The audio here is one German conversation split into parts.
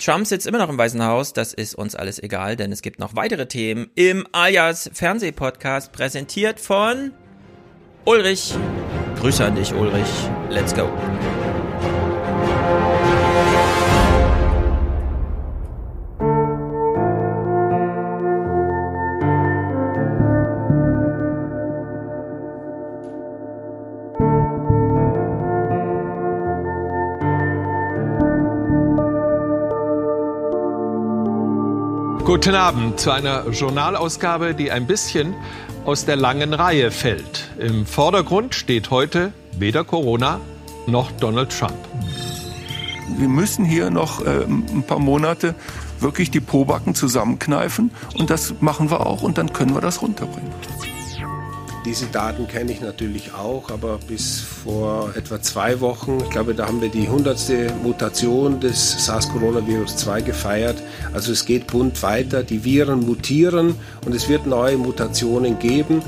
Trump sitzt immer noch im Weißen Haus, das ist uns alles egal, denn es gibt noch weitere Themen im Alias Fernsehpodcast, präsentiert von Ulrich. Grüße an dich, Ulrich. Let's go. Guten Abend zu einer Journalausgabe, die ein bisschen aus der langen Reihe fällt. Im Vordergrund steht heute weder Corona noch Donald Trump. Wir müssen hier noch äh, ein paar Monate wirklich die Pobacken zusammenkneifen und das machen wir auch und dann können wir das runterbringen. Diese Daten kenne ich natürlich auch, aber bis vor etwa zwei Wochen, ich glaube, da haben wir die hundertste Mutation des SARS-Coronavirus 2 gefeiert. Also es geht bunt weiter, die Viren mutieren und es wird neue Mutationen geben.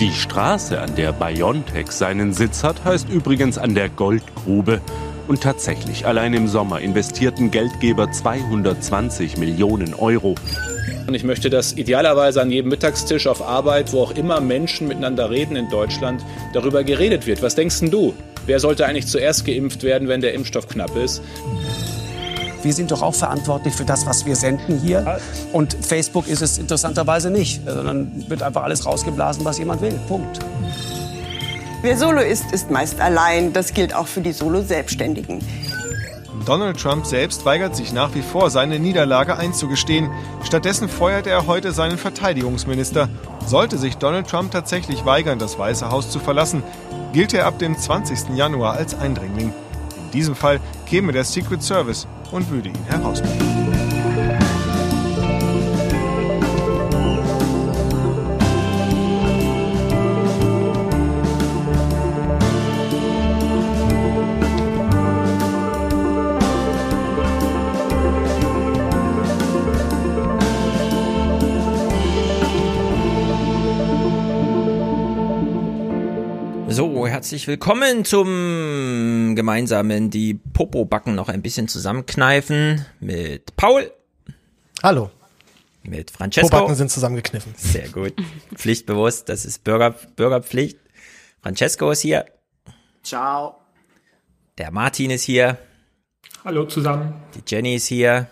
Die Straße, an der BioNTech seinen Sitz hat, heißt übrigens an der Goldgrube. Und tatsächlich, allein im Sommer investierten Geldgeber 220 Millionen Euro. Und ich möchte, dass idealerweise an jedem Mittagstisch auf Arbeit, wo auch immer Menschen miteinander reden in Deutschland, darüber geredet wird. Was denkst denn du? Wer sollte eigentlich zuerst geimpft werden, wenn der Impfstoff knapp ist? Wir sind doch auch verantwortlich für das, was wir senden hier. Und Facebook ist es interessanterweise nicht. Sondern wird einfach alles rausgeblasen, was jemand will. Punkt. Wer Solo ist, ist meist allein. Das gilt auch für die Solo-Selbstständigen. Donald Trump selbst weigert sich nach wie vor, seine Niederlage einzugestehen. Stattdessen feuert er heute seinen Verteidigungsminister. Sollte sich Donald Trump tatsächlich weigern, das Weiße Haus zu verlassen, gilt er ab dem 20. Januar als Eindringling. In diesem Fall käme der Secret Service und würde ihn herausbringen. Herzlich willkommen zum gemeinsamen die Popo-Backen noch ein bisschen zusammenkneifen mit Paul. Hallo. Mit Francesco. Pobacken sind zusammengekniffen. Sehr gut. Pflichtbewusst, das ist Bürger, Bürgerpflicht. Francesco ist hier. Ciao. Der Martin ist hier. Hallo zusammen. Die Jenny ist hier.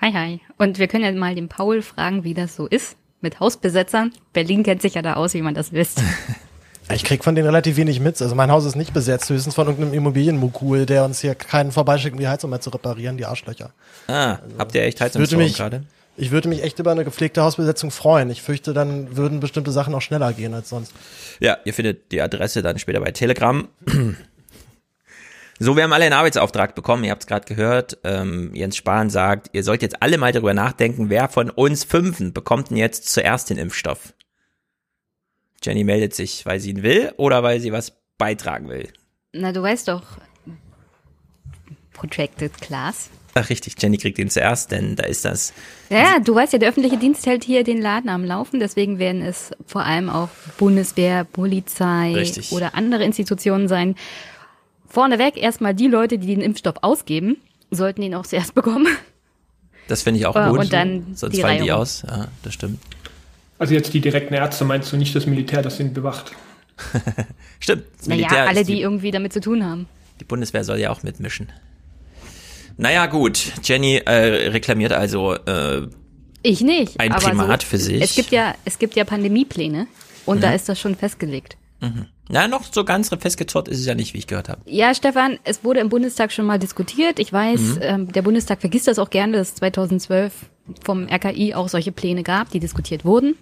Hi, hi. Und wir können ja mal den Paul fragen, wie das so ist mit Hausbesetzern. Berlin kennt sich ja da aus, wie man das wisst. Ich krieg von denen relativ wenig mit. Also mein Haus ist nicht besetzt, höchstens von irgendeinem Immobilienmogul, der uns hier keinen vorbeischickt, um die Heizung mehr zu reparieren, die Arschlöcher. Ah, also, habt ihr echt Heizungsstrom gerade? Ich würde mich echt über eine gepflegte Hausbesetzung freuen. Ich fürchte, dann würden bestimmte Sachen auch schneller gehen als sonst. Ja, ihr findet die Adresse dann später bei Telegram. So, wir haben alle einen Arbeitsauftrag bekommen, ihr habt es gerade gehört. Ähm, Jens Spahn sagt, ihr sollt jetzt alle mal darüber nachdenken, wer von uns Fünfen bekommt denn jetzt zuerst den Impfstoff? Jenny meldet sich, weil sie ihn will oder weil sie was beitragen will? Na, du weißt doch, Projected Class. Ach richtig, Jenny kriegt ihn zuerst, denn da ist das. Ja, du weißt ja, der öffentliche Dienst hält hier den Laden am Laufen, deswegen werden es vor allem auch Bundeswehr, Polizei richtig. oder andere Institutionen sein. Vorneweg erstmal die Leute, die den Impfstoff ausgeben, sollten ihn auch zuerst bekommen. Das finde ich auch gut. Und dann Sonst die fallen die aus. Ja, das stimmt. Also jetzt die direkten Ärzte meinst du nicht das Militär, das sind bewacht? Stimmt. naja, alle, die, die irgendwie damit zu tun haben. Die Bundeswehr soll ja auch mitmischen. Naja, gut. Jenny äh, reklamiert also äh, ich nicht, ein Primat so, für sich. Es gibt ja, es gibt ja Pandemiepläne und mhm. da ist das schon festgelegt. Mhm. Na, noch so ganz festgezurrt ist es ja nicht, wie ich gehört habe. Ja, Stefan, es wurde im Bundestag schon mal diskutiert. Ich weiß, mhm. ähm, der Bundestag vergisst das auch gerne, dass 2012 vom RKI auch solche Pläne gab, die diskutiert wurden.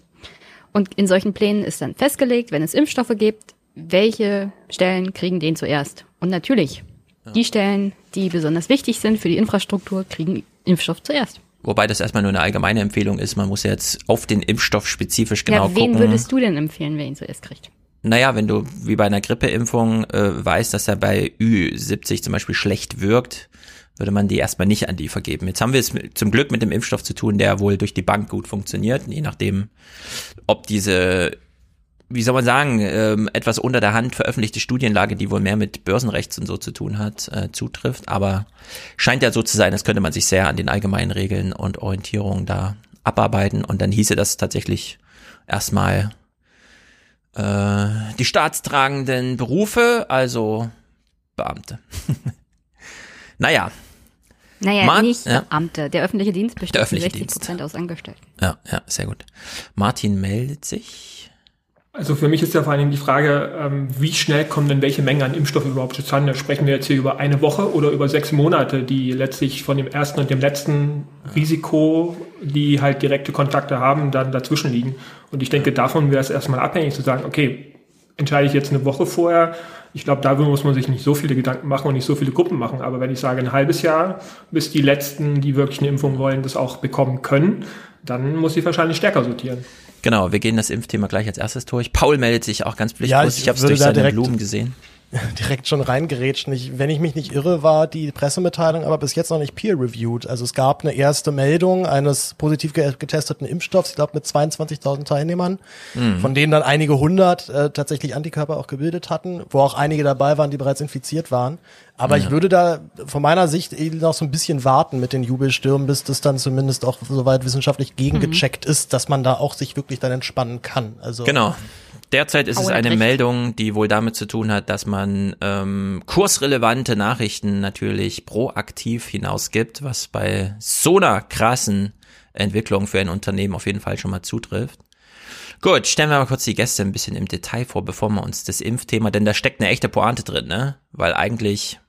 Und in solchen Plänen ist dann festgelegt, wenn es Impfstoffe gibt, welche Stellen kriegen den zuerst. Und natürlich, ja. die Stellen, die besonders wichtig sind für die Infrastruktur, kriegen Impfstoff zuerst. Wobei das erstmal nur eine allgemeine Empfehlung ist. Man muss jetzt auf den Impfstoff spezifisch genau gucken. Ja, wen gucken. würdest du denn empfehlen, wer ihn zuerst kriegt? Naja, wenn du wie bei einer Grippeimpfung äh, weißt, dass er bei Ü70 zum Beispiel schlecht wirkt, würde man die erstmal nicht an die vergeben. Jetzt haben wir es zum Glück mit dem Impfstoff zu tun, der wohl durch die Bank gut funktioniert, je nachdem, ob diese wie soll man sagen, ähm, etwas unter der Hand veröffentlichte Studienlage, die wohl mehr mit Börsenrechts und so zu tun hat, äh, zutrifft. Aber scheint ja so zu sein, als könnte man sich sehr an den allgemeinen Regeln und Orientierungen da abarbeiten. Und dann hieße das tatsächlich erstmal äh, die staatstragenden Berufe, also Beamte. naja. Naja, Ma- nicht ja. Beamte. Der öffentliche Dienst besteht öffentliche 60 Prozent aus Angestellten. Ja, ja, sehr gut. Martin meldet sich. Also für mich ist ja vor allen Dingen die Frage, ähm, wie schnell kommen denn welche Mengen an Impfstoff überhaupt zustande? Sprechen wir jetzt hier über eine Woche oder über sechs Monate, die letztlich von dem ersten und dem letzten Risiko, die halt direkte Kontakte haben, dann dazwischen liegen. Und ich denke, davon wäre es erstmal abhängig zu sagen, okay, entscheide ich jetzt eine Woche vorher. Ich glaube, da muss man sich nicht so viele Gedanken machen und nicht so viele Gruppen machen. Aber wenn ich sage ein halbes Jahr, bis die letzten, die wirklich eine Impfung wollen, das auch bekommen können, dann muss ich wahrscheinlich stärker sortieren. Genau, wir gehen das Impfthema gleich als erstes durch. Paul meldet sich auch ganz pflichtlos. Ja, ich ich habe es durch seine direkt- Blumen gesehen. direkt schon reingerätschen. Ich, wenn ich mich nicht irre, war die Pressemitteilung aber bis jetzt noch nicht peer-reviewed. Also es gab eine erste Meldung eines positiv ge- getesteten Impfstoffs, ich glaube mit 22.000 Teilnehmern, Mhm. von denen dann einige hundert äh, tatsächlich Antikörper auch gebildet hatten, wo auch einige dabei waren, die bereits infiziert waren. Aber Ja. ich würde da von meiner Sicht eh noch so ein bisschen warten mit den Jubelstürmen, bis das dann zumindest auch soweit wissenschaftlich gegengecheckt ist, dass man da auch sich wirklich dann entspannen kann. Also Genau. Derzeit ist es eine recht. Meldung, die wohl damit zu tun hat, dass man ähm, kursrelevante Nachrichten natürlich proaktiv hinausgibt, was bei so einer krassen Entwicklung für ein Unternehmen auf jeden Fall schon mal zutrifft. Gut, stellen wir mal kurz die Gäste ein bisschen im Detail vor, bevor wir uns das Impfthema, denn da steckt eine echte Pointe drin, ne? Weil eigentlich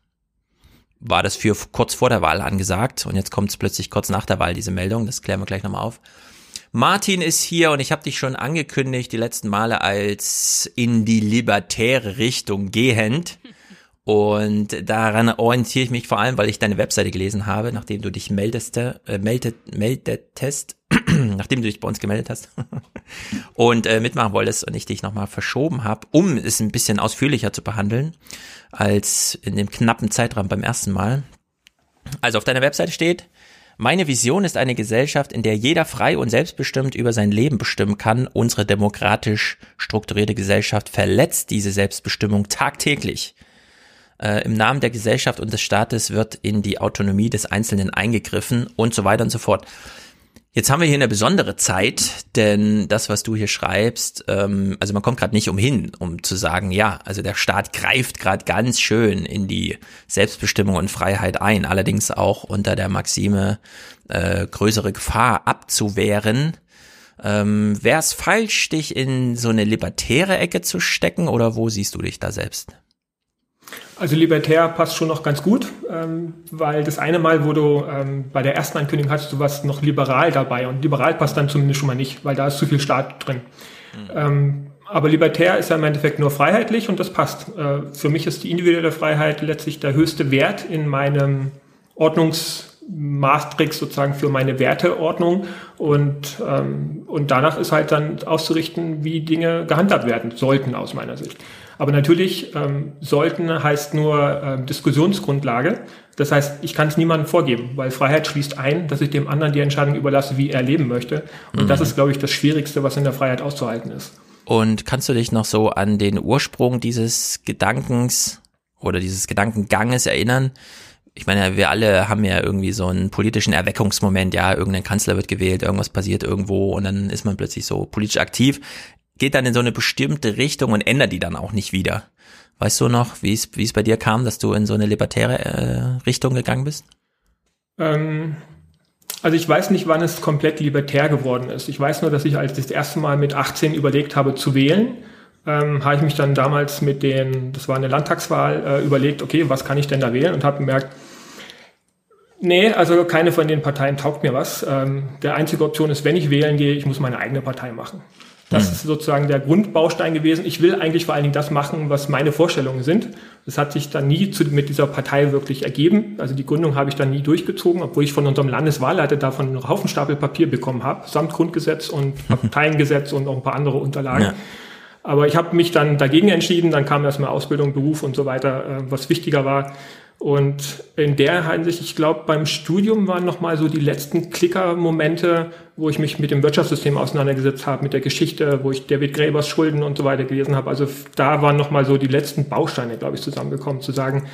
war das für kurz vor der Wahl angesagt und jetzt kommt es plötzlich kurz nach der Wahl, diese Meldung, das klären wir gleich nochmal auf. Martin ist hier und ich habe dich schon angekündigt die letzten Male als in die libertäre Richtung gehend. Und daran orientiere ich mich vor allem, weil ich deine Webseite gelesen habe, nachdem du dich meldest, äh, meldet, meldetest, nachdem du dich bei uns gemeldet hast und äh, mitmachen wolltest und ich dich nochmal verschoben habe, um es ein bisschen ausführlicher zu behandeln als in dem knappen Zeitraum beim ersten Mal. Also auf deiner Webseite steht, meine Vision ist eine Gesellschaft, in der jeder frei und selbstbestimmt über sein Leben bestimmen kann. Unsere demokratisch strukturierte Gesellschaft verletzt diese Selbstbestimmung tagtäglich. Äh, Im Namen der Gesellschaft und des Staates wird in die Autonomie des Einzelnen eingegriffen und so weiter und so fort. Jetzt haben wir hier eine besondere Zeit, denn das, was du hier schreibst, ähm, also man kommt gerade nicht umhin, um zu sagen, ja, also der Staat greift gerade ganz schön in die Selbstbestimmung und Freiheit ein, allerdings auch unter der Maxime, äh, größere Gefahr abzuwehren. Ähm, Wäre es falsch, dich in so eine libertäre Ecke zu stecken oder wo siehst du dich da selbst? Also libertär passt schon noch ganz gut, ähm, weil das eine Mal, wo du ähm, bei der ersten Ankündigung hattest, du warst noch liberal dabei und liberal passt dann zumindest schon mal nicht, weil da ist zu viel Staat drin. Ähm, aber libertär ist ja im Endeffekt nur freiheitlich und das passt. Äh, für mich ist die individuelle Freiheit letztlich der höchste Wert in meinem Ordnungsmatrix sozusagen für meine Werteordnung und, ähm, und danach ist halt dann auszurichten, wie Dinge gehandhabt werden sollten aus meiner Sicht. Aber natürlich, ähm, sollten heißt nur ähm, Diskussionsgrundlage. Das heißt, ich kann es niemandem vorgeben, weil Freiheit schließt ein, dass ich dem anderen die Entscheidung überlasse, wie er leben möchte. Und Mhm. das ist, glaube ich, das Schwierigste, was in der Freiheit auszuhalten ist. Und kannst du dich noch so an den Ursprung dieses Gedankens oder dieses Gedankenganges erinnern? Ich meine, wir alle haben ja irgendwie so einen politischen Erweckungsmoment, ja, irgendein Kanzler wird gewählt, irgendwas passiert irgendwo und dann ist man plötzlich so politisch aktiv, geht dann in so eine bestimmte Richtung und ändert die dann auch nicht wieder. Weißt du noch, wie es wie es bei dir kam, dass du in so eine libertäre äh, Richtung gegangen bist? Ähm, also ich weiß nicht, wann es komplett libertär geworden ist. Ich weiß nur, dass ich als das erste Mal mit 18 überlegt habe zu wählen, ähm, habe ich mich dann damals mit den, das war eine Landtagswahl, äh, überlegt, okay, was kann ich denn da wählen und habe gemerkt, nee, also keine von den Parteien taugt mir was. Ähm, der einzige Option ist, wenn ich wählen gehe, ich muss meine eigene Partei machen. Das Hm. ist sozusagen der Grundbaustein gewesen. Ich will eigentlich vor allen Dingen das machen, was meine Vorstellungen sind. Das hat sich dann nie zu, mit dieser Partei wirklich ergeben. Also die Gründung habe ich dann nie durchgezogen, obwohl ich von unserem Landeswahlleiter davon einen Haufen Stapel Papier bekommen habe, samt Grundgesetz und Parteiengesetz und noch ein paar andere Unterlagen. Ja. Aber ich habe mich dann dagegen entschieden. Dann kam erstmal Ausbildung, Beruf und so weiter, äh, was wichtiger war. Und in der Hinsicht, ich glaube, beim Studium waren nochmal so die letzten Klicker-Momente, wo ich mich mit dem Wirtschaftssystem auseinandergesetzt habe, mit der Geschichte, wo ich David Gräbers Schulden und so weiter gelesen habe. Also da waren nochmal so die letzten Bausteine, glaube ich, zusammengekommen, zu sagen,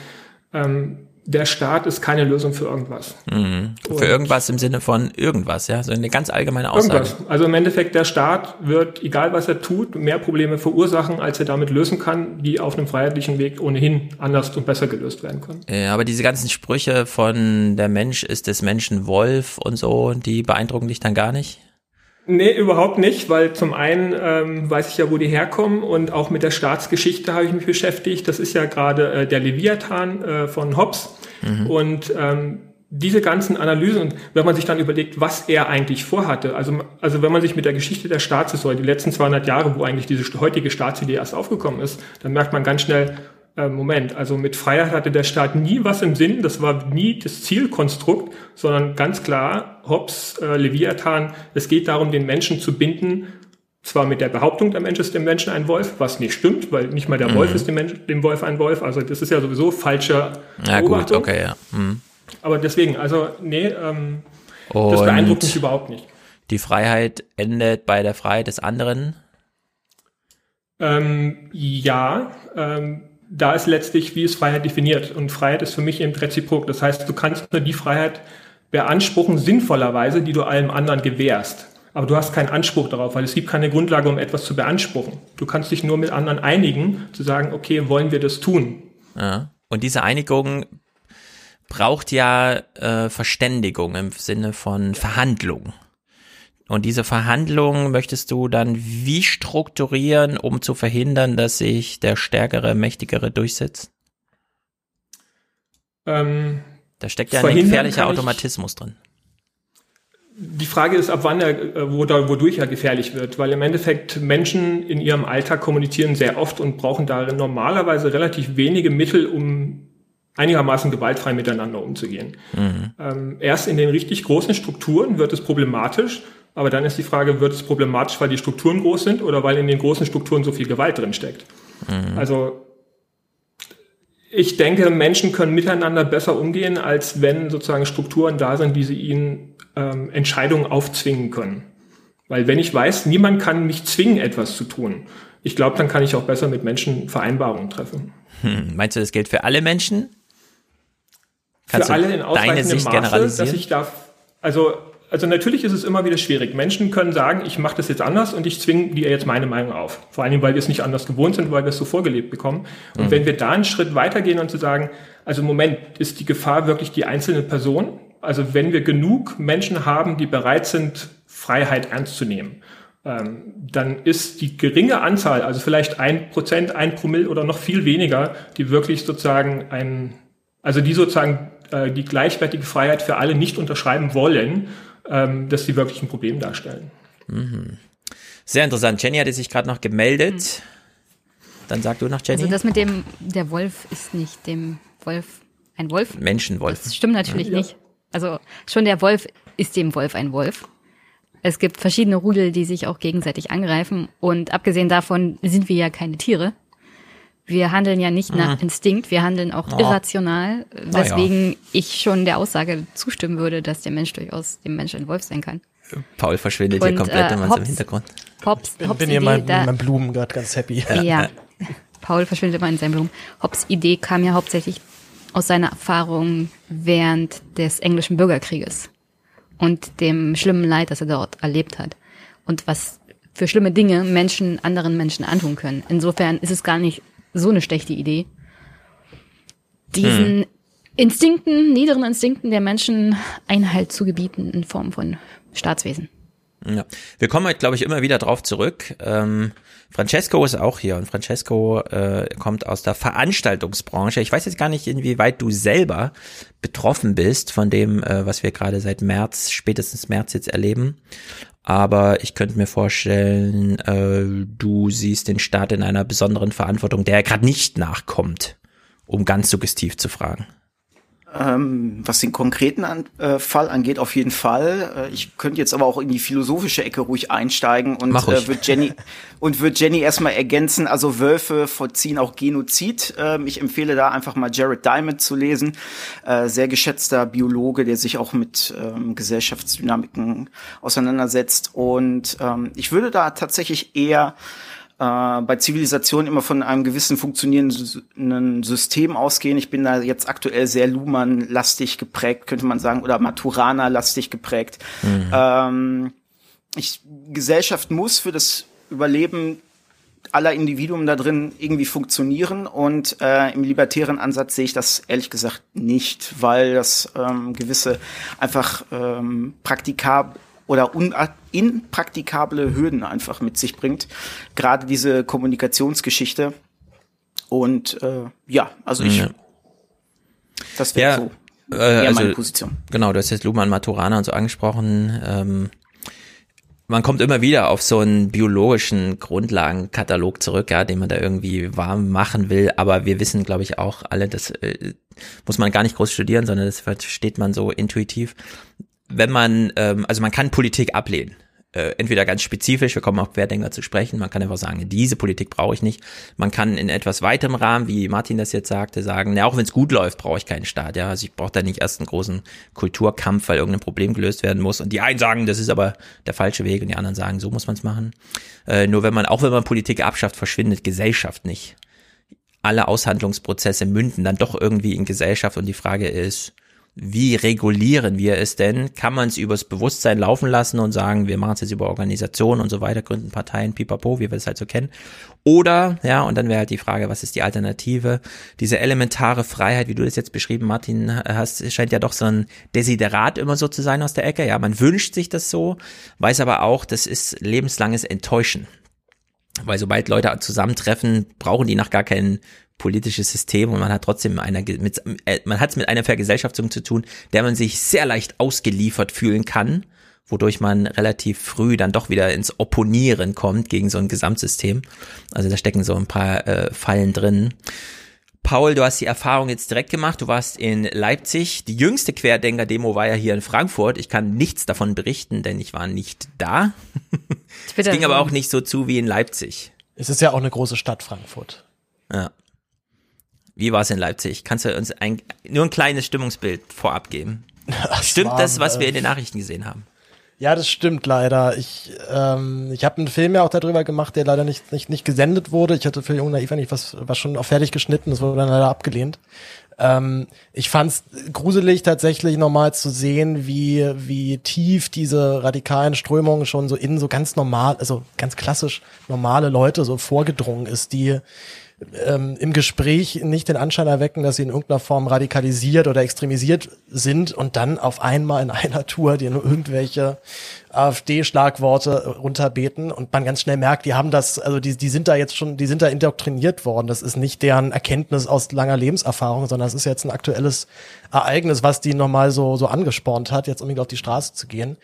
ähm, der Staat ist keine Lösung für irgendwas. Mhm. Für irgendwas im Sinne von irgendwas, ja, so eine ganz allgemeine Aussage. Irgendwas. Also im Endeffekt, der Staat wird, egal was er tut, mehr Probleme verursachen, als er damit lösen kann, die auf einem freiheitlichen Weg ohnehin anders und besser gelöst werden können. Ja, aber diese ganzen Sprüche von der Mensch ist des Menschen Wolf und so, die beeindrucken dich dann gar nicht? Nee, überhaupt nicht, weil zum einen ähm, weiß ich ja, wo die herkommen und auch mit der Staatsgeschichte habe ich mich beschäftigt. Das ist ja gerade äh, der Leviathan äh, von Hobbes. Mhm. Und ähm, diese ganzen Analysen, wenn man sich dann überlegt, was er eigentlich vorhatte, also, also wenn man sich mit der Geschichte der Staatshistorie, die letzten 200 Jahre, wo eigentlich diese heutige Staatsidee erst aufgekommen ist, dann merkt man ganz schnell, äh, Moment, also mit Freiheit hatte der Staat nie was im Sinn, das war nie das Zielkonstrukt, sondern ganz klar, Hobbes, äh, Leviathan, es geht darum, den Menschen zu binden, zwar mit der Behauptung, der Mensch ist dem Menschen ein Wolf, was nicht stimmt, weil nicht mal der mhm. Wolf ist dem, Mensch, dem Wolf ein Wolf, also das ist ja sowieso falsche ja, Gut, okay, ja. Mhm. Aber deswegen, also nee, ähm, das beeindruckt mich überhaupt nicht. Die Freiheit endet bei der Freiheit des anderen? Ähm, ja, ähm, da ist letztlich, wie ist Freiheit definiert. Und Freiheit ist für mich eben reziprok. Das heißt, du kannst nur die Freiheit beanspruchen, sinnvollerweise, die du allem anderen gewährst. Aber du hast keinen Anspruch darauf, weil es gibt keine Grundlage, um etwas zu beanspruchen. Du kannst dich nur mit anderen einigen, zu sagen, okay, wollen wir das tun? Ja. Und diese Einigung braucht ja äh, Verständigung im Sinne von Verhandlung. Und diese Verhandlungen möchtest du dann wie strukturieren, um zu verhindern, dass sich der Stärkere, Mächtigere durchsetzt? Ähm, da steckt ja ein gefährlicher Automatismus drin. Die Frage ist, ab wann er, äh, wodurch er gefährlich wird, weil im Endeffekt Menschen in ihrem Alltag kommunizieren sehr oft und brauchen darin normalerweise relativ wenige Mittel, um einigermaßen gewaltfrei miteinander umzugehen. Mhm. Ähm, erst in den richtig großen Strukturen wird es problematisch, aber dann ist die Frage, wird es problematisch, weil die Strukturen groß sind oder weil in den großen Strukturen so viel Gewalt drin steckt? Mhm. Also ich denke, Menschen können miteinander besser umgehen, als wenn sozusagen Strukturen da sind, die sie ihnen ähm, Entscheidungen aufzwingen können. Weil wenn ich weiß, niemand kann mich zwingen, etwas zu tun, ich glaube, dann kann ich auch besser mit Menschen Vereinbarungen treffen. Hm, meinst du, das gilt für alle Menschen? Kannst für alle in ausreichendem Maße, dass ich darf, also also natürlich ist es immer wieder schwierig. Menschen können sagen, ich mache das jetzt anders und ich zwinge dir jetzt meine Meinung auf. Vor allem, weil wir es nicht anders gewohnt sind, weil wir es so vorgelebt bekommen. Und mhm. wenn wir da einen Schritt weitergehen und zu sagen, also im Moment ist die Gefahr wirklich die einzelne Person. Also wenn wir genug Menschen haben, die bereit sind, Freiheit ernst zu nehmen, ähm, dann ist die geringe Anzahl, also vielleicht ein Prozent, ein Promille oder noch viel weniger, die wirklich sozusagen ein, also die sozusagen äh, die gleichwertige Freiheit für alle nicht unterschreiben wollen ähm, dass sie wirklich ein Problem darstellen. Mhm. Sehr interessant. Jenny hatte sich gerade noch gemeldet. Mhm. Dann sag du noch, Jenny. Also das mit dem, der Wolf ist nicht dem Wolf ein Wolf. Menschenwolf. Das stimmt natürlich ja. nicht. Also schon der Wolf ist dem Wolf ein Wolf. Es gibt verschiedene Rudel, die sich auch gegenseitig angreifen. Und abgesehen davon sind wir ja keine Tiere. Wir handeln ja nicht nach mhm. Instinkt, wir handeln auch oh. irrational, weswegen ja. ich schon der Aussage zustimmen würde, dass der Mensch durchaus dem Menschen ein Wolf sein kann. Paul verschwindet Und, hier komplett äh, immer im Hintergrund. Hobbs, ich Hobbs bin hier mein, da, meinem Blumen gerade ganz happy. Ja, ja. Paul verschwindet immer in seinen Blumen. Hobbs Idee kam ja hauptsächlich aus seiner Erfahrung während des englischen Bürgerkrieges und dem schlimmen Leid, das er dort erlebt hat. Und was für schlimme Dinge Menschen anderen Menschen antun können. Insofern ist es gar nicht so eine schlechte Idee. Diesen hm. Instinkten, niederen Instinkten der Menschen Einhalt zu gebieten in Form von Staatswesen. Ja. Wir kommen heute, glaube ich, immer wieder drauf zurück. Ähm, Francesco ist auch hier und Francesco äh, kommt aus der Veranstaltungsbranche. Ich weiß jetzt gar nicht, inwieweit du selber betroffen bist von dem, äh, was wir gerade seit März, spätestens März jetzt erleben. Aber ich könnte mir vorstellen, äh, du siehst den Staat in einer besonderen Verantwortung, der er gerade nicht nachkommt, um ganz suggestiv zu fragen. Ähm, was den konkreten an, äh, Fall angeht, auf jeden Fall. Äh, ich könnte jetzt aber auch in die philosophische Ecke ruhig einsteigen und äh, wird Jenny und wird Jenny erstmal ergänzen. Also Wölfe vollziehen auch Genozid. Ähm, ich empfehle da einfach mal Jared Diamond zu lesen. Äh, sehr geschätzter Biologe, der sich auch mit ähm, Gesellschaftsdynamiken auseinandersetzt. Und ähm, ich würde da tatsächlich eher äh, bei Zivilisation immer von einem gewissen funktionierenden System ausgehen. Ich bin da jetzt aktuell sehr Luhmann-lastig geprägt, könnte man sagen, oder Maturana-lastig geprägt. Mhm. Ähm, ich, Gesellschaft muss für das Überleben aller Individuen da drin irgendwie funktionieren und äh, im libertären Ansatz sehe ich das ehrlich gesagt nicht, weil das ähm, gewisse einfach ähm, praktikab oder impraktikable Hürden einfach mit sich bringt. Gerade diese Kommunikationsgeschichte. Und äh, ja, also ich, ja. das wäre ja, so äh, also, meine Position. Genau, du hast jetzt Luhmann Maturana und so angesprochen. Ähm, man kommt immer wieder auf so einen biologischen Grundlagenkatalog zurück, ja, den man da irgendwie warm machen will. Aber wir wissen, glaube ich, auch alle, das äh, muss man gar nicht groß studieren, sondern das versteht man so intuitiv, wenn man, ähm, also man kann Politik ablehnen. Äh, entweder ganz spezifisch, wir kommen auf Querdenker zu sprechen, man kann einfach sagen, diese Politik brauche ich nicht. Man kann in etwas weiterem Rahmen, wie Martin das jetzt sagte, sagen, na, auch wenn es gut läuft, brauche ich keinen Staat. Ja, also ich brauche da nicht erst einen großen Kulturkampf, weil irgendein Problem gelöst werden muss. Und die einen sagen, das ist aber der falsche Weg und die anderen sagen, so muss man es machen. Äh, nur wenn man, auch wenn man Politik abschafft, verschwindet Gesellschaft nicht. Alle Aushandlungsprozesse münden dann doch irgendwie in Gesellschaft und die Frage ist, wie regulieren wir es denn? Kann man es übers Bewusstsein laufen lassen und sagen, wir machen es jetzt über Organisationen und so weiter, gründen Parteien, pipapo, wie wir es halt so kennen? Oder, ja, und dann wäre halt die Frage, was ist die Alternative? Diese elementare Freiheit, wie du das jetzt beschrieben, Martin, hast, scheint ja doch so ein Desiderat immer so zu sein aus der Ecke. Ja, man wünscht sich das so, weiß aber auch, das ist lebenslanges Enttäuschen. Weil sobald Leute zusammentreffen, brauchen die nach gar keinen politisches System und man hat trotzdem einer, mit, äh, man hat es mit einer Vergesellschaftung zu tun, der man sich sehr leicht ausgeliefert fühlen kann, wodurch man relativ früh dann doch wieder ins Opponieren kommt gegen so ein Gesamtsystem. Also da stecken so ein paar äh, Fallen drin. Paul, du hast die Erfahrung jetzt direkt gemacht. Du warst in Leipzig. Die jüngste Querdenker-Demo war ja hier in Frankfurt. Ich kann nichts davon berichten, denn ich war nicht da. Es ging aber auch nicht so zu wie in Leipzig. Es ist ja auch eine große Stadt, Frankfurt. Ja. Wie war es in Leipzig? Kannst du uns ein, nur ein kleines Stimmungsbild vorab geben? Das stimmt war, das, was wir in den Nachrichten gesehen haben? Ja, das stimmt leider. Ich, ähm, ich habe einen Film ja auch darüber gemacht, der leider nicht, nicht, nicht gesendet wurde. Ich hatte für Jung Naiv nicht was, was schon auch fertig geschnitten, das wurde dann leider abgelehnt. Ähm, ich fand es gruselig tatsächlich nochmal zu sehen, wie, wie tief diese radikalen Strömungen schon so in so ganz normal, also ganz klassisch normale Leute so vorgedrungen ist, die ähm, im Gespräch nicht den Anschein erwecken, dass sie in irgendeiner Form radikalisiert oder extremisiert sind und dann auf einmal in einer Tour die irgendwelche AfD-Schlagworte runterbeten und man ganz schnell merkt, die haben das, also die, die sind da jetzt schon, die sind da indoktriniert worden. Das ist nicht deren Erkenntnis aus langer Lebenserfahrung, sondern das ist jetzt ein aktuelles Ereignis, was die nochmal so, so angespornt hat, jetzt unbedingt auf die Straße zu gehen.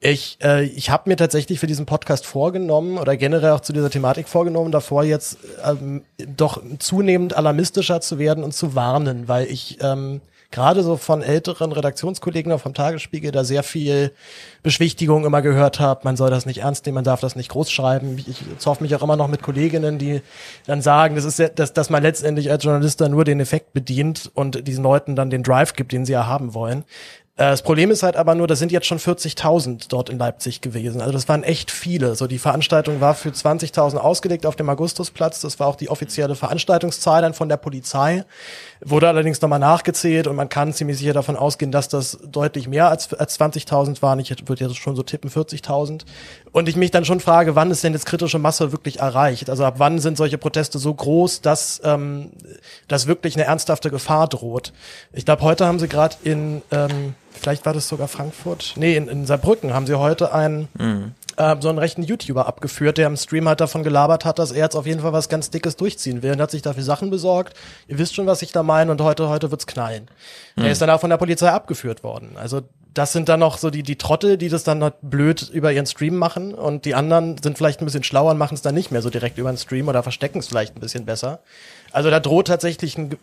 Ich, äh, ich habe mir tatsächlich für diesen Podcast vorgenommen oder generell auch zu dieser Thematik vorgenommen, davor jetzt ähm, doch zunehmend alarmistischer zu werden und zu warnen, weil ich ähm, gerade so von älteren Redaktionskollegen auch vom Tagesspiegel da sehr viel Beschwichtigung immer gehört habe, man soll das nicht ernst nehmen, man darf das nicht groß schreiben. Ich zoff mich auch immer noch mit Kolleginnen, die dann sagen, das ist ja, dass, dass man letztendlich als Journalist dann nur den Effekt bedient und diesen Leuten dann den Drive gibt, den sie ja haben wollen. Äh, das Problem ist halt aber nur, das sind jetzt schon 40.000 dort in Leipzig gewesen. Also das waren echt viele. So die Veranstaltung war für 20.000 ausgelegt auf dem Augustusplatz. Das war auch die offizielle Veranstaltungszahl dann von der Polizei. Wurde allerdings nochmal nachgezählt und man kann ziemlich sicher davon ausgehen, dass das deutlich mehr als, als 20.000 waren. Ich würde jetzt schon so tippen 40.000. Und ich mich dann schon frage, wann ist denn jetzt kritische Masse wirklich erreicht? Also ab wann sind solche Proteste so groß, dass, ähm, dass wirklich eine ernsthafte Gefahr droht? Ich glaube, heute haben sie gerade in ähm, vielleicht war das sogar Frankfurt, nee, in, in Saarbrücken haben sie heute einen, mhm. Äh, so einen rechten YouTuber abgeführt, der im Stream halt davon gelabert hat, dass er jetzt auf jeden Fall was ganz Dickes durchziehen will und hat sich dafür Sachen besorgt. Ihr wisst schon, was ich da meine und heute, heute wird's knallen. Mhm. Er ist dann auch von der Polizei abgeführt worden. Also das sind dann noch so die, die Trottel, die das dann halt blöd über ihren Stream machen und die anderen sind vielleicht ein bisschen schlauer und machen es dann nicht mehr so direkt über den Stream oder verstecken es vielleicht ein bisschen besser. Also da droht tatsächlich ein,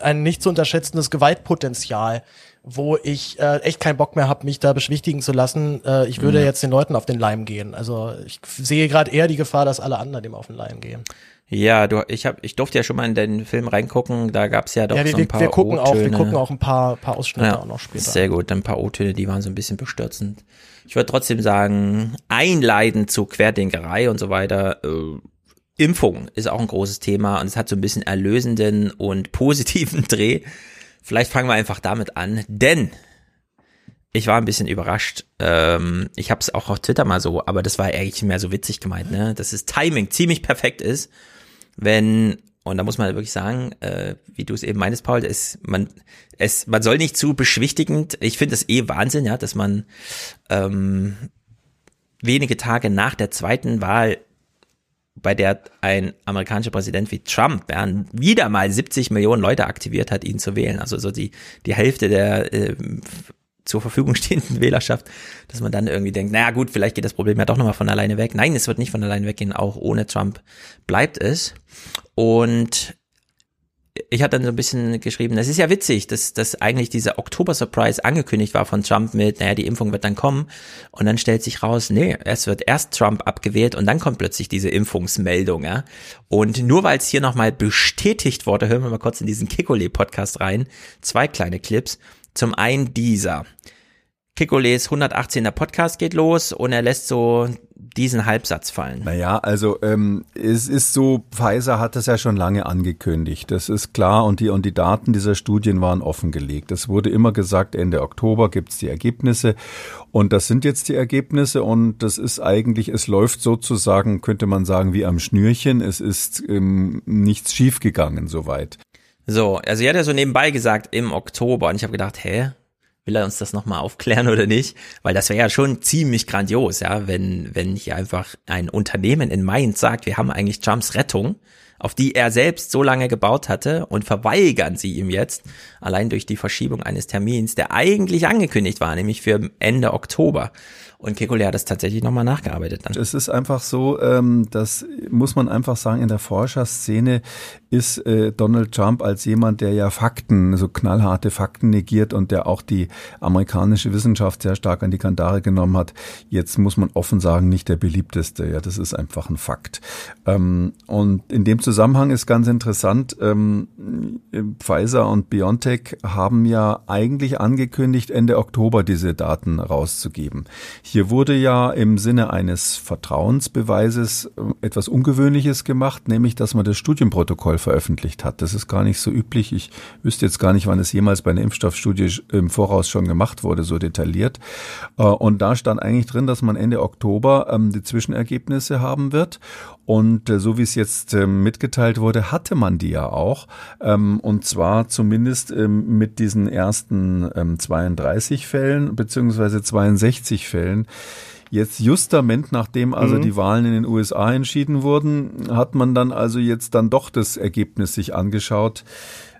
ein nicht zu unterschätzendes Gewaltpotenzial, wo ich äh, echt keinen Bock mehr habe, mich da beschwichtigen zu lassen. Äh, ich würde mhm. jetzt den Leuten auf den Leim gehen. Also ich sehe gerade eher die Gefahr, dass alle anderen dem auf den Leim gehen. Ja, du, ich hab, ich durfte ja schon mal in den Film reingucken. Da gab's ja doch ja, wir, so ein paar wir gucken auch, wir gucken auch ein paar, paar Ausschnitte ja, auch noch später. Sehr gut, ein paar O-Töne, die waren so ein bisschen bestürzend. Ich würde trotzdem sagen, einleiten zu Querdenkerei und so weiter. Äh, Impfung ist auch ein großes Thema und es hat so ein bisschen erlösenden und positiven Dreh. Vielleicht fangen wir einfach damit an, denn ich war ein bisschen überrascht. Ähm, ich habe es auch auf Twitter mal so, aber das war eigentlich mehr so witzig gemeint, ne? Dass das Timing ziemlich perfekt ist, wenn und da muss man wirklich sagen, äh, wie du es eben meinst, Paul, ist man es man soll nicht zu beschwichtigend. Ich finde es eh Wahnsinn, ja, dass man ähm, wenige Tage nach der zweiten Wahl bei der ein amerikanischer Präsident wie Trump ja, wieder mal 70 Millionen Leute aktiviert hat, ihn zu wählen. Also so die, die Hälfte der äh, zur Verfügung stehenden Wählerschaft, dass man dann irgendwie denkt, naja gut, vielleicht geht das Problem ja doch nochmal von alleine weg. Nein, es wird nicht von alleine weggehen, auch ohne Trump bleibt es. Und ich hatte dann so ein bisschen geschrieben, das ist ja witzig, dass, dass eigentlich dieser Oktober-Surprise angekündigt war von Trump mit, naja, die Impfung wird dann kommen. Und dann stellt sich raus, nee, es wird erst Trump abgewählt und dann kommt plötzlich diese Impfungsmeldung. Ja? Und nur weil es hier nochmal bestätigt wurde, hören wir mal kurz in diesen Kikole-Podcast rein, zwei kleine Clips. Zum einen dieser. Kikoles 118er Podcast geht los und er lässt so diesen Halbsatz fallen. Naja, also ähm, es ist so, Pfizer hat das ja schon lange angekündigt. Das ist klar und die, und die Daten dieser Studien waren offengelegt. Es wurde immer gesagt, Ende Oktober gibt's die Ergebnisse und das sind jetzt die Ergebnisse und das ist eigentlich, es läuft sozusagen, könnte man sagen, wie am Schnürchen. Es ist ähm, nichts schiefgegangen soweit. So, also er hat ja so nebenbei gesagt im Oktober und ich habe gedacht, hä, will er uns das nochmal aufklären oder nicht? Weil das wäre ja schon ziemlich grandios, ja, wenn, wenn hier einfach ein Unternehmen in Mainz sagt, wir haben eigentlich Trumps Rettung, auf die er selbst so lange gebaut hatte und verweigern sie ihm jetzt, allein durch die Verschiebung eines Termins, der eigentlich angekündigt war, nämlich für Ende Oktober. Und Kekulé hat das tatsächlich nochmal nachgearbeitet dann. Es ist einfach so, ähm, das muss man einfach sagen, in der Forscherszene ist äh, Donald Trump als jemand, der ja Fakten, so knallharte Fakten negiert und der auch die amerikanische Wissenschaft sehr stark an die Kandare genommen hat, jetzt muss man offen sagen, nicht der beliebteste. Ja, das ist einfach ein Fakt. Ähm, und in dem Zusammenhang ist ganz interessant, ähm, Pfizer und BioNTech haben ja eigentlich angekündigt, Ende Oktober diese Daten rauszugeben. Hier wurde ja im Sinne eines Vertrauensbeweises äh, etwas Ungewöhnliches gemacht, nämlich dass man das Studienprotokoll veröffentlicht hat. Das ist gar nicht so üblich. Ich wüsste jetzt gar nicht, wann es jemals bei einer Impfstoffstudie im Voraus schon gemacht wurde, so detailliert. Äh, und da stand eigentlich drin, dass man Ende Oktober ähm, die Zwischenergebnisse haben wird. Und äh, so wie es jetzt ähm, mitgeteilt wurde, hatte man die ja auch. Ähm, und zwar zumindest mit diesen ersten 32 Fällen beziehungsweise 62 Fällen. Jetzt justament, nachdem also mhm. die Wahlen in den USA entschieden wurden, hat man dann also jetzt dann doch das Ergebnis sich angeschaut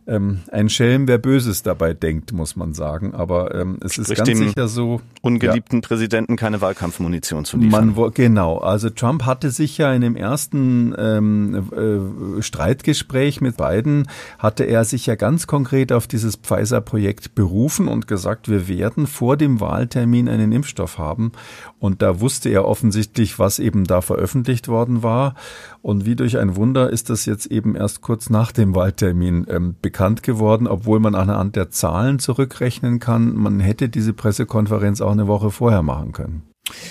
ähm, ein Schelm, wer Böses dabei denkt, muss man sagen. Aber ähm, es Sprich ist ganz sicher so. Ungeliebten ja, Präsidenten keine Wahlkampfmunition zu liefern. Man, genau. Also Trump hatte sich ja in dem ersten ähm, äh, Streitgespräch mit Biden, hatte er sich ja ganz konkret auf dieses Pfizer-Projekt berufen und gesagt, wir werden vor dem Wahltermin einen Impfstoff haben. Und da wusste er offensichtlich, was eben da veröffentlicht worden war. Und wie durch ein Wunder ist das jetzt eben erst kurz nach dem Wahltermin ähm, bekannt geworden, obwohl man anhand der Zahlen zurückrechnen kann. Man hätte diese Pressekonferenz auch eine Woche vorher machen können.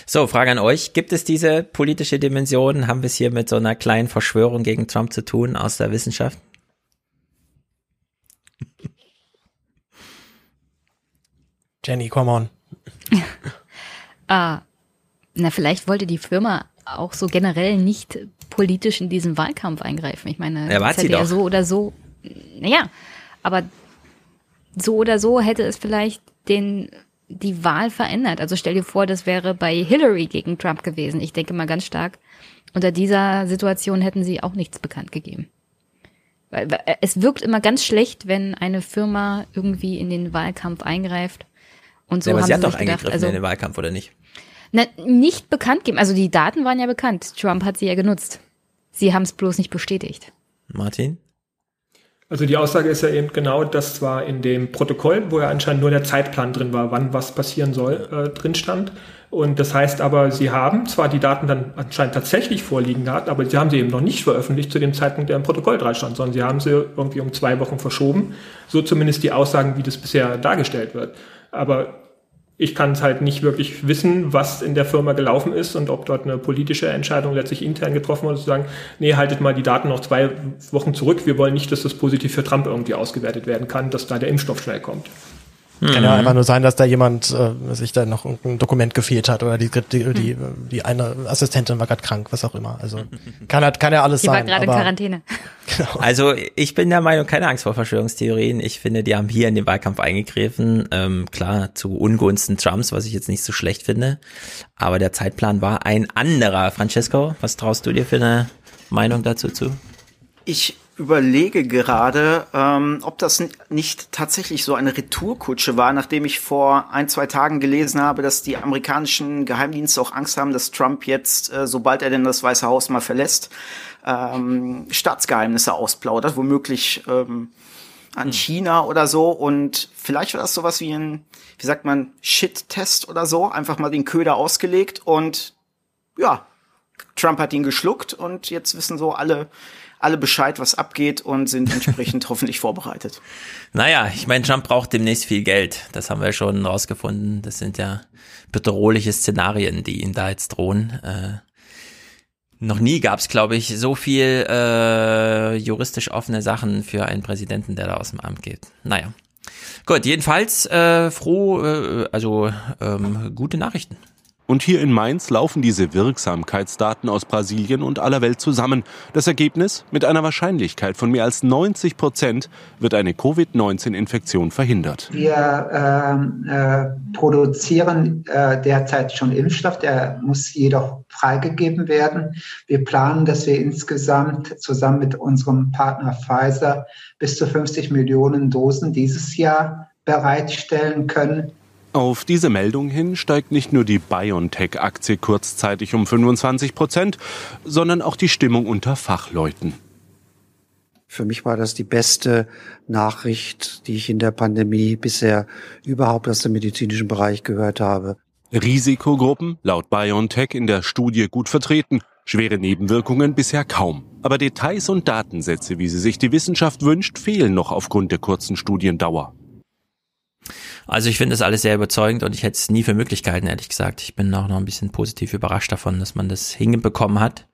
So, Frage an euch. Gibt es diese politische Dimension? Haben wir es hier mit so einer kleinen Verschwörung gegen Trump zu tun aus der Wissenschaft? Jenny, come on. ah, na, vielleicht wollte die Firma auch so generell nicht politisch in diesen Wahlkampf eingreifen. Ich meine, ja, das hätte ja so oder so, naja, aber so oder so hätte es vielleicht den die Wahl verändert. Also stell dir vor, das wäre bei Hillary gegen Trump gewesen. Ich denke mal ganz stark, unter dieser Situation hätten sie auch nichts bekannt gegeben. Weil es wirkt immer ganz schlecht, wenn eine Firma irgendwie in den Wahlkampf eingreift. Und so ja, aber haben sie hat doch eingegriffen also, in den Wahlkampf, oder nicht? Na, nicht bekannt geben. Also die Daten waren ja bekannt. Trump hat sie ja genutzt. Sie haben es bloß nicht bestätigt. Martin? Also die Aussage ist ja eben genau, dass zwar in dem Protokoll, wo ja anscheinend nur der Zeitplan drin war, wann was passieren soll, äh, drin stand. Und das heißt aber, sie haben zwar die Daten dann anscheinend tatsächlich vorliegen gehabt, aber sie haben sie eben noch nicht veröffentlicht zu dem Zeitpunkt, der im Protokoll dran stand, sondern sie haben sie irgendwie um zwei Wochen verschoben. So zumindest die Aussagen, wie das bisher dargestellt wird. Aber ich kann es halt nicht wirklich wissen, was in der Firma gelaufen ist und ob dort eine politische Entscheidung letztlich intern getroffen wurde, zu sagen, nee, haltet mal die Daten noch zwei Wochen zurück. Wir wollen nicht, dass das positiv für Trump irgendwie ausgewertet werden kann, dass da der Impfstoff schnell kommt. Mhm. Kann ja einfach nur sein, dass da jemand äh, sich da noch ein Dokument gefehlt hat oder die, die, die, die eine Assistentin war gerade krank, was auch immer. Also kann, halt, kann ja alles die sein. Die war gerade in Quarantäne. Genau. Also ich bin der Meinung, keine Angst vor Verschwörungstheorien. Ich finde, die haben hier in den Wahlkampf eingegriffen. Ähm, klar, zu Ungunsten Trumps, was ich jetzt nicht so schlecht finde. Aber der Zeitplan war ein anderer. Francesco, was traust du dir für eine Meinung dazu zu? Ich überlege gerade, ähm, ob das nicht tatsächlich so eine Retourkutsche war, nachdem ich vor ein, zwei Tagen gelesen habe, dass die amerikanischen Geheimdienste auch Angst haben, dass Trump jetzt, äh, sobald er denn das Weiße Haus mal verlässt, ähm, Staatsgeheimnisse ausplaudert, womöglich ähm, an hm. China oder so. Und vielleicht war das sowas wie ein, wie sagt man, Shit-Test oder so, einfach mal den Köder ausgelegt und ja, Trump hat ihn geschluckt und jetzt wissen so alle, alle Bescheid, was abgeht und sind entsprechend hoffentlich vorbereitet. Naja, ich meine, Trump braucht demnächst viel Geld. Das haben wir schon rausgefunden. Das sind ja bedrohliche Szenarien, die ihn da jetzt drohen. Äh, noch nie gab es, glaube ich, so viel äh, juristisch offene Sachen für einen Präsidenten, der da aus dem Amt geht. Naja. Gut, jedenfalls äh, froh, äh, also ähm, gute Nachrichten. Und hier in Mainz laufen diese Wirksamkeitsdaten aus Brasilien und aller Welt zusammen. Das Ergebnis? Mit einer Wahrscheinlichkeit von mehr als 90 Prozent wird eine Covid-19-Infektion verhindert. Wir äh, äh, produzieren äh, derzeit schon Impfstoff, der muss jedoch freigegeben werden. Wir planen, dass wir insgesamt zusammen mit unserem Partner Pfizer bis zu 50 Millionen Dosen dieses Jahr bereitstellen können. Auf diese Meldung hin steigt nicht nur die BioNTech-Aktie kurzzeitig um 25 Prozent, sondern auch die Stimmung unter Fachleuten. Für mich war das die beste Nachricht, die ich in der Pandemie bisher überhaupt aus dem medizinischen Bereich gehört habe. Risikogruppen laut BioNTech in der Studie gut vertreten, schwere Nebenwirkungen bisher kaum. Aber Details und Datensätze, wie sie sich die Wissenschaft wünscht, fehlen noch aufgrund der kurzen Studiendauer. Also ich finde das alles sehr überzeugend und ich hätte es nie für Möglichkeiten, ehrlich gesagt. Ich bin auch noch ein bisschen positiv überrascht davon, dass man das hinbekommen hat.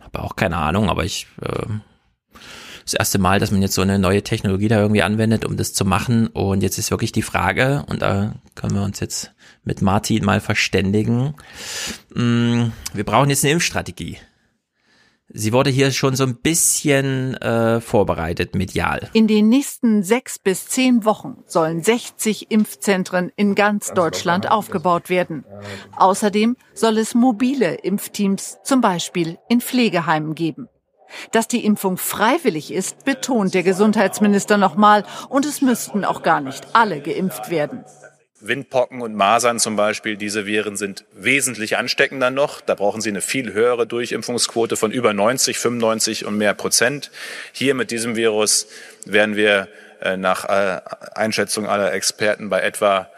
Habe auch keine Ahnung, aber ich äh, das erste Mal, dass man jetzt so eine neue Technologie da irgendwie anwendet, um das zu machen. Und jetzt ist wirklich die Frage, und da können wir uns jetzt mit Martin mal verständigen. Mm, wir brauchen jetzt eine Impfstrategie. Sie wurde hier schon so ein bisschen äh, vorbereitet medial. In den nächsten sechs bis zehn Wochen sollen 60 Impfzentren in ganz Deutschland aufgebaut werden. Außerdem soll es mobile Impfteams zum Beispiel in Pflegeheimen geben. Dass die Impfung freiwillig ist, betont der Gesundheitsminister nochmal, und es müssten auch gar nicht alle geimpft werden. Windpocken und Masern zum Beispiel, diese Viren sind wesentlich ansteckender noch. Da brauchen Sie eine viel höhere Durchimpfungsquote von über 90, 95 und mehr Prozent. Hier mit diesem Virus werden wir äh, nach äh, Einschätzung aller Experten bei etwa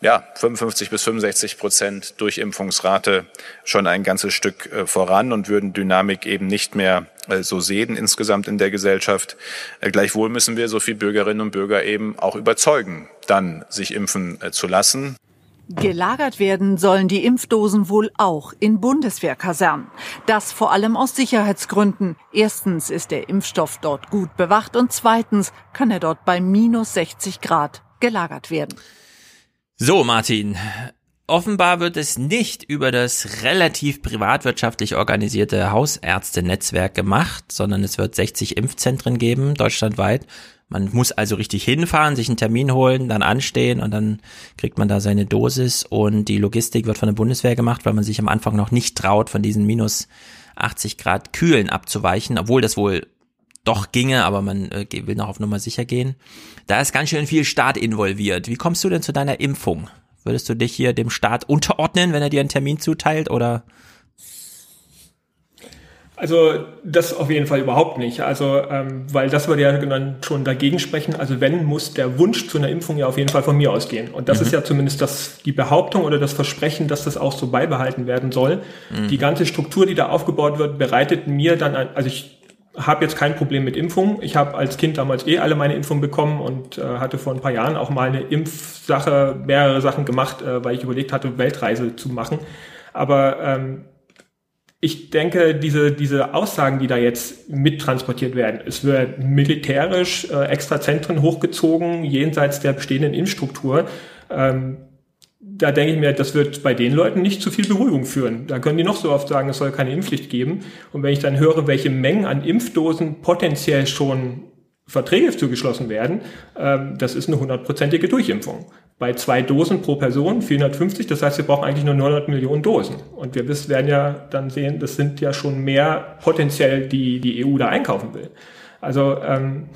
ja, 55 bis 65 Prozent Durchimpfungsrate schon ein ganzes Stück äh, voran und würden Dynamik eben nicht mehr äh, so sehen insgesamt in der Gesellschaft. Äh, gleichwohl müssen wir so viele Bürgerinnen und Bürger eben auch überzeugen, dann sich impfen zu lassen. Gelagert werden sollen die Impfdosen wohl auch in Bundeswehrkasernen. Das vor allem aus Sicherheitsgründen. Erstens ist der Impfstoff dort gut bewacht und zweitens kann er dort bei minus 60 Grad gelagert werden. So, Martin. Offenbar wird es nicht über das relativ privatwirtschaftlich organisierte Hausärztenetzwerk gemacht, sondern es wird 60 Impfzentren geben, deutschlandweit. Man muss also richtig hinfahren, sich einen Termin holen, dann anstehen und dann kriegt man da seine Dosis und die Logistik wird von der Bundeswehr gemacht, weil man sich am Anfang noch nicht traut, von diesen minus 80 Grad Kühlen abzuweichen, obwohl das wohl doch ginge, aber man äh, will noch auf Nummer sicher gehen. Da ist ganz schön viel Staat involviert. Wie kommst du denn zu deiner Impfung? Würdest du dich hier dem Staat unterordnen, wenn er dir einen Termin zuteilt oder? Also das auf jeden Fall überhaupt nicht. Also ähm, weil das würde ja dann schon dagegen sprechen. Also wenn muss der Wunsch zu einer Impfung ja auf jeden Fall von mir ausgehen. Und das mhm. ist ja zumindest das die Behauptung oder das Versprechen, dass das auch so beibehalten werden soll. Mhm. Die ganze Struktur, die da aufgebaut wird, bereitet mir dann ein, also ich habe jetzt kein Problem mit Impfungen. Ich habe als Kind damals eh alle meine Impfungen bekommen und äh, hatte vor ein paar Jahren auch mal eine Impfsache, mehrere Sachen gemacht, äh, weil ich überlegt hatte, Weltreise zu machen. Aber ähm, ich denke, diese, diese Aussagen, die da jetzt mittransportiert werden, es wird militärisch äh, extra Zentren hochgezogen, jenseits der bestehenden Infrastruktur. Ähm, da denke ich mir, das wird bei den Leuten nicht zu viel Beruhigung führen. Da können die noch so oft sagen, es soll keine Impfpflicht geben. Und wenn ich dann höre, welche Mengen an Impfdosen potenziell schon Verträge zugeschlossen werden, ähm, das ist eine hundertprozentige Durchimpfung bei zwei Dosen pro Person 450. Das heißt, wir brauchen eigentlich nur 900 Millionen Dosen. Und wir werden ja dann sehen, das sind ja schon mehr potenziell, die die EU da einkaufen will. Also ähm,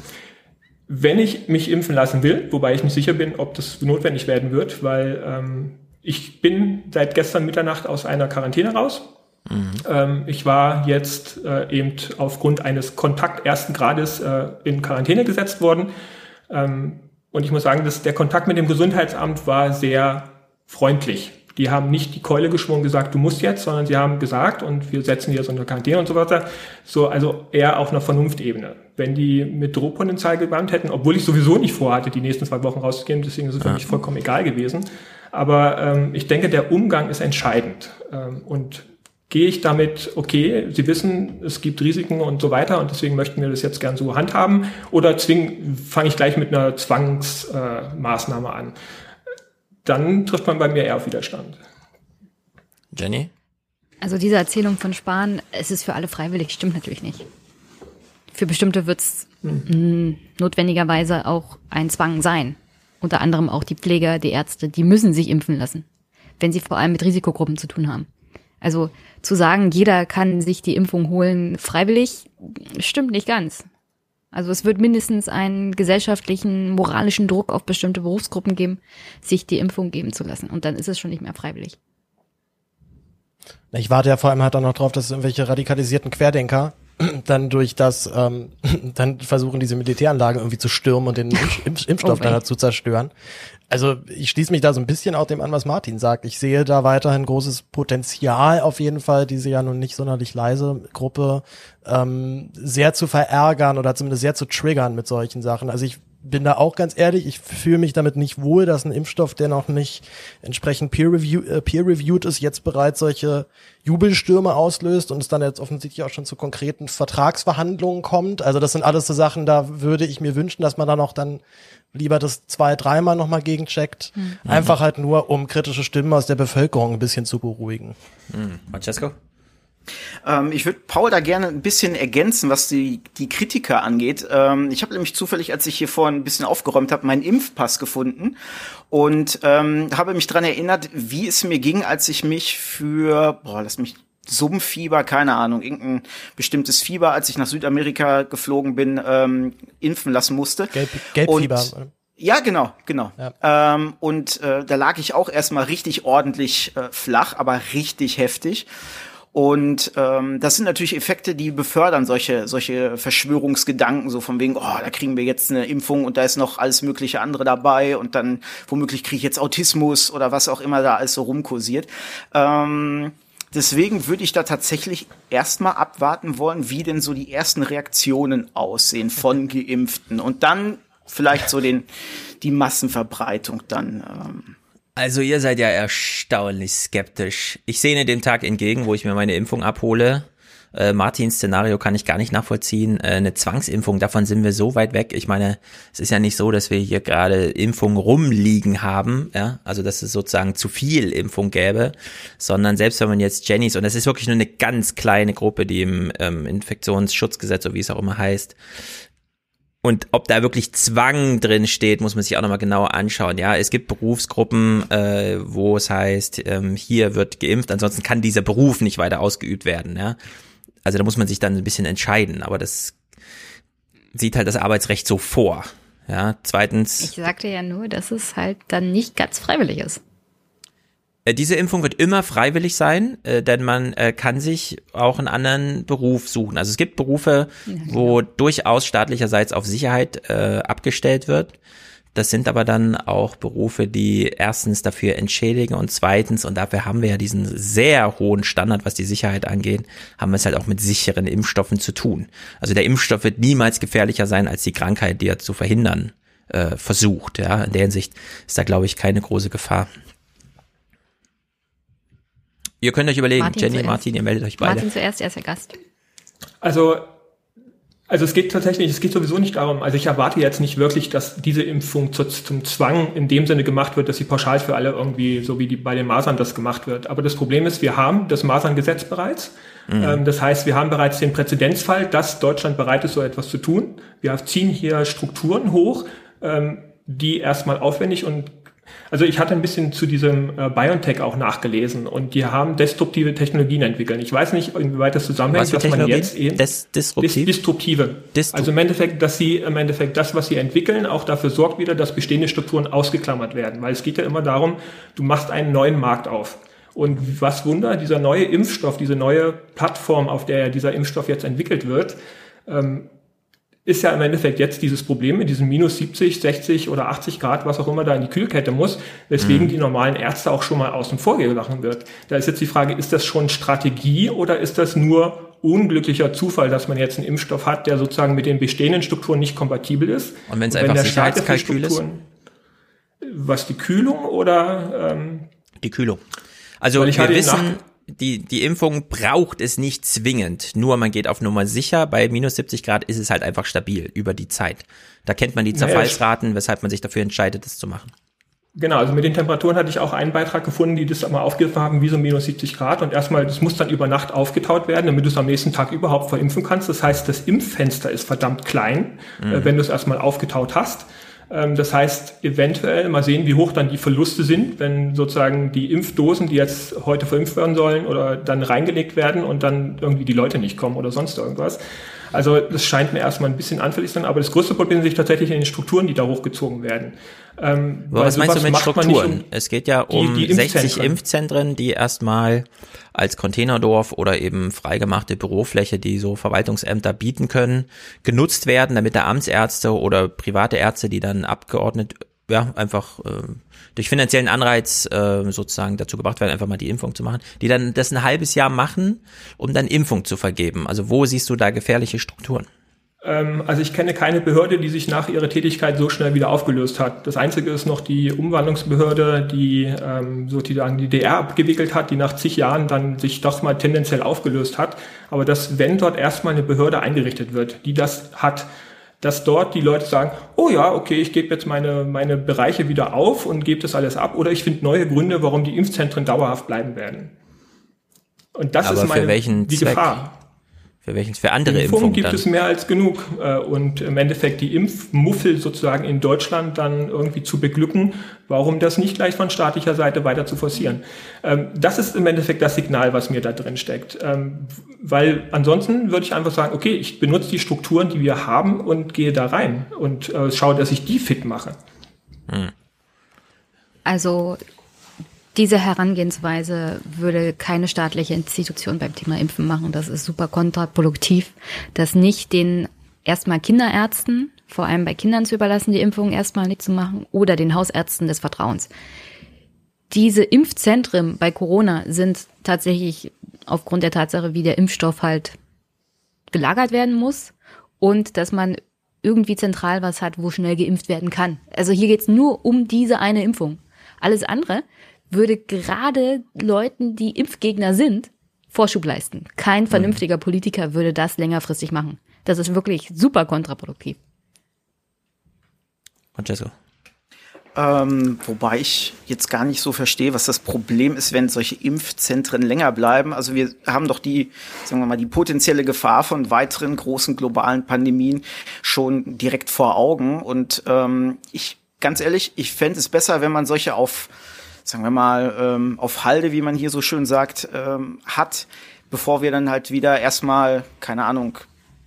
wenn ich mich impfen lassen will, wobei ich nicht sicher bin, ob das notwendig werden wird, weil ähm, ich bin seit gestern Mitternacht aus einer Quarantäne raus. Mhm. Ähm, ich war jetzt äh, eben aufgrund eines Kontakt ersten Grades äh, in Quarantäne gesetzt worden. Ähm, und ich muss sagen, dass der Kontakt mit dem Gesundheitsamt war sehr freundlich. Die haben nicht die Keule geschwungen gesagt, du musst jetzt, sondern sie haben gesagt, und wir setzen dir so eine Quarantäne und so weiter. So, also eher auf einer Vernunftebene. Wenn die mit Drohpotenzial gebannt hätten, obwohl ich sowieso nicht vorhatte, die nächsten zwei Wochen rauszugehen, deswegen ist es für mich vollkommen egal gewesen. Aber ähm, ich denke, der Umgang ist entscheidend. Ähm, und gehe ich damit, okay, Sie wissen, es gibt Risiken und so weiter und deswegen möchten wir das jetzt gern so handhaben oder fange ich gleich mit einer Zwangsmaßnahme äh, an. Dann trifft man bei mir eher auf Widerstand. Jenny? Also diese Erzählung von Spahn, es ist für alle freiwillig, stimmt natürlich nicht. Für bestimmte wird es hm. notwendigerweise auch ein Zwang sein. Unter anderem auch die Pfleger, die Ärzte, die müssen sich impfen lassen, wenn sie vor allem mit Risikogruppen zu tun haben. Also zu sagen, jeder kann sich die Impfung holen freiwillig, stimmt nicht ganz. Also es wird mindestens einen gesellschaftlichen, moralischen Druck auf bestimmte Berufsgruppen geben, sich die Impfung geben zu lassen. Und dann ist es schon nicht mehr freiwillig. Ich warte ja vor allem halt auch noch drauf, dass irgendwelche radikalisierten Querdenker dann durch das, ähm, dann versuchen, diese Militäranlage irgendwie zu stürmen und den Impf Impfstoff oh, dann zu zerstören. Also ich schließe mich da so ein bisschen auch dem an, was Martin sagt. Ich sehe da weiterhin großes Potenzial auf jeden Fall, diese ja nun nicht sonderlich leise Gruppe ähm, sehr zu verärgern oder zumindest sehr zu triggern mit solchen Sachen. Also ich bin da auch ganz ehrlich, ich fühle mich damit nicht wohl, dass ein Impfstoff, der noch nicht entsprechend peer-reviewed äh, peer -reviewed ist, jetzt bereits solche Jubelstürme auslöst und es dann jetzt offensichtlich auch schon zu konkreten Vertragsverhandlungen kommt. Also das sind alles so Sachen, da würde ich mir wünschen, dass man dann auch dann lieber das zwei, dreimal nochmal gegencheckt. Mhm. Einfach halt nur, um kritische Stimmen aus der Bevölkerung ein bisschen zu beruhigen. Mhm. Francesco? Ähm, ich würde Paul da gerne ein bisschen ergänzen, was die, die Kritiker angeht. Ähm, ich habe nämlich zufällig, als ich hier vorhin ein bisschen aufgeräumt habe, meinen Impfpass gefunden und ähm, habe mich dran erinnert, wie es mir ging, als ich mich für, boah, lass mich Summfieber, keine Ahnung, irgendein bestimmtes Fieber, als ich nach Südamerika geflogen bin, ähm, impfen lassen musste. Gelb, Gelbfieber. Und, ja, genau, genau. Ja. Ähm, und äh, da lag ich auch erstmal richtig ordentlich äh, flach, aber richtig heftig. Und ähm, das sind natürlich Effekte, die befördern solche, solche Verschwörungsgedanken, so von wegen, oh, da kriegen wir jetzt eine Impfung und da ist noch alles mögliche andere dabei und dann womöglich kriege ich jetzt Autismus oder was auch immer da alles so rumkursiert. Ähm, Deswegen würde ich da tatsächlich erstmal abwarten wollen, wie denn so die ersten Reaktionen aussehen von Geimpften und dann vielleicht so den, die Massenverbreitung dann. Ähm. Also ihr seid ja erstaunlich skeptisch. Ich sehne den Tag entgegen, wo ich mir meine Impfung abhole äh, Martins Szenario kann ich gar nicht nachvollziehen. Äh, eine Zwangsimpfung, davon sind wir so weit weg. Ich meine, es ist ja nicht so, dass wir hier gerade Impfungen rumliegen haben, ja, also dass es sozusagen zu viel Impfung gäbe, sondern selbst wenn man jetzt Jennys, und das ist wirklich nur eine ganz kleine Gruppe, die im ähm, Infektionsschutzgesetz, so wie es auch immer heißt, und ob da wirklich Zwang drin steht, muss man sich auch nochmal genauer anschauen. Ja, es gibt Berufsgruppen, äh, wo es heißt, ähm, hier wird geimpft, ansonsten kann dieser Beruf nicht weiter ausgeübt werden. Ja, also da muss man sich dann ein bisschen entscheiden, aber das sieht halt das Arbeitsrecht so vor. Ja, zweitens. Ich sagte ja nur, dass es halt dann nicht ganz freiwillig ist. Äh, diese Impfung wird immer freiwillig sein, äh, denn man äh, kann sich auch einen anderen Beruf suchen. Also es gibt Berufe, wo durchaus staatlicherseits auf Sicherheit äh, abgestellt wird. Das sind aber dann auch Berufe, die erstens dafür entschädigen und zweitens, und dafür haben wir ja diesen sehr hohen Standard, was die Sicherheit angeht, haben wir es halt auch mit sicheren Impfstoffen zu tun. Also der Impfstoff wird niemals gefährlicher sein als die Krankheit, die er zu verhindern äh, versucht. Ja, in der Hinsicht ist da, glaube ich, keine große Gefahr. Ihr könnt euch überlegen, Martin Jenny, zuerst. Martin, ihr meldet euch beide. Martin zuerst, er ist der Gast. Also also es geht tatsächlich, es geht sowieso nicht darum, also ich erwarte jetzt nicht wirklich, dass diese Impfung zu, zum Zwang in dem Sinne gemacht wird, dass sie pauschal für alle irgendwie, so wie die, bei den Masern das gemacht wird. Aber das Problem ist, wir haben das Maserngesetz bereits. Mhm. Ähm, das heißt, wir haben bereits den Präzedenzfall, dass Deutschland bereit ist, so etwas zu tun. Wir ziehen hier Strukturen hoch, ähm, die erstmal aufwendig und also ich hatte ein bisschen zu diesem äh, BioNTech auch nachgelesen und die haben destruktive Technologien entwickelt. Ich weiß nicht, inwieweit das zusammenhängt, dass man jetzt eben Des, disruptiv? Dis, disruptive. Distru also im Endeffekt, dass sie im Endeffekt das, was sie entwickeln, auch dafür sorgt wieder, dass bestehende Strukturen ausgeklammert werden. Weil es geht ja immer darum, du machst einen neuen Markt auf. Und was Wunder, dieser neue Impfstoff, diese neue Plattform, auf der dieser Impfstoff jetzt entwickelt wird, ähm, ist ja im Endeffekt jetzt dieses Problem mit diesen minus 70, 60 oder 80 Grad, was auch immer da in die Kühlkette muss, weswegen mhm. die normalen Ärzte auch schon mal außen vor gelassen wird. Da ist jetzt die Frage, ist das schon Strategie oder ist das nur unglücklicher Zufall, dass man jetzt einen Impfstoff hat, der sozusagen mit den bestehenden Strukturen nicht kompatibel ist? Und wenn es einfach Sicherheitskalkül ist? Was die Kühlung oder? Ähm, die Kühlung. Also wir wissen, die, die Impfung braucht es nicht zwingend. Nur man geht auf Nummer sicher. Bei minus 70 Grad ist es halt einfach stabil über die Zeit. Da kennt man die Zerfallsraten, weshalb man sich dafür entscheidet, das zu machen. Genau, also mit den Temperaturen hatte ich auch einen Beitrag gefunden, die das mal aufgegriffen haben, wie so minus 70 Grad. Und erstmal, das muss dann über Nacht aufgetaut werden, damit du es am nächsten Tag überhaupt verimpfen kannst. Das heißt, das Impffenster ist verdammt klein, mhm. äh, wenn du es erstmal aufgetaut hast. Ähm, das heißt, eventuell mal sehen, wie hoch dann die Verluste sind, wenn sozusagen die Impfdosen, die jetzt heute verimpft werden sollen, oder dann reingelegt werden und dann irgendwie die Leute nicht kommen oder sonst irgendwas. Also das scheint mir erstmal ein bisschen anfällig zu sein, aber das größte Problem sich tatsächlich in den Strukturen, die da hochgezogen werden. Ähm, was meinst du mit Strukturen? Um es geht ja um die, die 60 Impfzentren, die erstmal als Containerdorf oder eben freigemachte Bürofläche, die so Verwaltungsämter bieten können, genutzt werden, damit da Amtsärzte oder private Ärzte, die dann abgeordnet, ja, einfach äh, durch finanziellen Anreiz äh, sozusagen dazu gebracht werden, einfach mal die Impfung zu machen, die dann das ein halbes Jahr machen, um dann Impfung zu vergeben. Also wo siehst du da gefährliche Strukturen? Ähm, also ich kenne keine Behörde, die sich nach ihrer Tätigkeit so schnell wieder aufgelöst hat. Das Einzige ist noch die Umwandlungsbehörde, die ähm, sozusagen die DR abgewickelt hat, die nach zig Jahren dann sich doch mal tendenziell aufgelöst hat. Aber dass, wenn dort erstmal eine Behörde eingerichtet wird, die das hat, dass dort die Leute sagen, oh ja, okay, ich gebe jetzt meine, meine Bereiche wieder auf und gebe das alles ab oder ich finde neue Gründe, warum die Impfzentren dauerhaft bleiben werden. Und das Aber ist meine, für welchen die Zweck? Gefahr. Für welchen, für andere Impfungen? Impfungen gibt dann? es mehr als genug. Äh, und im Endeffekt die Impfmuffel sozusagen in Deutschland dann irgendwie zu beglücken, warum das nicht gleich von staatlicher Seite weiter zu forcieren. Ähm, das ist im Endeffekt das Signal, was mir da drin steckt. Ähm, weil ansonsten würde ich einfach sagen, okay, ich benutze die Strukturen, die wir haben und gehe da rein und äh, schaue, dass ich die fit mache. Hm. Also diese Herangehensweise würde keine staatliche Institution beim Thema Impfen machen. Das ist super kontraproduktiv, das nicht den erstmal Kinderärzten, vor allem bei Kindern zu überlassen, die Impfung erstmal nicht zu machen, oder den Hausärzten des Vertrauens. Diese Impfzentren bei Corona sind tatsächlich aufgrund der Tatsache, wie der Impfstoff halt gelagert werden muss und dass man irgendwie zentral was hat, wo schnell geimpft werden kann. Also hier geht's nur um diese eine Impfung. Alles andere würde gerade Leuten, die Impfgegner sind, Vorschub leisten. Kein vernünftiger Politiker würde das längerfristig machen. Das ist wirklich super kontraproduktiv. Francesco. Ähm, wobei ich jetzt gar nicht so verstehe, was das Problem ist, wenn solche Impfzentren länger bleiben. Also wir haben doch die, sagen wir mal, die potenzielle Gefahr von weiteren großen globalen Pandemien schon direkt vor Augen. Und ähm, ich, ganz ehrlich, ich fände es besser, wenn man solche auf sagen wir mal, ähm, auf Halde, wie man hier so schön sagt, ähm, hat, bevor wir dann halt wieder erstmal, keine Ahnung,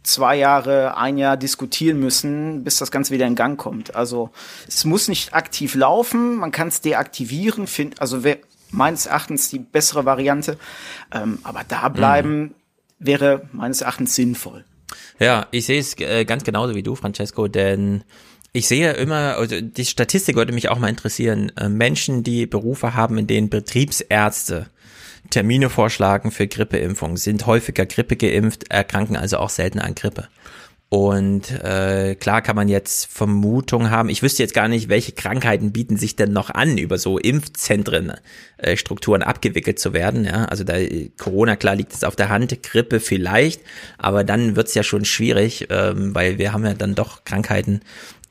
zwei Jahre, ein Jahr diskutieren müssen, bis das Ganze wieder in Gang kommt. Also es muss nicht aktiv laufen, man kann es deaktivieren, find, also wer, meines Erachtens die bessere Variante. Ähm, aber da bleiben mhm. wäre meines Erachtens sinnvoll. Ja, ich sehe es äh, ganz genauso wie du, Francesco, denn ich sehe immer, also die Statistik würde mich auch mal interessieren, äh, Menschen, die Berufe haben, in denen Betriebsärzte Termine vorschlagen für Grippeimpfungen, sind häufiger Grippe geimpft, erkranken also auch seltener an Grippe. Und äh, klar kann man jetzt Vermutungen haben. Ich wüsste jetzt gar nicht, welche Krankheiten bieten sich denn noch an, über so Impfzentren äh, Strukturen abgewickelt zu werden. Ja, also da Corona klar liegt es auf der Hand, Grippe vielleicht, aber dann wird's ja schon schwierig, ähm, weil wir haben ja dann doch Krankheiten,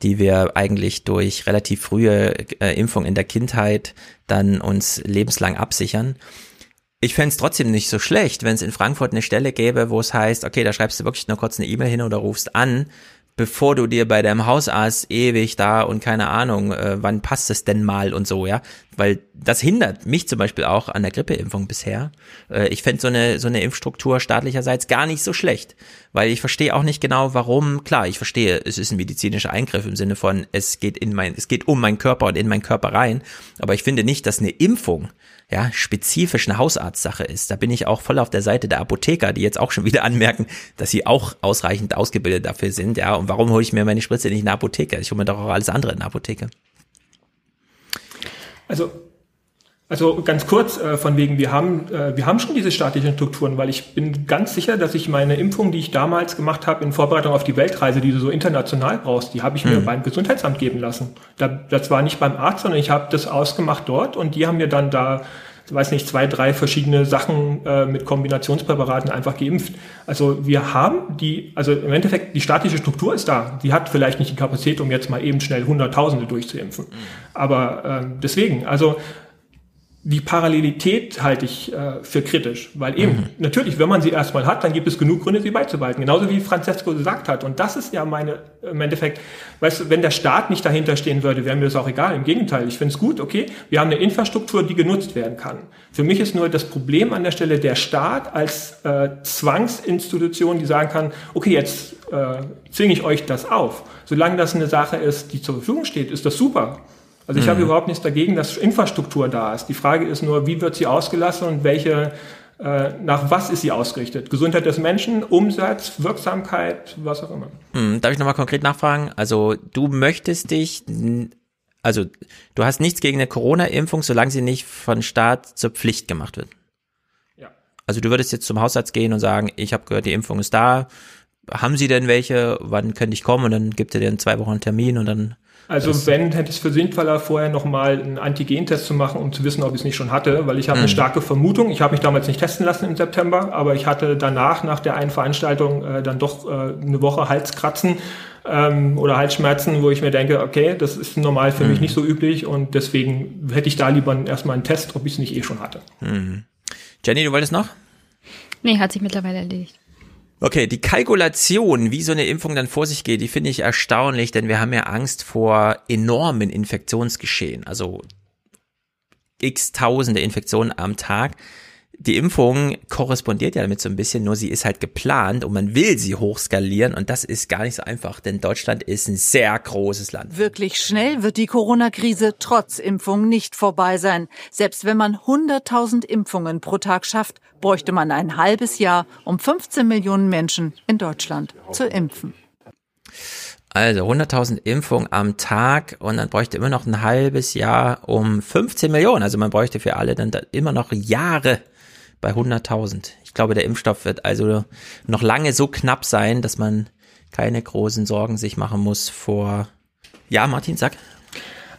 die wir eigentlich durch relativ frühe äh, Impfung in der Kindheit dann uns lebenslang absichern. Ich fände es trotzdem nicht so schlecht, wenn es in Frankfurt eine Stelle gäbe, wo es heißt, okay, da schreibst du wirklich nur kurz eine E-Mail hin oder rufst an, bevor du dir bei deinem Hausarzt ewig da und keine Ahnung, äh, wann passt es denn mal und so, ja. Weil das hindert mich zum Beispiel auch an der Grippeimpfung bisher. Äh, ich fände so eine, so eine Impfstruktur staatlicherseits gar nicht so schlecht. Weil ich verstehe auch nicht genau, warum, klar, ich verstehe, es ist ein medizinischer Eingriff im Sinne von, es geht in mein, es geht um meinen Körper und in meinen Körper rein. Aber ich finde nicht, dass eine Impfung ja, spezifisch eine Hausarztsache ist. Da bin ich auch voll auf der Seite der Apotheker, die jetzt auch schon wieder anmerken, dass sie auch ausreichend ausgebildet dafür sind. Ja, und warum hole ich mir meine Spritze nicht in der Apotheke? Ich hole mir doch auch alles andere in der Apotheke. Also also ganz kurz äh, von wegen, wir haben, äh, wir haben schon diese staatlichen Strukturen, weil ich bin ganz sicher, dass ich meine Impfung, die ich damals gemacht habe in Vorbereitung auf die Weltreise, die du so international brauchst, die habe ich mir mhm. beim Gesundheitsamt geben lassen. Da, das war nicht beim Arzt, sondern ich habe das ausgemacht dort und die haben mir dann da weiß nicht, zwei, drei verschiedene Sachen äh, mit Kombinationspräparaten einfach geimpft. Also wir haben die, also im Endeffekt, die staatliche Struktur ist da. Die hat vielleicht nicht die Kapazität, um jetzt mal eben schnell Hunderttausende durchzuimpfen. Mhm. Aber ähm, deswegen, also die Parallelität halte ich äh, für kritisch, weil eben mhm. natürlich, wenn man sie erstmal hat, dann gibt es genug Gründe, sie beizubehalten. Genauso wie Francesco gesagt hat. Und das ist ja meine, im Endeffekt, weißt du, wenn der Staat nicht dahinter stehen würde, wäre mir das auch egal. Im Gegenteil, ich finde es gut, okay, wir haben eine Infrastruktur, die genutzt werden kann. Für mich ist nur das Problem an der Stelle der Staat als äh, Zwangsinstitution, die sagen kann, okay, jetzt äh, zwinge ich euch das auf. Solange das eine Sache ist, die zur Verfügung steht, ist das super. Also ich mhm. habe überhaupt nichts dagegen, dass Infrastruktur da ist. Die Frage ist nur, wie wird sie ausgelassen und welche, äh, nach was ist sie ausgerichtet? Gesundheit des Menschen, Umsatz, Wirksamkeit, was auch immer. Mhm. Darf ich nochmal konkret nachfragen? Also du möchtest dich, also du hast nichts gegen eine Corona-Impfung, solange sie nicht von Staat zur Pflicht gemacht wird. Ja. Also du würdest jetzt zum Hausarzt gehen und sagen, ich habe gehört, die Impfung ist da. Haben Sie denn welche? Wann könnte ich kommen? Und dann gibt er dir in zwei Wochen einen Termin und dann also das wenn, hätte es für sinnvoller, vorher nochmal einen Antigentest zu machen, um zu wissen, ob ich es nicht schon hatte, weil ich habe mhm. eine starke Vermutung. Ich habe mich damals nicht testen lassen im September, aber ich hatte danach, nach der einen Veranstaltung, äh, dann doch äh, eine Woche Halskratzen ähm, oder Halsschmerzen, wo ich mir denke, okay, das ist normal für mhm. mich nicht so üblich und deswegen hätte ich da lieber erstmal einen Test, ob ich es nicht eh schon hatte. Mhm. Jenny, du wolltest noch? Nee, hat sich mittlerweile erledigt. Okay, die Kalkulation, wie so eine Impfung dann vor sich geht, die finde ich erstaunlich, denn wir haben ja Angst vor enormen Infektionsgeschehen, also x tausende Infektionen am Tag die Impfung korrespondiert ja damit so ein bisschen, nur sie ist halt geplant und man will sie hochskalieren und das ist gar nicht so einfach, denn Deutschland ist ein sehr großes Land. Wirklich schnell wird die Corona-Krise trotz Impfung nicht vorbei sein. Selbst wenn man 100.000 Impfungen pro Tag schafft, bräuchte man ein halbes Jahr, um 15 Millionen Menschen in Deutschland zu impfen. Also 100.000 Impfungen am Tag und dann bräuchte immer noch ein halbes Jahr um 15 Millionen. Also man bräuchte für alle dann immer noch Jahre bei 100.000. Ich glaube, der Impfstoff wird also noch lange so knapp sein, dass man keine großen Sorgen sich machen muss vor. Ja, Martin, sag.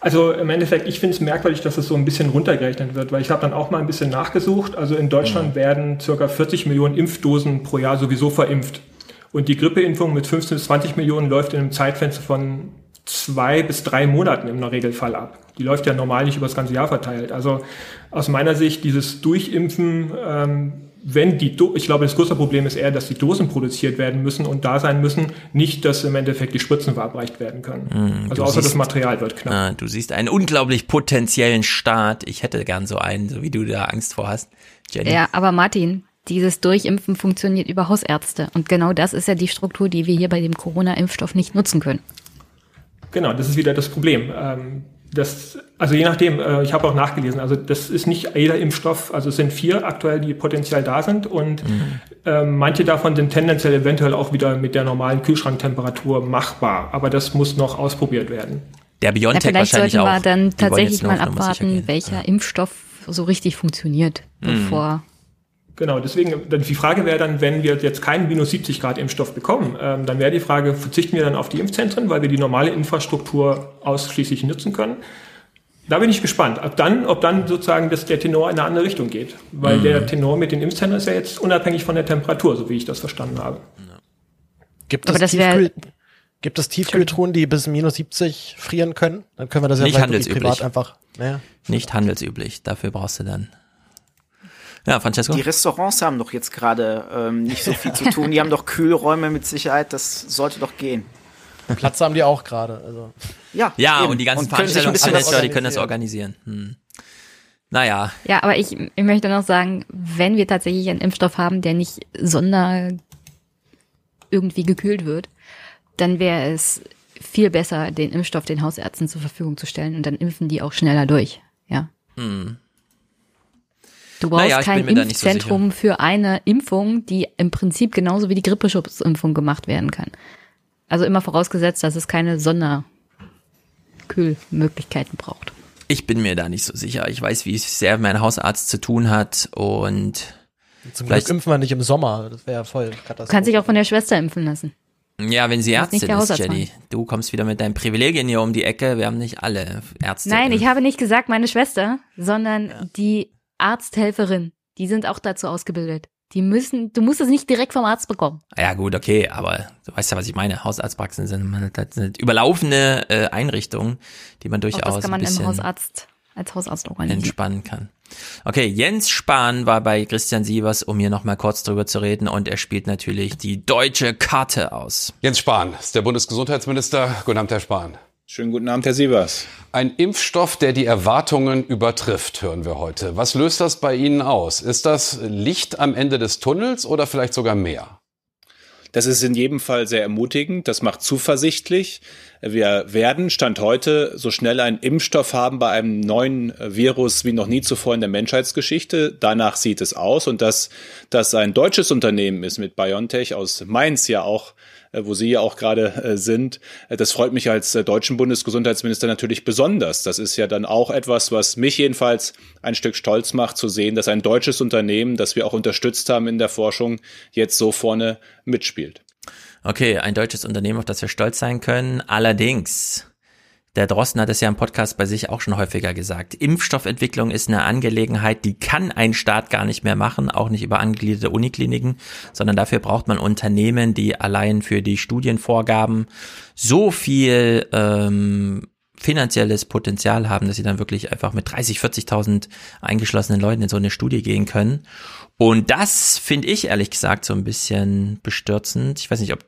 Also im Endeffekt, ich finde es merkwürdig, dass es so ein bisschen runtergerechnet wird, weil ich habe dann auch mal ein bisschen nachgesucht. Also in Deutschland mhm. werden circa 40 Millionen Impfdosen pro Jahr sowieso verimpft. Und die Grippeimpfung mit 15 bis 20 Millionen läuft in einem Zeitfenster von zwei bis drei Monaten im Regelfall ab. Die läuft ja normal nicht über das ganze Jahr verteilt. Also aus meiner Sicht dieses Durchimpfen, ähm, wenn die, Do ich glaube, das größte Problem ist eher, dass die Dosen produziert werden müssen und da sein müssen, nicht, dass im Endeffekt die Spritzen verabreicht werden können. Mm, also außer siehst, das Material wird knapp. Ah, du siehst einen unglaublich potenziellen Staat. Ich hätte gern so einen, so wie du da Angst vor hast. Jenny. Ja, aber Martin, dieses Durchimpfen funktioniert über Hausärzte. Und genau das ist ja die Struktur, die wir hier bei dem Corona-Impfstoff nicht nutzen können. Genau, das ist wieder das Problem. Ähm, Das, also je nachdem, äh, ich habe auch nachgelesen, also das ist nicht jeder Impfstoff, also es sind vier aktuell, die potenziell da sind und mhm. äh, manche davon sind tendenziell eventuell auch wieder mit der normalen Kühlschranktemperatur machbar, aber das muss noch ausprobiert werden. Der BioNTech ja, vielleicht wahrscheinlich sollten wir auch. dann tatsächlich mal abwarten, welcher ja. Impfstoff so richtig funktioniert, mhm. Genau, deswegen, dann die Frage wäre dann, wenn wir jetzt keinen minus 70 Grad Impfstoff bekommen, ähm, dann wäre die Frage, verzichten wir dann auf die Impfzentren, weil wir die normale Infrastruktur ausschließlich nutzen können? Da bin ich gespannt, ob dann, ob dann sozusagen das, der Tenor in eine andere Richtung geht. Weil mhm. der Tenor mit den Impfzentren ist ja jetzt unabhängig von der Temperatur, so wie ich das verstanden habe. Gibt es, Tiefkühl, gibt es Tiefkühltruhen, die bis minus 70 frieren können? Dann können wir das ja Nicht handelsüblich. privat einfach. Naja. Nicht handelsüblich. Dafür brauchst du dann ja, Francesco? Die Restaurants haben doch jetzt gerade ähm, nicht so viel zu tun. Die haben doch Kühlräume mit Sicherheit. Das sollte doch gehen. Platz haben die auch gerade. Also. Ja, ja und die ganzen Veranstaltungsmanager, die können das organisieren. Hm. Naja. Ja, aber ich, ich möchte noch sagen, wenn wir tatsächlich einen Impfstoff haben, der nicht sonder irgendwie gekühlt wird, dann wäre es viel besser, den Impfstoff den Hausärzten zur Verfügung zu stellen und dann impfen die auch schneller durch. Ja. Hm. Du brauchst naja, kein Impfzentrum so für eine Impfung, die im Prinzip genauso wie die Grippeschutzimpfung gemacht werden kann. Also immer vorausgesetzt, dass es keine Sonderkühlmöglichkeiten braucht. Ich bin mir da nicht so sicher. Ich weiß, wie es sehr mein Hausarzt zu tun hat und zum Glück impfen wir nicht im Sommer. Das wäre ja voll Katastrophe. Du kannst dich auch von der Schwester impfen lassen. Ja, wenn sie Ärztin ist, Jenny. Du kommst wieder mit deinen Privilegien hier um die Ecke. Wir haben nicht alle Ärzte. Nein, ich habe nicht gesagt meine Schwester, sondern ja. die Arzthelferin, die sind auch dazu ausgebildet. Die müssen, du musst es nicht direkt vom Arzt bekommen. Ja gut, okay, aber du weißt ja, was ich meine. Hausarztpraxen sind, sind überlaufende äh, Einrichtungen, die man durchaus auch das kann man ein bisschen im Hausarzt, als Hausarzt organisieren. entspannen kann. Okay, Jens Spahn war bei Christian Sievers, um hier nochmal kurz drüber zu reden und er spielt natürlich die deutsche Karte aus. Jens Spahn ist der Bundesgesundheitsminister. Guten Abend, Herr Spahn. Schönen guten Abend, Herr Sievers. Ein Impfstoff, der die Erwartungen übertrifft, hören wir heute. Was löst das bei Ihnen aus? Ist das Licht am Ende des Tunnels oder vielleicht sogar mehr? Das ist in jedem Fall sehr ermutigend. Das macht zuversichtlich. Wir werden, Stand heute, so schnell einen Impfstoff haben bei einem neuen Virus wie noch nie zuvor in der Menschheitsgeschichte. Danach sieht es aus. Und dass das ein deutsches Unternehmen ist mit BioNTech aus Mainz ja auch wo Sie ja auch gerade äh, sind. Äh, das freut mich als deutschen Bundesgesundheitsminister natürlich besonders. Das ist ja dann auch etwas, was mich jedenfalls ein Stück stolz macht, zu sehen, dass ein deutsches Unternehmen, das wir auch unterstützt haben in der Forschung, jetzt so vorne mitspielt. Okay, ein deutsches Unternehmen, auf das wir stolz sein können. Allerdings der Drosten hat es ja im Podcast bei sich auch schon häufiger gesagt. Impfstoffentwicklung ist eine Angelegenheit, die kann ein Staat gar nicht mehr machen, auch nicht über angegliederte Unikliniken, sondern dafür braucht man Unternehmen, die allein für die Studienvorgaben so viel ähm, finanzielles Potenzial haben, dass sie dann wirklich einfach mit 30, 40.000 eingeschlossenen Leuten in so eine Studie gehen können. Und das finde ich ehrlich gesagt so ein bisschen bestürzend. Ich weiß nicht, ob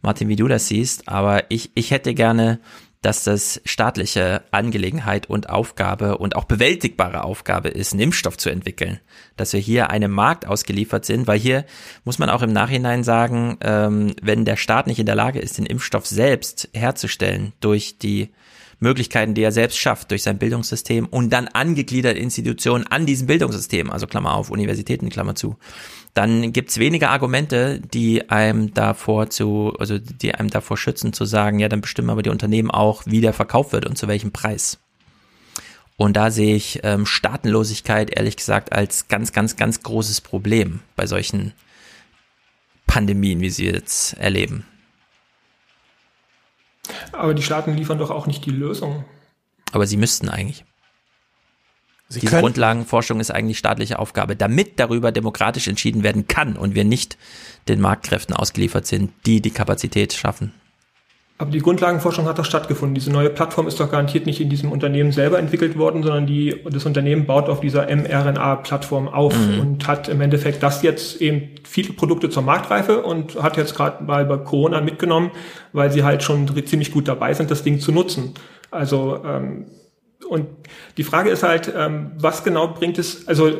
Martin, wie du das siehst, aber ich, ich hätte gerne dass das staatliche Angelegenheit und Aufgabe und auch bewältigbare Aufgabe ist, einen Impfstoff zu entwickeln. Dass wir hier einem Markt ausgeliefert sind, weil hier muss man auch im Nachhinein sagen, ähm, wenn der Staat nicht in der Lage ist, den Impfstoff selbst herzustellen durch die Möglichkeiten, die er selbst schafft, durch sein Bildungssystem und dann angegliederte Institutionen an diesem Bildungssystem, also Klammer auf, Universitäten, Klammer zu, dann gibt's weniger Argumente, die einem davor zu, also die einem davor schützen, zu sagen, ja, dann bestimmen aber die Unternehmen auch, wie der verkauft wird und zu welchem Preis. Und da sehe ich ähm, Staatenlosigkeit ehrlich gesagt als ganz, ganz, ganz großes Problem bei solchen Pandemien, wie sie jetzt erleben. Aber die Staaten liefern doch auch nicht die Lösung. Aber sie müssten eigentlich. Sie Diese Grundlagenforschung ist eigentlich staatliche Aufgabe, damit darüber demokratisch entschieden werden kann und wir nicht den Marktkräften ausgeliefert sind, die die Kapazität schaffen. Aber die Grundlagenforschung hat doch stattgefunden. Diese neue Plattform ist doch garantiert nicht in diesem Unternehmen selber entwickelt worden, sondern die, das Unternehmen baut auf dieser mRNA-Plattform auf mhm. und hat im Endeffekt das jetzt eben viele Produkte zur Marktreife und hat jetzt gerade mal bei Corona mitgenommen, weil sie halt schon ziemlich gut dabei sind, das Ding zu nutzen. Also ähm, und die Frage ist halt, ähm, was genau bringt es, also,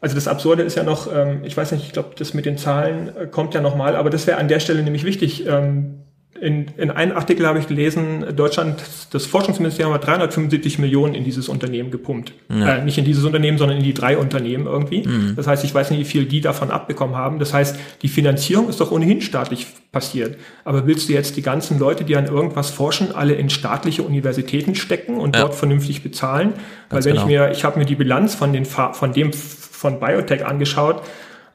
also das Absurde ist ja noch, ähm, ich weiß nicht, ich glaube, das mit den Zahlen äh, kommt ja nochmal, aber das wäre an der Stelle nämlich wichtig. Ähm, in, in einem Artikel habe ich gelesen, Deutschland, das Forschungsministerium hat 375 Millionen in dieses Unternehmen gepumpt. Ja. Äh, nicht in dieses Unternehmen, sondern in die drei Unternehmen irgendwie. Mhm. Das heißt, ich weiß nicht, wie viel die davon abbekommen haben. Das heißt, die Finanzierung ist doch ohnehin staatlich passiert. Aber willst du jetzt die ganzen Leute, die an irgendwas forschen, alle in staatliche Universitäten stecken und ja. dort vernünftig bezahlen? Weil wenn genau. ich mir, ich habe mir die Bilanz von den von dem von Biotech angeschaut,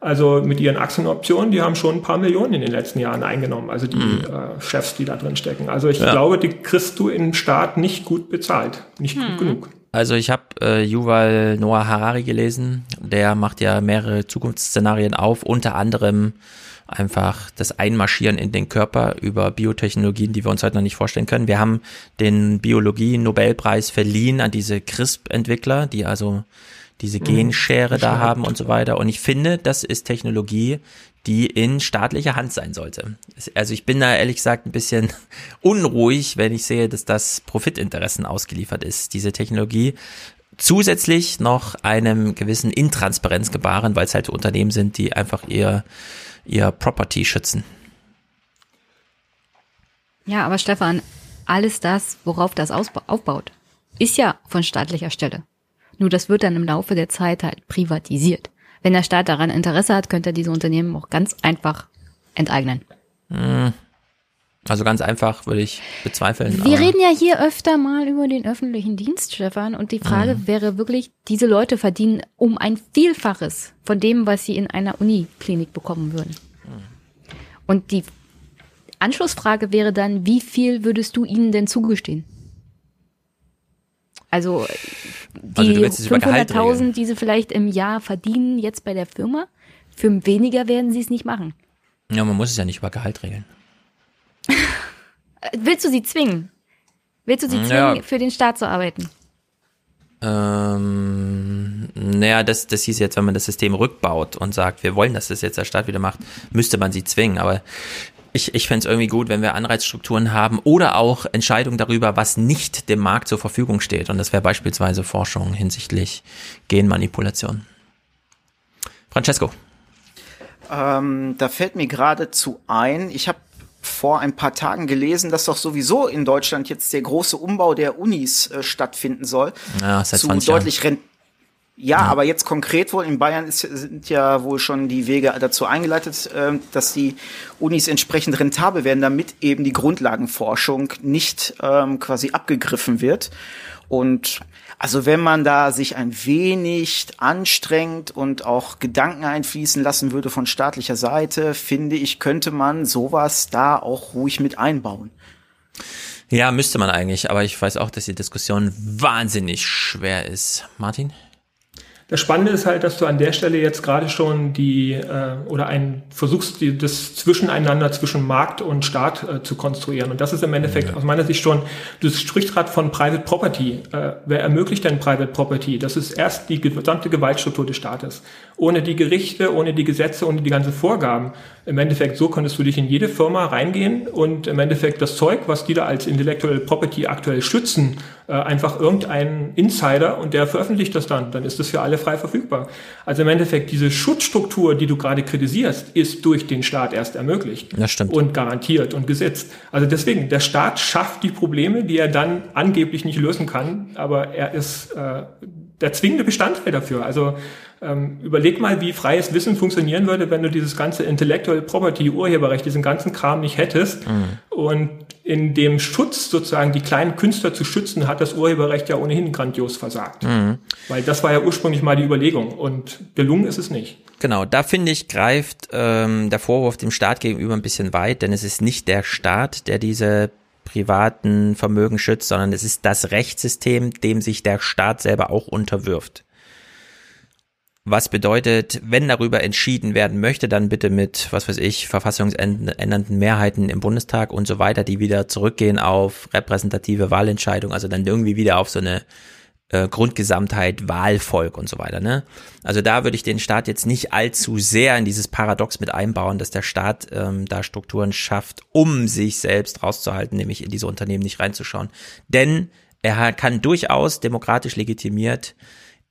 also mit ihren Aktienoptionen, die haben schon ein paar Millionen in den letzten Jahren eingenommen, also die mhm. äh, Chefs, die da drin stecken. Also ich ja. glaube, die kriegst du im Staat nicht gut bezahlt, nicht mhm. gut genug. Also ich habe äh, Yuval Noah Harari gelesen, der macht ja mehrere Zukunftsszenarien auf, unter anderem einfach das Einmarschieren in den Körper über Biotechnologien, die wir uns heute noch nicht vorstellen können. Wir haben den Biologie-Nobelpreis verliehen an diese CRISP-Entwickler, die also diese mhm. Genschere mhm. da haben und so weiter. Und ich finde, das ist Technologie, die in staatlicher Hand sein sollte. Also ich bin da ehrlich gesagt ein bisschen unruhig, wenn ich sehe, dass das Profitinteressen ausgeliefert ist, diese Technologie. Zusätzlich noch einem gewissen Intransparenz gebaren, weil es halt Unternehmen sind, die einfach ihr, ihr Property schützen. Ja, aber Stefan, alles das, worauf das aufbaut, ist ja von staatlicher Stelle. Nur das wird dann im Laufe der Zeit halt privatisiert. Wenn der Staat daran Interesse hat, könnte er diese Unternehmen auch ganz einfach enteignen. Hm. Also ganz einfach würde ich bezweifeln. Wir reden ja hier öfter mal über den öffentlichen Dienst, Stefan, und die Frage mhm. wäre wirklich, diese Leute verdienen um ein Vielfaches von dem, was sie in einer Uniklinik bekommen würden. Mhm. Und die Anschlussfrage wäre dann, wie viel würdest du ihnen denn zugestehen? Also die also 500.000, die sie vielleicht im Jahr verdienen, jetzt bei der Firma, für weniger werden sie es nicht machen. Ja, man muss es ja nicht über Gehalt regeln. Willst du sie zwingen? Willst du sie zwingen, ja. für den Staat zu arbeiten? Ähm, naja, das, das hieß jetzt, wenn man das System rückbaut und sagt, wir wollen, dass das jetzt der Staat wieder macht, müsste man sie zwingen. Aber ich, ich fände es irgendwie gut, wenn wir Anreizstrukturen haben oder auch Entscheidungen darüber, was nicht dem Markt zur Verfügung steht. Und das wäre beispielsweise Forschung hinsichtlich Genmanipulation. Francesco. Ähm, da fällt mir geradezu ein, ich habe vor ein paar Tagen gelesen, dass doch sowieso in Deutschland jetzt der große Umbau der Unis äh, stattfinden soll. Ja, seit zu deutlich Jahren. Ja, ja, aber jetzt konkret wohl in Bayern ist, sind ja wohl schon die Wege dazu eingeleitet, äh, dass die Unis entsprechend rentabel werden, damit eben die Grundlagenforschung nicht ähm, quasi abgegriffen wird. Und also wenn man da sich ein wenig anstrengt und auch Gedanken einfließen lassen würde von staatlicher Seite, finde ich, könnte man sowas da auch ruhig mit einbauen. Ja, müsste man eigentlich, aber ich weiß auch, dass die Diskussion wahnsinnig schwer ist. Martin? Das Spannende ist halt, dass du an der Stelle jetzt gerade schon die äh, oder ein versuchst, die, das Zwischeneinander zwischen Markt und Staat äh, zu konstruieren. Und das ist im Endeffekt ja. aus meiner Sicht schon, du sprichst gerade von Private Property. Äh, wer ermöglicht denn Private Property? Das ist erst die gesamte Gewaltstruktur des Staates. Ohne die Gerichte, ohne die Gesetze, ohne die ganzen Vorgaben. Im Endeffekt, so könntest du dich in jede Firma reingehen und im Endeffekt das Zeug, was die da als Intellectual Property aktuell schützen, äh, einfach irgendein Insider und der veröffentlicht das dann. Dann ist das für alle frei verfügbar. Also im Endeffekt, diese Schutzstruktur, die du gerade kritisierst, ist durch den Staat erst ermöglicht. Das stimmt. Und garantiert und gesetzt. Also deswegen, der Staat schafft die Probleme, die er dann angeblich nicht lösen kann, aber er ist äh, der zwingende Bestandteil dafür. Also ähm, überleg mal, wie freies Wissen funktionieren würde, wenn du dieses ganze Intellectual Property, Urheberrecht, diesen ganzen Kram nicht hättest. Mhm. Und in dem Schutz sozusagen die kleinen Künstler zu schützen, hat das Urheberrecht ja ohnehin grandios versagt. Mhm. Weil das war ja ursprünglich mal die Überlegung und gelungen ist es nicht. Genau, da finde ich, greift ähm, der Vorwurf dem Staat gegenüber ein bisschen weit, denn es ist nicht der Staat, der diese privaten Vermögen schützt, sondern es ist das Rechtssystem, dem sich der Staat selber auch unterwirft. Was bedeutet, wenn darüber entschieden werden möchte, dann bitte mit, was weiß ich, verfassungsändernden Mehrheiten im Bundestag und so weiter, die wieder zurückgehen auf repräsentative Wahlentscheidung, also dann irgendwie wieder auf so eine äh, Grundgesamtheit, Wahlvolk und so weiter. Ne? Also da würde ich den Staat jetzt nicht allzu sehr in dieses Paradox mit einbauen, dass der Staat ähm, da Strukturen schafft, um sich selbst rauszuhalten, nämlich in diese Unternehmen nicht reinzuschauen. Denn er kann durchaus demokratisch legitimiert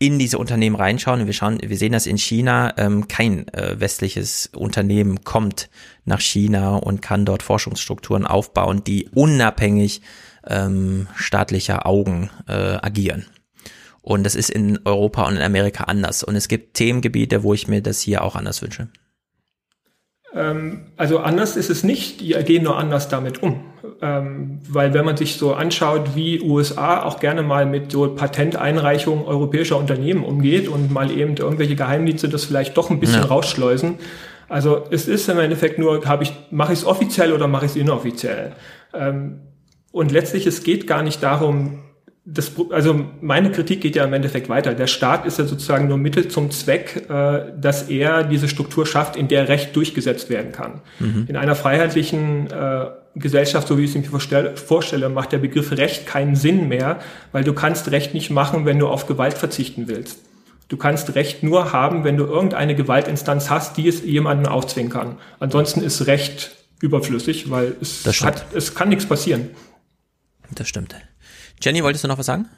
in diese Unternehmen reinschauen. Wir schauen, wir sehen das in China. Ähm, kein äh, westliches Unternehmen kommt nach China und kann dort Forschungsstrukturen aufbauen, die unabhängig ähm, staatlicher Augen äh, agieren. Und das ist in Europa und in Amerika anders. Und es gibt Themengebiete, wo ich mir das hier auch anders wünsche. Ähm, also anders ist es nicht, die gehen nur anders damit um. Ähm, weil wenn man sich so anschaut, wie USA auch gerne mal mit so Patenteinreichungen europäischer Unternehmen umgeht und mal eben irgendwelche Geheimdienste das vielleicht doch ein bisschen ja. rausschleusen. Also es ist im Endeffekt nur, habe ich, mache ich es offiziell oder mache ich es inoffiziell? Ähm, und letztlich, es geht gar nicht darum, das, also meine Kritik geht ja im Endeffekt weiter. Der Staat ist ja sozusagen nur Mittel zum Zweck, äh, dass er diese Struktur schafft, in der Recht durchgesetzt werden kann. Mhm. In einer freiheitlichen äh, Gesellschaft, so wie ich es mir vorstelle, macht der Begriff Recht keinen Sinn mehr, weil du kannst Recht nicht machen, wenn du auf Gewalt verzichten willst. Du kannst Recht nur haben, wenn du irgendeine Gewaltinstanz hast, die es jemandem aufzwingen kann. Ansonsten ist Recht überflüssig, weil es, hat, es kann nichts passieren. Das stimmt. Jenny, wolltest du noch was sagen?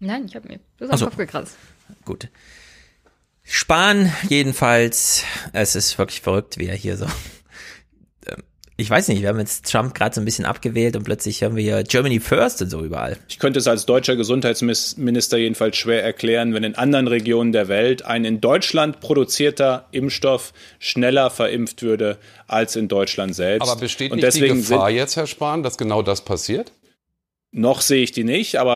Nein, ich habe mir das auf so. Kopf gekratzt. Gut. Spahn jedenfalls, es ist wirklich verrückt, wie er hier so ähm, ich weiß nicht, wir haben jetzt Trump gerade so ein bisschen abgewählt und plötzlich haben wir hier Germany First und so überall. Ich könnte es als deutscher Gesundheitsminister jedenfalls schwer erklären, wenn in anderen Regionen der Welt ein in Deutschland produzierter Impfstoff schneller verimpft würde als in Deutschland selbst. Aber besteht nicht die Gefahr jetzt, Herr Spahn, dass genau das passiert? Noch sehe ich die nicht, aber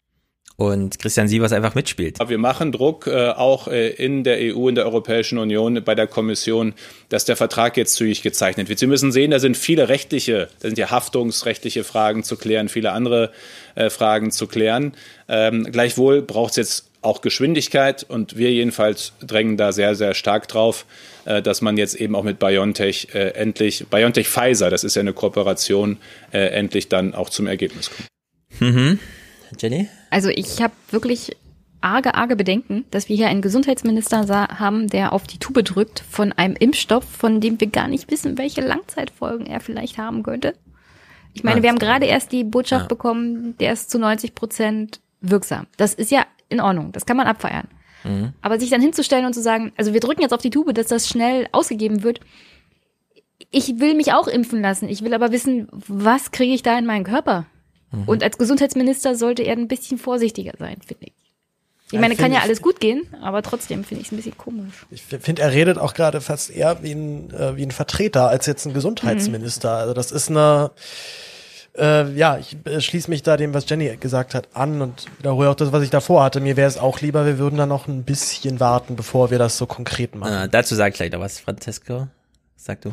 und Christian Sievers einfach mitspielt. Wir machen Druck äh, auch äh, in der EU, in der Europäischen Union, bei der Kommission, dass der Vertrag jetzt zügig gezeichnet wird. Sie müssen sehen, da sind viele rechtliche, da sind ja haftungsrechtliche Fragen zu klären, viele andere äh, Fragen zu klären. Ähm, gleichwohl braucht es jetzt auch Geschwindigkeit und wir jedenfalls drängen da sehr, sehr stark drauf, äh, dass man jetzt eben auch mit BioNTech äh, endlich, BioNTech Pfizer, das ist ja eine Kooperation, äh, endlich dann auch zum Ergebnis kommt. Mhm. Jenny? Also ich habe wirklich arge, arge Bedenken, dass wir hier einen Gesundheitsminister haben, der auf die Tube drückt von einem Impfstoff, von dem wir gar nicht wissen, welche Langzeitfolgen er vielleicht haben könnte. Ich meine, wir haben gerade erst die Botschaft ja. bekommen, der ist zu 90 Prozent wirksam. Das ist ja in Ordnung, das kann man abfeiern. Mhm. Aber sich dann hinzustellen und zu sagen, also wir drücken jetzt auf die Tube, dass das schnell ausgegeben wird. Ich will mich auch impfen lassen. Ich will aber wissen, was kriege ich da in meinen Körper? Mhm. Und als Gesundheitsminister sollte er ein bisschen vorsichtiger sein, finde ich. Ich meine, kann ja alles gut gehen, aber trotzdem finde ich es ein bisschen komisch. Ich finde, er redet auch gerade fast eher wie ein, äh, wie ein Vertreter als jetzt ein Gesundheitsminister. Mhm. Also das ist eine, äh, ja, ich äh, schließe mich da dem, was Jenny gesagt hat, an und wiederhole auch das, was ich davor hatte. Mir wäre es auch lieber, wir würden da noch ein bisschen warten, bevor wir das so konkret machen. Äh, dazu sage ich gleich noch was, Francesco. Sag du.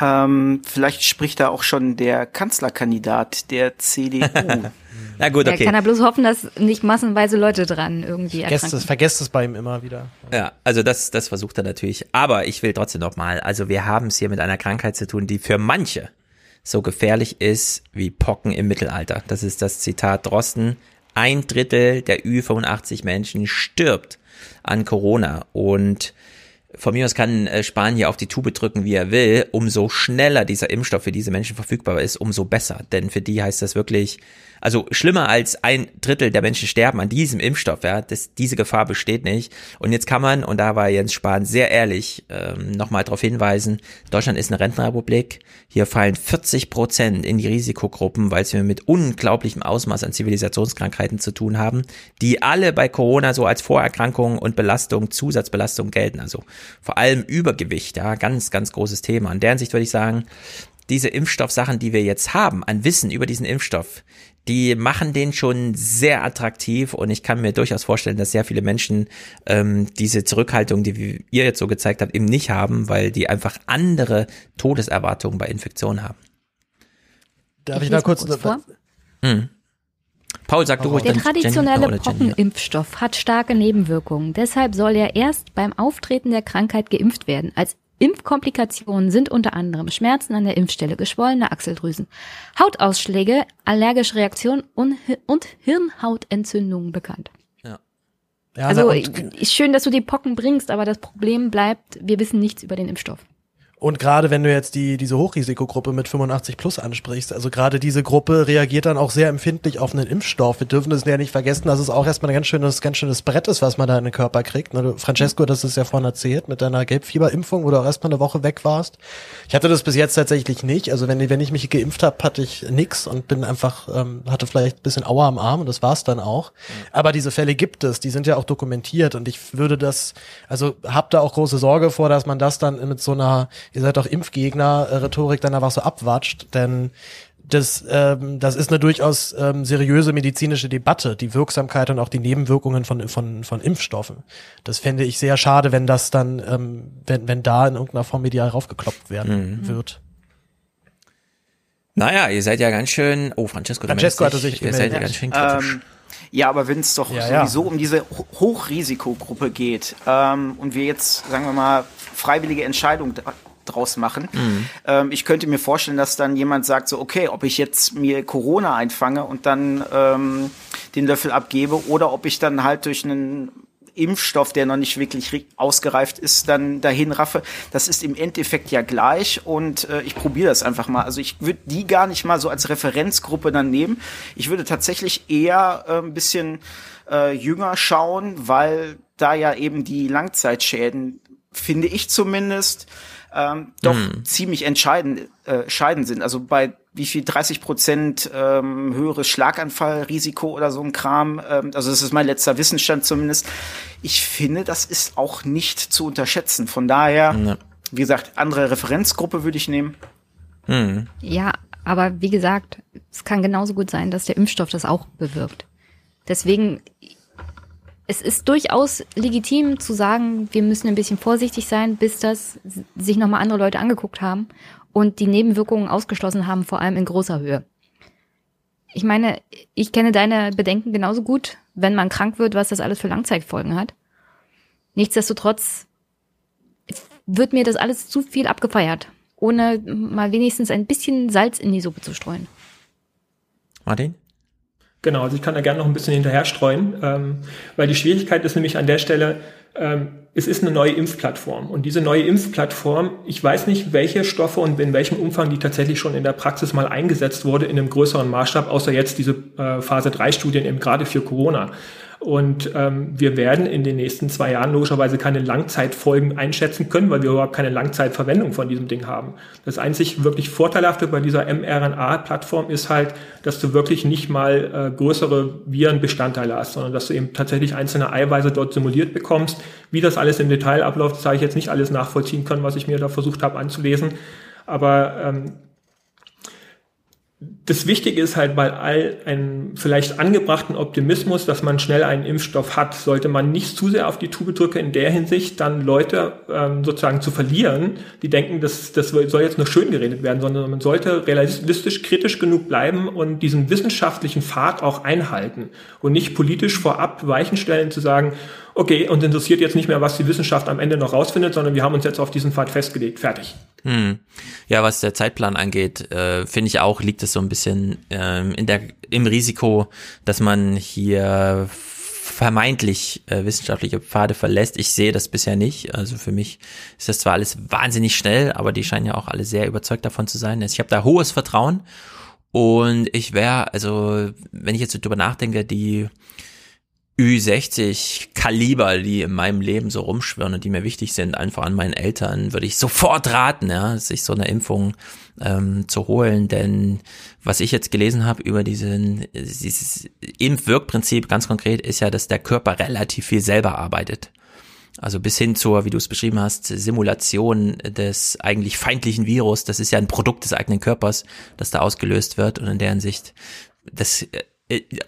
Ähm, vielleicht spricht da auch schon der Kanzlerkandidat der CDU. Na gut, okay. Er kann ja bloß hoffen, dass nicht massenweise Leute dran irgendwie vergesst es, vergesst es bei ihm immer wieder. Ja, also das, das versucht er natürlich. Aber ich will trotzdem noch mal, also wir haben es hier mit einer Krankheit zu tun, die für manche so gefährlich ist wie Pocken im Mittelalter. Das ist das Zitat Drosten. Ein Drittel der Ü85 Menschen stirbt an Corona und von mir aus kann äh, Spanien auf die Tube drücken, wie er will. Umso schneller dieser Impfstoff für diese Menschen verfügbar ist, umso besser. Denn für die heißt das wirklich also schlimmer als ein Drittel der Menschen sterben an diesem Impfstoff, ja, das, diese Gefahr besteht nicht. Und jetzt kann man, und da war Jens Spahn sehr ehrlich, ähm, nochmal darauf hinweisen, Deutschland ist eine Rentenrepublik, hier fallen 40 Prozent in die Risikogruppen, weil wir mit unglaublichem Ausmaß an Zivilisationskrankheiten zu tun haben, die alle bei Corona so als Vorerkrankung und Belastung, Zusatzbelastung gelten, also vor allem Übergewicht, ja, ganz, ganz großes Thema. An deren Sicht würde ich sagen, diese Impfstoffsachen, die wir jetzt haben, an Wissen über diesen Impfstoff, die machen den schon sehr attraktiv und ich kann mir durchaus vorstellen, dass sehr viele Menschen ähm, diese Zurückhaltung, die ihr jetzt so gezeigt habt, eben nicht haben, weil die einfach andere Todeserwartungen bei Infektionen haben. Darf ich, ich da kurz, kurz vor? Hm. Paul, sag du ruhig. Der traditionelle Pockenimpfstoff hat starke Nebenwirkungen. Deshalb soll er erst beim Auftreten der Krankheit geimpft werden. Als Impfkomplikationen sind unter anderem Schmerzen an der Impfstelle, geschwollene Achseldrüsen, Hautausschläge, allergische Reaktionen und, und Hirnhautentzündungen bekannt. Ja. ja also schön, dass du die Pocken bringst, aber das Problem bleibt, wir wissen nichts über den Impfstoff. Und gerade wenn du jetzt die, diese Hochrisikogruppe mit 85 plus ansprichst, also gerade diese Gruppe reagiert dann auch sehr empfindlich auf einen Impfstoff. Wir dürfen das ja nicht vergessen, dass es auch erstmal ein ganz schönes, ganz schönes Brett ist, was man da in den Körper kriegt. Ne, Francesco, das ist ja vorhin erzählt, mit deiner Gelbfieberimpfung, wo du auch erstmal eine Woche weg warst. Ich hatte das bis jetzt tatsächlich nicht. Also wenn, wenn ich mich geimpft habe, hatte ich nix und bin einfach, ähm, hatte vielleicht ein bisschen Aua am Arm und das war's dann auch. Aber diese Fälle gibt es, die sind ja auch dokumentiert und ich würde das, also hab da auch große Sorge vor, dass man das dann mit so einer, ihr seid doch Impfgegner-Rhetorik dann einfach so abwatscht, denn das, ähm, das ist eine durchaus ähm, seriöse medizinische Debatte, die Wirksamkeit und auch die Nebenwirkungen von, von, von Impfstoffen. Das fände ich sehr schade, wenn das dann, ähm, wenn, wenn da in irgendeiner Form medial raufgekloppt werden mhm. wird. Naja, ihr seid ja ganz schön. Oh, Francesco, Francesco hatte sich Ihr seid ja ganz schön kritisch. Ähm, ja, aber wenn es doch ja, sowieso ja. um diese Hochrisikogruppe geht ähm, und wir jetzt, sagen wir mal, freiwillige Entscheidungen draus machen. Mhm. Ähm, ich könnte mir vorstellen, dass dann jemand sagt, so, okay, ob ich jetzt mir Corona einfange und dann ähm, den Löffel abgebe oder ob ich dann halt durch einen Impfstoff, der noch nicht wirklich ausgereift ist, dann dahin raffe. Das ist im Endeffekt ja gleich und äh, ich probiere das einfach mal. Also ich würde die gar nicht mal so als Referenzgruppe dann nehmen. Ich würde tatsächlich eher äh, ein bisschen äh, jünger schauen, weil da ja eben die Langzeitschäden, finde ich zumindest, ähm, doch mm. ziemlich entscheidend, äh, entscheidend sind. Also bei wie viel 30 Prozent ähm, höheres Schlaganfallrisiko oder so ein Kram. Ähm, also das ist mein letzter Wissensstand zumindest. Ich finde, das ist auch nicht zu unterschätzen. Von daher, ja. wie gesagt, andere Referenzgruppe würde ich nehmen. Hm. Ja, aber wie gesagt, es kann genauso gut sein, dass der Impfstoff das auch bewirkt. Deswegen, es ist durchaus legitim zu sagen, wir müssen ein bisschen vorsichtig sein, bis das sich nochmal andere Leute angeguckt haben und die Nebenwirkungen ausgeschlossen haben, vor allem in großer Höhe. Ich meine, ich kenne deine Bedenken genauso gut, wenn man krank wird, was das alles für Langzeitfolgen hat. Nichtsdestotrotz wird mir das alles zu viel abgefeiert, ohne mal wenigstens ein bisschen Salz in die Suppe zu streuen. Martin? Genau, also ich kann da gerne noch ein bisschen hinterher streuen, ähm, weil die Schwierigkeit ist nämlich an der Stelle, ähm, es ist eine neue Impfplattform. Und diese neue Impfplattform, ich weiß nicht, welche Stoffe und in welchem Umfang die tatsächlich schon in der Praxis mal eingesetzt wurde in einem größeren Maßstab, außer jetzt diese äh, Phase 3 Studien eben gerade für Corona. Und ähm, wir werden in den nächsten zwei Jahren logischerweise keine Langzeitfolgen einschätzen können, weil wir überhaupt keine Langzeitverwendung von diesem Ding haben. Das einzig wirklich Vorteilhafte bei dieser mRNA-Plattform ist halt, dass du wirklich nicht mal äh, größere Virenbestandteile hast, sondern dass du eben tatsächlich einzelne Eiweiße dort simuliert bekommst. Wie das alles im Detail abläuft, das habe ich jetzt nicht alles nachvollziehen können, was ich mir da versucht habe anzulesen. Aber ähm, das Wichtige ist halt bei all einem vielleicht angebrachten Optimismus, dass man schnell einen Impfstoff hat, sollte man nicht zu sehr auf die Tube drücken in der Hinsicht, dann Leute ähm, sozusagen zu verlieren, die denken, das, das soll jetzt nur schön geredet werden, sondern man sollte realistisch kritisch genug bleiben und diesen wissenschaftlichen Pfad auch einhalten und nicht politisch vorab Weichen stellen zu sagen, okay, uns interessiert jetzt nicht mehr, was die Wissenschaft am Ende noch rausfindet, sondern wir haben uns jetzt auf diesen Pfad festgelegt. Fertig. Hm. Ja, was der Zeitplan angeht, äh, finde ich auch, liegt es so ein bisschen ähm, in der, im Risiko, dass man hier vermeintlich äh, wissenschaftliche Pfade verlässt. Ich sehe das bisher nicht. Also für mich ist das zwar alles wahnsinnig schnell, aber die scheinen ja auch alle sehr überzeugt davon zu sein. Also ich habe da hohes Vertrauen und ich wäre, also wenn ich jetzt so drüber nachdenke, die Ü60 Kaliber, die in meinem Leben so rumschwirren und die mir wichtig sind, einfach an meinen Eltern, würde ich sofort raten, ja, sich so eine Impfung ähm, zu holen. Denn was ich jetzt gelesen habe über diesen, dieses Impfwirkprinzip ganz konkret ist ja, dass der Körper relativ viel selber arbeitet. Also bis hin zur, wie du es beschrieben hast, Simulation des eigentlich feindlichen Virus, das ist ja ein Produkt des eigenen Körpers, das da ausgelöst wird. Und in der Hinsicht, das äh,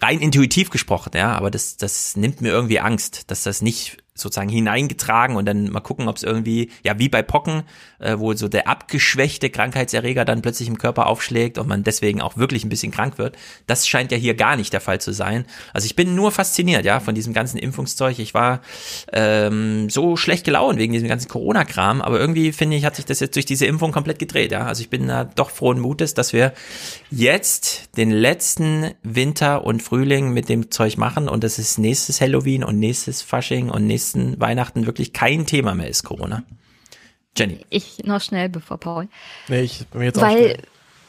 rein intuitiv gesprochen, ja, aber das, das nimmt mir irgendwie Angst, dass das nicht sozusagen hineingetragen und dann mal gucken, ob es irgendwie, ja, wie bei Pocken, äh, wo so der abgeschwächte Krankheitserreger dann plötzlich im Körper aufschlägt und man deswegen auch wirklich ein bisschen krank wird. Das scheint ja hier gar nicht der Fall zu sein. Also ich bin nur fasziniert, ja, von diesem ganzen Impfungszeug. Ich war ähm, so schlecht gelaunt wegen diesem ganzen Corona-Kram, aber irgendwie finde ich, hat sich das jetzt durch diese Impfung komplett gedreht, ja. Also ich bin da doch frohen Mutes, dass wir jetzt den letzten Winter und Frühling mit dem Zeug machen und das ist nächstes Halloween und nächstes Fasching und nächstes nächsten Weihnachten wirklich kein Thema mehr ist, Corona. Jenny. Ich noch schnell, bevor Paul. Nee, ich bin jetzt Weil,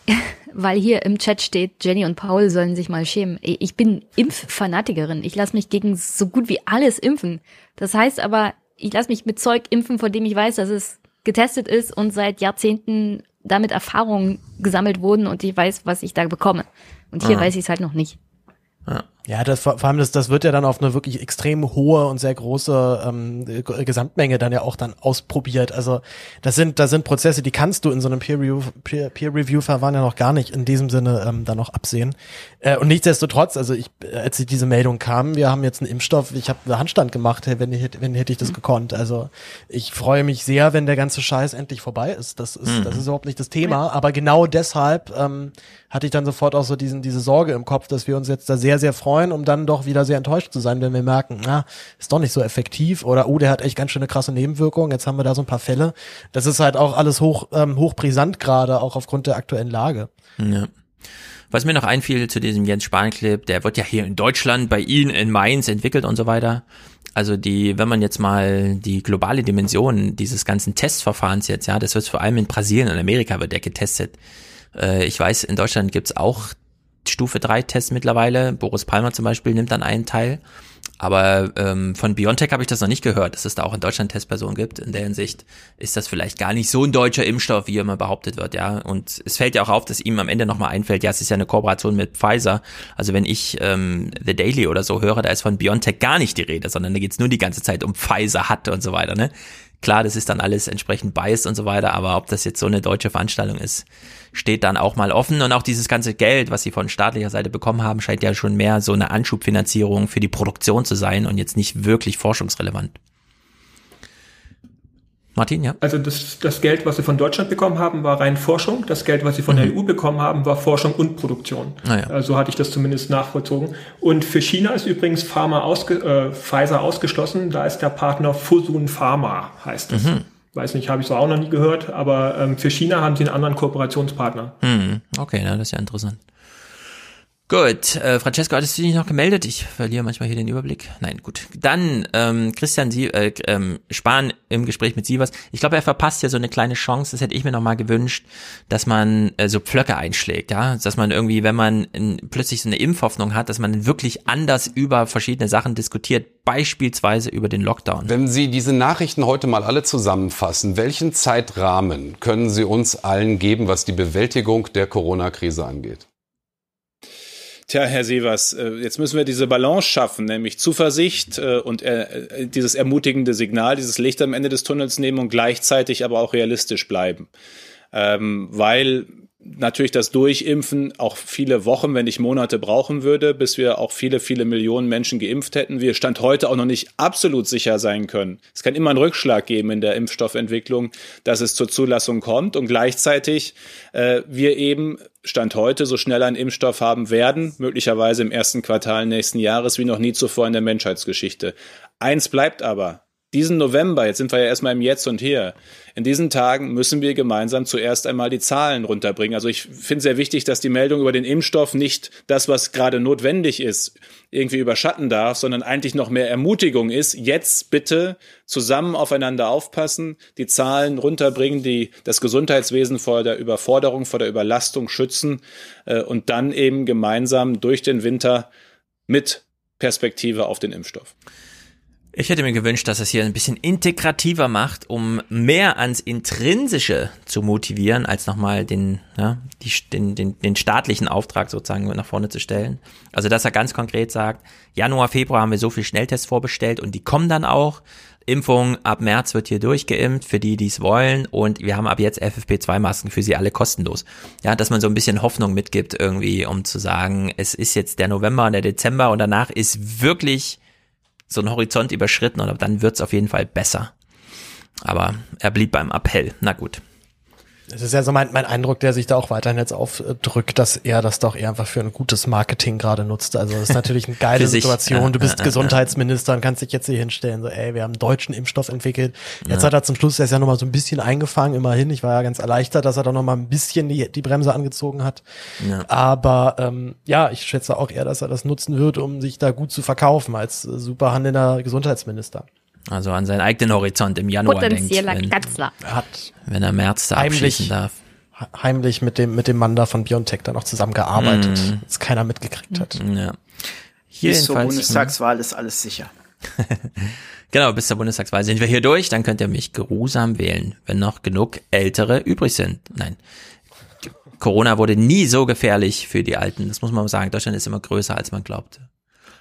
weil hier im Chat steht, Jenny und Paul sollen sich mal schämen. Ich bin Impffanatikerin. Ich lasse mich gegen so gut wie alles impfen. Das heißt aber, ich lasse mich mit Zeug impfen, von dem ich weiß, dass es getestet ist und seit Jahrzehnten damit Erfahrungen gesammelt wurden und ich weiß, was ich da bekomme. Und hier ah. weiß ich es halt noch nicht. Ja. Ja, das vor allem das, das wird ja dann auf eine wirklich extrem hohe und sehr große ähm, Gesamtmenge dann ja auch dann ausprobiert. Also das sind das sind Prozesse, die kannst du in so einem Peer Review Peer, Peer Review Verfahren ja noch gar nicht in diesem Sinne ähm, dann noch absehen. Äh, und nichtsdestotrotz, also ich als diese Meldung kam, wir haben jetzt einen Impfstoff, ich habe einen Handstand gemacht, wenn wenn hätte ich das mhm. gekonnt. Also ich freue mich sehr, wenn der ganze Scheiß endlich vorbei ist. Das ist mhm. das ist überhaupt nicht das Thema, aber genau deshalb ähm, hatte ich dann sofort auch so diesen diese Sorge im Kopf, dass wir uns jetzt da sehr sehr freuen freuen, um dann doch wieder sehr enttäuscht zu sein, wenn wir merken, na, ist doch nicht so effektiv oder oh, der hat echt ganz schön eine krasse Nebenwirkung, jetzt haben wir da so ein paar Fälle. Das ist halt auch alles hoch, ähm, hochbrisant gerade, auch aufgrund der aktuellen Lage. Ja. Was mir noch einfiel zu diesem Jens Spahn-Clip, der wird ja hier in Deutschland bei Ihnen in Mainz entwickelt und so weiter. Also die, wenn man jetzt mal die globale Dimension dieses ganzen Testverfahrens jetzt, ja, das wird vor allem in Brasilien und Amerika wird der getestet. Äh, ich weiß, in Deutschland gibt's auch Stufe 3 Tests mittlerweile. Boris Palmer zum Beispiel nimmt dann einen Teil. Aber ähm, von BioNTech habe ich das noch nicht gehört, dass es da auch in Deutschland Testpersonen gibt. In der Hinsicht ist das vielleicht gar nicht so ein deutscher Impfstoff, wie immer behauptet wird, ja. Und es fällt ja auch auf, dass ihm am Ende nochmal einfällt, ja, es ist ja eine Kooperation mit Pfizer. Also wenn ich ähm, The Daily oder so höre, da ist von BioNTech gar nicht die Rede, sondern da geht's nur die ganze Zeit um Pfizer hat und so weiter, ne? Klar, das ist dann alles entsprechend biased und so weiter, aber ob das jetzt so eine deutsche Veranstaltung ist, steht dann auch mal offen. Und auch dieses ganze Geld, was sie von staatlicher Seite bekommen haben, scheint ja schon mehr so eine Anschubfinanzierung für die Produktion zu sein und jetzt nicht wirklich forschungsrelevant. Martin, ja? Also das, das Geld, was sie von Deutschland bekommen haben, war rein Forschung. Das Geld, was sie von mhm. der EU bekommen haben, war Forschung und Produktion. Ah, ja. Also hatte ich das zumindest nachvollzogen. Und für China ist übrigens Pharma ausge, äh, Pfizer ausgeschlossen. Da ist der Partner Fosun Pharma, heißt es. Mhm. Weiß nicht, habe ich so auch noch nie gehört, aber ähm, für China haben sie einen anderen Kooperationspartner. Mhm. Okay, na, das ist ja interessant. Gut, äh, Francesco, hattest du dich noch gemeldet? Ich verliere manchmal hier den Überblick. Nein, gut. Dann ähm, Christian Sie äh, ähm, Spahn im Gespräch mit Sievers. Ich glaube, er verpasst ja so eine kleine Chance. Das hätte ich mir noch mal gewünscht, dass man äh, so Pflöcke einschlägt, ja, dass man irgendwie, wenn man in, plötzlich so eine Impfhoffnung hat, dass man wirklich anders über verschiedene Sachen diskutiert, beispielsweise über den Lockdown. Wenn Sie diese Nachrichten heute mal alle zusammenfassen, welchen Zeitrahmen können Sie uns allen geben, was die Bewältigung der Corona-Krise angeht? Tja, Herr Severs, äh, jetzt müssen wir diese Balance schaffen, nämlich Zuversicht äh, und äh, dieses ermutigende Signal, dieses Licht am Ende des Tunnels nehmen und gleichzeitig aber auch realistisch bleiben. Ähm, weil natürlich das Durchimpfen auch viele Wochen, wenn nicht Monate brauchen würde, bis wir auch viele, viele Millionen Menschen geimpft hätten. Wir Stand heute auch noch nicht absolut sicher sein können. Es kann immer einen Rückschlag geben in der Impfstoffentwicklung, dass es zur Zulassung kommt und gleichzeitig äh, wir eben Stand heute so schnell einen Impfstoff haben werden, möglicherweise im ersten Quartal nächsten Jahres wie noch nie zuvor in der Menschheitsgeschichte. Eins bleibt aber, diesen November, jetzt sind wir ja erstmal im Jetzt und Hier, in diesen Tagen müssen wir gemeinsam zuerst einmal die Zahlen runterbringen. Also ich finde sehr wichtig, dass die Meldung über den Impfstoff nicht das, was gerade notwendig ist, irgendwie überschatten darf, sondern eigentlich noch mehr Ermutigung ist. Jetzt bitte zusammen aufeinander aufpassen, die Zahlen runterbringen, die das Gesundheitswesen vor der Überforderung, vor der Überlastung schützen äh, und dann eben gemeinsam durch den Winter mit Perspektive auf den Impfstoff. Ich hätte mir gewünscht, dass es hier ein bisschen integrativer macht, um mehr ans Intrinsische zu motivieren, als nochmal den, ja, die, den, den, den staatlichen Auftrag sozusagen nach vorne zu stellen. Also, dass er ganz konkret sagt, Januar, Februar haben wir so viel Schnelltests vorbestellt und die kommen dann auch. Impfung ab März wird hier durchgeimpft für die, die es wollen und wir haben ab jetzt FFP2-Masken für sie alle kostenlos. Ja, dass man so ein bisschen Hoffnung mitgibt irgendwie, um zu sagen, es ist jetzt der November und der Dezember und danach ist wirklich so einen Horizont überschritten und dann wird's auf jeden Fall besser. Aber er blieb beim Appell. Na gut. Es ist ja so mein, mein Eindruck, der sich da auch weiterhin jetzt aufdrückt, dass er das doch eher einfach für ein gutes Marketing gerade nutzt. Also das ist natürlich eine geile Situation. Du bist Gesundheitsminister und kannst dich jetzt hier hinstellen, so ey, wir haben einen deutschen Impfstoff entwickelt. Jetzt ja. hat er zum Schluss, er ist ja nochmal so ein bisschen eingefangen, immerhin. Ich war ja ganz erleichtert, dass er da nochmal ein bisschen die, die Bremse angezogen hat. Ja. Aber ähm, ja, ich schätze auch eher, dass er das nutzen wird, um sich da gut zu verkaufen als äh, super handelnder Gesundheitsminister. Also an seinen eigenen Horizont im Januar Potenzieller denkt. Potenzieller Kanzler. Hat wenn er März da abschließen darf. Heimlich mit dem, mit dem Mann da von Biontech da noch zusammengearbeitet, mm. dass keiner mitgekriegt hat. Ja. Hier bis zur Bundestagswahl ist alles sicher. genau, bis zur Bundestagswahl sind wir hier durch. Dann könnt ihr mich geruhsam wählen, wenn noch genug Ältere übrig sind. Nein. Corona wurde nie so gefährlich für die Alten. Das muss man sagen. Deutschland ist immer größer, als man glaubte.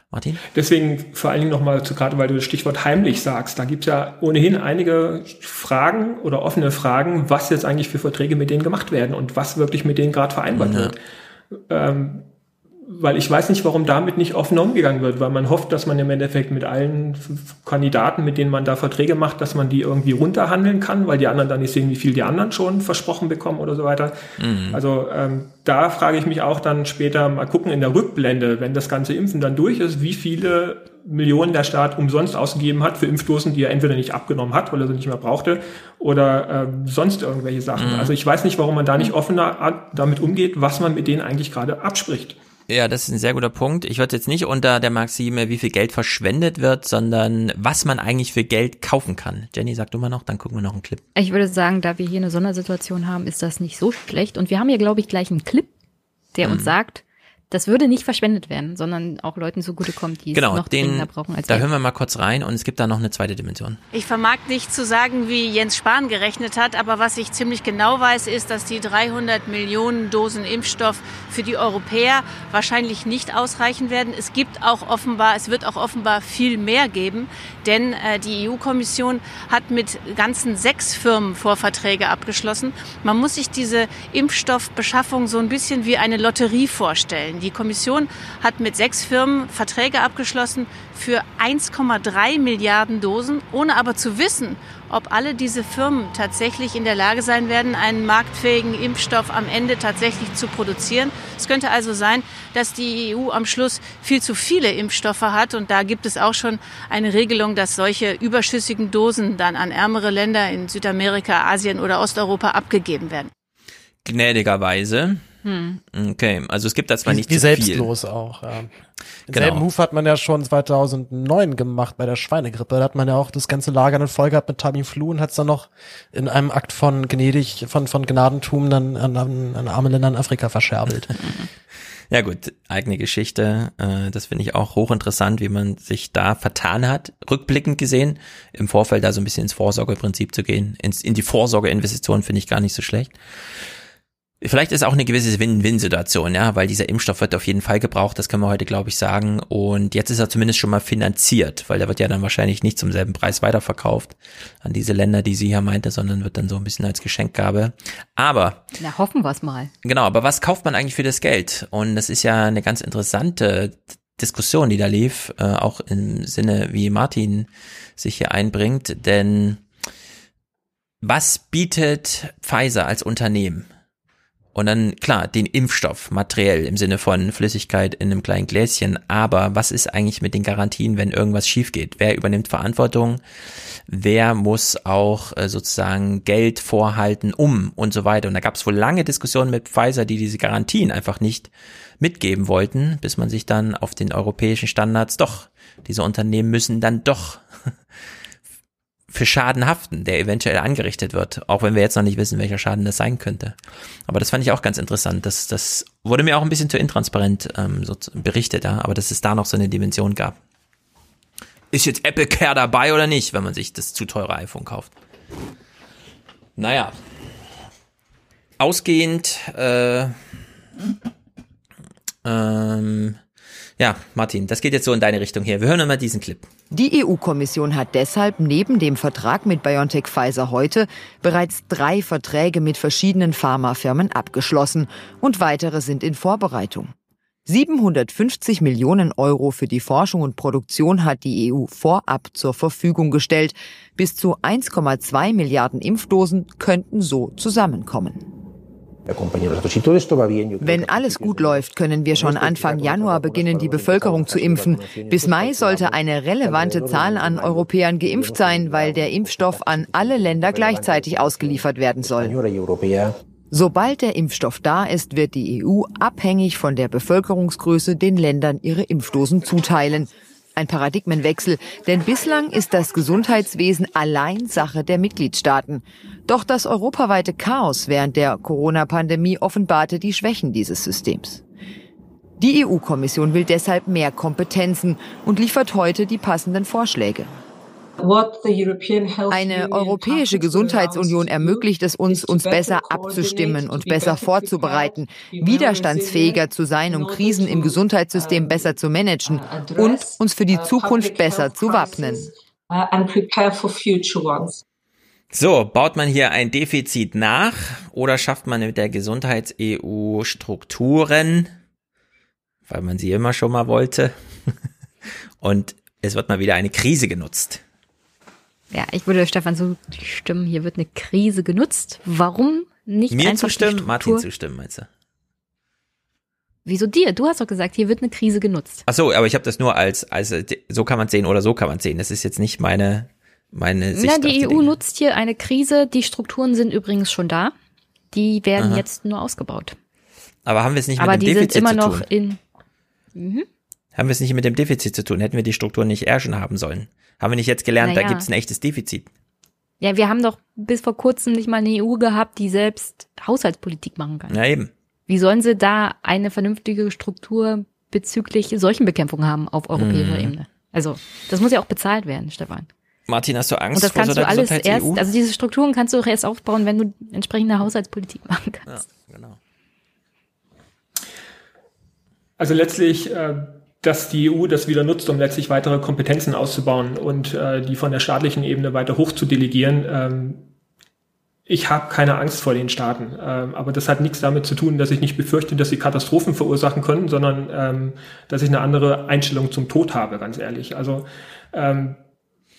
Martin? Deswegen vor allen Dingen nochmal, gerade weil du das Stichwort heimlich sagst, da gibt es ja ohnehin einige Fragen oder offene Fragen, was jetzt eigentlich für Verträge mit denen gemacht werden und was wirklich mit denen gerade vereinbart ja. wird. Ähm, weil ich weiß nicht, warum damit nicht offen umgegangen wird, weil man hofft, dass man im Endeffekt mit allen Kandidaten, mit denen man da Verträge macht, dass man die irgendwie runterhandeln kann, weil die anderen dann nicht sehen, wie viel die anderen schon versprochen bekommen oder so weiter. Mhm. Also ähm, da frage ich mich auch dann später mal gucken in der Rückblende, wenn das ganze Impfen dann durch ist, wie viele Millionen der Staat umsonst ausgegeben hat für Impfdosen, die er entweder nicht abgenommen hat, weil er sie nicht mehr brauchte, oder ähm, sonst irgendwelche Sachen. Mhm. Also ich weiß nicht, warum man da nicht offener damit umgeht, was man mit denen eigentlich gerade abspricht. Ja, das ist ein sehr guter Punkt. Ich würde jetzt nicht unter der Maxime, wie viel Geld verschwendet wird, sondern was man eigentlich für Geld kaufen kann. Jenny, sag du mal noch, dann gucken wir noch einen Clip. Ich würde sagen, da wir hier eine Sondersituation haben, ist das nicht so schlecht. Und wir haben hier, glaube ich, gleich einen Clip, der mhm. uns sagt, das würde nicht verschwendet werden, sondern auch Leuten zugutekommen, die genau, es noch den, dringender brauchen als Da Geld. hören wir mal kurz rein und es gibt da noch eine zweite Dimension. Ich vermag nicht zu sagen, wie Jens Spahn gerechnet hat, aber was ich ziemlich genau weiß, ist, dass die 300 Millionen Dosen Impfstoff für die Europäer wahrscheinlich nicht ausreichen werden. Es gibt auch offenbar, es wird auch offenbar viel mehr geben, denn äh, die EU-Kommission hat mit ganzen sechs Firmen Vorverträge abgeschlossen. Man muss sich diese Impfstoffbeschaffung so ein bisschen wie eine Lotterie vorstellen. Die Kommission hat mit sechs Firmen Verträge abgeschlossen für 1,3 Milliarden Dosen, ohne aber zu wissen, ob alle diese Firmen tatsächlich in der Lage sein werden, einen marktfähigen Impfstoff am Ende tatsächlich zu produzieren. Es könnte also sein, dass die EU am Schluss viel zu viele Impfstoffe hat und da gibt es auch schon eine Regelung, dass solche überschüssigen Dosen dann an ärmere Länder in Südamerika, Asien oder Osteuropa abgegeben werden. Gnädigerweise hm. Okay, also es gibt da zwar wie, nicht wie so selbstlos viel. auch. Ja. Genau. Move hat man ja schon 2009 gemacht bei der Schweinegrippe. Da hat man ja auch das ganze Lager in Folge gehabt mit Tamiflu und hat es dann noch in einem Akt von gnädig, von, von Gnadentum dann an, an, an arme Länder in Afrika verscherbelt. Ja gut, eigene Geschichte. Äh, das finde ich auch hochinteressant, wie man sich da vertan hat, rückblickend gesehen. Im Vorfeld da so ein bisschen ins Vorsorgeprinzip zu gehen. In die Vorsorgeinvestition finde ich gar nicht so schlecht. Vielleicht ist auch eine gewisse Win-Win-Situation, ja, weil dieser Impfstoff wird auf jeden Fall gebraucht, das können wir heute, glaube ich, sagen. Und jetzt ist er zumindest schon mal finanziert, weil der wird ja dann wahrscheinlich nicht zum selben Preis weiterverkauft an diese Länder, die sie hier meinte, sondern wird dann so ein bisschen als Geschenkgabe. Aber. Na, hoffen wir es mal. Genau, aber was kauft man eigentlich für das Geld? Und das ist ja eine ganz interessante Diskussion, die da lief, äh, auch im Sinne, wie Martin sich hier einbringt, denn was bietet Pfizer als Unternehmen? Und dann, klar, den Impfstoff materiell im Sinne von Flüssigkeit in einem kleinen Gläschen. Aber was ist eigentlich mit den Garantien, wenn irgendwas schief geht? Wer übernimmt Verantwortung? Wer muss auch äh, sozusagen Geld vorhalten, um und so weiter? Und da gab es wohl lange Diskussionen mit Pfizer, die diese Garantien einfach nicht mitgeben wollten, bis man sich dann auf den europäischen Standards doch, diese Unternehmen müssen dann doch für Schaden haften, der eventuell angerichtet wird, auch wenn wir jetzt noch nicht wissen, welcher Schaden das sein könnte. Aber das fand ich auch ganz interessant. Das, das wurde mir auch ein bisschen zu intransparent ähm, so berichtet, ja, aber dass es da noch so eine Dimension gab. Ist jetzt Apple Care dabei oder nicht, wenn man sich das zu teure iPhone kauft? Naja. Ausgehend, äh, ähm, ja, Martin, das geht jetzt so in deine Richtung hier. Wir hören mal diesen Clip. Die EU-Kommission hat deshalb neben dem Vertrag mit BioNTech Pfizer heute bereits drei Verträge mit verschiedenen Pharmafirmen abgeschlossen und weitere sind in Vorbereitung. 750 Millionen Euro für die Forschung und Produktion hat die EU vorab zur Verfügung gestellt. Bis zu 1,2 Milliarden Impfdosen könnten so zusammenkommen. Wenn alles gut läuft, können wir schon Anfang Januar beginnen, die Bevölkerung zu impfen. Bis Mai sollte eine relevante Zahl an Europäern geimpft sein, weil der Impfstoff an alle Länder gleichzeitig ausgeliefert werden soll. Sobald der Impfstoff da ist, wird die EU abhängig von der Bevölkerungsgröße den Ländern ihre Impfdosen zuteilen. Ein Paradigmenwechsel, denn bislang ist das Gesundheitswesen allein Sache der Mitgliedstaaten. Doch das europaweite Chaos während der Corona-Pandemie offenbarte die Schwächen dieses Systems. Die EU-Kommission will deshalb mehr Kompetenzen und liefert heute die passenden Vorschläge. Eine europäische Gesundheitsunion ermöglicht es uns, uns besser abzustimmen und besser vorzubereiten, widerstandsfähiger zu sein, um Krisen im Gesundheitssystem besser zu managen und uns für die Zukunft besser zu wappnen. So, baut man hier ein Defizit nach oder schafft man mit der Gesundheits-EU Strukturen, weil man sie immer schon mal wollte, und es wird mal wieder eine Krise genutzt. Ja, ich würde Stefan so stimmen, hier wird eine Krise genutzt. Warum nicht Mir zustimmen, Martin zustimmen, meinst du? Wieso dir? Du hast doch gesagt, hier wird eine Krise genutzt. Ach so, aber ich habe das nur als, als so kann man sehen oder so kann man sehen. Das ist jetzt nicht meine meine Sicht. Na, die EU Dinge. nutzt hier eine Krise. Die Strukturen sind übrigens schon da. Die werden Aha. jetzt nur ausgebaut. Aber haben wir es nicht aber mit dem Defizit zu tun? Aber die sind immer noch in. Mhm. Haben wir es nicht mit dem Defizit zu tun? Hätten wir die Strukturen nicht eher schon haben sollen? Haben wir nicht jetzt gelernt, naja. da gibt es ein echtes Defizit? Ja, wir haben doch bis vor kurzem nicht mal eine EU gehabt, die selbst Haushaltspolitik machen kann. Ja, eben. Wie sollen sie da eine vernünftige Struktur bezüglich Seuchenbekämpfung haben auf europäischer mhm. Ebene? Also, das muss ja auch bezahlt werden, Stefan. Martin, hast du Angst Und das vor kannst so du alles erst, also diese Strukturen kannst du auch erst aufbauen, wenn du entsprechende Haushaltspolitik machen kannst. Ja, genau. Also letztlich äh, dass die EU das wieder nutzt, um letztlich weitere Kompetenzen auszubauen und äh, die von der staatlichen Ebene weiter hoch zu delegieren. Ähm, ich habe keine Angst vor den Staaten, ähm, aber das hat nichts damit zu tun, dass ich nicht befürchte, dass sie Katastrophen verursachen können, sondern ähm, dass ich eine andere Einstellung zum Tod habe, ganz ehrlich. Also ähm,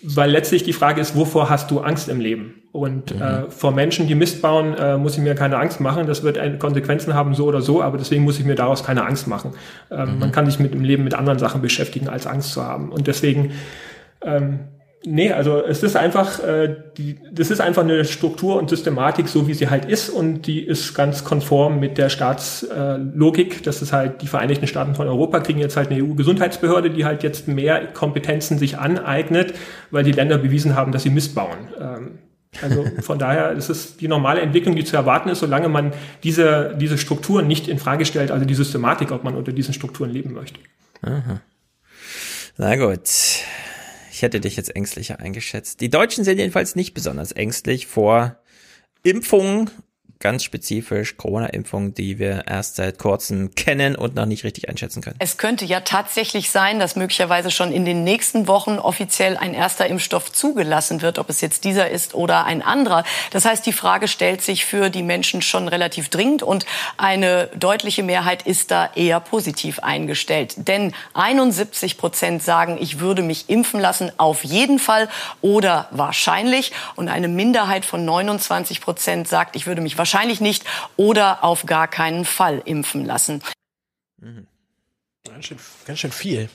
weil letztlich die Frage ist, wovor hast du Angst im Leben? Und mhm. äh, vor Menschen, die Mist bauen, äh, muss ich mir keine Angst machen. Das wird Konsequenzen haben, so oder so, aber deswegen muss ich mir daraus keine Angst machen. Ähm, mhm. Man kann sich mit dem Leben mit anderen Sachen beschäftigen, als Angst zu haben. Und deswegen ähm, Nee, also es ist einfach, äh, die, das ist einfach eine Struktur und Systematik, so wie sie halt ist und die ist ganz konform mit der Staatslogik. Äh, das ist halt, die Vereinigten Staaten von Europa kriegen jetzt halt eine EU-Gesundheitsbehörde, die halt jetzt mehr Kompetenzen sich aneignet, weil die Länder bewiesen haben, dass sie missbauen. Ähm, also von daher ist es die normale Entwicklung, die zu erwarten ist, solange man diese, diese Strukturen nicht in Frage stellt, also die Systematik, ob man unter diesen Strukturen leben möchte. Aha. Na gut. Ich hätte dich jetzt ängstlicher eingeschätzt. Die Deutschen sind jedenfalls nicht besonders ängstlich vor Impfungen ganz spezifisch Corona-Impfung, die wir erst seit kurzem kennen und noch nicht richtig einschätzen können. Es könnte ja tatsächlich sein, dass möglicherweise schon in den nächsten Wochen offiziell ein erster Impfstoff zugelassen wird, ob es jetzt dieser ist oder ein anderer. Das heißt, die Frage stellt sich für die Menschen schon relativ dringend und eine deutliche Mehrheit ist da eher positiv eingestellt. Denn 71 Prozent sagen, ich würde mich impfen lassen, auf jeden Fall oder wahrscheinlich. Und eine Minderheit von 29 Prozent sagt, ich würde mich wahrscheinlich wahrscheinlich nicht oder auf gar keinen Fall impfen lassen. Mhm. Ganz schön, ganz schön viel.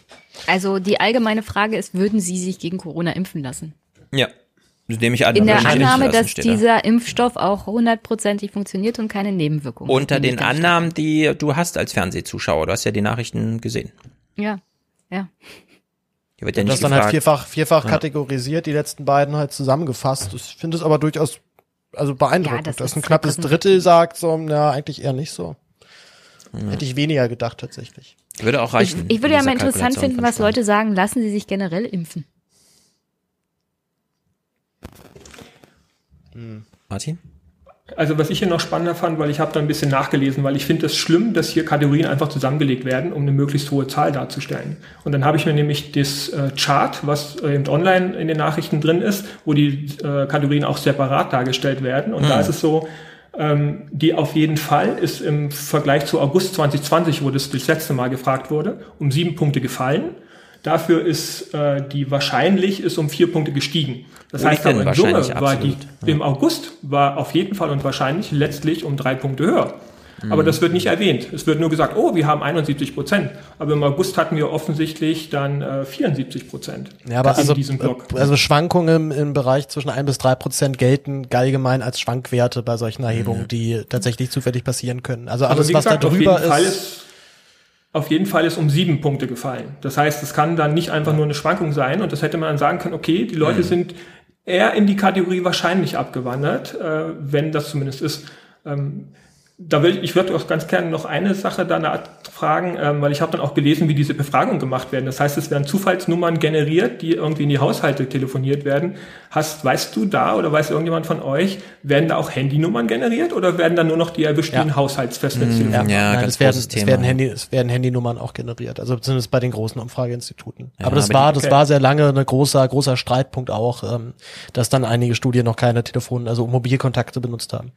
Also die allgemeine Frage ist, würden Sie sich gegen Corona impfen lassen? Ja. Nehme ich an. In der Annahme, dass dieser da. Impfstoff auch hundertprozentig funktioniert und keine Nebenwirkungen hat. Unter den Annahmen, die du hast als Fernsehzuschauer. Du hast ja die Nachrichten gesehen. Ja, ja. Hier wird ja nicht das gefragt. dann halt vierfach, vierfach ja. kategorisiert, die letzten beiden halt zusammengefasst. Ich finde es aber durchaus also beeindruckend, ja, das dass ein knappes Drittel sagt, so, ja, eigentlich eher nicht so. Ja. Hätte ich weniger gedacht tatsächlich. Würde auch reichen. Ich, ich würde ja mal interessant finden, was Leute sagen, lassen sie sich generell impfen. Hm. Martin? Also was ich hier noch spannender fand, weil ich habe da ein bisschen nachgelesen, weil ich finde es schlimm, dass hier Kategorien einfach zusammengelegt werden, um eine möglichst hohe Zahl darzustellen. Und dann habe ich mir nämlich das äh, Chart, was äh, eben online in den Nachrichten drin ist, wo die äh, Kategorien auch separat dargestellt werden. Und hm. da ist es so, ähm, die auf jeden Fall ist im Vergleich zu August 2020, wo das das letzte Mal gefragt wurde, um sieben Punkte gefallen. Dafür ist äh, die wahrscheinlich ist um vier Punkte gestiegen. Das heißt aber in Summe war die ja. im August war auf jeden Fall und wahrscheinlich letztlich um drei Punkte höher. Aber mhm. das wird nicht erwähnt. Es wird nur gesagt, oh, wir haben 71 Prozent. Aber im August hatten wir offensichtlich dann äh, 74 Prozent. Ja, aber also, äh, also Schwankungen im Bereich zwischen ein bis drei Prozent gelten allgemein als Schwankwerte bei solchen Erhebungen, mhm. die tatsächlich zufällig passieren können. Also alles, was gesagt, da drüber ist auf jeden Fall ist um sieben Punkte gefallen. Das heißt, es kann dann nicht einfach nur eine Schwankung sein und das hätte man dann sagen können, okay, die Leute mhm. sind eher in die Kategorie wahrscheinlich abgewandert, äh, wenn das zumindest ist. Ähm, da will ich würde auch ganz gerne noch eine Sache danach fragen, ähm, weil ich habe dann auch gelesen, wie diese Befragungen gemacht werden. Das heißt, es werden Zufallsnummern generiert, die irgendwie in die Haushalte telefoniert werden. Hast, weißt du da oder weiß irgendjemand von euch, werden da auch Handynummern generiert oder werden da nur noch die erwischten ja. Haushaltsfestnetztelefone? Mhm. Ja, ja Nein, ganz es werden, Thema. Es werden, Handy, es werden Handynummern auch generiert, also zumindest bei den großen Umfrageinstituten. Ja, aber das aber war, die, okay. das war sehr lange ein großer, großer Streitpunkt auch, ähm, dass dann einige Studien noch keine Telefon, also Mobilkontakte benutzt haben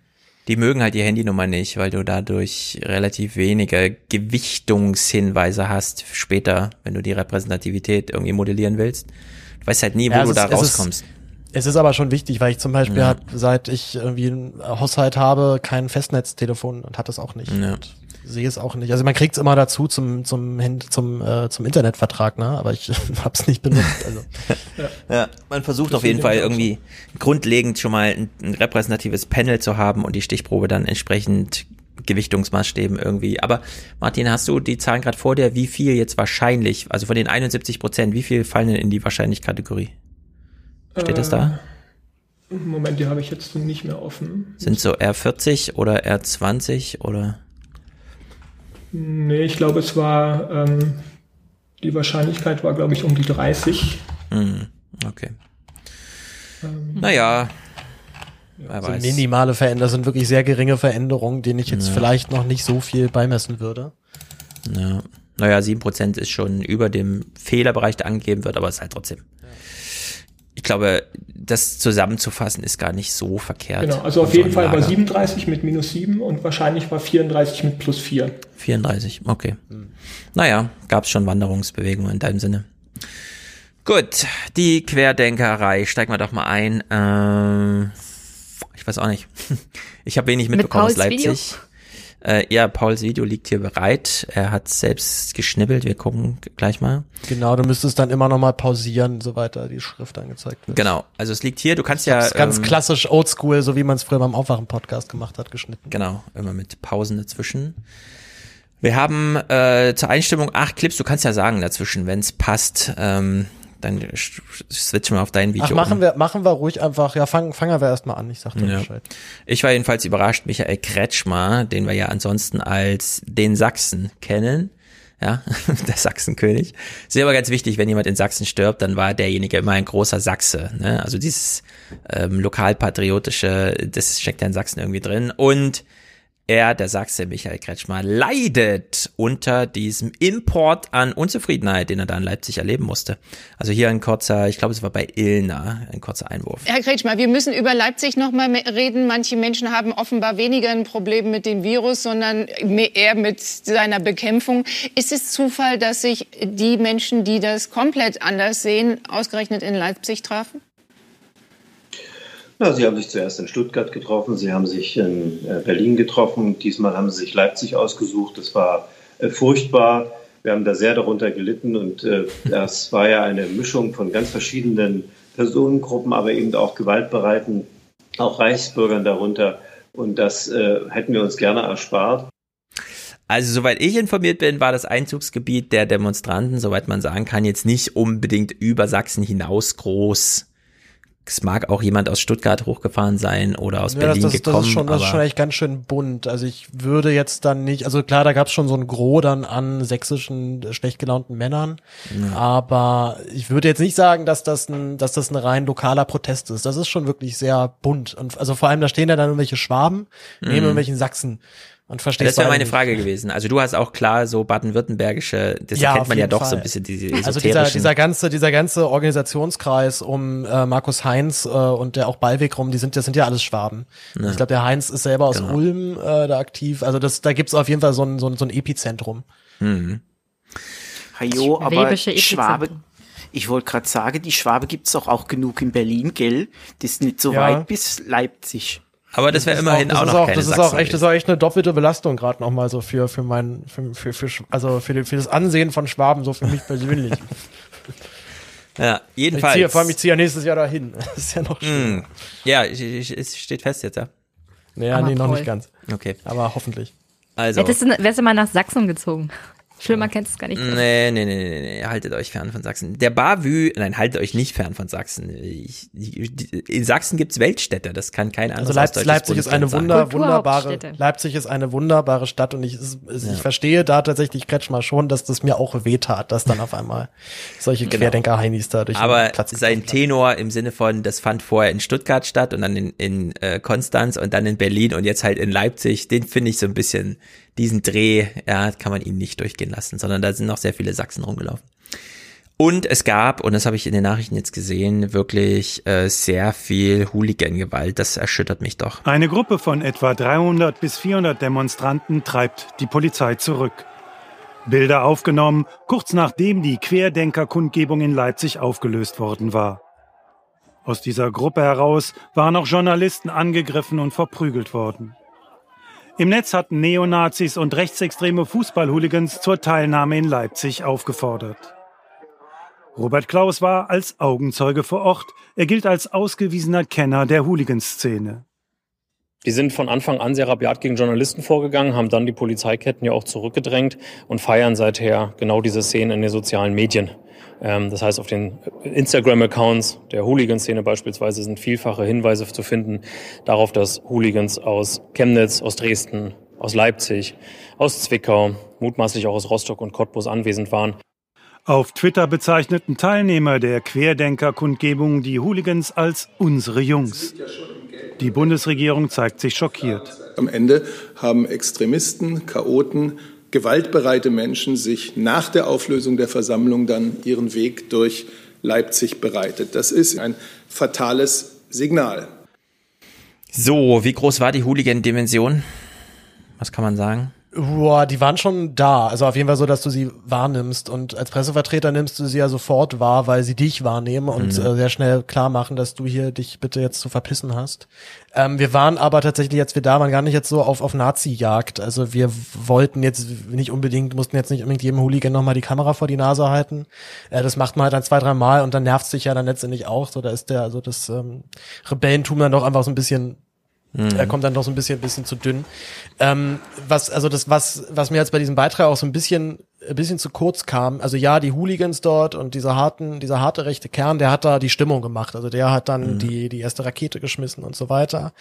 die mögen halt die Handynummer nicht, weil du dadurch relativ wenige Gewichtungshinweise hast später, wenn du die Repräsentativität irgendwie modellieren willst. Du weißt halt nie, wo ja, du ist, da rauskommst. Es ist aber schon wichtig, weil ich zum Beispiel ja. hat, seit ich irgendwie ein Haushalt habe, kein Festnetztelefon und hat das auch nicht. Ja. Und sehe es auch nicht. Also man kriegt es immer dazu zum zum zum äh, zum Internetvertrag, ne? Aber ich habe es nicht benutzt. Also. ja. ja, man versucht auf jeden Fall irgendwie grundlegend schon mal ein, ein repräsentatives Panel zu haben und die Stichprobe dann entsprechend Gewichtungsmaßstäben irgendwie. Aber Martin, hast du die Zahlen gerade vor dir? Wie viel jetzt wahrscheinlich, also von den 71 Prozent, wie viel fallen denn in die Wahrscheinlich-Kategorie? Steht äh, das da? Äh, Moment, die habe ich jetzt nicht mehr offen. Sind so R40 oder R20 oder? Nee, ich glaube, es war, ähm, die Wahrscheinlichkeit war, glaube ich, um die 30. Mhm. Okay. Ähm, naja. Ja, so minimale Veränderungen, sind wirklich sehr geringe Veränderungen, denen ich jetzt ja. vielleicht noch nicht so viel beimessen würde. Ja. Naja, 7% ist schon über dem Fehlerbereich, der angegeben wird, aber es ist halt trotzdem ich glaube, das zusammenzufassen ist gar nicht so verkehrt. Genau, also auf jeden Fall Lager. war 37 mit minus 7 und wahrscheinlich war 34 mit plus 4. 34, okay. Hm. Naja, gab es schon Wanderungsbewegungen in deinem Sinne. Gut, die Querdenkerei, steigen wir doch mal ein. Äh, ich weiß auch nicht. Ich habe wenig mitbekommen aus Leipzig. Video? Äh, ja, Pauls Video liegt hier bereit. Er hat selbst geschnibbelt. Wir gucken gleich mal. Genau, du müsstest dann immer noch mal pausieren, soweit da die Schrift angezeigt wird. Genau, also es liegt hier. Du kannst ja ganz ähm, klassisch Oldschool, so wie man es früher beim Aufwachen-Podcast gemacht hat, geschnitten. Genau, immer mit Pausen dazwischen. Wir haben äh, zur Einstimmung acht Clips. Du kannst ja sagen dazwischen, wenn es passt. Ähm, dann switchen wir auf dein Video. Ach, machen um. wir, machen wir ruhig einfach, ja, fangen, fangen wir erstmal an, ich sag dir ja. Bescheid. Ich war jedenfalls überrascht, Michael Kretschmer, den wir ja ansonsten als den Sachsen kennen, ja, der Sachsenkönig. ist aber ganz wichtig, wenn jemand in Sachsen stirbt, dann war derjenige immer ein großer Sachse, ne? also dieses ähm, lokalpatriotische, das steckt ja in Sachsen irgendwie drin und er, der Sachse Michael Kretschmer, leidet unter diesem Import an Unzufriedenheit, den er da in Leipzig erleben musste. Also hier ein kurzer, ich glaube, es war bei Ilna, ein kurzer Einwurf. Herr Kretschmer, wir müssen über Leipzig noch mal reden. Manche Menschen haben offenbar weniger ein Problem mit dem Virus, sondern eher mit seiner Bekämpfung. Ist es Zufall, dass sich die Menschen, die das komplett anders sehen, ausgerechnet in Leipzig trafen? Na, Sie haben sich zuerst in Stuttgart getroffen, Sie haben sich in äh, Berlin getroffen, diesmal haben Sie sich Leipzig ausgesucht. Das war äh, furchtbar. Wir haben da sehr darunter gelitten und äh, das war ja eine Mischung von ganz verschiedenen Personengruppen, aber eben auch gewaltbereiten, auch Reichsbürgern darunter. Und das hätten wir uns gerne erspart. Also soweit ich informiert bin, war das Einzugsgebiet der Demonstranten, soweit man sagen kann, jetzt nicht unbedingt über Sachsen hinaus groß es mag auch jemand aus Stuttgart hochgefahren sein oder aus ja, Berlin das, das, gekommen. Das ist, schon, das ist schon echt ganz schön bunt. Also ich würde jetzt dann nicht, also klar, da gab es schon so ein Gros dann an sächsischen äh, schlecht gelaunten Männern, ja. aber ich würde jetzt nicht sagen, dass das ein, dass das ein rein lokaler Protest ist. Das ist schon wirklich sehr bunt und also vor allem da stehen ja dann irgendwelche Schwaben mhm. neben irgendwelchen Sachsen und verstehst Das wäre meine Frage gewesen. Also du hast auch klar so baden-württembergische, das ja, kennt man ja doch Fall. so ein bisschen diese Also dieser, dieser ganze, dieser ganze Organisationskreis um äh, Markus Heinz äh, und der auch Ballweg rum, die sind, das sind ja alles Schwaben. Ja. Ich glaube, der Heinz ist selber aus genau. Ulm äh, da aktiv. Also das, da gibt's auf jeden Fall so ein, so ein, so ein Epizentrum. Mhm. Hajo, aber Schwabe, ich wollte gerade sagen, die Schwabe gibt's doch auch genug in Berlin, gell? Das ist nicht so ja. weit bis Leipzig. Aber das wäre immerhin auch, auch noch auch, keine Das ist auch echt, das ist auch echt eine doppelte Belastung gerade noch mal so für für mein für für, für also für, für das Ansehen von Schwaben so für mich persönlich. ja, jedenfalls. Ich ziehe, vor allem ich ziehe ja nächstes Jahr dahin. Das ist ja noch schön. Mm. Ja, ich, ich, es steht fest jetzt, ja. Naja, nee, noch nicht ganz. Okay. Aber hoffentlich. Also. Hättest du, wärst du mal nach Sachsen gezogen? Schlimmer kennst du es gar nicht. Nee, nee, nee, nee, nee, haltet euch fern von Sachsen. Der Bavü, nein, haltet euch nicht fern von Sachsen. Ich, in Sachsen gibt's Weltstädte, das kann kein also anderes Also Leipzig, Leipzig ist eine wunder, wunderbare, Leipzig ist eine wunderbare Stadt und ich, ich ja. verstehe da tatsächlich Kretschmer schon, dass das mir auch wehtat, dass dann auf einmal solche genau. Querdenker-Heinis da durch Aber sein Tenor im Sinne von, das fand vorher in Stuttgart statt und dann in, in äh, Konstanz und dann in Berlin und jetzt halt in Leipzig, den finde ich so ein bisschen diesen Dreh, ja, kann man ihn nicht durchgehen lassen, sondern da sind noch sehr viele Sachsen rumgelaufen. Und es gab, und das habe ich in den Nachrichten jetzt gesehen, wirklich äh, sehr viel Hooligan-Gewalt. Das erschüttert mich doch. Eine Gruppe von etwa 300 bis 400 Demonstranten treibt die Polizei zurück. Bilder aufgenommen, kurz nachdem die Querdenker-Kundgebung in Leipzig aufgelöst worden war. Aus dieser Gruppe heraus waren auch Journalisten angegriffen und verprügelt worden. Im Netz hatten Neonazis und rechtsextreme Fußballhooligans zur Teilnahme in Leipzig aufgefordert. Robert Klaus war als Augenzeuge vor Ort. Er gilt als ausgewiesener Kenner der Hooliganszene. Die sind von Anfang an sehr rabiat gegen Journalisten vorgegangen, haben dann die Polizeiketten ja auch zurückgedrängt und feiern seither genau diese Szenen in den sozialen Medien. Ähm, das heißt, auf den Instagram-Accounts der Hooligan-Szene beispielsweise sind vielfache Hinweise zu finden darauf, dass Hooligans aus Chemnitz, aus Dresden, aus Leipzig, aus Zwickau, mutmaßlich auch aus Rostock und Cottbus anwesend waren. Auf Twitter bezeichneten Teilnehmer der Querdenker-Kundgebung die Hooligans als unsere Jungs. Die Bundesregierung zeigt sich schockiert. Am Ende haben Extremisten, Chaoten, gewaltbereite Menschen sich nach der Auflösung der Versammlung dann ihren Weg durch Leipzig bereitet. Das ist ein fatales Signal. So, wie groß war die Hooligan-Dimension? Was kann man sagen? Boah, die waren schon da. Also auf jeden Fall so, dass du sie wahrnimmst. Und als Pressevertreter nimmst du sie ja sofort wahr, weil sie dich wahrnehmen und mhm. äh, sehr schnell klar machen, dass du hier dich bitte jetzt zu verpissen hast. Ähm, wir waren aber tatsächlich, als wir da waren, gar nicht jetzt so auf, auf Nazi-Jagd. Also wir wollten jetzt nicht unbedingt, mussten jetzt nicht unbedingt jedem Hooligan nochmal die Kamera vor die Nase halten. Äh, das macht man halt dann zwei, drei Mal und dann nervt sich ja dann letztendlich auch. So, da ist der, also das ähm, Rebellentum dann doch einfach so ein bisschen Mhm. Er kommt dann doch so ein bisschen, bisschen zu dünn. Ähm, was, also das, was, was mir jetzt bei diesem Beitrag auch so ein bisschen, ein bisschen zu kurz kam. Also ja, die Hooligans dort und dieser harten, dieser harte rechte Kern, der hat da die Stimmung gemacht. Also der hat dann mhm. die, die erste Rakete geschmissen und so weiter.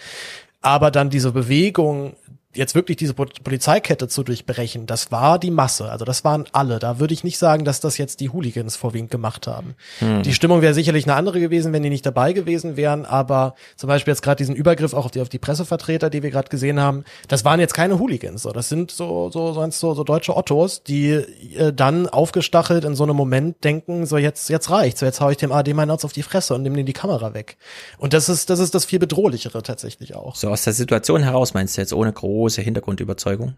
Aber dann diese Bewegung, jetzt wirklich diese Polizeikette zu durchbrechen, das war die Masse. Also das waren alle. Da würde ich nicht sagen, dass das jetzt die Hooligans vorwiegend gemacht haben. Hm. Die Stimmung wäre sicherlich eine andere gewesen, wenn die nicht dabei gewesen wären. Aber zum Beispiel jetzt gerade diesen Übergriff auch auf die, auf die Pressevertreter, die wir gerade gesehen haben, das waren jetzt keine Hooligans. So. Das sind so, so, so, so deutsche Ottos, die äh, dann aufgestachelt in so einem Moment denken, so jetzt, jetzt reicht's. So jetzt hau ich dem AD meinen Arzt auf die Fresse und nehme den die Kamera weg. Und das ist, das ist das viel bedrohlichere tatsächlich auch. So aus der Situation heraus meinst du jetzt ohne groß große Hintergrundüberzeugung?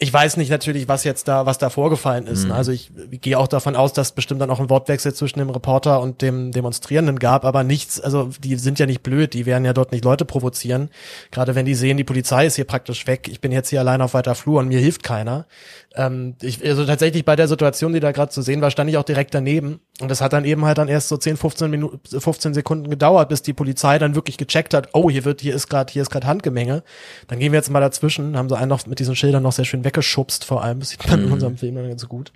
Ich weiß nicht natürlich, was jetzt da, was da vorgefallen ist. Mhm. Also ich, ich gehe auch davon aus, dass bestimmt dann auch ein Wortwechsel zwischen dem Reporter und dem Demonstrierenden gab, aber nichts, also die sind ja nicht blöd, die werden ja dort nicht Leute provozieren. Gerade wenn die sehen, die Polizei ist hier praktisch weg, ich bin jetzt hier allein auf weiter Flur und mir hilft keiner. Ähm, ich, also tatsächlich bei der Situation, die da gerade zu sehen war, stand ich auch direkt daneben. Und das hat dann eben halt dann erst so 10, 15 Minuten, 15 Sekunden gedauert, bis die Polizei dann wirklich gecheckt hat, oh, hier wird, hier ist gerade, hier ist gerade Handgemenge. Dann gehen wir jetzt mal dazwischen, haben sie einen noch mit diesen Schildern noch sehr schön weggeschubst, vor allem, das sieht man mhm. in unserem Film dann ganz gut.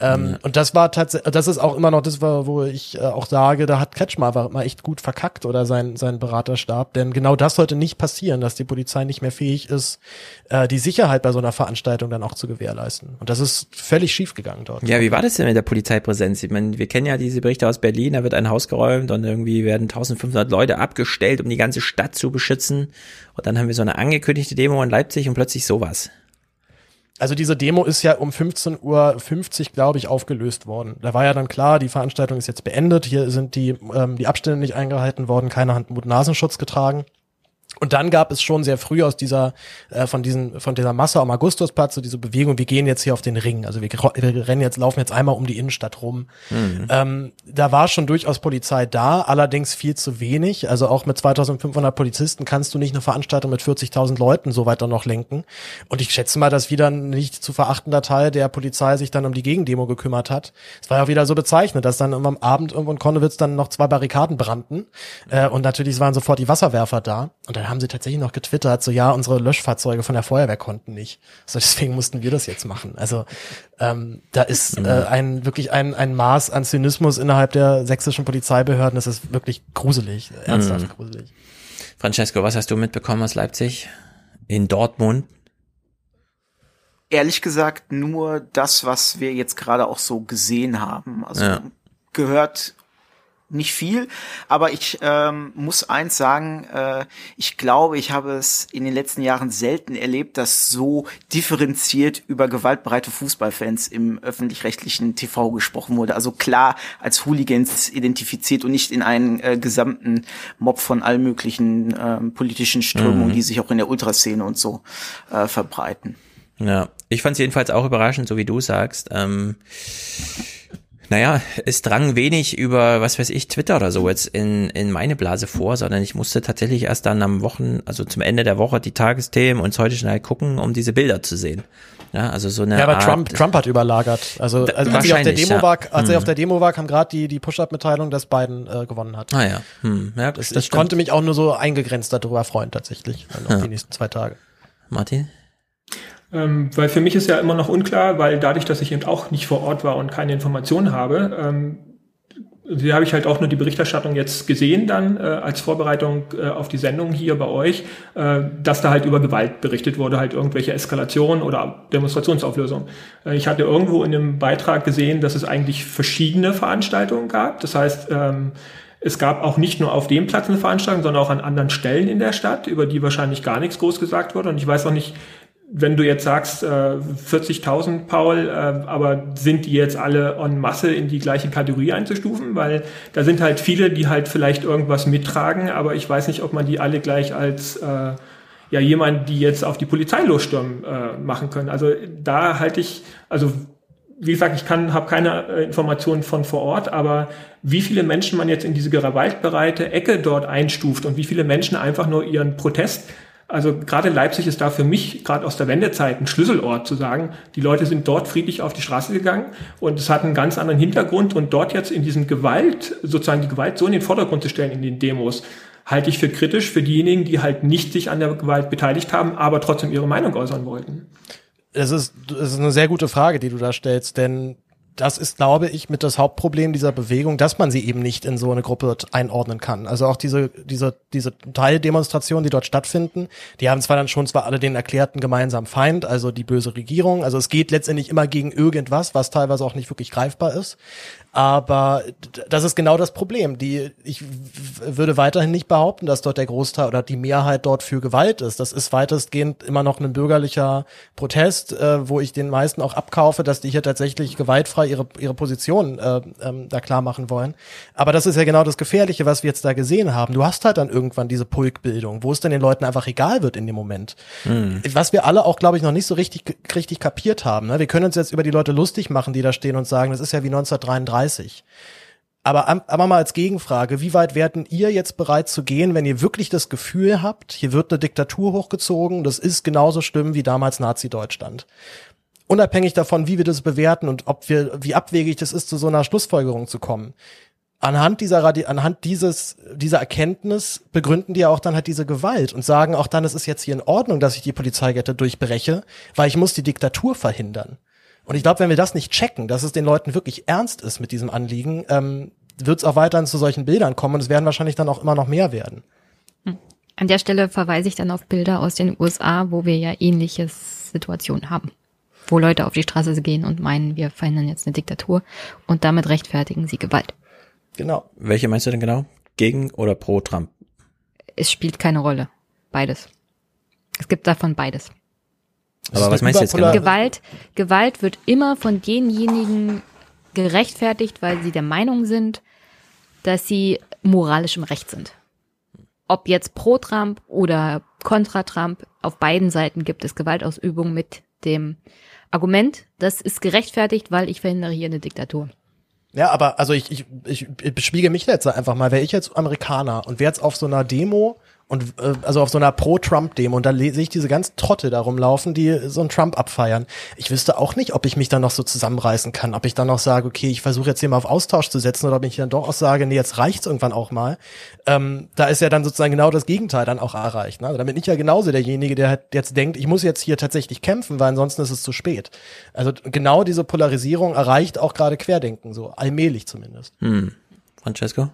Ähm, ja. Und das war tatsächlich, das ist auch immer noch das, war, wo ich äh, auch sage, da hat Kretschmer war mal echt gut verkackt oder sein, sein Beraterstab, denn genau das sollte nicht passieren, dass die Polizei nicht mehr fähig ist, äh, die Sicherheit bei so einer Veranstaltung dann auch zu gewährleisten. Und das ist völlig schief gegangen dort. Ja, wie war das denn mit der Polizeipräsenz? Ich meine, wir kennen ja diese Berichte aus Berlin, da wird ein Haus geräumt und irgendwie werden 1500 Leute abgestellt, um die ganze Stadt zu beschützen. Und dann haben wir so eine angekündigte Demo in Leipzig und plötzlich sowas. Also diese Demo ist ja um 15.50 Uhr, glaube ich, aufgelöst worden. Da war ja dann klar, die Veranstaltung ist jetzt beendet. Hier sind die, ähm, die Abstände nicht eingehalten worden, keiner hat Mund-Nasenschutz getragen. Und dann gab es schon sehr früh aus dieser, äh, von diesen, von dieser Masse am Augustusplatz so diese Bewegung, wir gehen jetzt hier auf den Ring. Also wir, wir rennen jetzt, laufen jetzt einmal um die Innenstadt rum. Mhm. Ähm, da war schon durchaus Polizei da, allerdings viel zu wenig. Also auch mit 2500 Polizisten kannst du nicht eine Veranstaltung mit 40.000 Leuten so weiter noch lenken. Und ich schätze mal, dass wieder ein nicht zu verachtender Teil der Polizei sich dann um die Gegendemo gekümmert hat. Es war ja auch wieder so bezeichnet, dass dann am Abend irgendwo in Konnewitz dann noch zwei Barrikaden brannten. Äh, und natürlich waren sofort die Wasserwerfer da. Und dann haben sie tatsächlich noch getwittert, so ja, unsere Löschfahrzeuge von der Feuerwehr konnten nicht. So deswegen mussten wir das jetzt machen. Also ähm, da ist äh, ein wirklich ein, ein Maß an Zynismus innerhalb der sächsischen Polizeibehörden, das ist wirklich gruselig, ernsthaft mhm. gruselig. Francesco, was hast du mitbekommen aus Leipzig? In Dortmund? Ehrlich gesagt nur das, was wir jetzt gerade auch so gesehen haben. Also ja. gehört nicht viel, aber ich ähm, muss eins sagen, äh, ich glaube, ich habe es in den letzten Jahren selten erlebt, dass so differenziert über gewaltbereite Fußballfans im öffentlich-rechtlichen TV gesprochen wurde. Also klar als Hooligans identifiziert und nicht in einen äh, gesamten Mob von allen möglichen äh, politischen Strömungen, mhm. die sich auch in der Ultraszene und so äh, verbreiten. Ja, ich fand es jedenfalls auch überraschend, so wie du sagst. Ähm naja, es drang wenig über, was weiß ich, Twitter oder so jetzt in, in meine Blase vor, sondern ich musste tatsächlich erst dann am Wochen, also zum Ende der Woche die Tagesthemen und heute schnell gucken, um diese Bilder zu sehen. Ja, also so eine Ja, aber Art, Trump, Trump hat überlagert. Also, also als ich auf der Demo ja. war, als hm. ich auf der Demo war, kam gerade die, die Push-Up-Mitteilung, dass Biden äh, gewonnen hat. Ah ja. Hm. ja das, das ich konnte mich auch nur so eingegrenzt darüber freuen, tatsächlich. Also ja. die nächsten zwei Tage. Martin? Ähm, weil für mich ist ja immer noch unklar, weil dadurch, dass ich eben auch nicht vor Ort war und keine Informationen habe, ähm, die habe ich halt auch nur die Berichterstattung jetzt gesehen dann äh, als Vorbereitung äh, auf die Sendung hier bei euch, äh, dass da halt über Gewalt berichtet wurde, halt irgendwelche Eskalationen oder Demonstrationsauflösungen. Äh, ich hatte irgendwo in dem Beitrag gesehen, dass es eigentlich verschiedene Veranstaltungen gab. Das heißt, ähm, es gab auch nicht nur auf dem Platz eine Veranstaltung, sondern auch an anderen Stellen in der Stadt, über die wahrscheinlich gar nichts groß gesagt wurde. Und ich weiß auch nicht, wenn du jetzt sagst, äh, 40.000, Paul, äh, aber sind die jetzt alle en masse in die gleiche Kategorie einzustufen? Weil da sind halt viele, die halt vielleicht irgendwas mittragen, aber ich weiß nicht, ob man die alle gleich als äh, ja jemand, die jetzt auf die Polizei losstürmen, äh, machen können. Also da halte ich, also wie gesagt, ich kann, habe keine äh, Informationen von vor Ort, aber wie viele Menschen man jetzt in diese gewaltbereite Ecke dort einstuft und wie viele Menschen einfach nur ihren Protest also gerade Leipzig ist da für mich, gerade aus der Wendezeit, ein Schlüsselort zu sagen, die Leute sind dort friedlich auf die Straße gegangen und es hat einen ganz anderen Hintergrund und dort jetzt in diesem Gewalt, sozusagen die Gewalt so in den Vordergrund zu stellen in den Demos, halte ich für kritisch für diejenigen, die halt nicht sich an der Gewalt beteiligt haben, aber trotzdem ihre Meinung äußern wollten. Es ist, es ist eine sehr gute Frage, die du da stellst, denn das ist, glaube ich, mit das Hauptproblem dieser Bewegung, dass man sie eben nicht in so eine Gruppe einordnen kann. Also auch diese, diese, diese Teildemonstrationen, die dort stattfinden, die haben zwar dann schon zwar alle den erklärten gemeinsamen Feind, also die böse Regierung. Also es geht letztendlich immer gegen irgendwas, was teilweise auch nicht wirklich greifbar ist. Aber das ist genau das Problem. Die, ich würde weiterhin nicht behaupten, dass dort der Großteil oder die Mehrheit dort für Gewalt ist. Das ist weitestgehend immer noch ein bürgerlicher Protest, äh, wo ich den meisten auch abkaufe, dass die hier tatsächlich gewaltfrei ihre, ihre Position äh, ähm, da klar machen wollen. Aber das ist ja genau das Gefährliche, was wir jetzt da gesehen haben. Du hast halt dann irgendwann diese Pulkbildung, wo es dann den Leuten einfach egal wird in dem Moment. Mhm. Was wir alle auch, glaube ich, noch nicht so richtig, richtig kapiert haben. Ne? Wir können uns jetzt über die Leute lustig machen, die da stehen und sagen, das ist ja wie 1933 30. Aber, aber mal als Gegenfrage, wie weit werden ihr jetzt bereit zu gehen, wenn ihr wirklich das Gefühl habt, hier wird eine Diktatur hochgezogen, das ist genauso schlimm wie damals Nazi-Deutschland? Unabhängig davon, wie wir das bewerten und ob wir, wie abwegig das ist, zu so einer Schlussfolgerung zu kommen. Anhand dieser, anhand dieses, dieser Erkenntnis begründen die ja auch dann halt diese Gewalt und sagen auch dann, es ist jetzt hier in Ordnung, dass ich die Polizeikette durchbreche, weil ich muss die Diktatur verhindern. Und ich glaube, wenn wir das nicht checken, dass es den Leuten wirklich ernst ist mit diesem Anliegen, ähm, wird es auch weiterhin zu solchen Bildern kommen und es werden wahrscheinlich dann auch immer noch mehr werden. Hm. An der Stelle verweise ich dann auf Bilder aus den USA, wo wir ja ähnliche Situationen haben. Wo Leute auf die Straße gehen und meinen, wir verhindern jetzt eine Diktatur und damit rechtfertigen sie Gewalt. Genau. Welche meinst du denn genau? Gegen oder pro Trump? Es spielt keine Rolle. Beides. Es gibt davon beides. Aber was meinst du jetzt genau? Gewalt, Gewalt wird immer von denjenigen gerechtfertigt, weil sie der Meinung sind, dass sie moralisch im Recht sind. Ob jetzt pro Trump oder kontra Trump, auf beiden Seiten gibt es Gewaltausübung mit dem Argument, das ist gerechtfertigt, weil ich verhindere hier eine Diktatur. Ja, aber also ich, ich, ich, ich bespiege mich jetzt einfach mal, wäre ich jetzt Amerikaner und wäre jetzt auf so einer Demo Und äh, also auf so einer Pro-Trump-Demo und da sehe ich diese ganz Trotte da rumlaufen, die so einen Trump abfeiern. Ich wüsste auch nicht, ob ich mich dann noch so zusammenreißen kann, ob ich dann noch sage, okay, ich versuche jetzt hier mal auf Austausch zu setzen oder ob ich dann doch auch sage, nee, jetzt reicht's irgendwann auch mal. Ähm, da ist ja dann sozusagen genau das Gegenteil dann auch erreicht. Ne? Also damit bin ich ja genauso derjenige, der halt jetzt denkt, ich muss jetzt hier tatsächlich kämpfen, weil ansonsten ist es zu spät. Also genau diese Polarisierung erreicht auch gerade Querdenken, so allmählich zumindest. Hm. Francesco?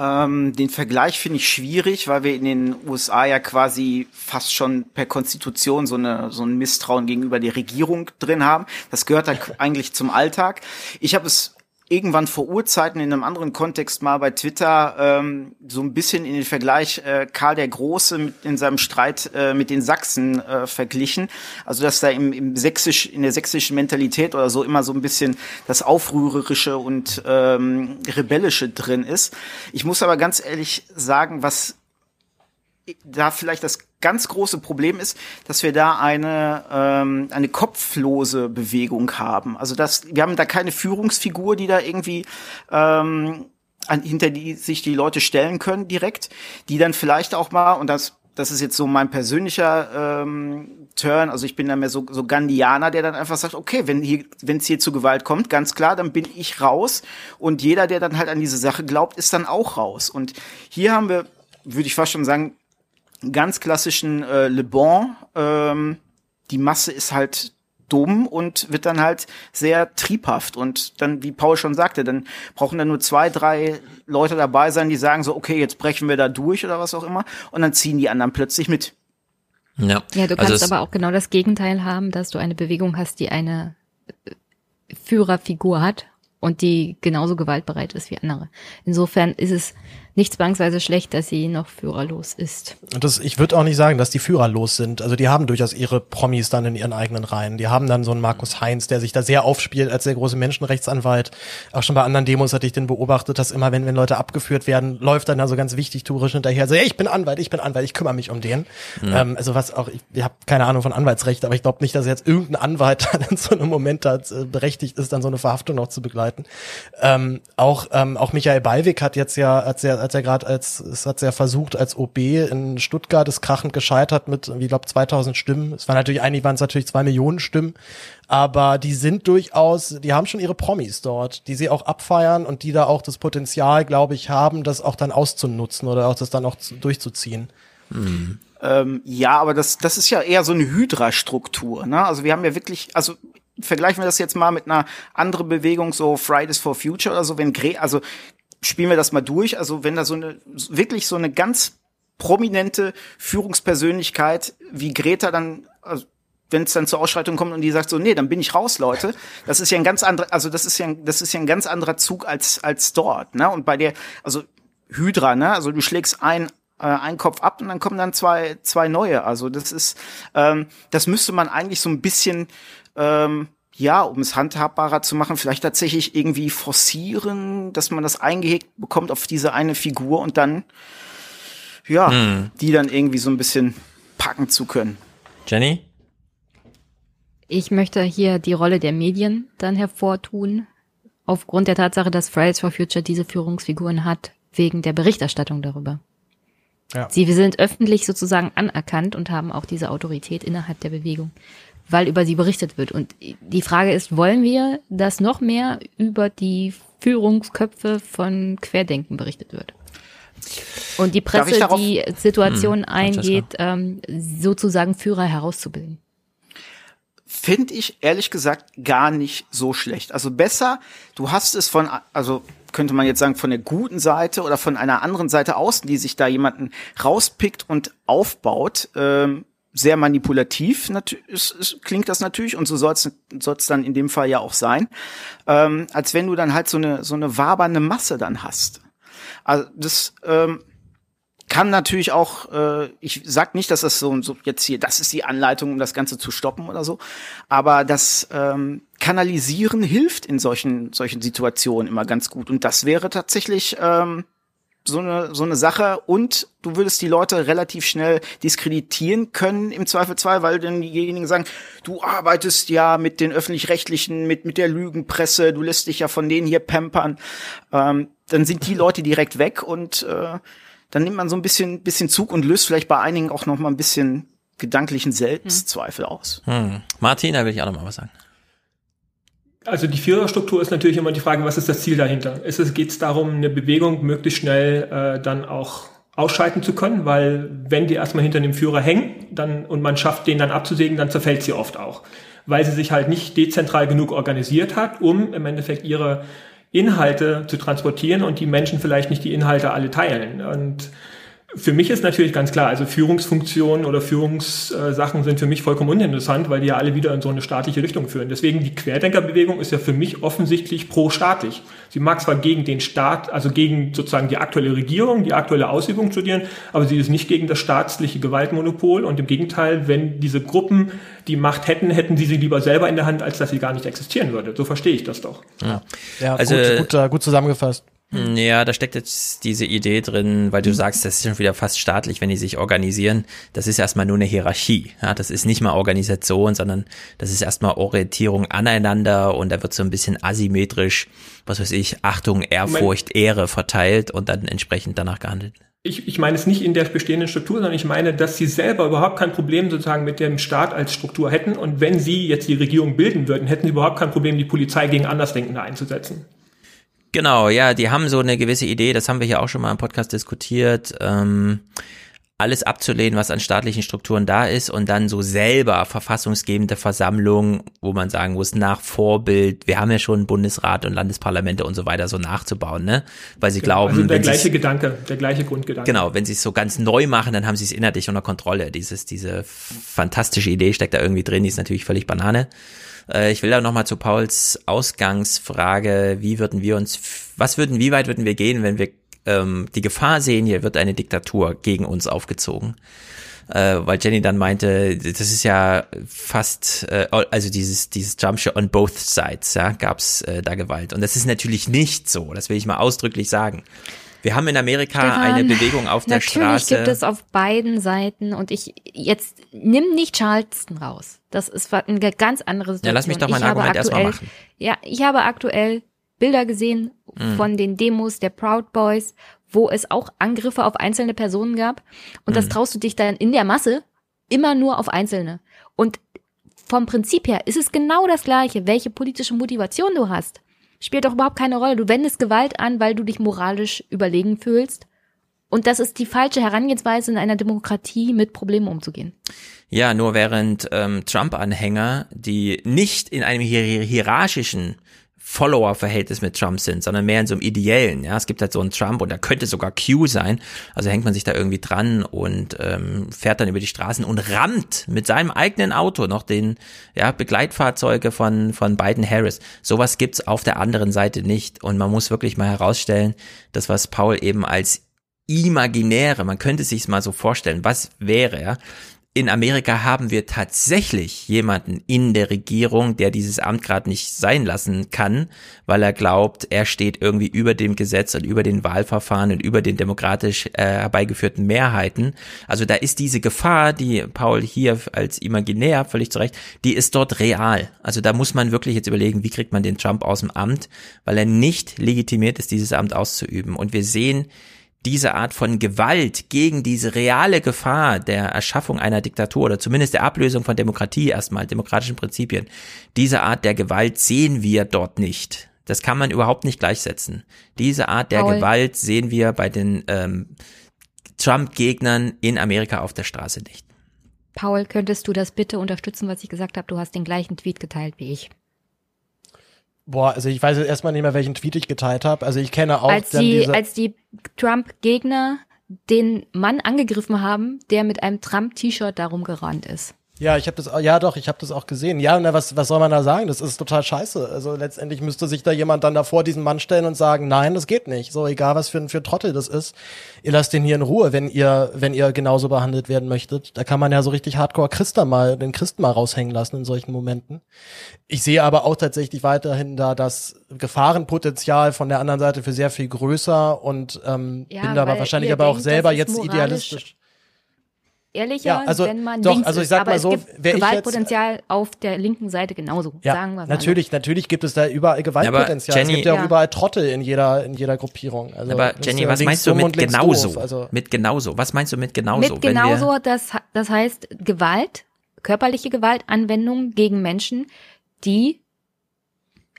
Ähm, den Vergleich finde ich schwierig, weil wir in den USA ja quasi fast schon per Konstitution so, eine, so ein Misstrauen gegenüber der Regierung drin haben. Das gehört da eigentlich zum Alltag. Ich habe es irgendwann vor Urzeiten in einem anderen Kontext mal bei Twitter ähm, so ein bisschen in den Vergleich äh, Karl der Große mit, in seinem Streit äh, mit den Sachsen äh, verglichen. Also dass da im, im sächsisch in der sächsischen Mentalität oder so immer so ein bisschen das aufrührerische und ähm, rebellische drin ist. Ich muss aber ganz ehrlich sagen, was da vielleicht das ganz große Problem ist, dass wir da eine ähm, eine kopflose Bewegung haben. Also dass wir haben da keine Führungsfigur, die da irgendwie ähm, an, hinter die sich die Leute stellen können direkt, die dann vielleicht auch mal und das das ist jetzt so mein persönlicher ähm, Turn. Also ich bin da mehr so, so Gandhianer, der dann einfach sagt, okay, wenn hier, wenn es hier zu Gewalt kommt, ganz klar, dann bin ich raus. Und jeder, der dann halt an diese Sache glaubt, ist dann auch raus. Und hier haben wir, würde ich fast schon sagen, ganz klassischen äh, Le Bon. Ähm, die Masse ist halt dumm und wird dann halt sehr triebhaft. Und dann, wie Paul schon sagte, dann brauchen da nur zwei, drei Leute dabei sein, die sagen so, okay, jetzt brechen wir da durch oder was auch immer. Und dann ziehen die anderen plötzlich mit. Ja, ja du kannst also aber auch genau das Gegenteil haben, dass du eine Bewegung hast, die eine Führerfigur hat und die genauso gewaltbereit ist wie andere. Insofern ist es nicht zwangsweise schlecht, dass sie noch führerlos ist. Das, ich würde auch nicht sagen, dass die führerlos sind. Also die haben durchaus ihre Promis dann in ihren eigenen Reihen. Die haben dann so einen Markus Heinz, der sich da sehr aufspielt als der große Menschenrechtsanwalt. Auch schon bei anderen Demos hatte ich den beobachtet, dass immer, wenn, wenn Leute abgeführt werden, läuft dann da so ganz wichtig tourisch hinterher. So, hey, ich bin Anwalt, ich bin Anwalt, ich kümmere mich um den. Ja. Ähm, also was auch, ich, ich habe keine Ahnung von Anwaltsrecht, aber ich glaube nicht, dass jetzt irgendein Anwalt dann in so einem Moment da äh, berechtigt ist, dann so eine Verhaftung noch zu begleiten. Ähm, auch, ähm, auch Michael Ballweg hat jetzt ja, als er, als er gerade als, es hat ja versucht, als OB in Stuttgart ist krachend gescheitert mit, wie glaube 2000 Stimmen. Es waren natürlich, eigentlich waren es natürlich zwei Millionen Stimmen, aber die sind durchaus, die haben schon ihre Promis dort, die sie auch abfeiern und die da auch das Potenzial, glaube ich, haben, das auch dann auszunutzen oder auch das dann auch zu, durchzuziehen. Mhm. Ähm, ja, aber das, das ist ja eher so eine Hydra-Struktur. Ne? Also wir haben ja wirklich, also vergleichen wir das jetzt mal mit einer anderen Bewegung, so Fridays for Future oder so, wenn Gre also spielen wir das mal durch. Also wenn da so eine, wirklich so eine ganz prominente Führungspersönlichkeit wie Greta dann, also wenn es dann zur Ausschreitung kommt und die sagt so, nee, dann bin ich raus, Leute. Das ist ja ein ganz anderer, also das ist ja, das ist ja ein ganz anderer Zug als als dort, ne? Und bei der, also Hydra, ne? Also du schlägst ein äh, einen Kopf ab und dann kommen dann zwei zwei neue. Also das ist, ähm, das müsste man eigentlich so ein bisschen ähm, ja, um es handhabbarer zu machen, vielleicht tatsächlich irgendwie forcieren, dass man das eingehegt bekommt auf diese eine Figur und dann, ja, hm. die dann irgendwie so ein bisschen packen zu können. Jenny? Ich möchte hier die Rolle der Medien dann hervortun, aufgrund der Tatsache, dass Fridays for Future diese Führungsfiguren hat, wegen der Berichterstattung darüber. Ja. Sie sind öffentlich sozusagen anerkannt und haben auch diese Autorität innerhalb der Bewegung weil über sie berichtet wird. Und die Frage ist, wollen wir, dass noch mehr über die Führungsköpfe von Querdenken berichtet wird? Und die Presse die Situation hm, eingeht, ähm, sozusagen Führer herauszubilden. Finde ich ehrlich gesagt gar nicht so schlecht. Also besser, du hast es von, also könnte man jetzt sagen, von der guten Seite oder von einer anderen Seite außen, die sich da jemanden rauspickt und aufbaut, ähm, sehr manipulativ ist, ist, klingt das natürlich und so soll es dann in dem Fall ja auch sein, ähm, als wenn du dann halt so eine so eine wabernde Masse dann hast. Also das ähm, kann natürlich auch, äh, ich sag nicht, dass das so, so jetzt hier, das ist die Anleitung, um das Ganze zu stoppen oder so, aber das ähm, Kanalisieren hilft in solchen solchen Situationen immer ganz gut und das wäre tatsächlich ähm, so eine, so eine Sache und du würdest die Leute relativ schnell diskreditieren können im Zweifelsfall, weil dann diejenigen sagen, du arbeitest ja mit den öffentlich-rechtlichen, mit, mit der Lügenpresse, du lässt dich ja von denen hier pampern. Ähm, dann sind die Leute direkt weg und äh, dann nimmt man so ein bisschen, bisschen Zug und löst vielleicht bei einigen auch noch mal ein bisschen gedanklichen Selbstzweifel aus. Hm. Martin, da will ich auch noch mal was sagen. Also die Führerstruktur ist natürlich immer die Frage, was ist das Ziel dahinter? Ist es, geht es darum, eine Bewegung möglichst schnell äh, dann auch ausschalten zu können, weil wenn die erstmal hinter dem Führer hängen dann, und man schafft, den dann abzusägen, dann zerfällt sie oft auch, weil sie sich halt nicht dezentral genug organisiert hat, um im Endeffekt ihre Inhalte zu transportieren und die Menschen vielleicht nicht die Inhalte alle teilen. Und für mich ist natürlich ganz klar, also Führungsfunktionen oder Führungssachen sind für mich vollkommen uninteressant, weil die ja alle wieder in so eine staatliche Richtung führen. Deswegen die Querdenkerbewegung ist ja für mich offensichtlich pro-staatlich. Sie mag zwar gegen den Staat, also gegen sozusagen die aktuelle Regierung, die aktuelle Ausübung studieren, aber sie ist nicht gegen das staatliche Gewaltmonopol und im Gegenteil, wenn diese Gruppen die Macht hätten, hätten sie sie lieber selber in der Hand, als dass sie gar nicht existieren würde. So verstehe ich das doch. Ja, ja also, gut, gut, gut zusammengefasst. Hm. Ja, da steckt jetzt diese Idee drin, weil du sagst, das ist schon wieder fast staatlich, wenn die sich organisieren. Das ist erstmal nur eine Hierarchie. Ja, das ist nicht mal Organisation, sondern das ist erstmal Orientierung aneinander und da wird so ein bisschen asymmetrisch, was weiß ich, Achtung, Ehrfurcht, Ehre verteilt und dann entsprechend danach gehandelt. Ich, ich meine es nicht in der bestehenden Struktur, sondern ich meine, dass sie selber überhaupt kein Problem sozusagen mit dem Staat als Struktur hätten und wenn sie jetzt die Regierung bilden würden, hätten sie überhaupt kein Problem, die Polizei gegen Andersdenkende einzusetzen. Genau, ja, die haben so eine gewisse Idee, das haben wir hier auch schon mal im Podcast diskutiert, ähm, alles abzulehnen, was an staatlichen Strukturen da ist und dann so selber verfassungsgebende Versammlungen, wo man sagen muss, nach Vorbild, wir haben ja schon Bundesrat und Landesparlamente und so weiter so nachzubauen, ne? Weil sie genau, glauben, also der gleiche Gedanke, der gleiche Grundgedanke. Genau, wenn sie es so ganz neu machen, dann haben sie es inhaltlich unter Kontrolle. Dieses, diese fantastische Idee steckt da irgendwie drin, die ist natürlich völlig Banane. Äh, ich will da nochmal zu Pauls Ausgangsfrage, wie würden wir uns, was würden, wie weit würden wir gehen, wenn wir ähm, die Gefahr sehen, hier wird eine Diktatur gegen uns aufgezogen? Äh, weil Jenny dann meinte, das ist ja fast, äh, also dieses, dieses Jumpshot on both sides, ja, gab's äh, da Gewalt. Und das ist natürlich nicht so, das will ich mal ausdrücklich sagen. Wir haben in Amerika Stefan, eine Bewegung auf der natürlich Straße. Natürlich gibt es auf beiden Seiten und ich jetzt nimm nicht Charleston raus. Das ist eine ganz andere Situation. Ja, lass mich doch mein Argument erstmal machen. Ja, ich habe aktuell Bilder gesehen mhm. von den Demos der Proud Boys, wo es auch Angriffe auf einzelne Personen gab und mhm. das traust du dich dann in der Masse immer nur auf einzelne. Und vom Prinzip her ist es genau das gleiche, welche politische Motivation du hast spielt doch überhaupt keine Rolle. Du wendest Gewalt an, weil du dich moralisch überlegen fühlst. Und das ist die falsche Herangehensweise in einer Demokratie, mit Problemen umzugehen. Ja, nur während ähm, Trump-Anhänger, die nicht in einem hier hierarchischen Follower-Verhältnis mit Trump sind, sondern mehr in so einem ideellen. Ja, es gibt halt so einen Trump und da könnte sogar Q sein. Also hängt man sich da irgendwie dran und ähm, fährt dann über die Straßen und rammt mit seinem eigenen Auto noch den ja, Begleitfahrzeuge von von Biden Harris. Sowas gibt's auf der anderen Seite nicht und man muss wirklich mal herausstellen, das was Paul eben als imaginäre, man könnte sich's mal so vorstellen, was wäre, ja, in Amerika haben wir tatsächlich jemanden in der Regierung, der dieses Amt gerade nicht sein lassen kann, weil er glaubt, er steht irgendwie über dem Gesetz und über den Wahlverfahren und über den demokratisch äh, herbeigeführten Mehrheiten. Also da ist diese Gefahr, die Paul hier als imaginär, völlig zurecht, die ist dort real. Also da muss man wirklich jetzt überlegen, wie kriegt man den Trump aus dem Amt, weil er nicht legitimiert ist, dieses Amt auszuüben. Und wir sehen, diese Art von Gewalt gegen diese reale Gefahr der Erschaffung einer Diktatur oder zumindest der Ablösung von Demokratie erstmal, demokratischen Prinzipien, diese Art der Gewalt sehen wir dort nicht. Das kann man überhaupt nicht gleichsetzen. Diese Art der Paul. Gewalt sehen wir bei den ähm, Trump-Gegnern in Amerika auf der Straße nicht. Paul, könntest du das bitte unterstützen, was ich gesagt habe? Du hast den gleichen Tweet geteilt wie ich. Boah, also ich weiß jetzt erstmal nicht mehr, welchen Tweet ich geteilt habe. Also ich kenne auch als die, als die Trump-Gegner den Mann angegriffen haben, der mit einem Trump-T-Shirt darum gerannt ist. Ja, ich habe das, ja doch, ich habe das auch gesehen. Ja, na, was, was soll man da sagen? Das ist total scheiße. Also letztendlich müsste sich da jemand dann davor diesen Mann stellen und sagen, nein, das geht nicht. So, egal was für, für ein Trottel das ist. Ihr lasst den hier in Ruhe, wenn ihr, wenn ihr genauso behandelt werden möchtet. Da kann man ja so richtig hardcore Christa mal, den Christen mal raushängen lassen in solchen Momenten. Ich sehe aber auch tatsächlich weiterhin da das Gefahrenpotenzial von der anderen Seite für sehr viel größer und ähm, ja, bin da aber wahrscheinlich aber auch selber jetzt idealistisch ehrlicher, Ja, also wenn man doch, links also ich ist. sag Aber mal es so, gibt wär ich Gewaltpotenzial auf der linken Seite genauso, Ja, sagen wir mal. natürlich, natürlich gibt es da überall Gewaltpotenzial. Jenny- es gibt ja auch Ja. überall Trottel in jeder, in jeder Gruppierung. Also, Aber ist Jenny, ja was meinst du mit genauso? Also, Mit genauso. Was meinst du mit genauso? Mit Wenn wir- genauso, das, das heißt Gewalt, körperliche Gewaltanwendung gegen Menschen, die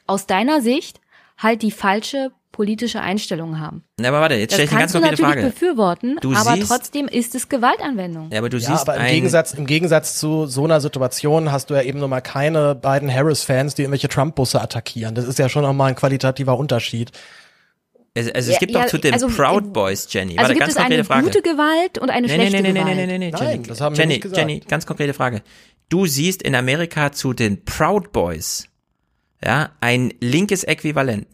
aus deiner Sicht halt die falsche politische Einstellung haben. Na, aber warte, jetzt Das stelle ich eine kannst ganz du konkrete natürlich Frage. befürworten, Du aber siehst- trotzdem ist es Gewaltanwendung. Ja, aber du ja, siehst aber im ein, Gegensatz, im Gegensatz zu so einer Situation hast du ja eben nur mal keine beiden Harris-Fans, die irgendwelche Trump-Busse attackieren. Das ist ja schon nochmal ein qualitativer Unterschied. Also, also es Ja, gibt ja, doch zu den also, Proud Boys, Jenny. Also Warte, gibt ganz es eine konkrete Frage. gute Gewalt und eine nee, nee, schlechte nee, nee, Gewalt. nee, nee, nee, nee, Nein, Jenny, das haben wir Jenny, nicht gesagt. Jenny, ganz konkrete Frage. Du siehst in Amerika zu den Proud Boys, ja, ein linkes Äquivalent.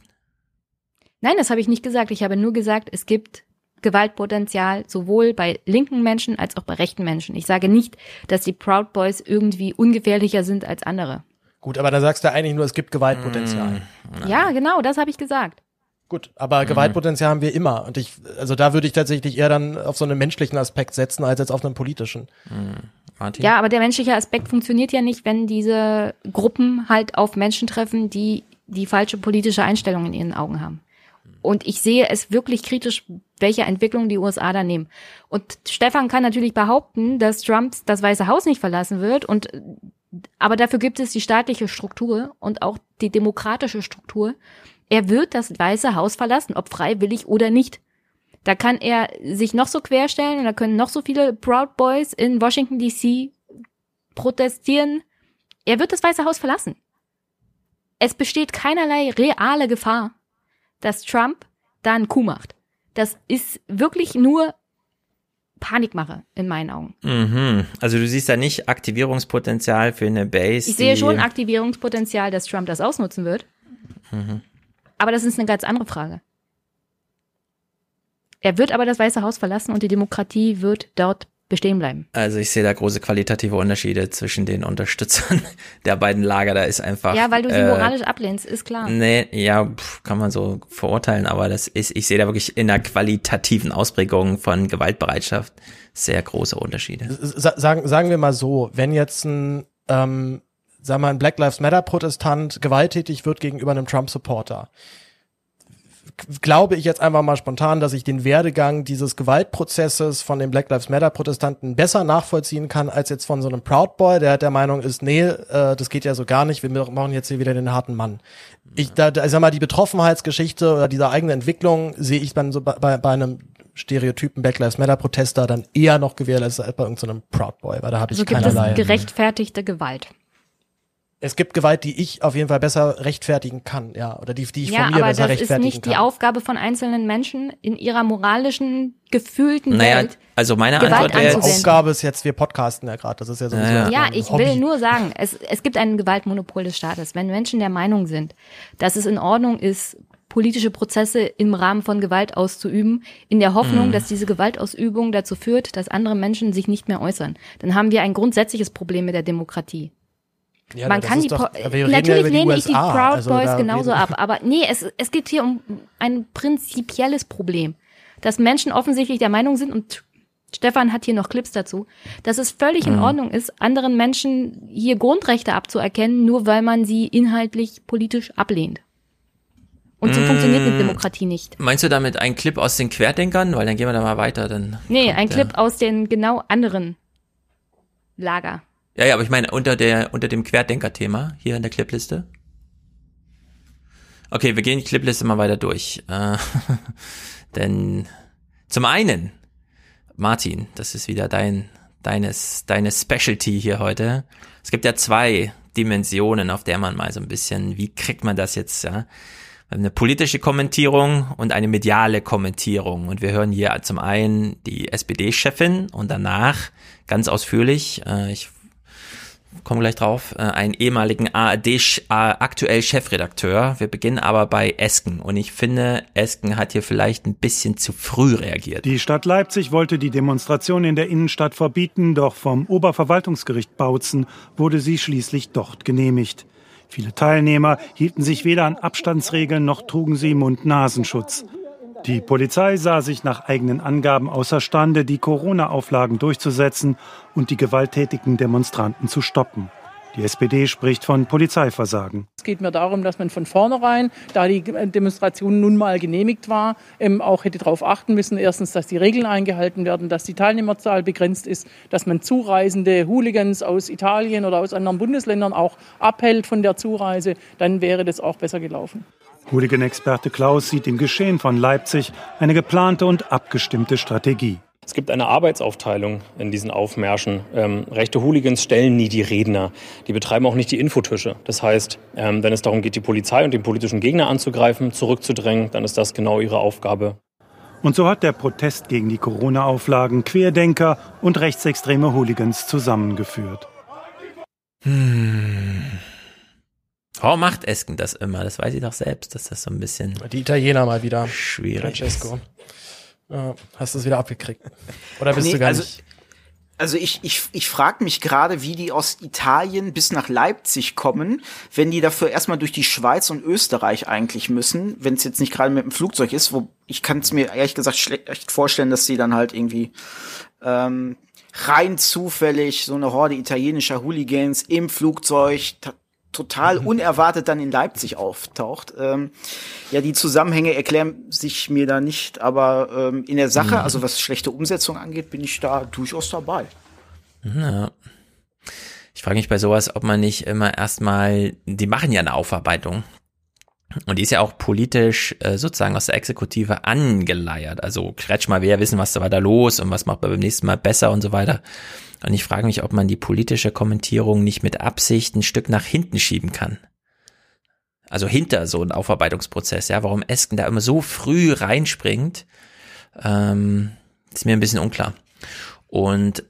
Nein, das habe ich nicht gesagt. Ich habe nur gesagt, es gibt Gewaltpotenzial sowohl bei linken Menschen als auch bei rechten Menschen. Ich sage nicht, dass die Proud Boys irgendwie ungefährlicher sind als andere. Gut, aber dann sagst du eigentlich nur, es gibt Gewaltpotenzial. Ja, genau, das habe ich gesagt. Gut, aber Mhm. Gewaltpotenzial haben wir immer. Und ich, also da würde ich tatsächlich eher dann auf so einen menschlichen Aspekt setzen, als jetzt auf einen politischen. Martin? Ja, aber der menschliche Aspekt funktioniert ja nicht, wenn diese Gruppen halt auf Menschen treffen, die die falsche politische Einstellung in ihren Augen haben. Und ich sehe es wirklich kritisch, welche Entwicklung die USA da nehmen. Und Stefan kann natürlich behaupten, dass Trump das Weiße Haus nicht verlassen wird und aber dafür gibt es die staatliche Struktur und auch die demokratische Struktur. Er wird das Weiße Haus verlassen, ob freiwillig oder nicht. Da kann er sich noch so querstellen und da können noch so viele Proud Boys in Washington DC protestieren. Er wird das Weiße Haus verlassen. Es besteht keinerlei reale Gefahr, dass Trump da einen Coup macht. Das ist wirklich nur Panikmache in meinen Augen. Mhm. Also du siehst da nicht Aktivierungspotenzial für eine Base. Ich sehe schon Aktivierungspotenzial, dass Trump das ausnutzen wird. Mhm. Aber das ist eine ganz andere Frage. Er wird aber das Weiße Haus verlassen und die Demokratie wird dort bestehen bleiben. Also ich sehe da große qualitative Unterschiede zwischen den Unterstützern der beiden Lager. Da ist einfach. ja, weil du sie äh, moralisch ablehnst, ist klar. Nee, ja, pf, kann man so verurteilen, aber das ist, ich sehe da wirklich in der qualitativen Ausprägung von Gewaltbereitschaft sehr große Unterschiede. Sa sagen, sagen wir mal so, wenn jetzt ein, ähm, sagen wir mal, ein Black Lives Matter Protestant gewalttätig wird gegenüber einem Trump Supporter, glaube ich jetzt einfach mal spontan, dass ich den Werdegang dieses Gewaltprozesses von den Black Lives Matter Protestanten besser nachvollziehen kann als jetzt von so einem Proud Boy, der der Meinung ist, nee, äh, das geht ja so gar nicht, wir machen jetzt hier wieder den harten Mann. Ich, da, da, ich sag mal, die Betroffenheitsgeschichte oder diese eigene Entwicklung sehe ich dann so bei, bei, bei einem Stereotypen Black Lives Matter Protester dann eher noch gewährleistet als bei irgendeinem Proud Boy, weil da habe ich Also gibt keinerlei. es gerechtfertigte Gewalt. Es gibt Gewalt, die ich auf jeden Fall besser rechtfertigen kann, ja, oder die, die ich ja, von mir aber besser das ist rechtfertigen nicht kann. die Aufgabe von einzelnen Menschen in ihrer moralischen, gefühlten Naja, Welt. also meine Gewalt Antwort wäre. Aufgabe ist jetzt, wir podcasten ja gerade, das ist ja sowieso Ja, Ja, ein ich Hobby. will nur sagen, es, es gibt ein Gewaltmonopol des Staates. Wenn Menschen der Meinung sind, dass es in Ordnung ist, politische Prozesse im Rahmen von Gewalt auszuüben, in der Hoffnung, Mhm. dass diese Gewaltausübung dazu führt, dass andere Menschen sich nicht mehr äußern, dann haben wir ein grundsätzliches Problem mit der Demokratie. Ja, Man kann die doch- natürlich lehne ich die USA, Proud also Boys genauso ab, aber nee, es, es geht hier um ein prinzipielles Problem, dass Menschen offensichtlich der Meinung sind und Stefan hat hier noch Clips dazu, dass es völlig in Mhm. Ordnung ist, anderen Menschen hier Grundrechte abzuerkennen, nur weil man sie inhaltlich politisch ablehnt. Und so Mm. funktioniert eine Demokratie nicht. meinst du damit einen Clip aus den Querdenkern? Weil dann gehen wir da mal weiter. Dann Nee, ein Clip aus den genau anderen Lager. Ja, ja, aber ich meine unter der unter dem Querdenker-Thema hier in der Clipliste. Okay, wir gehen die Clipliste mal weiter durch. Äh, denn zum einen, Martin, das ist wieder dein deines deine Specialty hier heute. Es gibt ja zwei Dimensionen, auf der man mal so ein bisschen, wie kriegt man das jetzt, ja? Eine politische Kommentierung und eine mediale Kommentierung. Und wir hören hier zum einen die SPD-Chefin und danach ganz ausführlich, äh, ich komme gleich drauf, äh, einen ehemaligen ARD aktuell Chefredakteur. Wir beginnen aber bei Esken und ich finde, Esken hat hier vielleicht ein bisschen zu früh reagiert. Die Stadt Leipzig wollte die Demonstration in der Innenstadt verbieten, doch vom Oberverwaltungsgericht Bautzen wurde sie schließlich dort genehmigt. Viele Teilnehmer hielten sich weder an Abstandsregeln noch trugen sie Mund-Nasenschutz. Die Polizei sah sich nach eigenen Angaben außerstande, die Corona-Auflagen durchzusetzen und die gewalttätigen Demonstranten zu stoppen. Die SPD spricht von Polizeiversagen. Es geht mir darum, dass man von vornherein, da die Demonstration nun mal genehmigt war, ähm, auch hätte darauf achten müssen, erstens, dass die Regeln eingehalten werden, dass die Teilnehmerzahl begrenzt ist, dass man zureisende Hooligans aus Italien oder aus anderen Bundesländern auch abhält von der Zureise. Dann wäre das auch besser gelaufen. Hooligan-Experte Klaus sieht im Geschehen von Leipzig eine geplante und abgestimmte Strategie. Es gibt eine Arbeitsaufteilung in diesen Aufmärschen. Ähm, rechte Hooligans stellen nie die Redner. Die betreiben auch nicht die Infotische. Das heißt, ähm, wenn es darum geht, die Polizei und den politischen Gegner anzugreifen, zurückzudrängen, dann ist das genau ihre Aufgabe. Und so hat der Protest gegen die Corona-Auflagen Querdenker und rechtsextreme Hooligans zusammengeführt. Hm. Warum macht Esken das immer? Das weiß ich doch selbst, dass das so ein bisschen. Die Italiener mal wieder. Schwierig. Francesco. Ja, hast du es wieder abgekriegt? Oder bist nee, du gar also, nicht? Also ich, ich, ich frage mich gerade, wie die aus Italien bis nach Leipzig kommen, wenn die dafür erstmal durch die Schweiz und Österreich eigentlich müssen, wenn es jetzt nicht gerade mit dem Flugzeug ist, wo ich kann es mir ehrlich gesagt schlecht vorstellen, dass sie dann halt irgendwie ähm, rein zufällig so eine Horde italienischer Hooligans im Flugzeug total Mhm. unerwartet dann in Leipzig auftaucht. Ähm, ja, die Zusammenhänge erklären sich mir da nicht, aber ähm, in der Sache, Mhm. also was schlechte Umsetzung angeht, bin ich da durchaus dabei. Ja. Ich frage mich bei sowas, ob man nicht immer erstmal, die machen ja eine Aufarbeitung. Und die ist ja auch politisch äh, sozusagen aus der Exekutive angeleiert. Also Kretschmer will ja wissen, was da da los und was macht man beim nächsten Mal besser und so weiter. Und ich frage mich, ob man die politische Kommentierung nicht mit Absicht ein Stück nach hinten schieben kann. Also hinter so einen Aufarbeitungsprozess, ja, warum Esken da immer so früh reinspringt, ähm, ist mir ein bisschen unklar. Und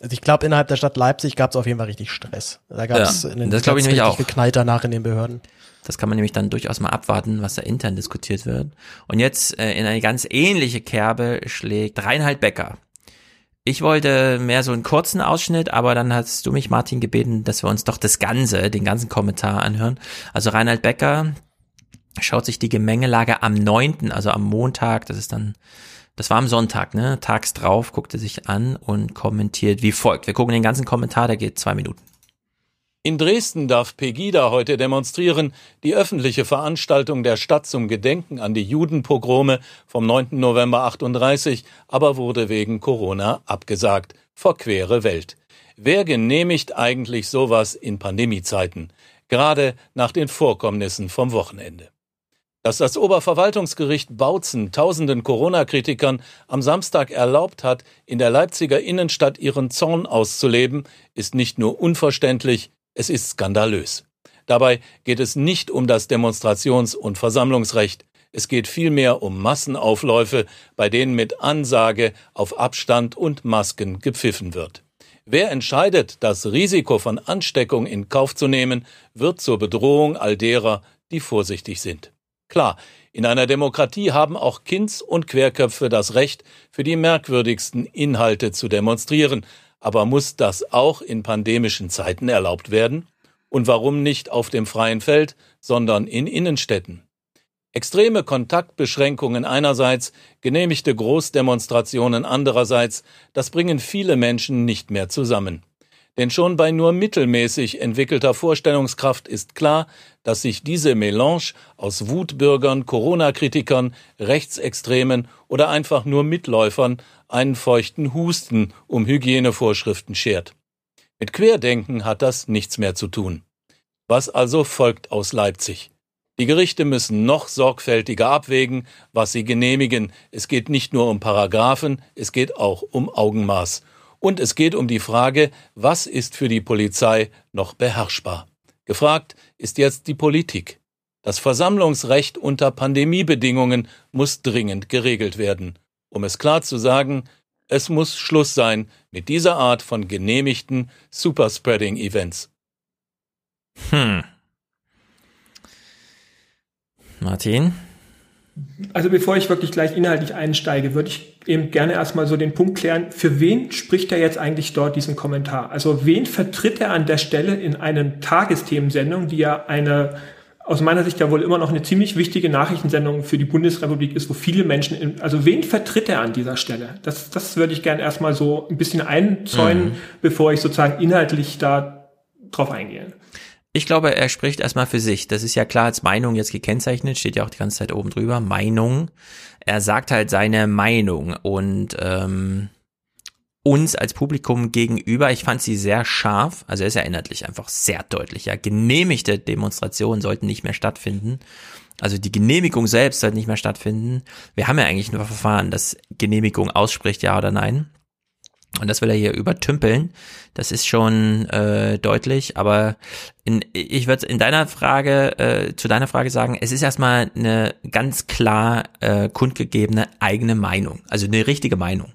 Also ich glaube, innerhalb der Stadt Leipzig gab es auf jeden Fall richtig Stress. Da gab es Ja, in den das glaube ich richtig auch. geknallt danach in den Behörden. Das kann man nämlich dann durchaus mal abwarten, was da intern diskutiert wird. Und jetzt äh, in eine ganz ähnliche Kerbe schlägt Reinhard Becker. Ich wollte mehr so einen kurzen Ausschnitt, aber dann hast du mich, Martin, gebeten, dass wir uns doch das Ganze, den ganzen Kommentar anhören. Also Reinhard Becker schaut sich die Gemengelage am 9., also am Montag, das ist dann, das war am Sonntag, ne, tags drauf, guckt er sich an und kommentiert wie folgt. Wir gucken den ganzen Kommentar, der geht zwei Minuten. In Dresden darf Pegida heute demonstrieren, die öffentliche Veranstaltung der Stadt zum Gedenken an die Judenpogrome vom 9. November 38, aber wurde wegen Corona abgesagt. Verquere Welt. Wer genehmigt eigentlich sowas in Pandemiezeiten? Gerade nach den Vorkommnissen vom Wochenende. Dass das Oberverwaltungsgericht Bautzen tausenden Corona-Kritikern am Samstag erlaubt hat, in der Leipziger Innenstadt ihren Zorn auszuleben, ist nicht nur unverständlich, es ist skandalös. Dabei geht es nicht um das Demonstrations- und Versammlungsrecht. Es geht vielmehr um Massenaufläufe, bei denen mit Ansage auf Abstand und Masken gepfiffen wird. Wer entscheidet, das Risiko von Ansteckung in Kauf zu nehmen, wird zur Bedrohung all derer, die vorsichtig sind. Klar, in einer Demokratie haben auch Kinds und Querköpfe das Recht, für die merkwürdigsten Inhalte zu demonstrieren. Aber muss das auch in pandemischen Zeiten erlaubt werden? Und warum nicht auf dem freien Feld, sondern in Innenstädten? Extreme Kontaktbeschränkungen einerseits, genehmigte Großdemonstrationen andererseits, das bringen viele Menschen nicht mehr zusammen. Denn schon bei nur mittelmäßig entwickelter Vorstellungskraft ist klar, dass sich diese Melange aus Wutbürgern, Corona-Kritikern, Rechtsextremen oder einfach nur Mitläufern einen feuchten Husten um Hygienevorschriften schert. Mit Querdenken hat das nichts mehr zu tun. Was also folgt aus Leipzig? Die Gerichte müssen noch sorgfältiger abwägen, was sie genehmigen. Es geht nicht nur um Paragraphen, es geht auch um Augenmaß. Und es geht um die Frage, was ist für die Polizei noch beherrschbar. Gefragt ist jetzt die Politik. Das Versammlungsrecht unter Pandemiebedingungen muss dringend geregelt werden. Um es klar zu sagen, es muss Schluss sein mit dieser Art von genehmigten Superspreading-Events. Hm. Martin? Also bevor ich wirklich gleich inhaltlich einsteige, würde ich eben gerne erstmal so den Punkt klären, für wen spricht er jetzt eigentlich dort diesen Kommentar? Also wen vertritt er an der Stelle in einer Tagesthemensendung, die ja eine aus meiner Sicht ja wohl immer noch eine ziemlich wichtige Nachrichtensendung für die Bundesrepublik ist, wo viele Menschen, in, also wen vertritt er an dieser Stelle? Das, das würde ich gerne erstmal so ein bisschen einzäunen, mhm. bevor ich sozusagen inhaltlich da drauf eingehe. Ich glaube, er spricht erstmal für sich. Das ist ja klar als Meinung jetzt gekennzeichnet, steht ja auch die ganze Zeit oben drüber. Meinung. Er sagt halt seine Meinung und ähm, uns als Publikum gegenüber. Ich fand sie sehr scharf. Also es erinnert sich einfach sehr deutlich. Ja, genehmigte Demonstrationen sollten nicht mehr stattfinden. Also die Genehmigung selbst sollte nicht mehr stattfinden. Wir haben ja eigentlich nur Verfahren, das Genehmigung ausspricht, ja oder nein. Und das will er hier übertümpeln. Das ist schon äh, deutlich. Aber in, ich würde in deiner Frage, äh, zu deiner Frage sagen, es ist erstmal eine ganz klar äh, kundgegebene eigene Meinung. Also eine richtige Meinung.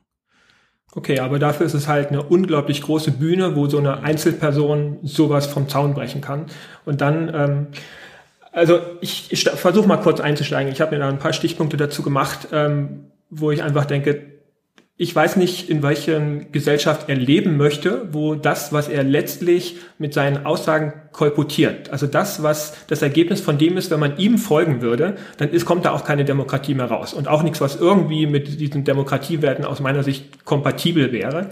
Okay, aber dafür ist es halt eine unglaublich große Bühne, wo so eine Einzelperson sowas vom Zaun brechen kann. Und dann, ähm, also ich, ich versuche mal kurz einzusteigen. Ich habe mir da ein paar Stichpunkte dazu gemacht, ähm, wo ich einfach denke, ich weiß nicht, in welcher Gesellschaft er leben möchte, wo das, was er letztlich mit seinen Aussagen kolportiert, also das, was das Ergebnis von dem ist, wenn man ihm folgen würde, dann ist, kommt da auch keine Demokratie mehr raus. Und auch nichts, was irgendwie mit diesen Demokratiewerten aus meiner Sicht kompatibel wäre.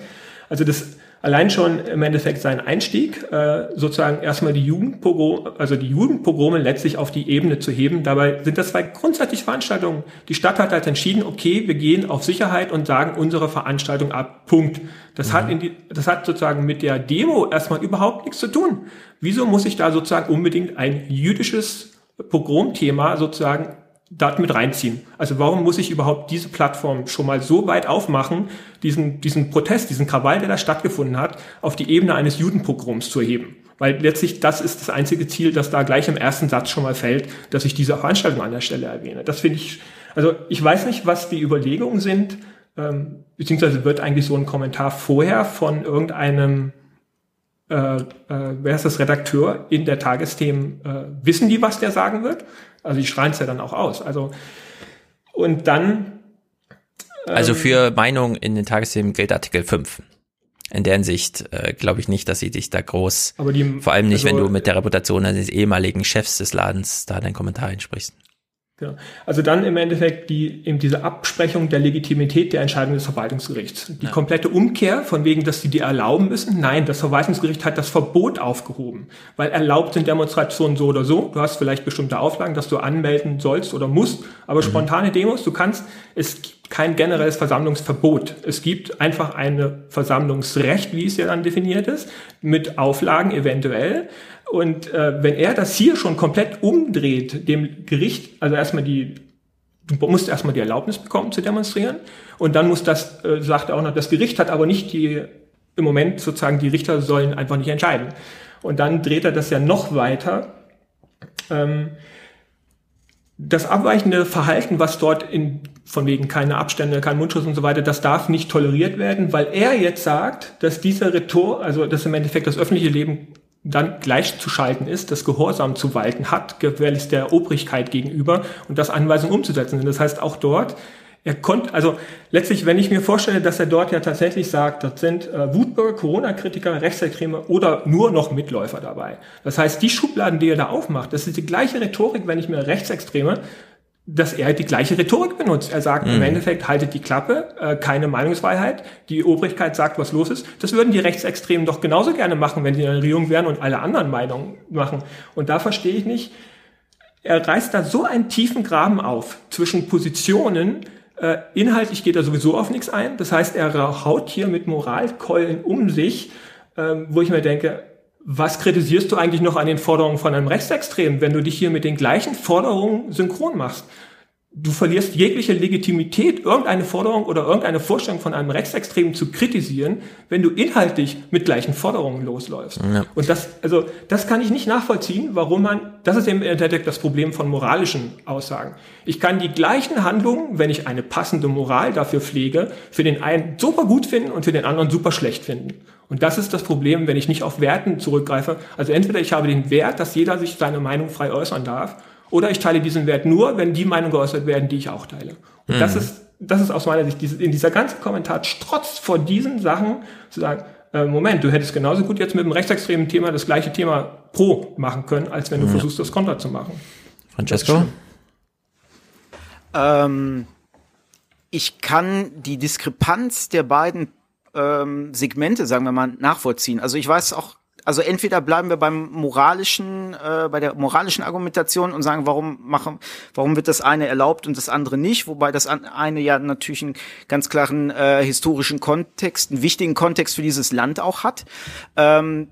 Also das allein schon im Endeffekt sein Einstieg, äh, sozusagen erstmal die Jugendpogrome, also die Jugendpogrome letztlich auf die Ebene zu heben. Dabei sind das zwei grundsätzliche Veranstaltungen. Die Stadt hat halt entschieden, okay, wir gehen auf Sicherheit und sagen unsere Veranstaltung ab. Punkt. Das mhm. hat in die, das hat sozusagen mit der Demo erstmal überhaupt nichts zu tun. Wieso muss ich da sozusagen unbedingt ein jüdisches Pogromthema sozusagen dort mit reinziehen. Also warum muss ich überhaupt diese Plattform schon mal so weit aufmachen, diesen, diesen Protest, diesen Krawall, der da stattgefunden hat, auf die Ebene eines Judenpogroms zu erheben? Weil letztlich das ist das einzige Ziel, das da gleich im ersten Satz schon mal fällt, dass ich diese Veranstaltung an der Stelle erwähne. Das finde ich, also ich weiß nicht, was die Überlegungen sind, ähm, beziehungsweise wird eigentlich so ein Kommentar vorher von irgendeinem äh, äh, wer ist das Redakteur in der Tagesthemen, äh, wissen die, was der sagen wird? Also die schreien es ja dann auch aus. Also und dann. Ähm, also für Meinung in den Tagesthemen gilt Artikel 5. In deren Sicht äh, glaube ich nicht, dass sie dich da groß, aber die, vor allem nicht, also, wenn du mit der Reputation eines ehemaligen Chefs des Ladens da deinen Kommentar einsprichst. Genau. Also dann im Endeffekt die, eben diese Absprechung der Legitimität der Entscheidung des Verwaltungsgerichts. Die ja. komplette Umkehr von wegen, dass sie die erlauben müssen. Nein, das Verwaltungsgericht hat das Verbot aufgehoben, weil erlaubt sind Demonstrationen so oder so. Du hast vielleicht bestimmte Auflagen, dass du anmelden sollst oder musst, aber mhm. spontane Demos, du kannst, es gibt kein generelles Versammlungsverbot. Es gibt einfach eine Versammlungsrecht, wie es ja dann definiert ist, mit Auflagen eventuell. Und äh, wenn er das hier schon komplett umdreht, dem Gericht, also erstmal die, du musst erstmal die Erlaubnis bekommen zu demonstrieren und dann muss das, äh, sagt er auch noch, das Gericht hat aber nicht die, im Moment sozusagen, die Richter sollen einfach nicht entscheiden. Und dann dreht er das ja noch weiter. Ähm, das abweichende Verhalten, was dort in, von wegen keine Abstände, kein Mundschutz und so weiter, das darf nicht toleriert werden, weil er jetzt sagt, dass dieser Rhetor, also dass im Endeffekt das öffentliche Leben dann gleichzuschalten ist, das Gehorsam zu walten hat, gefährlichst der Obrigkeit gegenüber und das Anweisungen umzusetzen sind. Das heißt, auch dort, er konnte, also letztlich, wenn ich mir vorstelle, dass er dort ja tatsächlich sagt, das sind äh, Wutbürger, Corona-Kritiker, Rechtsextreme oder nur noch Mitläufer dabei. Das heißt, die Schubladen, die er da aufmacht, das ist die gleiche Rhetorik, wenn ich mir Rechtsextreme dass er die gleiche Rhetorik benutzt. Er sagt mhm. im Endeffekt, haltet die Klappe, äh, keine Meinungsfreiheit, die Obrigkeit sagt, was los ist. Das würden die Rechtsextremen doch genauso gerne machen, wenn sie in der Regierung wären und alle anderen Meinungen machen. Und da verstehe ich nicht, er reißt da so einen tiefen Graben auf zwischen Positionen, äh, inhaltlich geht er sowieso auf nichts ein. Das heißt, er haut hier mit Moralkeulen um sich, äh, wo ich mir denke, was kritisierst du eigentlich noch an den Forderungen von einem Rechtsextremen, wenn du dich hier mit den gleichen Forderungen synchron machst? Du verlierst jegliche Legitimität, irgendeine Forderung oder irgendeine Vorstellung von einem Rechtsextremen zu kritisieren, wenn du inhaltlich mit gleichen Forderungen losläufst. Ja. Und das, also, das kann ich nicht nachvollziehen, warum man, das ist im Endeffekt das Problem von moralischen Aussagen. Ich kann die gleichen Handlungen, wenn ich eine passende Moral dafür pflege, für den einen super gut finden und für den anderen super schlecht finden. Und das ist das Problem, wenn ich nicht auf Werten zurückgreife. Also entweder ich habe den Wert, dass jeder sich seine Meinung frei äußern darf, oder ich teile diesen Wert nur, wenn die Meinungen geäußert werden, die ich auch teile. Und mhm. das ist, das ist aus meiner Sicht, in dieser ganzen Kommentar strotzt vor diesen Sachen zu sagen, äh, Moment, du hättest genauso gut jetzt mit dem rechtsextremen Thema das gleiche Thema pro machen können, als wenn du ja. versuchst, das kontra zu machen. Francesco? Ähm, ich kann die Diskrepanz der beiden ähm, Segmente, sagen wir mal, nachvollziehen. Also ich weiß auch, also entweder bleiben wir beim moralischen, äh, bei der moralischen Argumentation und sagen, warum machen, warum wird das eine erlaubt und das andere nicht, wobei das eine ja natürlich einen ganz klaren äh, historischen Kontext, einen wichtigen Kontext für dieses Land auch hat. Ähm,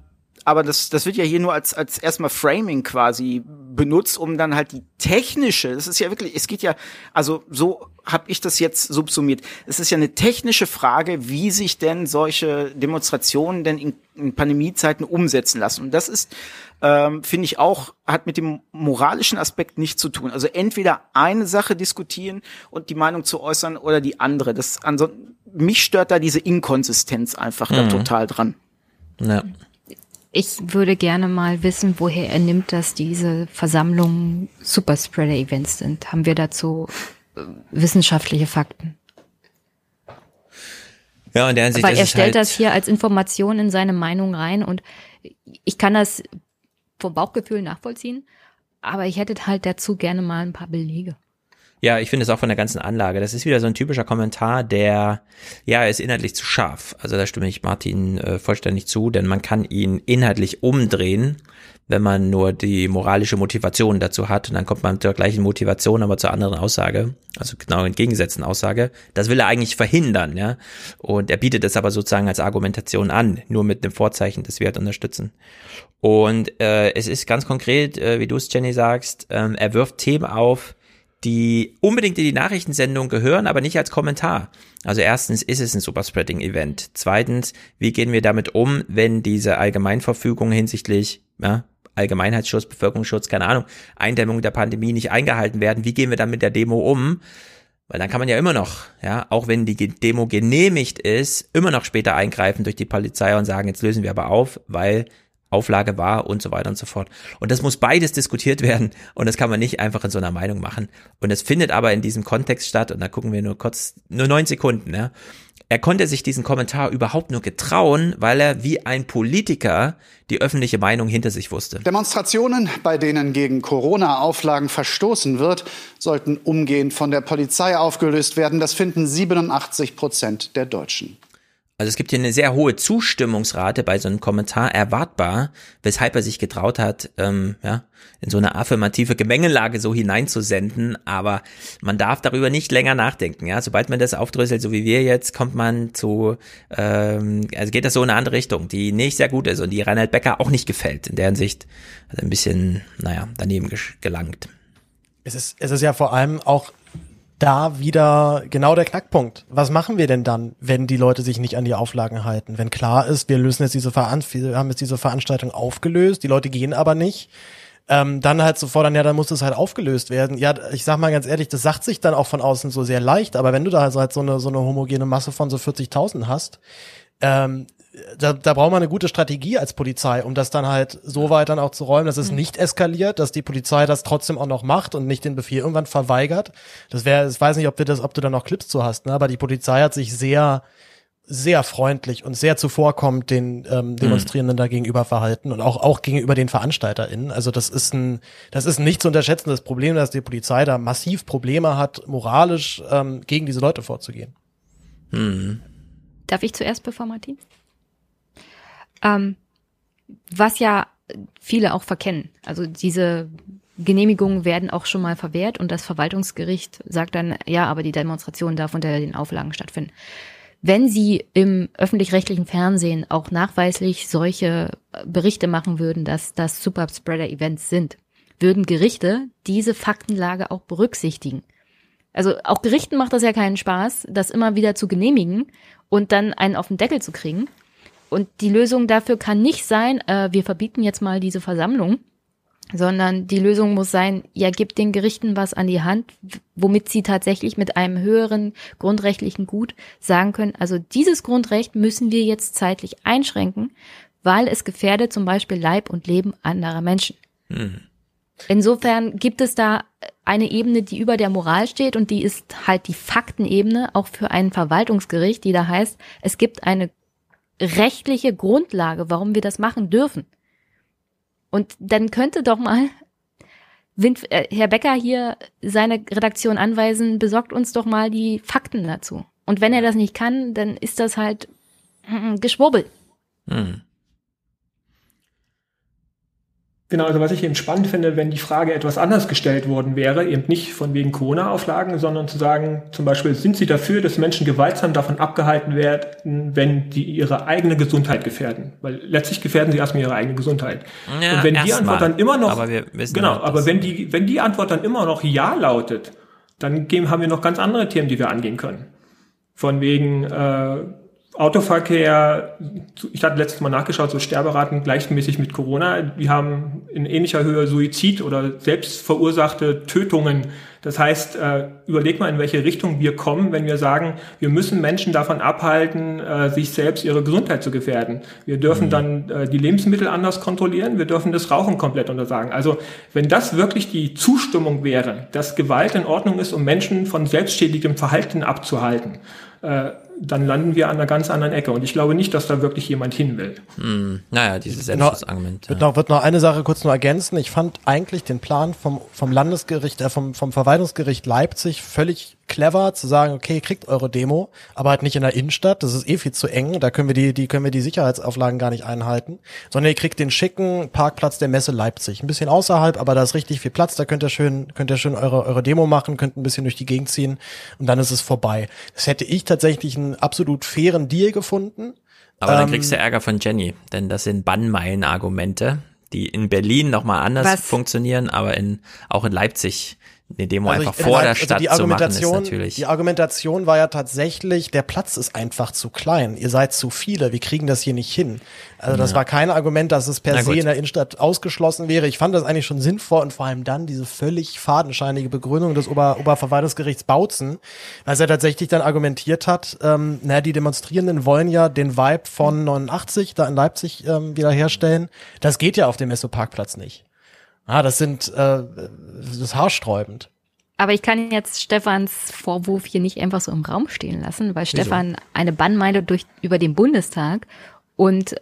aber das, das wird ja hier nur als, als erstmal Framing quasi benutzt, um dann halt die technische, das ist ja wirklich, es geht ja, also so habe ich das jetzt subsumiert. Es ist ja eine technische Frage, wie sich denn solche Demonstrationen denn in, in Pandemiezeiten umsetzen lassen. Und das ist, ähm, finde ich auch, hat mit dem moralischen Aspekt nichts zu tun. Also entweder eine Sache diskutieren und die Meinung zu äußern oder die andere. Das, ansonsten, mich stört da diese Inkonsistenz einfach mhm. da total dran. Ja. Ich würde gerne mal wissen, woher er nimmt, dass diese Versammlungen Superspreader-Events sind. Haben wir dazu äh, wissenschaftliche Fakten? Ja, und der Hinsicht Weil er stellt halt das hier als Information in seine Meinung rein und ich kann das vom Bauchgefühl nachvollziehen, aber ich hätte halt dazu gerne mal ein paar Belege. Ja, ich finde es auch von der ganzen Anlage. Das ist wieder so ein typischer Kommentar, der, ja, ist inhaltlich zu scharf. Also da stimme ich Martin äh, vollständig zu, denn man kann ihn inhaltlich umdrehen, wenn man nur die moralische Motivation dazu hat. Und dann kommt man zur gleichen Motivation, aber zur anderen Aussage, also genau entgegengesetzten Aussage. Das will er eigentlich verhindern, ja. Und er bietet es aber sozusagen als Argumentation an, nur mit dem Vorzeichen, das wir halt unterstützen. Und äh, es ist ganz konkret, äh, wie du es, Jenny, sagst, ähm, er wirft Themen auf, die unbedingt in die Nachrichtensendung gehören, aber nicht als Kommentar. Also erstens ist es ein Superspreading-Event. Zweitens, wie gehen wir damit um, wenn diese Allgemeinverfügung hinsichtlich ja, Allgemeinheitsschutz, Bevölkerungsschutz, keine Ahnung, Eindämmung der Pandemie nicht eingehalten werden? Wie gehen wir dann mit der Demo um? Weil dann kann man ja immer noch, ja, auch wenn die Demo genehmigt ist, immer noch später eingreifen durch die Polizei und sagen, jetzt lösen wir aber auf, weil Auflage war und so weiter und so fort. Und das muss beides diskutiert werden und das kann man nicht einfach in so einer Meinung machen. Und es findet aber in diesem Kontext statt und da gucken wir nur kurz, nur neun Sekunden, ja. Er konnte sich diesen Kommentar überhaupt nur getrauen, weil er wie ein Politiker die öffentliche Meinung hinter sich wusste. Demonstrationen, bei denen gegen Corona-Auflagen verstoßen wird, sollten umgehend von der Polizei aufgelöst werden. Das finden 87 Prozent der Deutschen. Also es gibt hier eine sehr hohe Zustimmungsrate bei so einem Kommentar erwartbar, weshalb er sich getraut hat, ähm, ja, in so eine affirmative Gemengelage so hineinzusenden. Aber man darf darüber nicht länger nachdenken. Ja, sobald man das aufdröselt, so wie wir jetzt, kommt man zu, ähm, also geht das so in eine andere Richtung, die nicht sehr gut ist und die Reinhard Becker auch nicht gefällt. In deren Sicht also ein bisschen, naja, daneben gelangt. Es ist, es ist ja vor allem auch da wieder genau der Knackpunkt. Was machen wir denn dann, wenn die Leute sich nicht an die Auflagen halten? Wenn klar ist, wir lösen jetzt diese Veran wir haben jetzt diese Veranstaltung aufgelöst, die Leute gehen aber nicht. Ähm, dann halt zu fordern, ja, dann muss es halt aufgelöst werden. Ja, ich sag mal ganz ehrlich, das sagt sich dann auch von außen so sehr leicht, aber wenn du da halt so eine, so eine homogene Masse von so 40.000 hast, ähm, da, da braucht man eine gute Strategie als Polizei, um das dann halt so weit dann auch zu räumen, dass es mhm. nicht eskaliert, dass die Polizei das trotzdem auch noch macht und nicht den Befehl irgendwann verweigert. Das wäre, ich weiß nicht, ob du das, ob du da noch Clips zu hast, ne? aber die Polizei hat sich sehr, sehr freundlich und sehr zuvorkommend den ähm, mhm. Demonstrierenden mhm. da gegenüber verhalten und auch auch gegenüber den VeranstalterInnen. Also das ist ein das ist ein nicht zu unterschätzendes Problem, dass die Polizei da massiv Probleme hat, moralisch ähm, gegen diese Leute vorzugehen. Mhm. Darf ich zuerst, bevor Martin? Ähm, was ja viele auch verkennen. Also diese Genehmigungen werden auch schon mal verwehrt und das Verwaltungsgericht sagt dann, ja, aber die Demonstration darf unter den Auflagen stattfinden. Wenn sie im öffentlich-rechtlichen Fernsehen auch nachweislich solche Berichte machen würden, dass das Superspreader-Events sind, würden Gerichte diese Faktenlage auch berücksichtigen. Also auch Gerichten macht das ja keinen Spaß, das immer wieder zu genehmigen und dann einen auf den Deckel zu kriegen. Und die Lösung dafür kann nicht sein, äh, wir verbieten jetzt mal diese Versammlung, sondern die Lösung muss sein, ja, gibt den Gerichten was an die Hand, womit sie tatsächlich mit einem höheren grundrechtlichen Gut sagen können, also dieses Grundrecht müssen wir jetzt zeitlich einschränken, weil es gefährdet zum Beispiel Leib und Leben anderer Menschen. Mhm. Insofern gibt es da eine Ebene, die über der Moral steht und die ist halt die Faktenebene, auch für ein Verwaltungsgericht, die da heißt, es gibt eine rechtliche Grundlage, warum wir das machen dürfen. Und dann könnte doch mal Wind, äh, Herr Becker hier seine Redaktion anweisen, besorgt uns doch mal die Fakten dazu. Und wenn er das nicht kann, dann ist das halt mm, Geschwurbel. Hm. Genau, also was ich eben spannend finde, wenn die Frage etwas anders gestellt worden wäre, eben nicht von wegen Corona-Auflagen, sondern zu sagen, zum Beispiel, sind Sie dafür, dass Menschen gewaltsam davon abgehalten werden, wenn die ihre eigene Gesundheit gefährden? Weil letztlich gefährden sie erstmal ihre eigene Gesundheit. Ja, Und wenn die Antwort mal. dann immer noch, aber genau, halt, aber wenn die, wenn die Antwort dann immer noch Ja lautet, dann haben wir noch ganz andere Themen, die wir angehen können. Von wegen, äh, Autoverkehr, ich hatte letztes Mal nachgeschaut, so Sterberaten gleichmäßig mit Corona. Wir haben in ähnlicher Höhe Suizid oder selbst verursachte Tötungen. Das heißt, äh, überleg mal, in welche Richtung wir kommen, wenn wir sagen, wir müssen Menschen davon abhalten, äh, sich selbst ihre Gesundheit zu gefährden. Wir dürfen mhm. dann äh, die Lebensmittel anders kontrollieren, wir dürfen das Rauchen komplett untersagen. Also wenn das wirklich die Zustimmung wäre, dass Gewalt in Ordnung ist, um Menschen von selbstschädigem Verhalten abzuhalten, dann landen wir an einer ganz anderen Ecke. Und ich glaube nicht, dass da wirklich jemand hin will. Hm, naja, dieses Selbstschutzargument. Ja. Wird, noch, wird noch eine Sache kurz nur ergänzen. Ich fand eigentlich den Plan vom, vom Landesgericht, äh, vom, vom Verwaltungsgericht Leipzig völlig clever zu sagen, okay, kriegt eure Demo, aber halt nicht in der Innenstadt, das ist eh viel zu eng, da können wir die, die können wir die Sicherheitsauflagen gar nicht einhalten, sondern ihr kriegt den schicken Parkplatz der Messe Leipzig, ein bisschen außerhalb, aber da ist richtig viel Platz, da könnt ihr schön, könnt ihr schön eure, eure Demo machen, könnt ein bisschen durch die Gegend ziehen und dann ist es vorbei. Das hätte ich tatsächlich einen absolut fairen Deal gefunden. Aber dann ähm, kriegst du Ärger von Jenny, denn das sind Bannmeilen-Argumente, die in Berlin nochmal anders Was? funktionieren, aber in, auch in Leipzig eine Demo also einfach ich, vor der also Stadt zu machen, ist natürlich. Die Argumentation war ja tatsächlich, der Platz ist einfach zu klein. Ihr seid zu viele, wir kriegen das hier nicht hin. Also das ja. war kein Argument, dass es per se in der Innenstadt ausgeschlossen wäre. Ich fand das eigentlich schon sinnvoll und vor allem dann diese völlig fadenscheinige Begründung des Ober Oberverwaltungsgerichts Bautzen, weil er tatsächlich dann argumentiert hat, ähm, naja, die Demonstrierenden wollen ja den Vibe von 89 da in Leipzig ähm, wiederherstellen. Das geht ja auf dem Messo-Parkplatz nicht. Ah, das sind, äh, das ist haarsträubend. Aber ich kann jetzt Stefans Vorwurf hier nicht einfach so im Raum stehen lassen, weil Wieso? Stefan eine Bannmeile durch, über den Bundestag und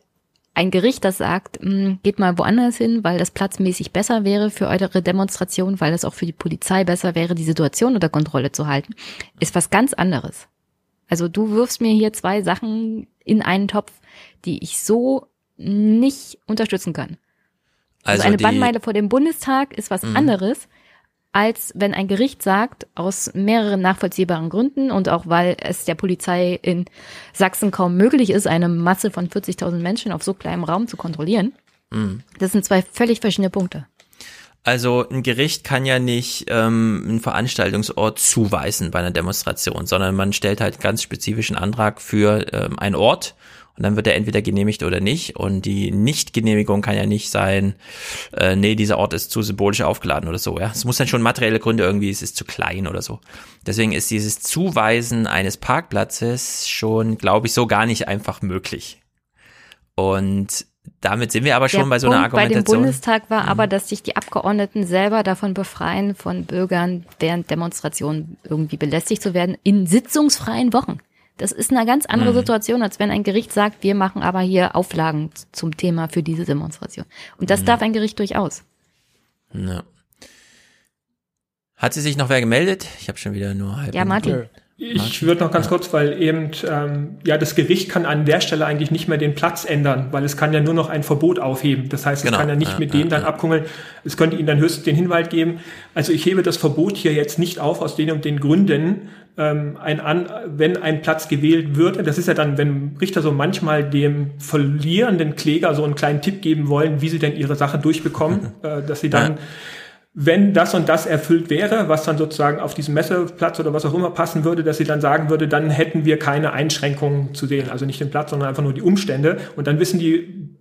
ein Gericht, das sagt, mh, hm, geht mal woanders hin, weil das platzmäßig besser wäre für eure Demonstration, weil das auch für die Polizei besser wäre, die Situation unter Kontrolle zu halten, ist was ganz anderes. Also du wirfst mir hier zwei Sachen in einen Topf, die ich so nicht unterstützen kann. Also, also eine Bannmeile vor dem Bundestag ist was mhm. anderes, als wenn ein Gericht sagt, aus mehreren nachvollziehbaren Gründen und auch weil es der Polizei in Sachsen kaum möglich ist, eine Masse von 40.000 Menschen auf so kleinem Raum zu kontrollieren. Mhm. Das sind zwei völlig verschiedene Punkte. Also ein Gericht kann ja nicht ähm, einen Veranstaltungsort zuweisen bei einer Demonstration, sondern man stellt halt ganz spezifischen Antrag für ähm, einen Ort und dann wird er entweder genehmigt oder nicht. Und die Nichtgenehmigung kann ja nicht sein, äh, nee, dieser Ort ist zu symbolisch aufgeladen oder so. Ja, es muss dann schon materielle Gründe irgendwie, es ist zu klein oder so. Deswegen ist dieses Zuweisen eines Parkplatzes schon, glaube ich, so gar nicht einfach möglich. Und damit sind wir aber schon Der bei so einer Punkt Argumentation. Bei dem Bundestag war mhm. aber, dass sich die Abgeordneten selber davon befreien, von Bürgern während Demonstrationen irgendwie belästigt zu werden, in sitzungsfreien Wochen. Das ist eine ganz andere mhm. Situation, als wenn ein Gericht sagt, wir machen aber hier Auflagen zum Thema für diese Demonstration. Und das mhm. darf ein Gericht durchaus. Ja. Hat sie sich noch wer gemeldet? Ich habe schon wieder nur halb. Ja, Martin. Ich würde noch ganz kurz, weil eben ähm, ja das Gericht kann an der Stelle eigentlich nicht mehr den Platz ändern, weil es kann ja nur noch ein Verbot aufheben. Das heißt, es genau. kann ja nicht ja, mit ja, dem dann ja. abkungeln. Es könnte ihnen dann höchstens den Hinweis geben. Also ich hebe das Verbot hier jetzt nicht auf aus den und den Gründen. Ähm, ein an, wenn ein Platz gewählt wird, das ist ja dann, wenn Richter so manchmal dem verlierenden Kläger so einen kleinen Tipp geben wollen, wie sie denn ihre Sache durchbekommen, äh, dass sie dann wenn das und das erfüllt wäre, was dann sozusagen auf diesem Messeplatz oder was auch immer passen würde, dass sie dann sagen würde, dann hätten wir keine Einschränkungen zu sehen. Also nicht den Platz, sondern einfach nur die Umstände. Und dann wissen die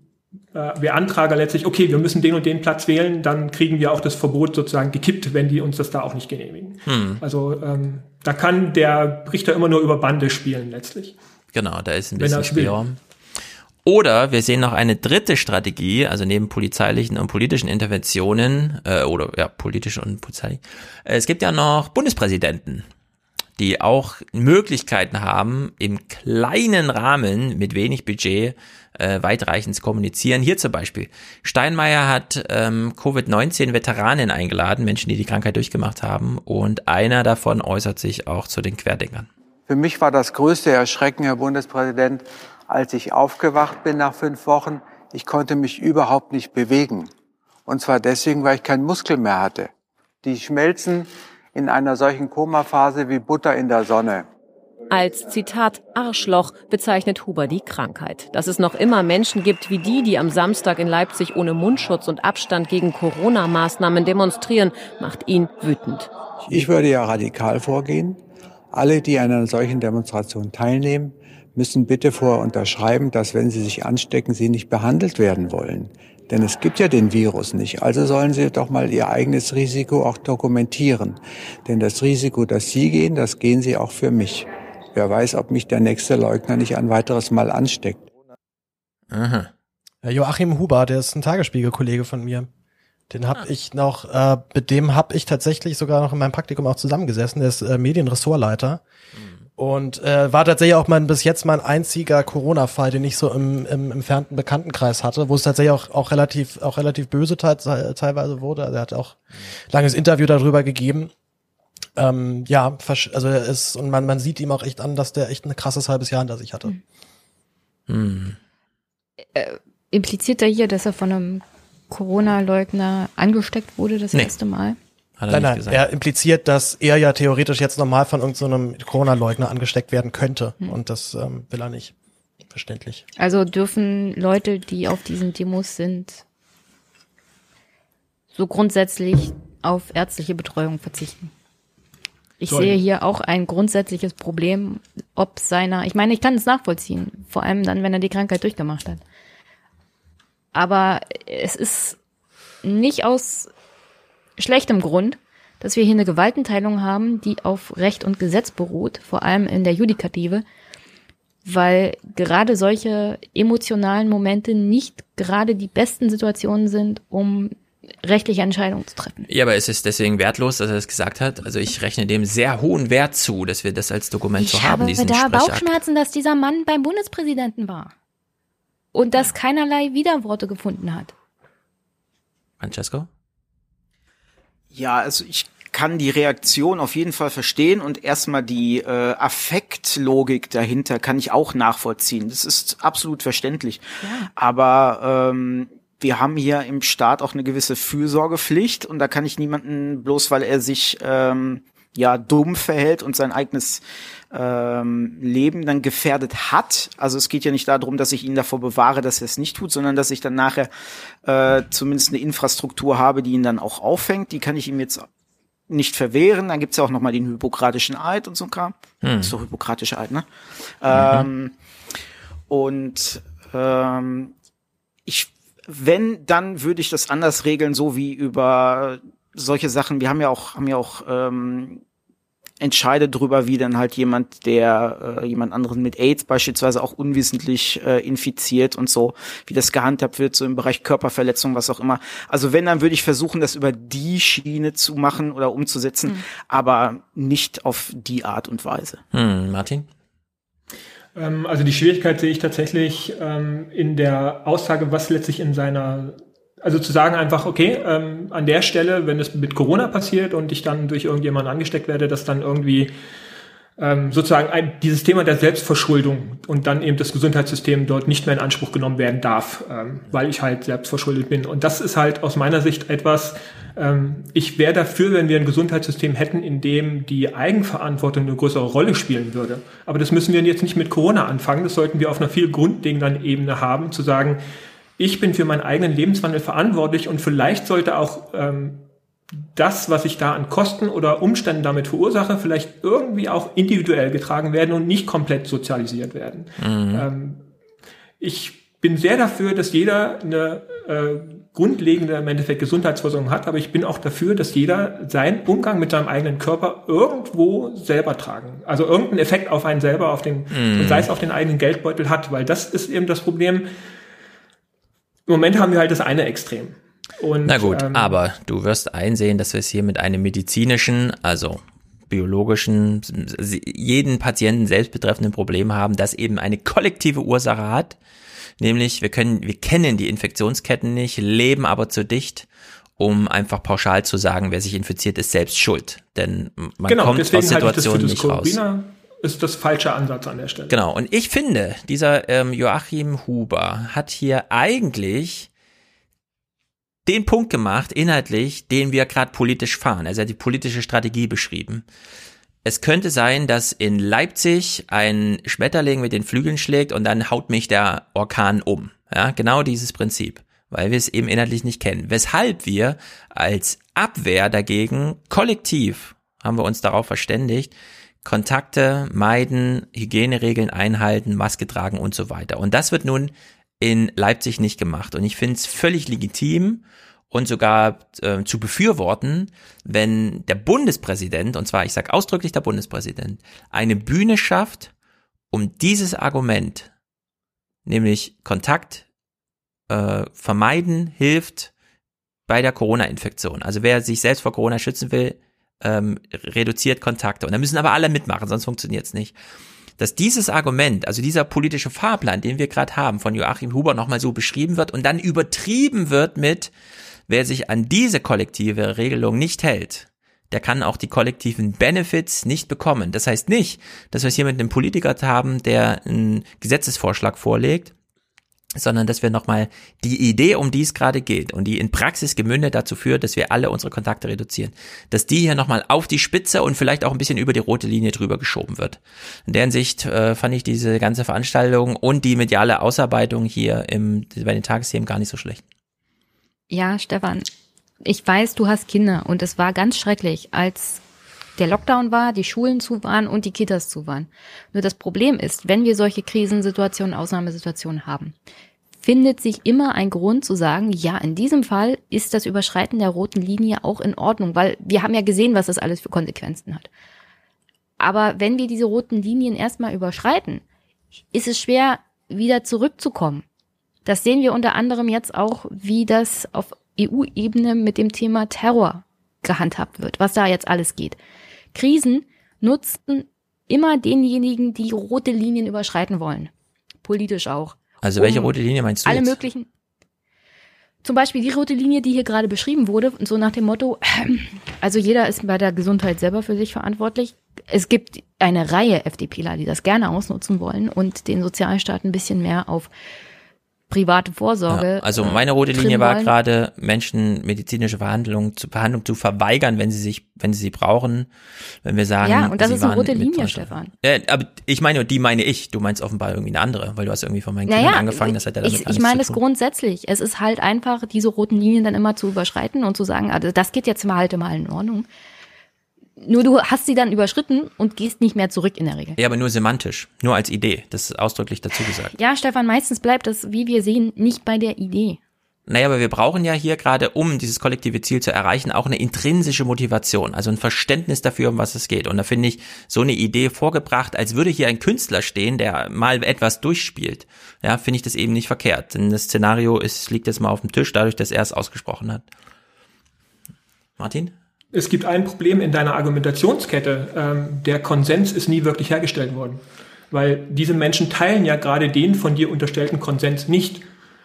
äh, Beantrager letztlich, okay, wir müssen den und den Platz wählen, dann kriegen wir auch das Verbot sozusagen gekippt, wenn die uns das da auch nicht genehmigen. Hm. Also ähm, da kann der Richter immer nur über Bande spielen letztlich. Genau, da ist ein bisschen Spielraum. Oder wir sehen noch eine dritte Strategie, also neben polizeilichen und politischen Interventionen, äh, oder ja, politische und polizeiliche. Äh, es gibt ja noch Bundespräsidenten. die auch Möglichkeiten haben, im kleinen Rahmen mit wenig Budget äh, weitreichend zu kommunizieren. Hier zum Beispiel. Steinmeier hat ähm, Covid-19-Veteranen eingeladen, Menschen, die die Krankheit durchgemacht haben. Und einer davon äußert sich auch zu den Querdenkern. Für mich war das größte Erschrecken, Herr Bundespräsident, als ich aufgewacht bin nach fünf Wochen. Ich konnte mich überhaupt nicht bewegen. Und zwar deswegen, weil ich keinen Muskel mehr hatte. Die schmelzen in einer solchen Komaphase wie Butter in der Sonne. Als Zitat Arschloch bezeichnet Huber die Krankheit. Dass es noch immer Menschen gibt wie die, die am Samstag in Leipzig ohne Mundschutz und Abstand gegen Corona-Maßnahmen demonstrieren, macht ihn wütend. Ich würde ja radikal vorgehen. Alle, die an einer solchen Demonstration teilnehmen, müssen bitte vorher unterschreiben, dass wenn sie sich anstecken, sie nicht behandelt werden wollen. Denn es gibt ja den Virus nicht. Also sollen sie doch mal ihr eigenes Risiko auch dokumentieren. Denn das Risiko, dass sie gehen, das gehen sie auch für mich. Wer weiß, ob mich der nächste Leugner nicht ein weiteres Mal ansteckt. Aha. Joachim Huber, der ist ein Tagesspiegelkollege von mir. Den hab ah. ich noch, äh, mit dem hab ich tatsächlich sogar noch in meinem Praktikum auch zusammengesessen. Der ist äh, Medienressortleiter. Mhm. Und äh, war tatsächlich auch mein bis jetzt mein einziger Corona-Fall, den ich so im, im entfernten Bekanntenkreis hatte, wo es tatsächlich auch, auch relativ auch relativ böse te teilweise wurde. Also er hat auch mhm. langes Interview darüber gegeben. Ähm, ja, also er ist, und man, man sieht ihm auch echt an, dass der echt ein krasses halbes Jahr hinter sich hatte. Hm. Äh, impliziert er hier, dass er von einem Corona-Leugner angesteckt wurde das nee. erste Mal? Hat er nein, nein, gesagt. er impliziert, dass er ja theoretisch jetzt nochmal von irgendeinem so Corona-Leugner angesteckt werden könnte. Hm. Und das ähm, will er nicht. Verständlich. Also dürfen Leute, die auf diesen Demos sind, so grundsätzlich auf ärztliche Betreuung verzichten? Ich Sollen. sehe hier auch ein grundsätzliches Problem, ob seiner, ich meine, ich kann es nachvollziehen, vor allem dann, wenn er die Krankheit durchgemacht hat. Aber es ist nicht aus schlechtem Grund, dass wir hier eine Gewaltenteilung haben, die auf Recht und Gesetz beruht, vor allem in der Judikative, weil gerade solche emotionalen Momente nicht gerade die besten Situationen sind, um rechtliche Entscheidungen zu treffen. Ja, aber ist es deswegen wertlos, dass er das gesagt hat? Also ich rechne dem sehr hohen Wert zu, dass wir das als Dokument ich so haben. Ich habe da Bauchschmerzen, dass dieser Mann beim Bundespräsidenten war und dass keinerlei Widerworte gefunden hat. Francesco? Ja, also ich kann die Reaktion auf jeden Fall verstehen und erstmal die äh, Affektlogik dahinter kann ich auch nachvollziehen. Das ist absolut verständlich. Ja. Aber ähm, wir haben hier im Staat auch eine gewisse Fürsorgepflicht und da kann ich niemanden bloß, weil er sich ähm, ja dumm verhält und sein eigenes ähm, Leben dann gefährdet hat. Also es geht ja nicht darum, dass ich ihn davor bewahre, dass er es nicht tut, sondern dass ich dann nachher äh, zumindest eine Infrastruktur habe, die ihn dann auch auffängt. Die kann ich ihm jetzt nicht verwehren. Dann gibt's ja auch nochmal den hypokratischen Eid und so ein Kram. Hm. ist doch hypokratische Eid, ne? Mhm. Ähm, und ähm, ich wenn, dann würde ich das anders regeln, so wie über solche Sachen. Wir haben ja auch, haben ja auch ähm, entscheidet drüber, wie dann halt jemand, der äh, jemand anderen mit AIDS beispielsweise auch unwissentlich äh, infiziert und so, wie das gehandhabt wird, so im Bereich Körperverletzung, was auch immer. Also wenn, dann würde ich versuchen, das über die Schiene zu machen oder umzusetzen, mhm. aber nicht auf die Art und Weise. Hm, Martin? Ähm, also die Schwierigkeit sehe ich tatsächlich ähm, in der Aussage, was letztlich in seiner also zu sagen einfach, okay, ähm, an der Stelle, wenn es mit Corona passiert und ich dann durch irgendjemanden angesteckt werde, dass dann irgendwie ähm, sozusagen ein, dieses Thema der Selbstverschuldung und dann eben das Gesundheitssystem dort nicht mehr in Anspruch genommen werden darf, ähm, weil ich halt selbstverschuldet bin. Und das ist halt aus meiner Sicht etwas, ich wäre dafür, wenn wir ein Gesundheitssystem hätten, in dem die Eigenverantwortung eine größere Rolle spielen würde. Aber das müssen wir jetzt nicht mit Corona anfangen, das sollten wir auf einer viel grundlegenden Ebene haben, zu sagen, ich bin für meinen eigenen Lebenswandel verantwortlich und vielleicht sollte auch ähm, das, was ich da an Kosten oder Umständen damit verursache, vielleicht irgendwie auch individuell getragen werden und nicht komplett sozialisiert werden. Mhm. Ähm, ich bin sehr dafür, dass jeder eine äh, grundlegende im Endeffekt Gesundheitsversorgung hat, aber ich bin auch dafür, dass jeder seinen Umgang mit seinem eigenen Körper irgendwo selber tragen. Also irgendeinen Effekt auf einen selber, auf den, mhm. sei es auf den eigenen Geldbeutel hat, weil das ist eben das Problem. Im Moment haben wir halt das eine Extrem. Und, Na gut, ähm, aber du wirst einsehen, dass wir es hier mit einem medizinischen, also biologischen, jeden Patienten selbst betreffenden Problem haben, das eben eine kollektive Ursache hat. Nämlich, wir können, wir kennen die Infektionsketten nicht, leben aber zu dicht, um einfach pauschal zu sagen, wer sich infiziert, ist selbst schuld. Denn man genau, kommt aus Situationen nicht raus ist das falsche Ansatz an der Stelle. Genau. Und ich finde, dieser ähm, Joachim Huber hat hier eigentlich den Punkt gemacht, inhaltlich, den wir gerade politisch fahren. Also er hat die politische Strategie beschrieben. Es könnte sein, dass in Leipzig ein Schmetterling mit den Flügeln schlägt und dann haut mich der Orkan um. Ja, genau dieses Prinzip, weil wir es eben inhaltlich nicht kennen. Weshalb wir als Abwehr dagegen kollektiv haben wir uns darauf verständigt, Kontakte meiden, Hygieneregeln einhalten, Maske tragen und so weiter. Und das wird nun in Leipzig nicht gemacht. Und ich finde es völlig legitim und sogar äh, zu befürworten, wenn der Bundespräsident, und zwar ich sage ausdrücklich der Bundespräsident, eine Bühne schafft, um dieses Argument, nämlich Kontakt äh, vermeiden, hilft bei der Corona-Infektion. Also wer sich selbst vor Corona schützen will, ähm, reduziert Kontakte. Und da müssen aber alle mitmachen, sonst funktioniert es nicht dass dieses Argument, also dieser politische Fahrplan, den wir gerade haben, von Joachim Huber nochmal so beschrieben wird und dann übertrieben wird mit, wer sich an diese kollektive Regelung nicht hält, der kann auch die kollektiven Benefits nicht bekommen. Das heißt nicht, dass wir es hier mit einem Politiker haben, der einen Gesetzesvorschlag vorlegt sondern dass wir nochmal die Idee, um die es gerade geht und die in Praxis gemündet dazu führt, dass wir alle unsere Kontakte reduzieren, dass die hier nochmal auf die Spitze und vielleicht auch ein bisschen über die rote Linie drüber geschoben wird. In der Hinsicht äh, fand ich diese ganze Veranstaltung und die mediale Ausarbeitung hier im, bei den Tagesthemen gar nicht so schlecht. Ja, Stefan, ich weiß, du hast Kinder und es war ganz schrecklich, als der Lockdown war, die Schulen zu waren und die Kitas zu waren. Nur das Problem ist, wenn wir solche Krisensituationen, Ausnahmesituationen haben, findet sich immer ein Grund zu sagen, ja, in diesem Fall ist das Überschreiten der roten Linie auch in Ordnung, weil wir haben ja gesehen, was das alles für Konsequenzen hat. Aber wenn wir diese roten Linien erstmal überschreiten, ist es schwer, wieder zurückzukommen. Das sehen wir unter anderem jetzt auch, wie das auf EU-Ebene mit dem Thema Terror gehandhabt wird, was da jetzt alles geht. Krisen nutzten immer denjenigen, die rote Linien überschreiten wollen. Politisch auch. Also welche rote Linie meinst du? Alle jetzt? möglichen. Zum Beispiel die rote Linie, die hier gerade beschrieben wurde, so nach dem Motto, also jeder ist bei der Gesundheit selber für sich verantwortlich. Es gibt eine Reihe FDPler, die das gerne ausnutzen wollen und den Sozialstaat ein bisschen mehr auf private Vorsorge. Ja, also meine rote Linie war gerade, Menschen medizinische Behandlung zu Behandlung zu verweigern, wenn sie sich, wenn sie sie brauchen, wenn wir sagen. Ja, und das ist eine rote Linie, Stefan. Ja, aber ich meine, die meine ich. Du meinst offenbar irgendwie eine andere, weil du hast irgendwie von meinen naja, Kindern angefangen, das hat ja Ich, ich meine es grundsätzlich. Es ist halt einfach, diese roten Linien dann immer zu überschreiten und zu sagen, also das geht jetzt mal halt mal in Ordnung. Nur du hast sie dann überschritten und gehst nicht mehr zurück in der Regel. Ja, aber nur semantisch, nur als Idee. Das ist ausdrücklich dazu gesagt. Ja, Stefan, meistens bleibt das, wie wir sehen, nicht bei der Idee. Naja, aber wir brauchen ja hier gerade, um dieses kollektive Ziel zu erreichen, auch eine intrinsische Motivation, also ein Verständnis dafür, um was es geht. Und da finde ich so eine Idee vorgebracht, als würde hier ein Künstler stehen, der mal etwas durchspielt. Ja, finde ich das eben nicht verkehrt. Denn das Szenario ist, liegt jetzt mal auf dem Tisch, dadurch, dass er es ausgesprochen hat. Martin? Es gibt ein Problem in deiner Argumentationskette. Ähm, der Konsens ist nie wirklich hergestellt worden. Weil diese Menschen teilen ja gerade den von dir unterstellten Konsens nicht.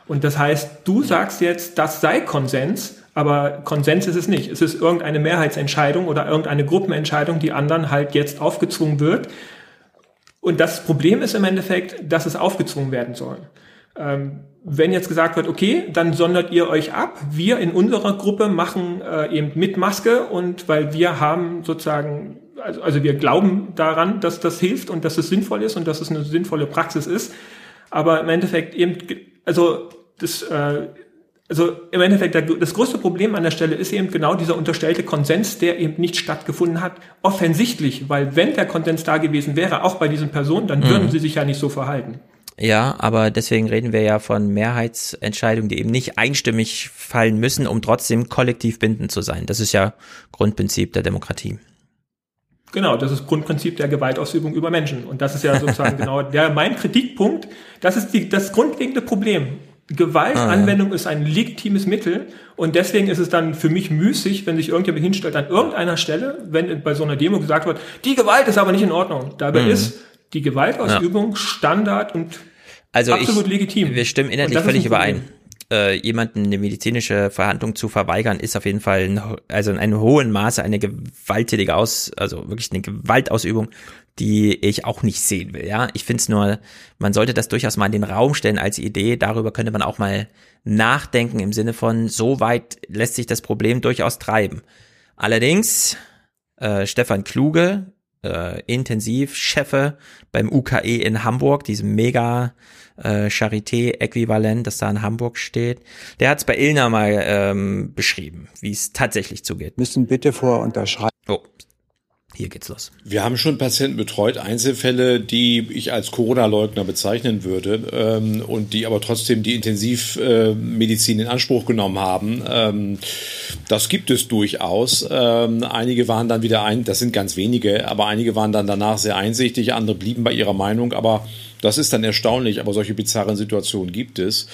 Und das heißt, du sagst jetzt, das sei Konsens, aber Konsens ist es nicht. Es ist irgendeine Mehrheitsentscheidung oder irgendeine Gruppenentscheidung, die anderen halt jetzt aufgezwungen wird. Und das Problem ist im Endeffekt, dass es aufgezwungen werden soll. Ähm, wenn jetzt gesagt wird, okay, dann sondert ihr euch ab, wir in unserer Gruppe machen äh, eben mit Maske und weil wir haben sozusagen, also, also wir glauben daran, dass das hilft und dass es sinnvoll ist und dass es eine sinnvolle Praxis ist, aber im Endeffekt eben, also das, äh, also im Endeffekt das größte Problem an der Stelle ist eben genau dieser unterstellte Konsens, der eben nicht stattgefunden hat, offensichtlich, weil wenn der Konsens da gewesen wäre, auch bei diesen Personen, dann würden mhm. sie sich ja nicht so verhalten. Ja, aber deswegen reden wir ja von Mehrheitsentscheidungen, die eben nicht einstimmig fallen müssen, um trotzdem kollektiv bindend zu sein. Das ist ja Grundprinzip der Demokratie. Genau, das ist Grundprinzip der Gewaltausübung über Menschen. Und das ist ja sozusagen genau der, mein Kritikpunkt. Das ist die, das grundlegende Problem. Gewaltanwendung ah. ist ein legitimes Mittel und deswegen ist es dann für mich müßig, wenn sich irgendjemand hinstellt an irgendeiner Stelle, wenn bei so einer Demo gesagt wird, die Gewalt ist aber nicht in Ordnung. Dabei mhm. ist die Gewaltausübung ja. Standard und also absolut ich, legitim. Wir stimmen inhaltlich völlig überein. Äh, jemanden eine medizinische Verhandlung zu verweigern, ist auf jeden Fall ein, also in einem hohen Maße eine gewalttätige Aus, also wirklich eine Gewaltausübung, die ich auch nicht sehen will. Ja, ich finde es nur, man sollte das durchaus mal in den Raum stellen als Idee. Darüber könnte man auch mal nachdenken im Sinne von, so weit lässt sich das Problem durchaus treiben. Allerdings, äh, Stefan Kluge, äh, Intensivchefe beim UKE in Hamburg, diesem mega äh, Charité-Äquivalent, das da in Hamburg steht. Der hat es bei Ilna mal ähm, beschrieben, wie es tatsächlich zugeht. Müssen bitte vor unterschreiben. Oh, hier geht's los. Wir haben schon Patienten betreut, Einzelfälle, die ich als Corona-Leugner bezeichnen würde ähm, und die aber trotzdem die Intensivmedizin äh, in Anspruch genommen haben. Ähm, das gibt es durchaus. Ähm, einige waren dann wieder ein, das sind ganz wenige, aber einige waren dann danach sehr einsichtig, andere blieben bei ihrer Meinung, aber das ist dann erstaunlich, aber solche bizarren Situationen gibt es.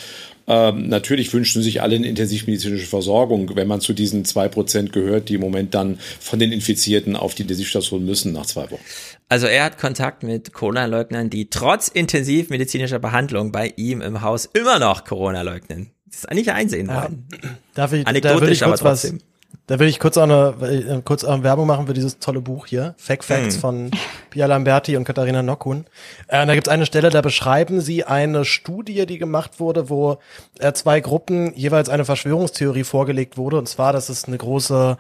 Ähm, natürlich wünschen sich alle eine intensivmedizinische Versorgung, wenn man zu diesen zwei Prozent gehört, die im Moment dann von den Infizierten auf die Intensivstation müssen nach zwei Wochen. Also er hat Kontakt mit Corona-Leugnern, die trotz intensivmedizinischer Behandlung bei ihm im Haus immer noch Corona leugnen. Das ist eigentlich einsehen worden. Ja, darf ich, Anekdotisch, da ich kurz aber trotzdem. Was, da will ich kurz auch eine äh, kurz auch Werbung machen für dieses tolle Buch hier, Fact Facts hm. von Pia Lamberti und Katharina Nockun. Äh, da gibt es eine Stelle, da beschreiben sie eine Studie, die gemacht wurde, wo äh, zwei Gruppen jeweils eine Verschwörungstheorie vorgelegt wurde, und zwar, dass es eine große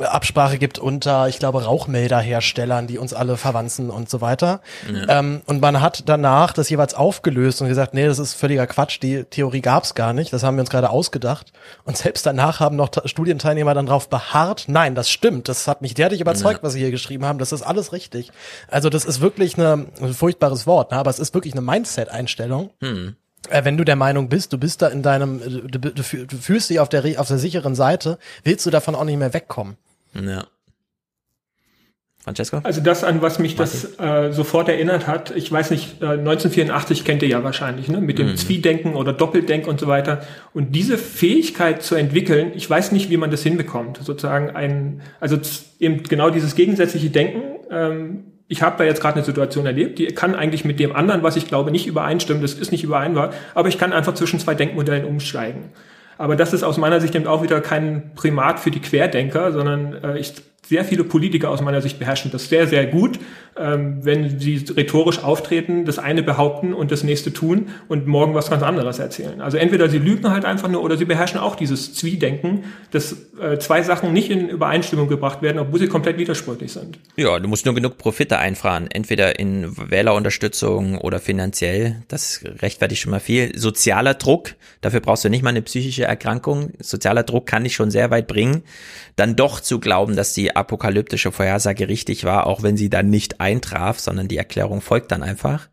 Absprache gibt unter, ich glaube, Rauchmelderherstellern, die uns alle verwanzen und so weiter. Ja. Ähm, und man hat danach das jeweils aufgelöst und gesagt, nee, das ist völliger Quatsch, die Theorie gab's gar nicht, das haben wir uns gerade ausgedacht. Und selbst danach haben noch Studienteilnehmer dann darauf beharrt, nein, das stimmt, das hat mich derartig überzeugt, ja. was sie hier geschrieben haben, das ist alles richtig. Also das ist wirklich eine, ein furchtbares Wort, ne? aber es ist wirklich eine Mindset-Einstellung. Hm äh, wenn du der Meinung bist, du bist da in deinem, du, du, du fühlst dich auf der, auf der sicheren Seite, willst du davon auch nicht mehr wegkommen. Ja. Francesco? Also das, an was mich Martin. das äh, sofort erinnert hat, ich weiß nicht, äh, 1984 kennt ihr ja wahrscheinlich, ne? mit dem mhm. Zwiedenken oder Doppeldenken und so weiter. Und diese Fähigkeit zu entwickeln, ich weiß nicht, wie man das hinbekommt. Sozusagen ein, also eben genau dieses gegensätzliche Denken. Ähm, ich habe da jetzt gerade eine Situation erlebt, die kann eigentlich mit dem anderen, was ich glaube, nicht übereinstimmen, das ist nicht übereinbar, aber ich kann einfach zwischen zwei Denkmodellen umsteigen. Aber das ist aus meiner Sicht eben auch wieder kein Primat für die Querdenker, sondern äh, ich sehr viele Politiker aus meiner Sicht beherrschen das sehr, sehr gut, ähm, wenn sie rhetorisch auftreten, das eine behaupten und das nächste tun und morgen was ganz anderes erzählen. Also entweder sie lügen halt einfach nur oder sie beherrschen auch dieses Zwiedenken, dass äh, zwei Sachen nicht in Übereinstimmung gebracht werden, obwohl sie komplett widersprüchlich sind. Ja, du musst nur genug Profite einfahren, entweder in Wählerunterstützung oder finanziell. Das rechtfertigt schon mal viel. Sozialer Druck, dafür brauchst du nicht mal eine psychische Erkrankung. Sozialer Druck kann dich schon sehr weit bringen, dann doch zu glauben, dass die apokalyptische Vorhersage richtig war, auch wenn sie dann nicht eintraf, sondern die Erklärung folgt dann einfach.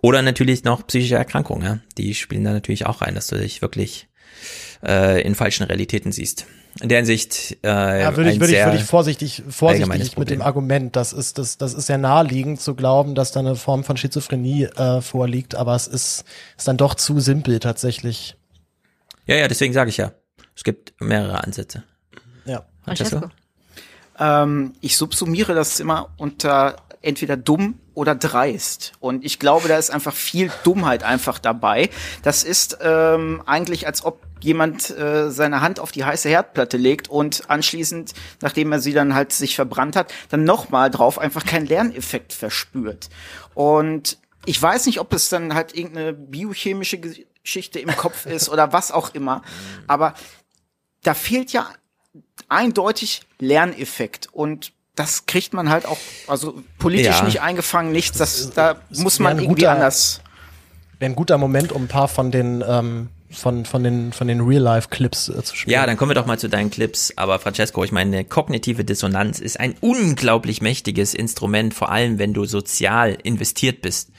Oder natürlich noch psychische Erkrankungen, ja? die spielen da natürlich auch rein, dass du dich wirklich äh, in falschen Realitäten siehst. In der Hinsicht äh, ja, würde ich, würde ich, würde ich vorsichtig, vorsichtig mit dem Argument. Das ist, das, das ist sehr naheliegend zu glauben, dass da eine Form von Schizophrenie äh, vorliegt, aber es ist, ist dann doch zu simpel tatsächlich. Ja, ja, deswegen sage ich ja. Es gibt mehrere Ansätze. Ja. Francesco? Ähm, ich subsumiere das immer unter entweder dumm oder dreist. Und ich glaube, da ist einfach viel Dummheit einfach dabei. Das ist ähm, eigentlich, als ob jemand äh, seine Hand auf die heiße Herdplatte legt und anschließend, nachdem er sie dann halt sich verbrannt hat, dann nochmal drauf einfach keinen Lerneffekt verspürt. Und ich weiß nicht, ob es dann halt irgendeine biochemische Geschichte im Kopf ist oder was auch immer. Aber da fehlt ja eindeutig Lerneffekt und das kriegt man halt auch, also politisch ja. nicht eingefangen, nichts, das, da muss man irgendwie guter, anders. Wäre ein guter Moment, um ein paar von den, ähm, von, von den, von den Real-Life-Clips äh, zu spielen. Ja, dann kommen wir doch mal zu deinen Clips. Aber Francesco, ich meine, kognitive Dissonanz ist ein unglaublich mächtiges Instrument, vor allem wenn du sozial investiert bist.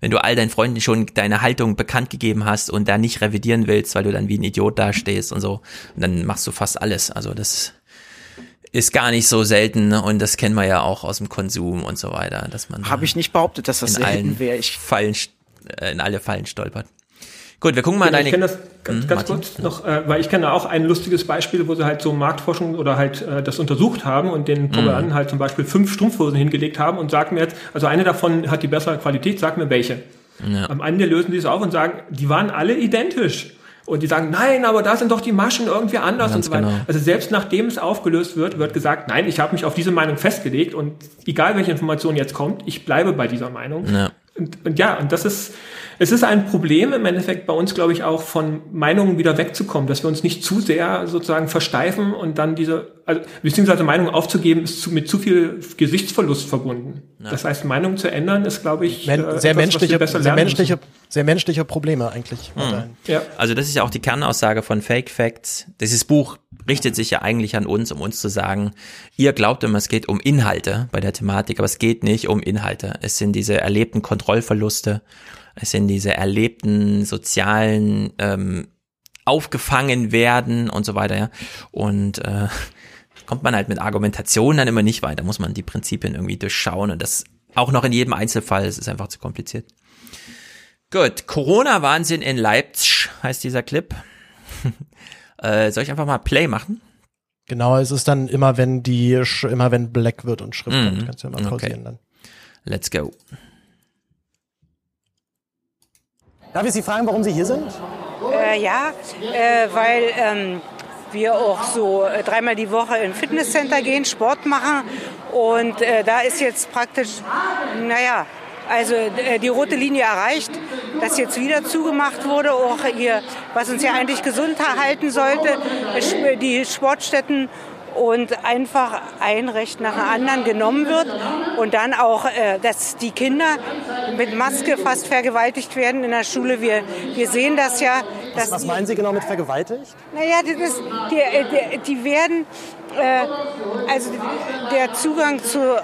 Wenn du all deinen Freunden schon deine Haltung bekannt gegeben hast und da nicht revidieren willst, weil du dann wie ein Idiot dastehst und so, und dann machst du fast alles. Also das ist gar nicht so selten und das kennen wir ja auch aus dem Konsum und so weiter, dass man habe ich nicht behauptet, dass das selten wäre. Ich Fallen, äh, in alle Fallen stolpert. Gut, wir gucken mal genau, deine. Ich kenne das ganz, hm, ganz kurz noch, äh, weil ich kenne auch ein lustiges Beispiel, wo sie halt so Marktforschung oder halt äh, das untersucht haben und den Probanden hm. halt zum Beispiel fünf Strumpfhosen hingelegt haben und sagen mir jetzt, also eine davon hat die bessere Qualität, sag mir welche. Ja. Am Ende lösen die es auf und sagen, die waren alle identisch. Und die sagen, nein, aber da sind doch die Maschen irgendwie anders Ganz und so weiter. Genau. Also selbst nachdem es aufgelöst wird, wird gesagt, nein, ich habe mich auf diese Meinung festgelegt und egal welche Information jetzt kommt, ich bleibe bei dieser Meinung. Ja. Und, und ja, und das ist, es ist ein Problem im Endeffekt bei uns, glaube ich, auch von Meinungen wieder wegzukommen, dass wir uns nicht zu sehr sozusagen versteifen und dann diese, also, beziehungsweise Meinungen aufzugeben, ist zu, mit zu viel Gesichtsverlust verbunden. Ja. Das heißt, Meinungen zu ändern ist, glaube ich, Men äh, sehr, etwas, menschliche, sehr menschliche, sehr menschliche Probleme eigentlich. Mhm. Ja. Also das ist ja auch die Kernaussage von Fake Facts. Dieses Buch richtet sich ja eigentlich an uns, um uns zu sagen, ihr glaubt immer, es geht um Inhalte bei der Thematik, aber es geht nicht um Inhalte. Es sind diese erlebten Kontrollverluste es sind diese erlebten sozialen ähm, aufgefangen werden und so weiter, ja. Und äh, kommt man halt mit Argumentation dann immer nicht weiter, muss man die Prinzipien irgendwie durchschauen und das auch noch in jedem Einzelfall, es ist einfach zu kompliziert. Gut, Corona-Wahnsinn in Leipzig heißt dieser Clip. äh, soll ich einfach mal Play machen? Genau, es ist dann immer, wenn die, immer wenn Black wird und Schrift mm, kommt, kannst du ja mal pausieren okay. dann. Let's go. Darf ich Sie fragen, warum Sie hier sind? Äh, ja, äh, weil ähm, wir auch so äh, dreimal die Woche in Fitnesscenter gehen, Sport machen. Und äh, da ist jetzt praktisch, naja, also äh, die rote Linie erreicht, dass jetzt wieder zugemacht wurde, auch hier, was uns ja eigentlich gesund halten sollte, die Sportstätten und einfach ein Recht nach dem anderen genommen wird und dann auch, äh, dass die Kinder mit Maske fast vergewaltigt werden in der Schule. Wir, wir sehen das ja. Was, was meinen Sie genau mit vergewaltigt? Naja, das, die, die, die werden, äh, also der Zugang zu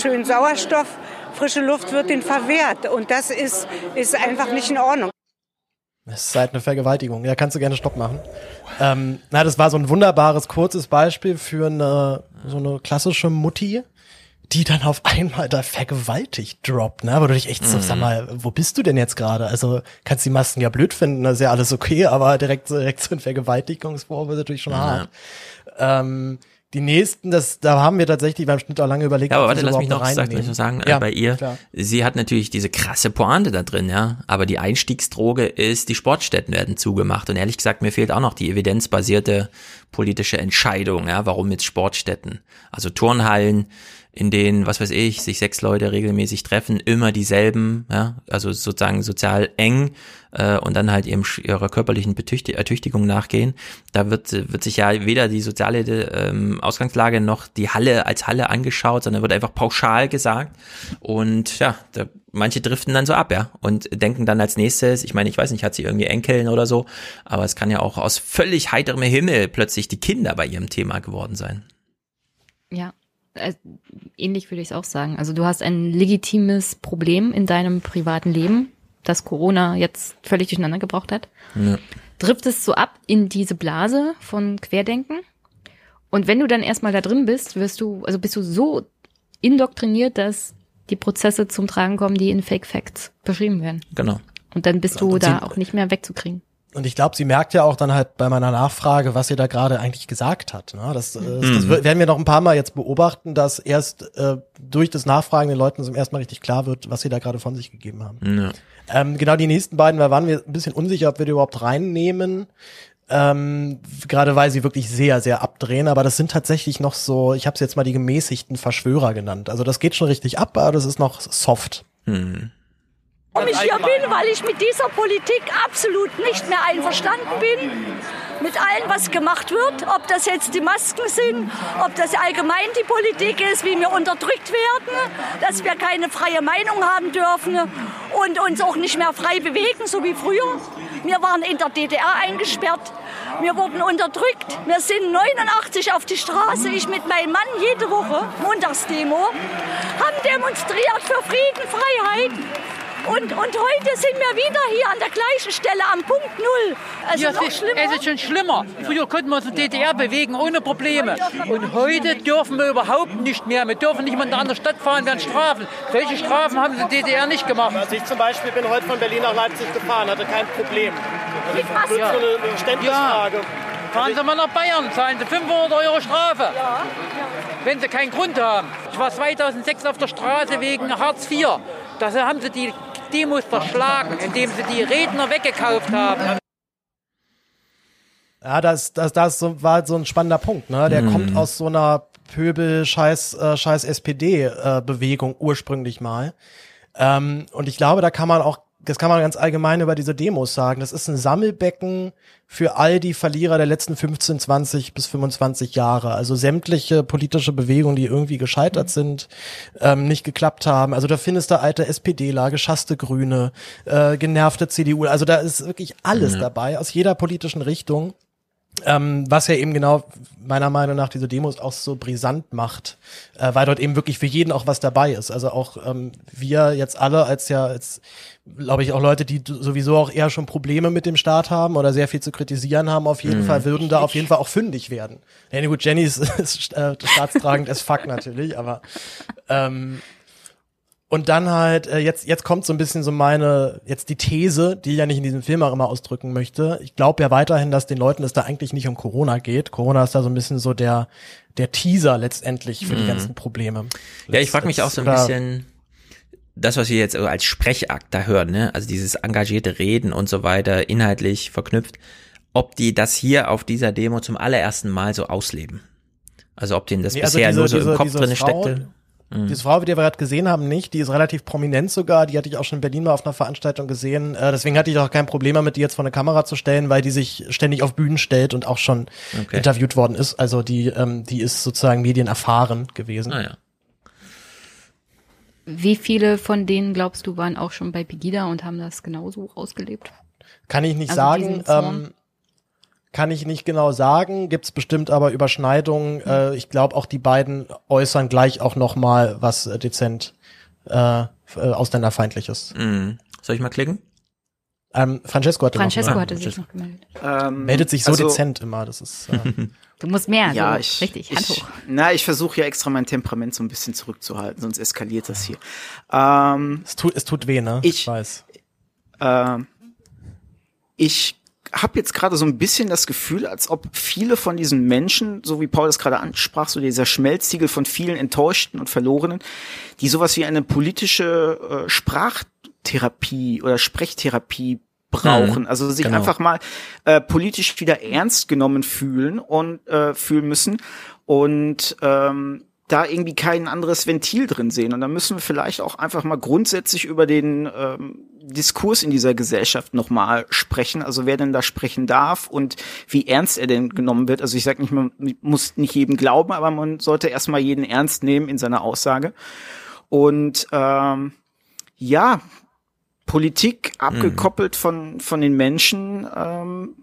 schönen Sauerstoff, frische Luft wird ihnen verwehrt und das ist, ist einfach nicht in Ordnung. Das ist halt eine Vergewaltigung. Ja, kannst du gerne Stopp machen. Ähm, na, das war so ein wunderbares, kurzes Beispiel für eine, so eine klassische Mutti, die dann auf einmal da vergewaltigt droppt, ne? Aber du dich echt so, sag mhm. mal, wo bist du denn jetzt gerade? Also, kannst die Masken ja blöd finden, das ist ja alles okay, aber direkt, direkt so ein Vergewaltigungsvorwurf ist natürlich schon mhm. hart. Ähm, die nächsten, das, da haben wir tatsächlich beim Schnitt auch lange überlegt. Ja, aber warte, lass mich noch, sag, noch sagen, äh, ja, bei ihr, klar. sie hat natürlich diese krasse Pointe da drin, ja, aber die Einstiegsdroge ist, die Sportstätten werden zugemacht und ehrlich gesagt, mir fehlt auch noch die evidenzbasierte politische Entscheidung, ja, warum jetzt Sportstätten? Also Turnhallen, in denen, was weiß ich, sich sechs Leute regelmäßig treffen, immer dieselben, ja, also sozusagen sozial eng äh, und dann halt ihrem, ihrer körperlichen Betüchtig Ertüchtigung nachgehen. Da wird, wird sich ja weder die soziale ähm, Ausgangslage noch die Halle als Halle angeschaut, sondern wird einfach pauschal gesagt. Und ja, da, manche driften dann so ab, ja, und denken dann als nächstes, ich meine, ich weiß nicht, hat sie irgendwie Enkeln oder so, aber es kann ja auch aus völlig heiterem Himmel plötzlich die Kinder bei ihrem Thema geworden sein. Ja, äh, ähnlich würde ich es auch sagen. Also du hast ein legitimes Problem in deinem privaten Leben, das Corona jetzt völlig durcheinander gebraucht hat. Ja. Trifft es so ab in diese Blase von Querdenken. Und wenn du dann erstmal da drin bist, wirst du, also bist du so indoktriniert, dass die Prozesse zum Tragen kommen, die in Fake Facts beschrieben werden. Genau. Und dann bist du da auch nicht mehr wegzukriegen. Und ich glaube, sie merkt ja auch dann halt bei meiner Nachfrage, was sie da gerade eigentlich gesagt hat. Ne? Das, äh, mhm. das, das werden wir noch ein paar Mal jetzt beobachten, dass erst äh, durch das Nachfragen den Leuten zum ersten Mal richtig klar wird, was sie da gerade von sich gegeben haben. Ja. Ähm, genau die nächsten beiden, da waren wir ein bisschen unsicher, ob wir die überhaupt reinnehmen. Ähm, gerade weil sie wirklich sehr, sehr abdrehen, aber das sind tatsächlich noch so, ich habe es jetzt mal die gemäßigten Verschwörer genannt. Also das geht schon richtig ab, aber das ist noch soft. Mhm. Warum ich hier bin, weil ich mit dieser Politik absolut nicht mehr einverstanden bin. Mit allem, was gemacht wird. Ob das jetzt die Masken sind, ob das allgemein die Politik ist, wie wir unterdrückt werden, dass wir keine freie Meinung haben dürfen und uns auch nicht mehr frei bewegen, so wie früher. Wir waren in der DDR eingesperrt. Wir wurden unterdrückt. Wir sind 89 auf die Straße, ich mit meinem Mann jede Woche, Montagsdemo, haben demonstriert für Frieden, Freiheit. Und, und heute sind wir wieder hier an der gleichen Stelle am Punkt Null. Also ja, noch es, schlimmer. es ist schon schlimmer. Früher konnten wir uns in der DDR bewegen ohne Probleme. Und heute dürfen wir überhaupt nicht mehr. Wir dürfen nicht mal in eine andere Stadt fahren, werden Strafen. Solche Strafen haben sie in der DDR nicht gemacht. Also ich zum Beispiel bin heute von Berlin nach Leipzig gefahren, hatte kein Problem. Was? Das ist so eine Verständnisfrage. Ja. Fahren Sie mal nach Bayern, zahlen Sie 500 Euro Strafe. Wenn Sie keinen Grund haben. Ich war 2006 auf der Straße wegen Hartz IV. Da haben sie die Demos verschlagen, indem sie die Redner weggekauft haben. Ja, das, das, das so, war so ein spannender Punkt. Ne? Der Mhm. kommt aus so einer Pöbel-Scheiß äh, Scheiß SPD-Bewegung ursprünglich mal. Ähm, und ich glaube, da kann man auch, das kann man ganz allgemein über diese Demos sagen. Das ist ein Sammelbecken für all die Verlierer der letzten 15, 20 bis 25 Jahre. Also sämtliche politische Bewegungen, die irgendwie gescheitert sind, ähm, nicht geklappt haben. Also da findest du alte SPDler, geschasste Grüne, äh, genervte CDU. Also da ist wirklich alles Ja. dabei aus jeder politischen Richtung. Ähm, was ja eben genau meiner Meinung nach diese Demos auch so brisant macht, äh, weil dort eben wirklich für jeden auch was dabei ist. Also auch ähm, wir jetzt alle als ja als glaube ich auch Leute, die sowieso auch eher schon Probleme mit dem Staat haben oder sehr viel zu kritisieren haben, auf jeden Mhm. Fall würden da auf jeden Fall auch fündig werden. Ja, gut, Jenny ist, ist äh, staatstragend as fuck natürlich, aber ähm, und dann halt, äh, jetzt, jetzt kommt so ein bisschen so meine, jetzt die These, die ich ja nicht in diesem Film auch immer ausdrücken möchte. Ich glaube ja weiterhin, dass den Leuten es da eigentlich nicht um Corona geht. Corona ist da so ein bisschen so der, der Teaser letztendlich für die Mhm. ganzen Probleme. Ja, ich frage mich auch so ein bisschen, das, was wir jetzt als Sprechakt da hören, ne? also dieses engagierte Reden und so weiter, inhaltlich verknüpft, ob die das hier auf dieser Demo zum allerersten Mal so ausleben. Also ob denen das Nee, also bisher diese- nur so diese- im Kopf drin Frau- steckte. Mhm. Diese Frau, die wir gerade gesehen haben, nicht. Die ist relativ prominent sogar. Die hatte ich auch schon in Berlin mal auf einer Veranstaltung gesehen. Äh, deswegen hatte ich auch kein Problem damit, die jetzt vor eine Kamera zu stellen, weil die sich ständig auf Bühnen stellt und auch schon Okay. interviewt worden ist. Also die, ähm, die ist sozusagen medienerfahren gewesen. Ah, ja. Wie viele von denen, glaubst du, waren auch schon bei Pegida und haben das genauso ausgelebt? Kann ich nicht Also sagen. Ähm, kann ich nicht genau sagen. Gibt's bestimmt aber Überschneidungen. Äh, ich glaube, auch die beiden äußern gleich auch noch mal was äh, dezent äh, äh, ausländerfeindliches. Mhm. Soll ich mal klicken? Ähm, Francesco hatte Francesco noch, hatte sich noch gemeldet. Ähm, meldet sich so also- dezent immer. Das ist äh, Du musst mehr, Ja, so ich, richtig, Hand ich, hoch. Na, ich versuche ja extra mein Temperament so ein bisschen zurückzuhalten, sonst eskaliert das hier. Ähm, es, tut, es tut weh, ne? Ich weiß. Ähm, ich habe jetzt gerade so ein bisschen das Gefühl, als ob viele von diesen Menschen, so wie Paul das gerade ansprach, so dieser Schmelztiegel von vielen Enttäuschten und Verlorenen, die sowas wie eine politische äh, Sprachtherapie oder Sprechtherapie brauchen. Mhm, also sich genau. einfach mal äh, politisch wieder ernst genommen fühlen und äh, fühlen müssen und ähm, da irgendwie kein anderes Ventil drin sehen. Und da müssen wir vielleicht auch einfach mal grundsätzlich über den ähm, Diskurs in dieser Gesellschaft nochmal sprechen. Also wer denn da sprechen darf und wie ernst er denn genommen wird. Also ich sage nicht, man muss nicht jedem glauben, aber man sollte erstmal jeden ernst nehmen in seiner Aussage. Und ähm, ja, Politik abgekoppelt von, von den Menschen ähm,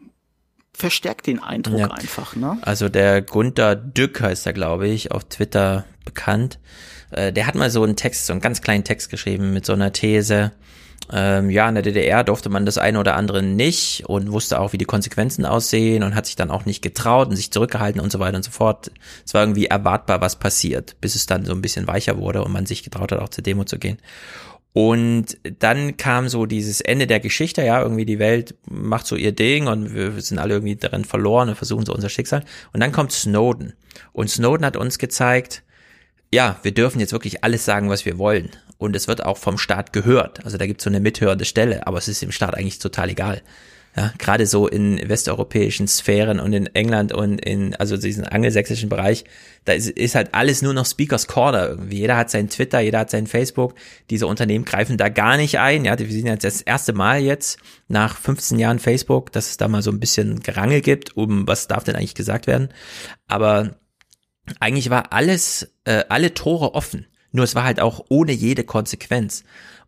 verstärkt den Eindruck Ja. einfach. Ne? Also der Gunter Dück heißt er, glaube ich, auf Twitter bekannt. Äh, der hat mal so einen Text, so einen ganz kleinen Text geschrieben mit so einer These. Ähm, ja, in der DDR durfte man das eine oder andere nicht und wusste auch, wie die Konsequenzen aussehen und hat sich dann auch nicht getraut und sich zurückgehalten und so weiter und so fort. Es war irgendwie erwartbar, was passiert, bis es dann so ein bisschen weicher wurde und man sich getraut hat, auch zur Demo zu gehen. Und dann kam so dieses Ende der Geschichte, ja, irgendwie die Welt macht so ihr Ding und wir sind alle irgendwie darin verloren und versuchen so unser Schicksal. Und dann kommt Snowden. Und Snowden hat uns gezeigt, ja, wir dürfen jetzt wirklich alles sagen, was wir wollen. Und es wird auch vom Staat gehört. Also da gibt es so eine mithörende Stelle, aber es ist dem Staat eigentlich total egal. Ja, gerade so in westeuropäischen Sphären und in England und in, also diesen angelsächsischen Bereich, da ist, ist halt alles nur noch Speakers Corner irgendwie. Jeder hat sein Twitter, jeder hat sein Facebook. Diese Unternehmen greifen da gar nicht ein. Ja, wir sehen jetzt das erste Mal jetzt nach 15 Jahren Facebook, dass es da mal so ein bisschen Gerangel gibt, um was darf denn eigentlich gesagt werden. Aber eigentlich war alles, äh, alle Tore offen. Nur es war halt auch ohne jede Konsequenz.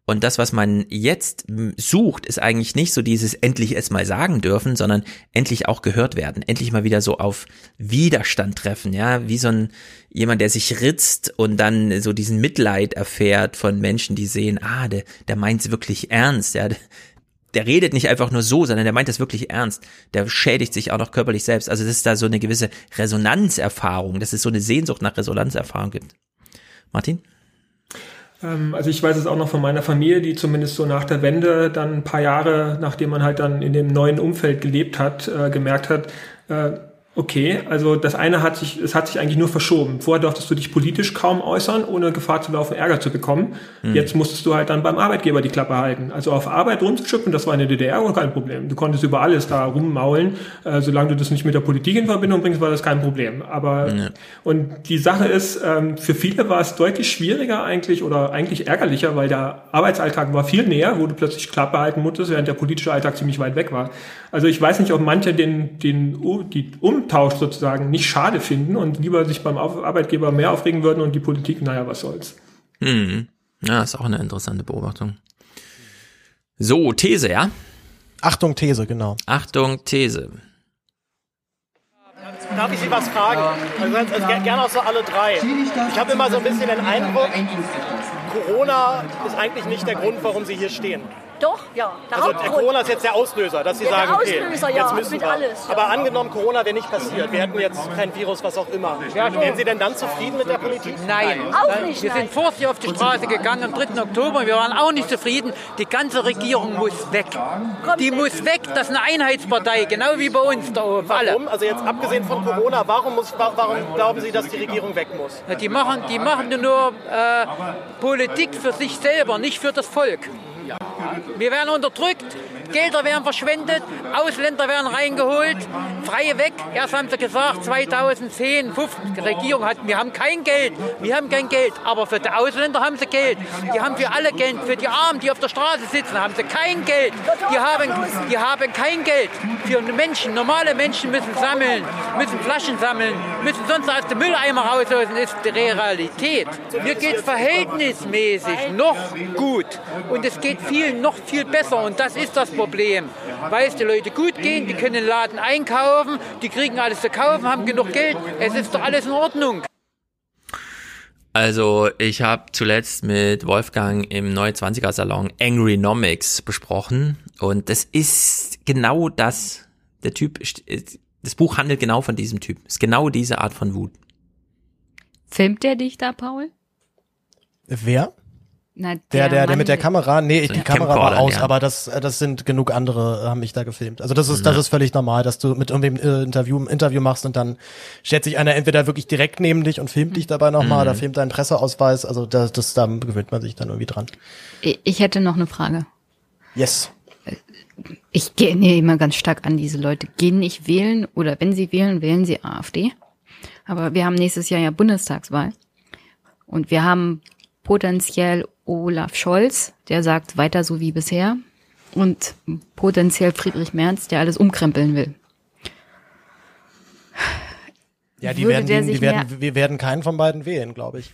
Und das, was man jetzt sucht, ist eigentlich nicht so dieses endlich es mal sagen dürfen, sondern endlich auch gehört werden. Endlich mal wieder so auf Widerstand treffen, ja, wie so ein jemand, der sich ritzt und dann so diesen Mitleid erfährt von Menschen, die sehen, ah, der, der meint's wirklich ernst, ja, der redet nicht einfach nur so, sondern der meint das wirklich ernst. Der schädigt sich auch noch körperlich selbst. Also das ist da so eine gewisse Resonanzerfahrung, dass es so eine Sehnsucht nach Resonanzerfahrung gibt. Martin? Ähm, also ich weiß es auch noch von meiner Familie, die zumindest so nach der Wende dann ein paar Jahre, nachdem man halt dann in dem neuen Umfeld gelebt hat, äh, gemerkt hat, äh, Okay, also das eine hat sich, es hat sich eigentlich nur verschoben. Vorher durftest du dich politisch kaum äußern, ohne Gefahr zu laufen, Ärger zu bekommen. Mhm. Jetzt musstest du halt dann beim Arbeitgeber die Klappe halten. Also auf Arbeit rumzuschippen, das war in der DDR auch kein Problem. Du konntest über alles da rummaulen. Äh, solange du das nicht mit der Politik in Verbindung bringst, war das kein Problem. Aber, ja. und die Sache ist, ähm, für viele war es deutlich schwieriger eigentlich oder eigentlich ärgerlicher, weil der Arbeitsalltag war viel näher, wo du plötzlich Klappe halten musstest, während der politische Alltag ziemlich weit weg war. Also ich weiß nicht, ob manche den, den, die um Umtausch sozusagen nicht schade finden und lieber sich beim Arbeitgeber mehr aufregen würden und die Politik, naja, was soll's. Hm. Ja, ist auch eine interessante Beobachtung. So, These, ja? Achtung, These, genau. Achtung, These. Darf ich Sie was fragen? Also, also gerne auch so alle drei. Ich habe immer so ein bisschen den Eindruck, Corona ist eigentlich nicht der Grund, warum Sie hier stehen. Doch, ja. Der also der Corona ist jetzt der Auslöser, dass Sie ja, sagen, okay, Auslöser, jetzt müssen wir. Alles, Aber angenommen, Corona wäre nicht passiert, wir hätten jetzt kein Virus, was auch immer. Ja, Wären Sie denn dann zufrieden mit der Politik? Nein. Auch nicht, wir sind vor Sie auf die Straße gegangen am 3. Oktober, wir waren auch nicht zufrieden. Die ganze Regierung muss weg. Die muss weg, das ist eine Einheitspartei, genau wie bei uns da oben. Alle. Warum? Also jetzt abgesehen von Corona, warum, muss, warum glauben Sie, dass die Regierung weg muss? Die machen, die machen nur äh, Politik für sich selber, nicht für das Volk. Wir werden unterdrückt, Gelder werden verschwendet, Ausländer werden reingeholt, freie weg. Erst haben sie gesagt, 2010, 15, die Regierung hat, wir haben kein Geld, wir haben kein Geld. Aber für die Ausländer haben sie Geld. Die haben für alle Geld. Für die Armen, die auf der Straße sitzen, haben sie kein Geld. Die haben, die haben kein Geld. Für Menschen, normale Menschen müssen sammeln, müssen Flaschen sammeln, müssen sonst aus dem Mülleimer rausholen. Das ist die Realität. Mir geht es verhältnismäßig noch gut. Und es geht vielen noch viel besser. Und das ist das Problem. Weil es den Leuten gut geht, die können den Laden einkaufen, die kriegen alles zu kaufen, haben genug Geld. Es ist doch alles in Ordnung. Also ich habe zuletzt mit Wolfgang im Neue 20er Salon Angry Nomics besprochen und das ist genau das. Der Typ, das Buch handelt genau von diesem Typ. Ist genau diese Art von Wut. Filmt der dich da, Paul? Wer? Na, der, der, der, der mit der Kamera, nee, so die Kamera war aus, ja. aber das, äh, das sind genug andere, äh, haben mich da gefilmt. Also das ist, ja. das ist völlig normal, dass du mit irgendwem äh, Interview, Interview machst und dann stellt sich einer entweder wirklich direkt neben dich und filmt dich dabei nochmal mhm. oder filmt deinen Presseausweis. Also das, das, da gewöhnt man sich dann irgendwie dran. Ich hätte noch eine Frage. Yes. Ich gehe nee, immer ganz stark an diese Leute. Gehen nicht wählen oder wenn sie wählen, wählen sie AfD. Aber wir haben nächstes Jahr ja Bundestagswahl. Und wir haben potenziell Olaf Scholz, der sagt weiter so wie bisher. Und potenziell Friedrich Merz, der alles umkrempeln will. Ja, die würde werden, die werden, wir werden keinen von beiden wählen, glaube ich.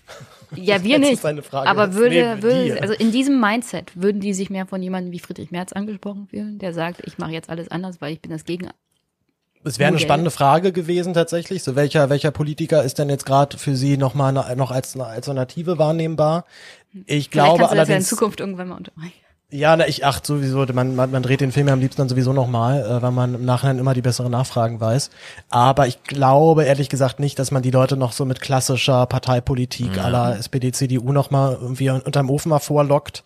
Ja, wir nicht. Aber würde, würde, also in diesem Mindset würden die sich mehr von jemandem wie Friedrich Merz angesprochen fühlen, der sagt, ich mache jetzt alles anders, weil ich bin das Gegen. Es wäre eine spannende Frage gewesen tatsächlich. So welcher welcher Politiker ist denn jetzt gerade für Sie noch mal noch als eine Alternative wahrnehmbar? Ich glaube kannst du das ja in Zukunft irgendwann mal unterbrechen. Ja, na, ich achte sowieso, man, man, man dreht den Film ja am liebsten dann sowieso nochmal, äh, weil man im Nachhinein immer die besseren Nachfragen weiß. Aber ich glaube ehrlich gesagt nicht, dass man die Leute noch so mit klassischer Parteipolitik ja. aller SPD, CDU nochmal irgendwie unterm Ofen mal vorlockt.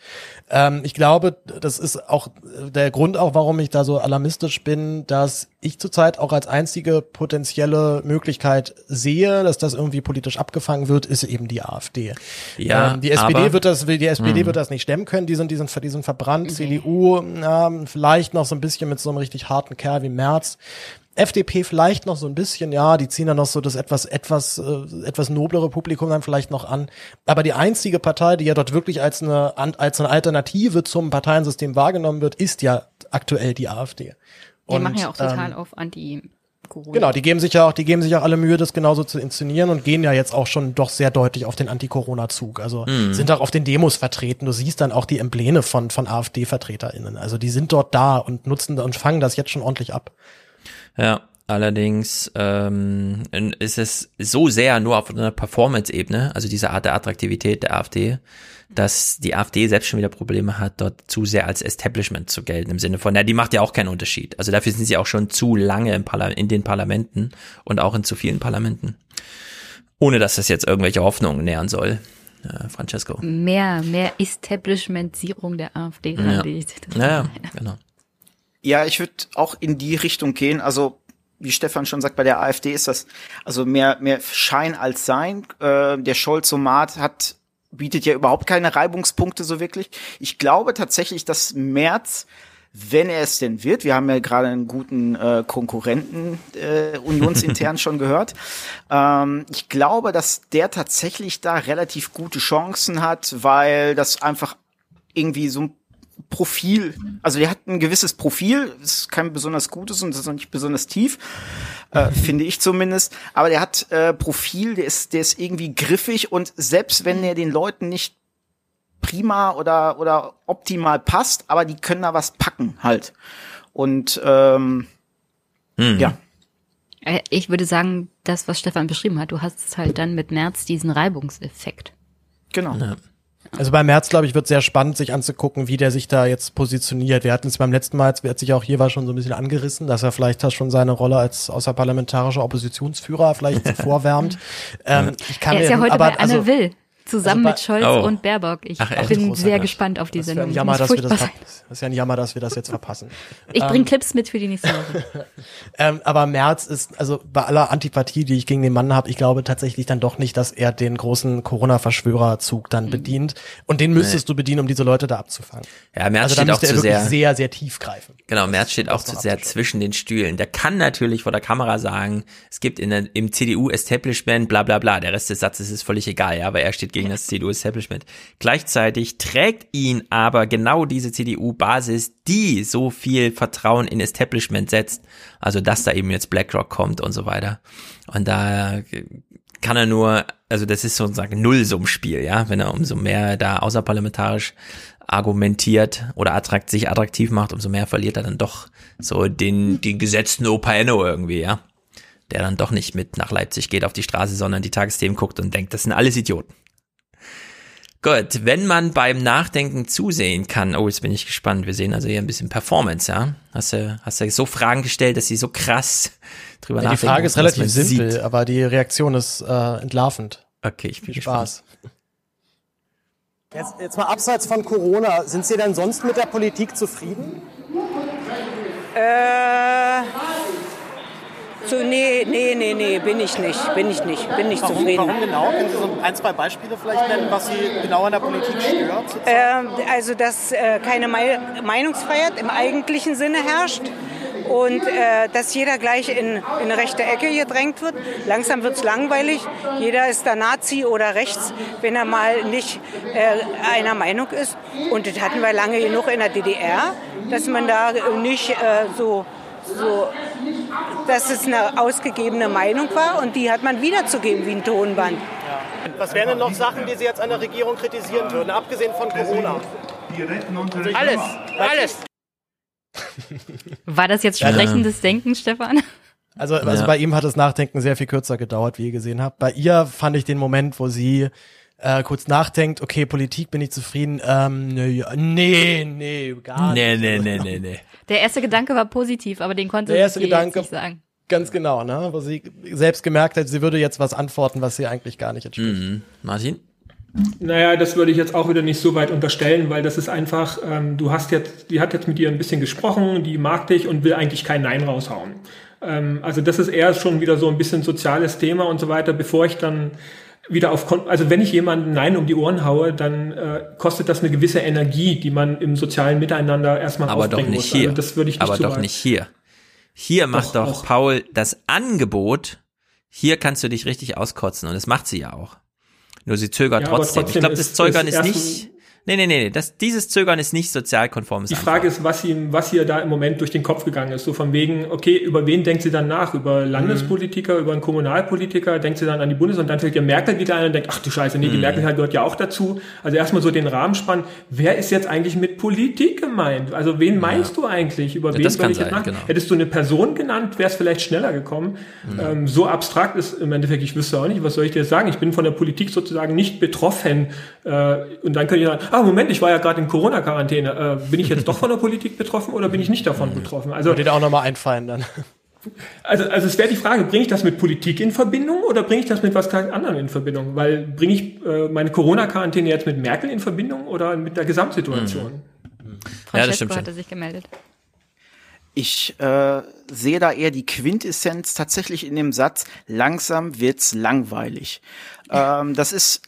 Ähm, ich glaube, das ist auch der Grund auch, warum ich da so alarmistisch bin, dass ich zurzeit auch als einzige potenzielle Möglichkeit sehe, dass das irgendwie politisch abgefangen wird, ist eben die AfD. Ja, ähm, die SPD wird das, die SPD mh. wird das nicht stemmen können. Die sind, die sind, die sind verbrannt. Okay. CDU, ja, vielleicht noch so ein bisschen mit so einem richtig harten Kerl wie Merz. FDP vielleicht noch so ein bisschen, ja, die ziehen dann noch so das etwas, etwas, äh, etwas noblere Publikum dann vielleicht noch an. Aber die einzige Partei, die ja dort wirklich als eine, als eine Alternative zum Parteiensystem wahrgenommen wird, ist ja aktuell die AfD. Die machen ja auch total ähm, auf Anti, Corona. Genau, die geben sich ja auch, die geben sich auch alle Mühe, das genauso zu inszenieren und gehen ja jetzt auch schon doch sehr deutlich auf den Anti-Corona-Zug. Also mhm. sind auch auf den Demos vertreten. Du siehst dann auch die Embleme von, von AfD-VertreterInnen. Also die sind dort da und nutzen und fangen das jetzt schon ordentlich ab. Ja, Allerdings ähm, ist es so sehr nur auf einer Performance-Ebene, also diese Art der Attraktivität der AfD, dass die AfD selbst schon wieder Probleme hat, dort zu sehr als Establishment zu gelten, im Sinne von, na, die macht ja auch keinen Unterschied. Also dafür sind sie auch schon zu lange im in den Parlamenten und auch in zu vielen Parlamenten. Ohne dass das jetzt irgendwelche Hoffnungen nähern soll. Äh, Francesco. Mehr, mehr Establishmentisierung der AfD. Ja. ja, genau. Ja, ich würde auch in die Richtung gehen. Also wie Stefan schon sagt, bei der AfD ist das also mehr, mehr Schein als Sein. Äh, der Scholz-Somat hat bietet ja überhaupt keine Reibungspunkte so wirklich. Ich glaube tatsächlich, dass Merz, wenn er es denn wird, wir haben ja gerade einen guten äh, Konkurrenten äh, unionsintern schon gehört, ähm, ich glaube, dass der tatsächlich da relativ gute Chancen hat, weil das einfach irgendwie so ein Profil, also der hat ein gewisses Profil, ist kein besonders gutes und ist auch nicht besonders tief, äh, finde ich zumindest. Aber der hat äh, Profil, der ist, der ist irgendwie griffig und selbst wenn er den Leuten nicht prima oder oder optimal passt, aber die können da was packen halt. Und ähm, hm. ja. Äh, ich würde sagen, das, was Stefan beschrieben hat, du hast halt dann mit März diesen Reibungseffekt. Genau. Ja. Also bei März, glaube ich, wird sehr spannend, sich anzugucken, wie der sich da jetzt positioniert. Wir hatten es beim letzten Mal, er hat sich auch hier war schon so ein bisschen angerissen, dass er vielleicht schon seine Rolle als außerparlamentarischer Oppositionsführer vielleicht vorwärmt. ähm, ich kann er ist ja heute aber, bei Anne also, Will zusammen also mit Scholz oh. und Baerbock. Ich Ach, bin sehr gespannt auf die das Sendung. Jammer, das, das, das ist ja ein Jammer, dass wir das jetzt verpassen. Ich ähm, bringe Clips mit für die nächste Woche. ähm, aber Merz ist, also bei aller Antipathie, die ich gegen den Mann habe, ich glaube tatsächlich dann doch nicht, dass er den großen Corona-Verschwörerzug dann mhm. bedient. Und den müsstest nee. du bedienen, um diese Leute da abzufangen. Ja, Merz also, steht auch zu sehr, sehr, sehr tief greifen. Genau, Merz steht auch zu sehr zwischen den Stühlen. Der kann natürlich vor der Kamera sagen, es gibt in der, im CDU-Establishment bla bla bla. Der Rest des Satzes ist völlig egal, ja, aber er steht gegen das CDU-Establishment Establishment. Gleichzeitig trägt ihn aber genau diese CDU-Basis, die so viel Vertrauen in Establishment setzt, also dass da eben jetzt BlackRock kommt und so weiter. Und da kann er nur, also das ist sozusagen Nullsummspiel, ja, wenn er umso mehr da außerparlamentarisch argumentiert oder attrakt, sich attraktiv macht, umso mehr verliert er dann doch so den, den gesetzten Opano irgendwie, ja. Der dann doch nicht mit nach Leipzig geht auf die Straße, sondern die Tagesthemen guckt und denkt, das sind alles Idioten. Gut, wenn man beim Nachdenken zusehen kann, oh, jetzt bin ich gespannt. Wir sehen also hier ein bisschen Performance, ja? Hast du, hast du so Fragen gestellt, dass sie so krass drüber ja, nachdenken? Die Frage ist relativ simpel, sieht. aber die Reaktion ist äh, entlarvend. Okay, ich bin Viel Spaß. Jetzt, jetzt mal abseits von Corona, sind Sie denn sonst mit der Politik zufrieden? Äh, so, nee, nee, nee, nee, bin ich nicht, bin ich nicht, bin nicht warum, zufrieden. Warum genau? Können Sie so ein, zwei Beispiele vielleicht nennen, was Sie genau an der Politik stört? Äh, also, dass äh, keine Me Meinungsfreiheit im eigentlichen Sinne herrscht und äh, dass jeder gleich in, in eine rechte Ecke gedrängt wird. Langsam wird es langweilig. Jeder ist da Nazi oder rechts, wenn er mal nicht äh, einer Meinung ist. Und das hatten wir lange genug in der DDR, dass man da nicht äh, so so, dass es eine ausgegebene Meinung war und die hat man wiederzugeben wie ein Tonband. Ja. Was wären denn noch Sachen, die Sie jetzt an der Regierung kritisieren würden, abgesehen von Corona? Alles, alles. War das jetzt sprechendes Denken, Stefan? Also, also ja. bei ihm hat das Nachdenken sehr viel kürzer gedauert, wie ihr gesehen habt. Bei ihr fand ich den Moment, wo sie äh, kurz nachdenkt, okay, Politik bin ich zufrieden, ähm, nee, nee, nee, gar nicht. Nee, nee, nee, nee, nee. Der erste Gedanke war positiv, aber den konnte Der erste sie Gedanke, nicht sagen. Ganz genau, ne? Wo sie selbst gemerkt hat, sie würde jetzt was antworten, was sie eigentlich gar nicht entspricht. Mhm. Martin? Naja, das würde ich jetzt auch wieder nicht so weit unterstellen, weil das ist einfach, ähm, du hast jetzt, die hat jetzt mit dir ein bisschen gesprochen, die mag dich und will eigentlich kein Nein raushauen. Ähm, also das ist eher schon wieder so ein bisschen soziales Thema und so weiter, bevor ich dann wieder auf, also wenn ich jemanden Nein um die Ohren haue, dann äh, kostet das eine gewisse Energie, die man im sozialen Miteinander erstmal Aber doch nicht muss. hier. Also das würde ich nicht Aber doch weit. nicht hier. Hier macht doch, doch Paul das Angebot, hier kannst du dich richtig auskotzen und das macht sie ja auch. Nur sie zögert ja, trotzdem. trotzdem. Ich glaube, das Zögern ist, ist nicht, Nee, nee, nee, das, dieses Zögern ist nicht sozialkonformes Die Frage ist, was ihm, was ihr da im Moment durch den Kopf gegangen ist. So von wegen, okay, über wen denkt sie dann nach? Über Landespolitiker, mhm. über einen Kommunalpolitiker? Denkt sie dann an die Bundes- und dann fällt ihr Merkel wieder ein und denkt, ach du Scheiße, nee, die mhm. Merkel halt gehört ja auch dazu. Also erstmal so den Rahmen spannen. Wer ist jetzt eigentlich mit Politik gemeint? Also wen meinst ja. du eigentlich? Über ja, wen soll ich jetzt nach? Genau. Hättest du eine Person genannt, wäre es vielleicht schneller gekommen. Mhm. Ähm, so abstrakt ist im Endeffekt, ich wüsste auch nicht, was soll ich dir sagen? Ich bin von der Politik sozusagen nicht betroffen. Äh, und dann könnte ich sagen, ah, Moment, ich war ja gerade in Corona-Quarantäne. Äh, bin ich jetzt doch von der Politik betroffen oder bin ich nicht davon betroffen? Also würde dir auch nochmal einfallen dann. Also, also es wäre die Frage, bringe ich das mit Politik in Verbindung oder bringe ich das mit was ganz anderem in Verbindung? Weil bringe ich äh, meine Corona-Quarantäne jetzt mit Merkel in Verbindung oder mit der Gesamtsituation? Mhm. Frau ja, das stimmt hatte sich gemeldet. Ich äh, sehe da eher die Quintessenz tatsächlich in dem Satz, langsam wird's langweilig. Ähm, das ist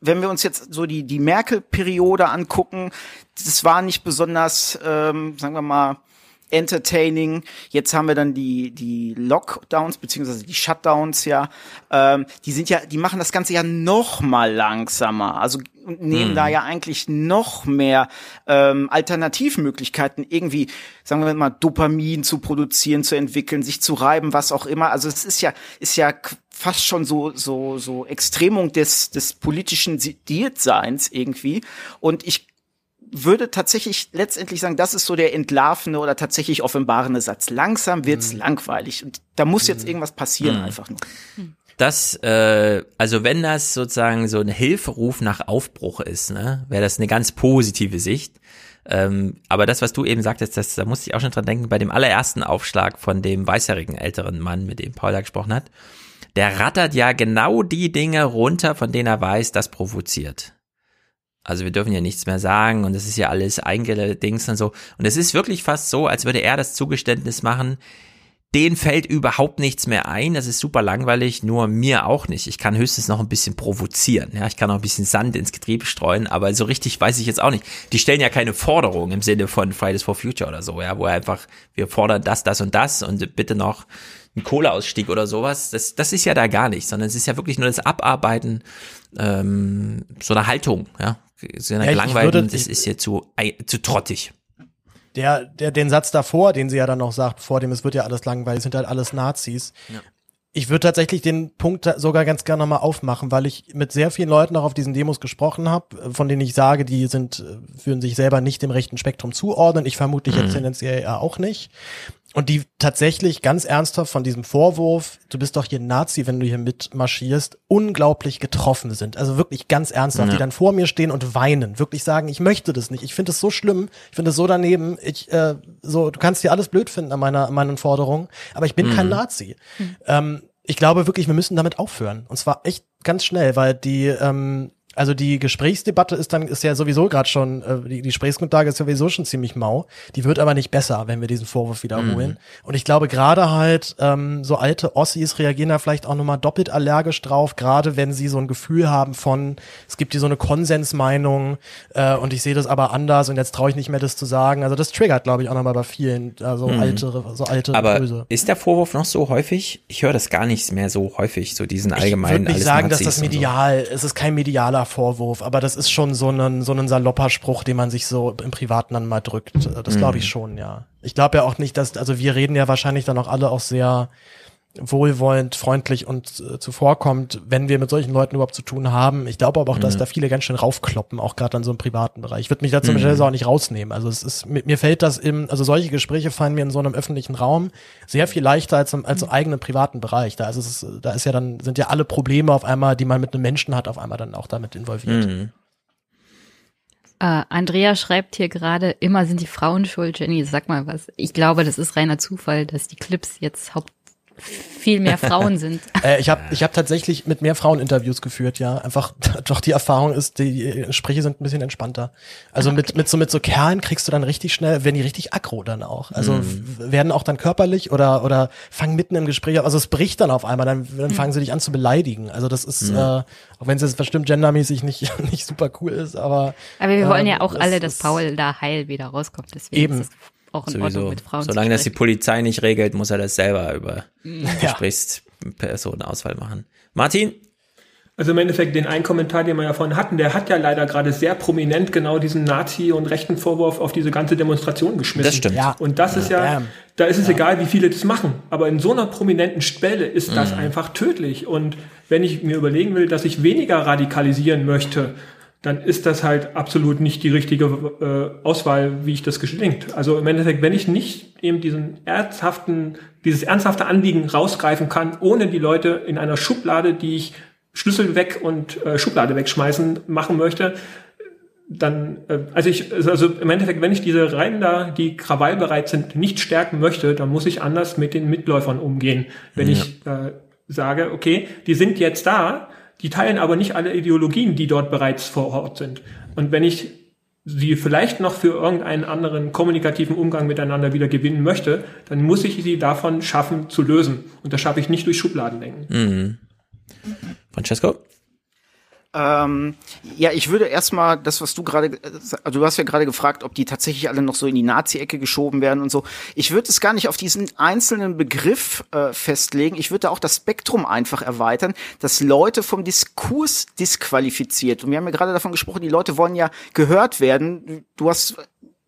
wenn wir uns jetzt so die, die Merkel-Periode angucken, das war nicht besonders, ähm, sagen wir mal, entertaining. Jetzt haben wir dann die, die Lockdowns, beziehungsweise die Shutdowns, ja. Ähm, die sind ja, die machen das Ganze ja noch mal langsamer. Also nehmen hm. da ja eigentlich noch mehr ähm, Alternativmöglichkeiten, irgendwie, sagen wir mal, Dopamin zu produzieren, zu entwickeln, sich zu reiben, was auch immer. Also es ist ja, ist ja fast schon so so so Extremung des des politischen Sediertseins irgendwie und ich würde tatsächlich letztendlich sagen, das ist so der entlarvende oder tatsächlich offenbarende Satz. Langsam wird's mhm. langweilig und da muss jetzt mhm. irgendwas passieren mhm. einfach nur. Das, äh, also wenn das sozusagen so ein Hilferuf nach Aufbruch ist, ne, wäre das eine ganz positive Sicht. Ähm, aber das, was du eben sagtest, das, da musste ich auch schon dran denken, bei dem allerersten Aufschlag von dem weißjährigen älteren Mann, mit dem Paul da gesprochen hat, der rattert ja genau die Dinge runter, von denen er weiß, das provoziert. Also wir dürfen ja nichts mehr sagen und das ist ja alles eingedings und so. Und es ist wirklich fast so, als würde er das Zugeständnis machen, den fällt überhaupt nichts mehr ein. Das ist super langweilig, nur mir auch nicht. Ich kann höchstens noch ein bisschen provozieren. Ja, ich kann auch ein bisschen Sand ins Getriebe streuen, aber so richtig weiß ich jetzt auch nicht. Die stellen ja keine Forderung im Sinne von Fridays for Future oder so, ja, wo er einfach, wir fordern das, das und das und bitte noch ein Kohleausstieg oder sowas, das, das ist ja da gar nicht, sondern es ist ja wirklich nur das Abarbeiten ähm, so einer Haltung, ja. So einer ja, gelangweilten, das ist hier zu, zu trottig. Der, der, den Satz davor, den sie ja dann noch sagt, vor dem, es wird ja alles langweilig, sind halt alles Nazis. Ja. Ich würde tatsächlich den Punkt sogar ganz gerne nochmal aufmachen, weil ich mit sehr vielen Leuten auch auf diesen Demos gesprochen habe, von denen ich sage, die sind, fühlen sich selber nicht dem rechten Spektrum zuordnen. Ich vermutlich mhm. jetzt tendenziell ja auch nicht und die tatsächlich ganz ernsthaft von diesem Vorwurf, du bist doch hier Nazi, wenn du hier mitmarschierst, unglaublich getroffen sind. Also wirklich ganz ernsthaft, ja. die dann vor mir stehen und weinen, wirklich sagen, ich möchte das nicht, ich finde es so schlimm, ich finde es so daneben, ich äh, so, du kannst dir alles blöd finden an meiner an meinen Forderungen, aber ich bin mhm. kein Nazi. Mhm. Ähm, ich glaube wirklich, wir müssen damit aufhören. Und zwar echt ganz schnell, weil die ähm, also die Gesprächsdebatte ist dann ist ja sowieso gerade schon äh, die, die Gesprächsgrundlage ist sowieso schon ziemlich mau. Die wird aber nicht besser, wenn wir diesen Vorwurf wiederholen. Mhm. Und ich glaube gerade halt ähm, so alte Ossis reagieren da vielleicht auch nochmal doppelt allergisch drauf, gerade wenn sie so ein Gefühl haben von es gibt hier so eine Konsensmeinung äh, und ich sehe das aber anders und jetzt traue ich nicht mehr das zu sagen. Also das triggert glaube ich auch nochmal bei vielen also mhm. alte so alte aber Böse. ist der Vorwurf noch so häufig? Ich höre das gar nicht mehr so häufig so diesen allgemeinen Ich würde nicht sagen, Nazis dass das medial so. es ist kein medialer Vorwurf, aber das ist schon so ein, so ein salopper Spruch, den man sich so im Privaten dann mal drückt. Das glaube ich mhm. schon, ja. Ich glaube ja auch nicht, dass, also wir reden ja wahrscheinlich dann auch alle auch sehr wohlwollend, freundlich und äh, zuvorkommt, wenn wir mit solchen Leuten überhaupt zu tun haben. Ich glaube aber auch, dass mhm. da viele ganz schön raufkloppen, auch gerade an so einem privaten Bereich. Ich würde mich da zum mhm. Beispiel auch nicht rausnehmen. Also es ist, mir, mir fällt das im, also solche Gespräche fallen mir in so einem öffentlichen Raum sehr viel leichter als im, als im eigenen privaten Bereich. Da ist es, da ist ja dann, sind ja alle Probleme auf einmal, die man mit einem Menschen hat, auf einmal dann auch damit involviert. Mhm. Uh, Andrea schreibt hier gerade, immer sind die Frauen schuld. Jenny, sag mal was. Ich glaube, das ist reiner Zufall, dass die Clips jetzt haupt viel mehr Frauen sind. äh, ich habe ich hab tatsächlich mit mehr Frauen Interviews geführt, ja. Einfach doch die Erfahrung ist, die Gespräche sind ein bisschen entspannter. Also okay. mit, mit so mit so Kerlen kriegst du dann richtig schnell, werden die richtig aggro dann auch. Also mhm. werden auch dann körperlich oder oder fangen mitten im Gespräch also es bricht dann auf einmal, dann, dann mhm. fangen sie dich an zu beleidigen. Also das ist, mhm. äh, auch wenn es jetzt bestimmt gendermäßig nicht, nicht super cool ist, aber. Aber wir wollen ja ähm, auch alle, dass Paul da heil wieder rauskommt. Deswegen eben auch in Sowieso. Ordnung mit Frauen Solange das die Polizei nicht regelt, muss er das selber über ja. Gesprächspersonenauswahl machen. Martin? Also im Endeffekt den einen Kommentar, den wir ja vorhin hatten, der hat ja leider gerade sehr prominent genau diesen Nazi- und rechten Vorwurf auf diese ganze Demonstration geschmissen. Das stimmt. Ja. Und das ist ja, da ist es ja. egal, wie viele das machen. Aber in so einer prominenten Stelle ist das mhm. einfach tödlich. Und wenn ich mir überlegen will, dass ich weniger radikalisieren möchte, dann ist das halt absolut nicht die richtige äh, Auswahl, wie ich das gelingt. Also im Endeffekt, wenn ich nicht eben diesen ernsthaften, dieses ernsthafte Anliegen rausgreifen kann, ohne die Leute in einer Schublade, die ich Schlüssel weg und äh, Schublade wegschmeißen machen möchte, dann, äh, also ich, also im Endeffekt, wenn ich diese Reihen da, die krawallbereit sind, nicht stärken möchte, dann muss ich anders mit den Mitläufern umgehen. Wenn ja. ich äh, sage, okay, die sind jetzt da, die teilen aber nicht alle Ideologien, die dort bereits vor Ort sind. Und wenn ich sie vielleicht noch für irgendeinen anderen kommunikativen Umgang miteinander wieder gewinnen möchte, dann muss ich sie davon schaffen zu lösen. Und das schaffe ich nicht durch Schubladendenken. Mhm. Francesco? Ähm, ja, ich würde erstmal das, was du gerade, also du hast ja gerade gefragt, ob die tatsächlich alle noch so in die Nazi-Ecke geschoben werden und so. Ich würde es gar nicht auf diesen einzelnen Begriff äh, festlegen. Ich würde auch das Spektrum einfach erweitern, dass Leute vom Diskurs disqualifiziert. Und wir haben ja gerade davon gesprochen, die Leute wollen ja gehört werden. Du hast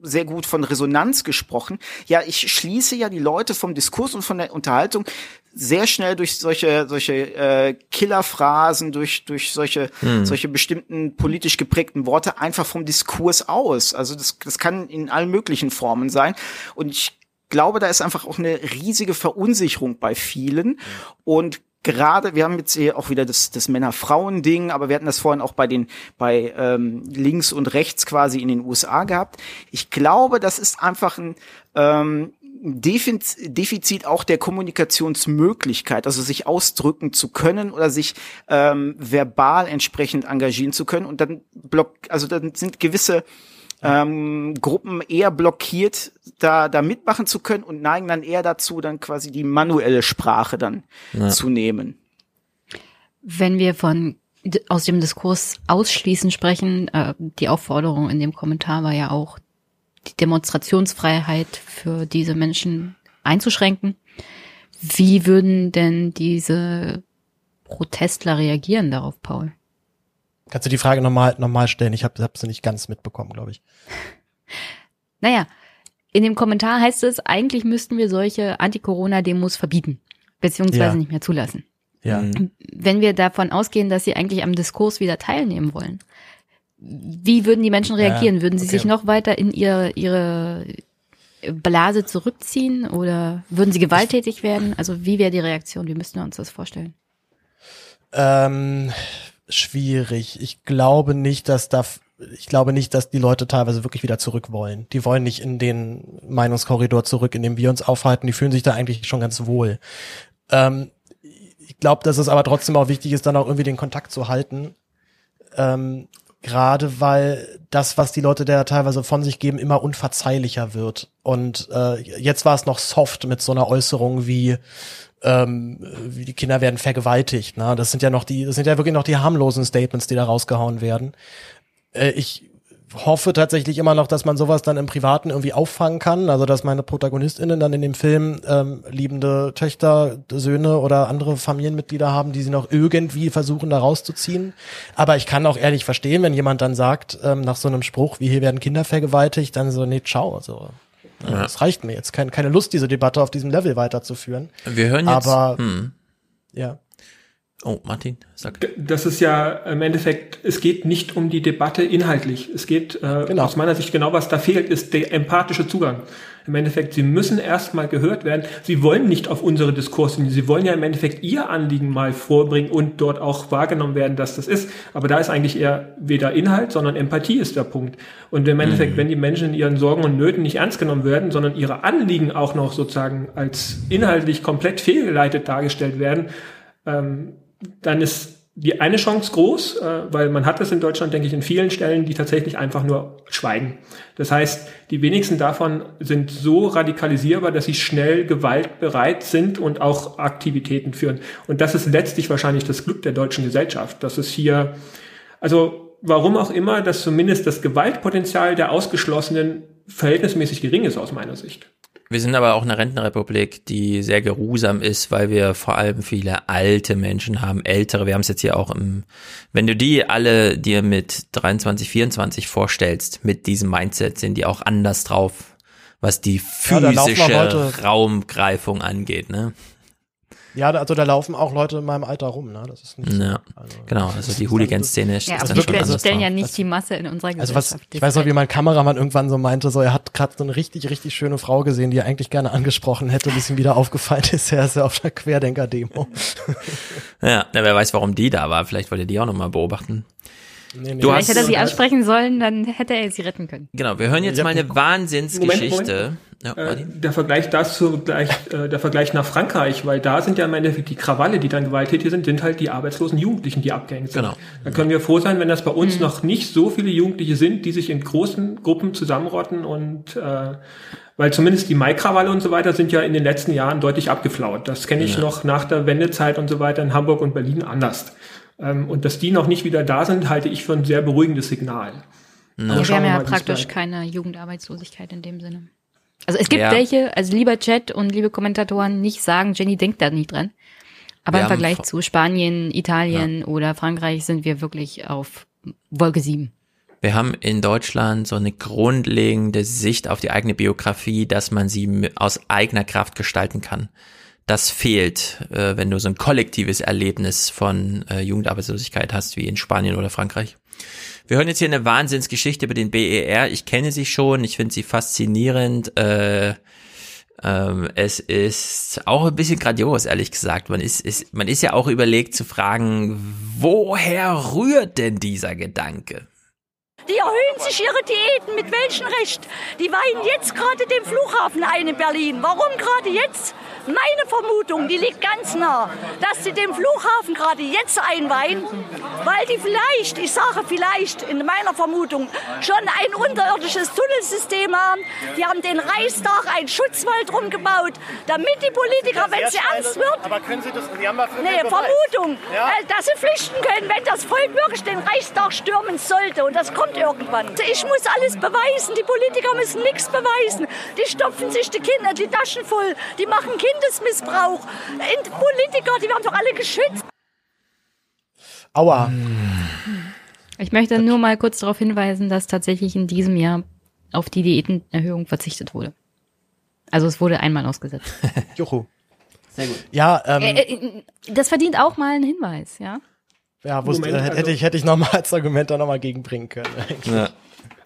sehr gut von Resonanz gesprochen. Ja, ich schließe ja die Leute vom Diskurs und von der Unterhaltung sehr schnell durch solche solche äh, Killerphrasen, durch durch solche hm. solche bestimmten politisch geprägten Worte einfach vom Diskurs aus. Also das das kann in allen möglichen Formen sein und ich glaube, da ist einfach auch eine riesige Verunsicherung bei vielen und gerade, wir haben jetzt hier auch wieder das, das Männer-Frauen-Ding, aber wir hatten das vorhin auch bei den, bei ähm, links und rechts quasi in den USA gehabt. Ich glaube, das ist einfach ein ähm, Defizit auch der Kommunikationsmöglichkeit, also sich ausdrücken zu können oder sich ähm, verbal entsprechend engagieren zu können. Und dann block, also dann sind gewisse ähm, Gruppen eher blockiert, da, da mitmachen zu können und neigen dann eher dazu, dann quasi die manuelle Sprache dann ja. zu nehmen. Wenn wir von aus dem Diskurs ausschließen sprechen, äh, die Aufforderung in dem Kommentar war ja auch, die Demonstrationsfreiheit für diese Menschen einzuschränken. Wie würden denn diese Protestler reagieren darauf, Paul? Kannst du die Frage nochmal noch mal stellen? Ich habe hab sie nicht ganz mitbekommen, glaube ich. Naja, in dem Kommentar heißt es, eigentlich müssten wir solche Anti-Corona-Demos verbieten, beziehungsweise ja. nicht mehr zulassen. Ja. Wenn wir davon ausgehen, dass sie eigentlich am Diskurs wieder teilnehmen wollen, wie würden die Menschen reagieren? Ja, würden sie okay. sich noch weiter in ihre, ihre Blase zurückziehen oder würden sie gewalttätig werden? Also wie wäre die Reaktion? Wie müssten wir uns das vorstellen? Ähm, schwierig. Ich glaube nicht, dass da ich glaube nicht, dass die Leute teilweise wirklich wieder zurück wollen. Die wollen nicht in den Meinungskorridor zurück, in dem wir uns aufhalten. Die fühlen sich da eigentlich schon ganz wohl. Ähm, ich glaube, dass es aber trotzdem auch wichtig ist, dann auch irgendwie den Kontakt zu halten. Ähm, Gerade weil das, was die Leute da teilweise von sich geben, immer unverzeihlicher wird. Und äh, jetzt war es noch soft mit so einer Äußerung wie ähm, die Kinder werden vergewaltigt. Ne? Das sind ja noch die, das sind ja wirklich noch die harmlosen Statements, die da rausgehauen werden. Äh, ich hoffe tatsächlich immer noch, dass man sowas dann im Privaten irgendwie auffangen kann. Also dass meine ProtagonistInnen dann in dem Film ähm, liebende Töchter, Söhne oder andere Familienmitglieder haben, die sie noch irgendwie versuchen, da rauszuziehen. Aber ich kann auch ehrlich verstehen, wenn jemand dann sagt, ähm, nach so einem Spruch, wie hier werden Kinder vergewaltigt, dann so, nee, ciao. So. Ja. Das reicht mir jetzt. Keine, keine Lust, diese Debatte auf diesem Level weiterzuführen. Wir hören jetzt. Aber hm. ja. Oh, Martin, sag. Das ist ja im Endeffekt, es geht nicht um die Debatte inhaltlich. Es geht äh, genau. aus meiner Sicht genau, was da fehlt, ist der empathische Zugang. Im Endeffekt, sie müssen erstmal gehört werden. Sie wollen nicht auf unsere Diskurse, sie wollen ja im Endeffekt ihr Anliegen mal vorbringen und dort auch wahrgenommen werden, dass das ist. Aber da ist eigentlich eher weder Inhalt, sondern Empathie ist der Punkt. Und im Endeffekt, mhm. wenn die Menschen in ihren Sorgen und Nöten nicht ernst genommen werden, sondern ihre Anliegen auch noch sozusagen als inhaltlich komplett fehlgeleitet dargestellt werden, ähm, dann ist die eine Chance groß, äh, weil man hat das in Deutschland, denke ich, in vielen Stellen, die tatsächlich einfach nur schweigen. Das heißt, die wenigsten davon sind so radikalisierbar, dass sie schnell gewaltbereit sind und auch Aktivitäten führen. Und das ist letztlich wahrscheinlich das Glück der deutschen Gesellschaft, dass es hier, also warum auch immer, dass zumindest das Gewaltpotenzial der Ausgeschlossenen verhältnismäßig gering ist aus meiner Sicht. Wir sind aber auch eine Rentenrepublik, die sehr geruhsam ist, weil wir vor allem viele alte Menschen haben, ältere. Wir haben es jetzt hier auch im, wenn du die alle dir mit 23, 24 vorstellst, mit diesem Mindset, sind die auch anders drauf, was die physische ja, Raumgreifung angeht, ne? Ja, also da laufen auch Leute in meinem Alter rum, ne? Das ist nicht so. Ja, also, genau, also die Hooligan-Szene ist, ja, ist dann schon anders stellen ja nicht die Masse in unserer Gesellschaft. Also was, ich weiß noch, wie mein Kameramann irgendwann so meinte, so er hat gerade so eine richtig, richtig schöne Frau gesehen, die er eigentlich gerne angesprochen hätte, bis ihm wieder aufgefallen ist, er ist ja auf einer Querdenker-Demo. ja, wer weiß, warum die da war. Vielleicht wollt ihr die auch nochmal beobachten. Nee, nee. Du Vielleicht hätte er sie ansprechen sollen, dann hätte er sie retten können. Genau, wir hören jetzt mal eine Wahnsinnsgeschichte. Ja, äh, der Vergleich dazu gleich, äh, der Vergleich nach Frankreich, weil da sind ja im Endeffekt die Krawalle, die dann gewalttätig sind, sind halt die arbeitslosen Jugendlichen, die abgehängt sind. Genau. Da können wir froh sein, wenn das bei uns mhm. noch nicht so viele Jugendliche sind, die sich in großen Gruppen zusammenrotten und äh, weil zumindest die Maikrawalle und so weiter sind ja in den letzten Jahren deutlich abgeflaut. Das kenne ich ja. noch nach der Wendezeit und so weiter in Hamburg und Berlin anders. Ähm, und dass die noch nicht wieder da sind, halte ich für ein sehr beruhigendes Signal. Ja, wir haben ja praktisch keine Jugendarbeitslosigkeit in dem Sinne. Also es gibt ja. welche, also lieber Chat und liebe Kommentatoren, nicht sagen, Jenny denkt da nicht dran. Aber wir im Vergleich zu Spanien, Italien ja. oder Frankreich sind wir wirklich auf Wolke 7. Wir haben in Deutschland so eine grundlegende Sicht auf die eigene Biografie, dass man sie aus eigener Kraft gestalten kann das fehlt, äh, wenn du so ein kollektives Erlebnis von äh, Jugendarbeitslosigkeit hast, wie in Spanien oder Frankreich. Wir hören jetzt hier eine Wahnsinnsgeschichte über den BER. Ich kenne sie schon, ich finde sie faszinierend. Äh, ähm, es ist auch ein bisschen grandios, ehrlich gesagt. Man ist, ist, man ist ja auch überlegt zu fragen, woher rührt denn dieser Gedanke? Die erhöhen sich ihre Diäten. Mit welchem Recht? Die weihen jetzt gerade den Flughafen ein in Berlin. Warum gerade jetzt? Meine Vermutung, die liegt ganz nah, dass sie den Flughafen gerade jetzt einweihen, weil die vielleicht, ich sage vielleicht in meiner Vermutung, schon ein unterirdisches Tunnelsystem haben. Die haben den Reichstag einen Schutzwald rumgebaut, damit die Politiker, wenn es ernst wird, aber können Sie das, Sie haben nee, Vermutung, ja? Äh, dass sie flüchten können, wenn das Volk wirklich den Reichstag stürmen sollte. Und das kommt irgendwann. Ich muss alles beweisen. Die Politiker müssen nichts beweisen. Die stopfen sich die Kinder die Taschen voll. Die machen Kindesmissbrauch. Und Politiker, die werden doch alle geschützt. Aua. Ich möchte nur mal kurz darauf hinweisen, dass tatsächlich in diesem Jahr auf die Diätenerhöhung verzichtet wurde. Also es wurde einmal ausgesetzt. Juhu. Sehr gut. Ja, ähm, äh, äh, das verdient auch mal einen Hinweis, ja. Ja, wusste, Moment, hätte also, ich hätte ich noch mal als Argument da noch mal gegenbringen können. Ja.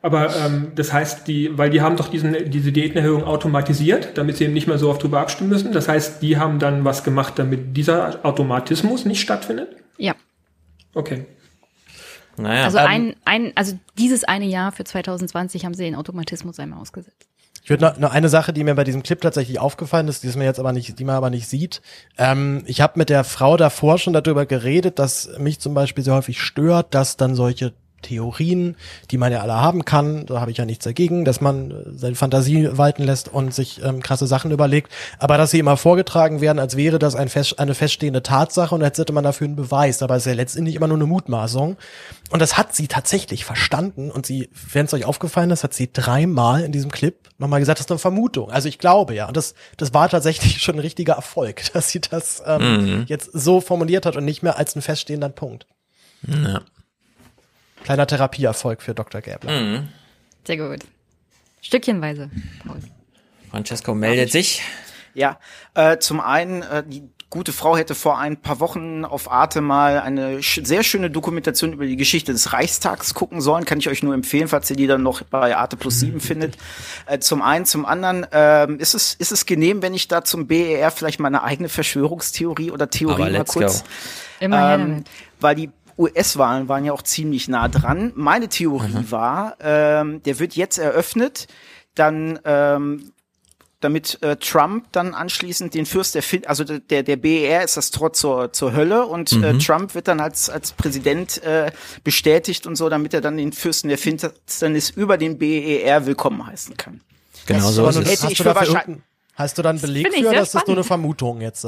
Aber ähm, das heißt, die, weil die haben doch diesen, diese Diätenerhöhung automatisiert, damit sie eben nicht mehr so oft drüber abstimmen müssen. Das heißt, die haben dann was gemacht, damit dieser Automatismus nicht stattfindet? Ja. Okay. Naja. Also ein, ein, also dieses eine Jahr für 2020 haben sie den Automatismus einmal ausgesetzt. Ich würde noch, noch eine Sache, die mir bei diesem Clip tatsächlich aufgefallen ist, die mir jetzt aber nicht, die man aber nicht sieht. Ähm, ich habe mit der Frau davor schon darüber geredet, dass mich zum Beispiel sehr häufig stört, dass dann solche Theorien, die man ja alle haben kann, da habe ich ja nichts dagegen, dass man äh, seine Fantasie walten lässt und sich ähm, krasse Sachen überlegt, aber dass sie immer vorgetragen werden, als wäre das ein fest, eine feststehende Tatsache und als hätte man dafür einen Beweis, aber es ist ja letztendlich immer nur eine Mutmaßung. Und das hat sie tatsächlich verstanden und sie, wenn es euch aufgefallen ist, hat sie dreimal in diesem Clip nochmal gesagt, das ist eine Vermutung. Also ich glaube ja, und das, das war tatsächlich schon ein richtiger Erfolg, dass sie das ähm, mhm. jetzt so formuliert hat und nicht mehr als einen feststehenden Punkt. Ja. Kleiner Therapieerfolg für Dr. Gäbler. Mhm. Sehr gut. Stückchenweise. Paul. Francesco meldet sich. Ja, äh, zum einen, äh, die gute Frau hätte vor ein paar Wochen auf Arte mal eine sch sehr schöne Dokumentation über die Geschichte des Reichstags gucken sollen. Kann ich euch nur empfehlen, falls ihr die dann noch bei Arte Plus 7 findet. Äh, zum einen, zum anderen, äh, ist, es, ist es genehm, wenn ich da zum BER vielleicht meine eigene Verschwörungstheorie oder Theorie mal kurz. Go. Immer ähm, weil die US-Wahlen waren ja auch ziemlich nah dran. Meine Theorie mhm. war, ähm, der wird jetzt eröffnet, dann ähm, damit äh, Trump dann anschließend den Fürst der fin also der der BER ist das Tor zur zur Hölle und äh, mhm. äh, Trump wird dann als als Präsident äh, bestätigt und so, damit er dann den Fürsten der Finsternis über den BER willkommen heißen kann. Genau so ist es. Hätte ich für wahrscheinlich Hast du dann Beleg für, dass das nur eine Vermutung jetzt?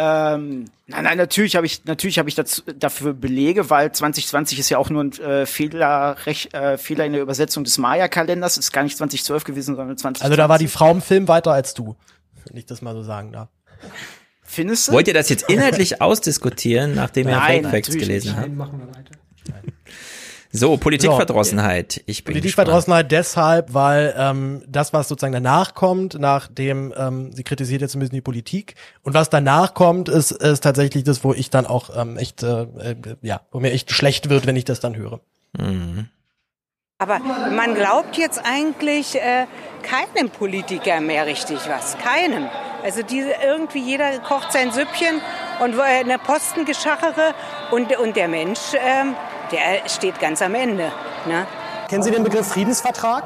Ähm, nein, nein, natürlich habe ich natürlich habe ich dazu, dafür Belege, weil 2020 ist ja auch nur ein äh, Fehler, Rech, äh, Fehler in der Übersetzung des Maya-Kalenders. Ist gar nicht 2012 gewesen, sondern 2020. Also da war die Frau im Film weiter als du, wenn ich das mal so sagen darf. Findest du? Wollt ihr das jetzt inhaltlich ausdiskutieren, nachdem ihr Nein, Fake Facts gelesen habt? Nein, machen wir weiter. So, Politikverdrossenheit. Ich bin Politikverdrossenheit deshalb, weil ähm, das, was sozusagen danach kommt, nachdem ähm, sie kritisiert jetzt ein bisschen die Politik und was danach kommt, ist, ist tatsächlich das, wo ich dann auch ähm, echt, äh, äh, ja, wo mir echt schlecht wird, wenn ich das dann höre. Mhm. Aber man glaubt jetzt eigentlich äh, keinem Politiker mehr richtig was. Keinem. Also diese, irgendwie jeder kocht sein Süppchen und äh, eine Postengeschachere und, und der Mensch, ähm, der steht ganz am Ende. Ne? Kennen Sie den Begriff Friedensvertrag?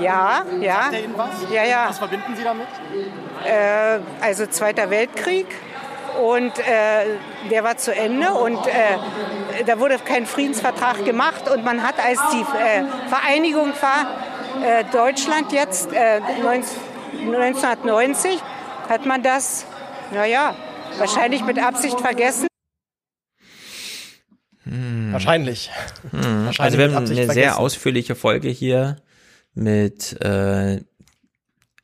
Ja, ja. Was? Ja, ja. Was verbinden Sie damit? Äh, also Zweiter Weltkrieg und äh, der war zu Ende und äh, da wurde kein Friedensvertrag gemacht und man hat, als die äh, Vereinigung war, äh, Deutschland jetzt 1990, äh, hat man das, naja, wahrscheinlich mit Absicht vergessen. Hm. Wahrscheinlich. Hm. Wahrscheinlich. Also wir haben eine vergessen. sehr ausführliche Folge hier mit äh,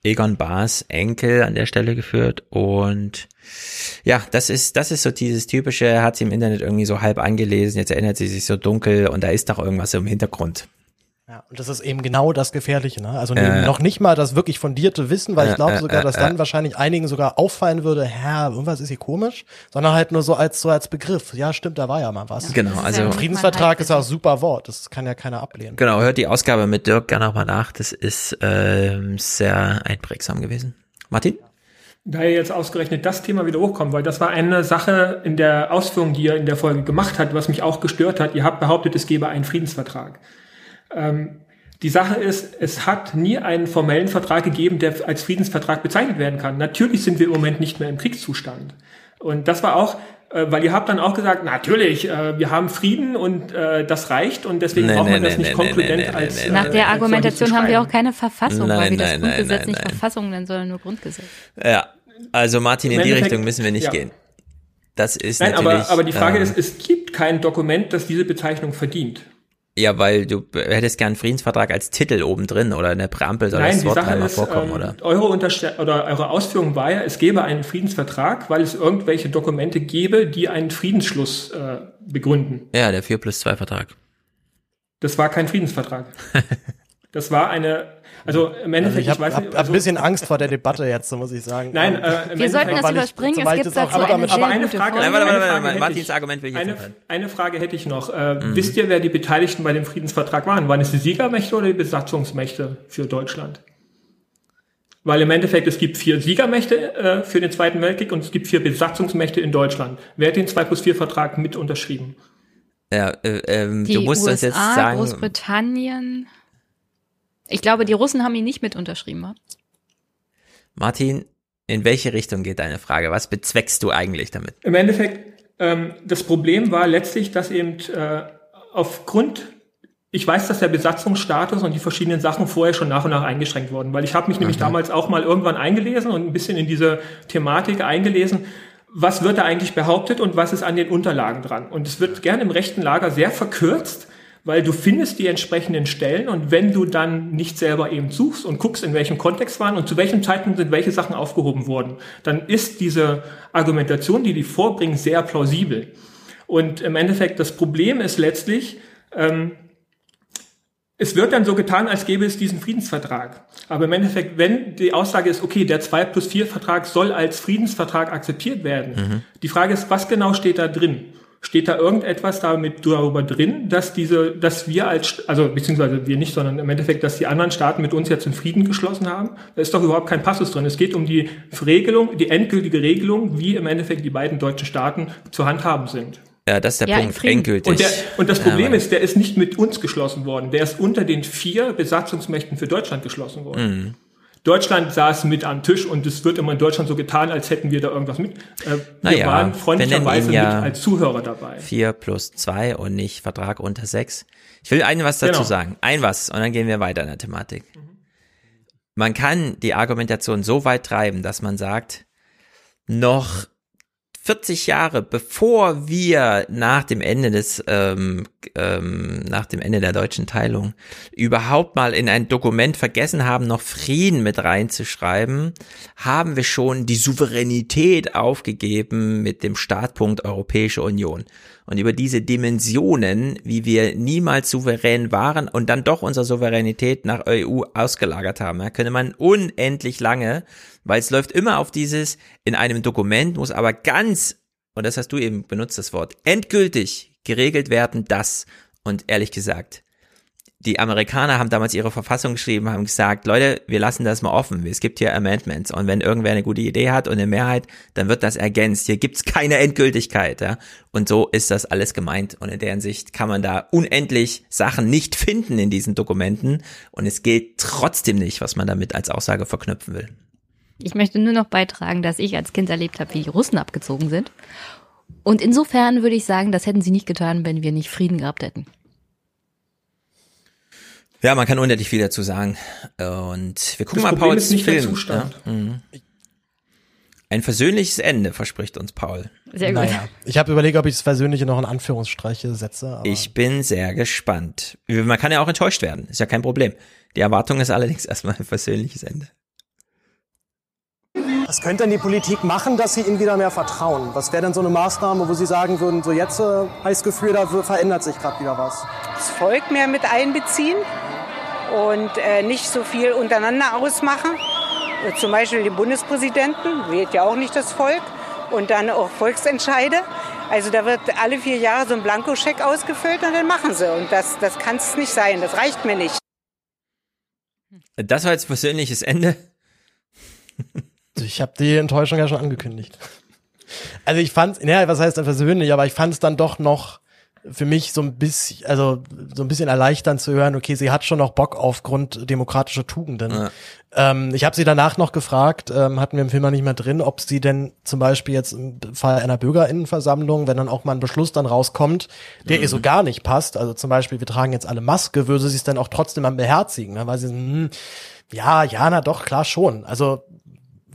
Egon Baas Enkel an der Stelle geführt und ja, das ist das ist so dieses typische, er hat sie im Internet irgendwie so halb angelesen, jetzt erinnert sie sich so dunkel und da ist doch irgendwas im Hintergrund. Ja, und das ist eben genau das Gefährliche, ne? Also äh, noch nicht mal das wirklich fundierte Wissen, weil ich glaube äh, sogar, dass äh, dann wahrscheinlich einigen sogar auffallen würde, Herr, irgendwas ist hier komisch, sondern halt nur so als so als Begriff. Ja, stimmt, da war ja mal was. Genau, also ja Friedensvertrag ist ja auch super Wort, das kann ja keiner ablehnen. Genau, hört die Ausgabe mit Dirk gerne nochmal nach, das ist ähm, sehr einprägsam gewesen. Martin? Da ihr jetzt ausgerechnet das Thema wieder hochkommt, weil das war eine Sache in der Ausführung, die ihr in der Folge gemacht habt, was mich auch gestört hat. Ihr habt behauptet, es gebe einen Friedensvertrag. Ähm, die Sache ist, es hat nie einen formellen Vertrag gegeben, der als Friedensvertrag bezeichnet werden kann. Natürlich sind wir im Moment nicht mehr im Kriegszustand. Und das war auch, äh, weil ihr habt dann auch gesagt, natürlich, äh, wir haben Frieden und äh, das reicht und deswegen nee, brauchen wir nee, das nicht nee, konkludent als. Nach der Argumentation haben wir auch keine Verfassung, nein, weil wir das Grundgesetz nicht Verfassung nennen, sondern nur Grundgesetz. Ja, also Martin, in die Richtung müssen wir nicht ja. gehen. Das ist Nein, natürlich, aber, aber die Frage ähm, ist, es gibt kein Dokument, das diese Bezeichnung verdient. Ja, weil du hättest gern Friedensvertrag als Titel oben drin oder in der Präambel soll Nein, das Wort dreimal vorkommen, ähm, oder? Eure, Unterste oder eure Ausführung war ja, es gäbe einen Friedensvertrag, weil es irgendwelche Dokumente gäbe, die einen Friedensschluss äh, begründen. Ja, der 4 plus 2 Vertrag. Das war kein Friedensvertrag. Das war eine, also im Endeffekt, also ich, hab, ich weiß hab, also, ein bisschen Angst vor der Debatte jetzt, muss ich sagen. Nein, äh, wir sollten das überspringen. es gibt dazu eine aber, aber eine Frage, nein, warte, warte, warte, warte, Martins Argument will ich eine, eine Frage hätte ich noch. Äh, mhm. Wisst ihr, wer die Beteiligten bei dem Friedensvertrag waren? Waren es die Siegermächte oder die Besatzungsmächte für Deutschland? Weil im Endeffekt, es gibt vier Siegermächte äh, für den Zweiten Weltkrieg und es gibt vier Besatzungsmächte in Deutschland. Wer hat den 2 plus 4 Vertrag mit unterschrieben? Ja, äh, ähm, du musst USA, uns jetzt sagen. Großbritannien. Ich glaube, die Russen haben ihn nicht mit unterschrieben. Wa? Martin, in welche Richtung geht deine Frage? Was bezweckst du eigentlich damit? Im Endeffekt, ähm, das Problem war letztlich, dass eben äh, aufgrund ich weiß, dass der Besatzungsstatus und die verschiedenen Sachen vorher schon nach und nach eingeschränkt wurden, weil ich habe mich nämlich damals auch mal irgendwann eingelesen und ein bisschen in diese Thematik eingelesen. Was wird da eigentlich behauptet und was ist an den Unterlagen dran? Und es wird gern im rechten Lager sehr verkürzt weil du findest die entsprechenden Stellen und wenn du dann nicht selber eben suchst und guckst, in welchem Kontext waren und zu welchem Zeitpunkt sind welche Sachen aufgehoben worden, dann ist diese Argumentation, die die vorbringen, sehr plausibel. Und im Endeffekt, das Problem ist letztlich, ähm, es wird dann so getan, als gäbe es diesen Friedensvertrag. Aber im Endeffekt, wenn die Aussage ist, okay, der 2 plus 4 Vertrag soll als Friedensvertrag akzeptiert werden, mhm. die Frage ist, was genau steht da drin? Steht da irgendetwas damit darüber drin, dass diese, dass wir als, also beziehungsweise wir nicht, sondern im Endeffekt, dass die anderen Staaten mit uns jetzt in Frieden geschlossen haben? Da ist doch überhaupt kein Passus drin. Es geht um die Regelung, die endgültige Regelung, wie im Endeffekt die beiden deutschen Staaten zu handhaben sind. Ja, das ist der ja, Punkt, endgültig. Und, der, und das Problem ja, ist, der ist nicht mit uns geschlossen worden. Der ist unter den vier Besatzungsmächten für Deutschland geschlossen worden. Mhm. Deutschland saß mit am Tisch und es wird immer in Deutschland so getan, als hätten wir da irgendwas mit. Äh, wir naja, waren freundlicherweise ja mit als Zuhörer dabei. Vier plus zwei und nicht Vertrag unter sechs. Ich will ein was dazu genau. sagen. Ein was und dann gehen wir weiter in der Thematik. man kann die Argumentation so weit treiben, dass man sagt, noch 40 Jahre bevor wir nach dem Ende des ähm, ähm, nach dem Ende der deutschen Teilung überhaupt mal in ein Dokument vergessen haben, noch Frieden mit reinzuschreiben, haben wir schon die Souveränität aufgegeben mit dem Startpunkt Europäische Union. Und über diese Dimensionen, wie wir niemals souverän waren und dann doch unsere Souveränität nach EU ausgelagert haben, ja, könnte man unendlich lange weil es läuft immer auf dieses, in einem Dokument muss aber ganz, und das hast du eben benutzt, das Wort, endgültig geregelt werden, das. Und ehrlich gesagt, die Amerikaner haben damals ihre Verfassung geschrieben, haben gesagt, Leute, wir lassen das mal offen. Es gibt hier Amendments und wenn irgendwer eine gute Idee hat und eine Mehrheit, dann wird das ergänzt. Hier gibt's keine Endgültigkeit. Ja? Und so ist das alles gemeint. Und in deren Sicht kann man da unendlich Sachen nicht finden in diesen Dokumenten. Und es gilt trotzdem nicht, was man damit als Aussage verknüpfen will. Ich möchte nur noch beitragen, dass ich als Kind erlebt habe, wie die Russen abgezogen sind. Und insofern würde ich sagen, das hätten sie nicht getan, wenn wir nicht Frieden gehabt hätten. Ja, man kann unendlich viel dazu sagen. Und wir gucken das mal Problem Pauls ist nicht Film. der Zustand. Ja? Mhm. Ein versöhnliches Ende verspricht uns Paul. Sehr gut. Naja, ich habe überlegt, ob ich das Versöhnliche noch in Anführungsstreiche setze. Aber Ich bin sehr gespannt. Man kann ja auch enttäuscht werden, ist ja kein Problem. Die Erwartung ist allerdings erstmal ein versöhnliches Ende. Was könnte denn die Politik machen, dass Sie Ihnen wieder mehr vertrauen? Was wäre denn so eine Maßnahme, wo Sie sagen würden, so jetzt äh, habe ich das Gefühl, da verändert sich gerade wieder was? Das Volk mehr mit einbeziehen und äh, nicht so viel untereinander ausmachen. Äh, Zum Beispiel den Bundespräsidenten, wählt ja auch nicht das Volk. Und dann auch Volksentscheide. Also da wird alle vier Jahre so ein Blankoscheck ausgefüllt und dann machen sie. Und das, das kann es nicht sein, das reicht mir nicht. Das war jetzt versöhnliches Ende. Ich habe die Enttäuschung ja schon angekündigt. Also ich fand, naja, was heißt dann persönlich, aber ich fand es dann doch noch für mich so ein bisschen, also so ein bisschen erleichternd zu hören, okay, sie hat schon noch Bock auf grunddemokratische Tugenden. Ja. Ähm, ich habe sie danach noch gefragt, ähm, hatten wir im Film noch nicht mehr drin, ob sie denn zum Beispiel jetzt im Fall einer Bürgerinnenversammlung, wenn dann auch mal ein Beschluss dann rauskommt, der Mhm. ihr so gar nicht passt, also zum Beispiel, wir tragen jetzt alle Maske, würde sie es dann auch trotzdem am beherzigen, ne? weil sie, hm, ja, ja, na doch, klar schon. Also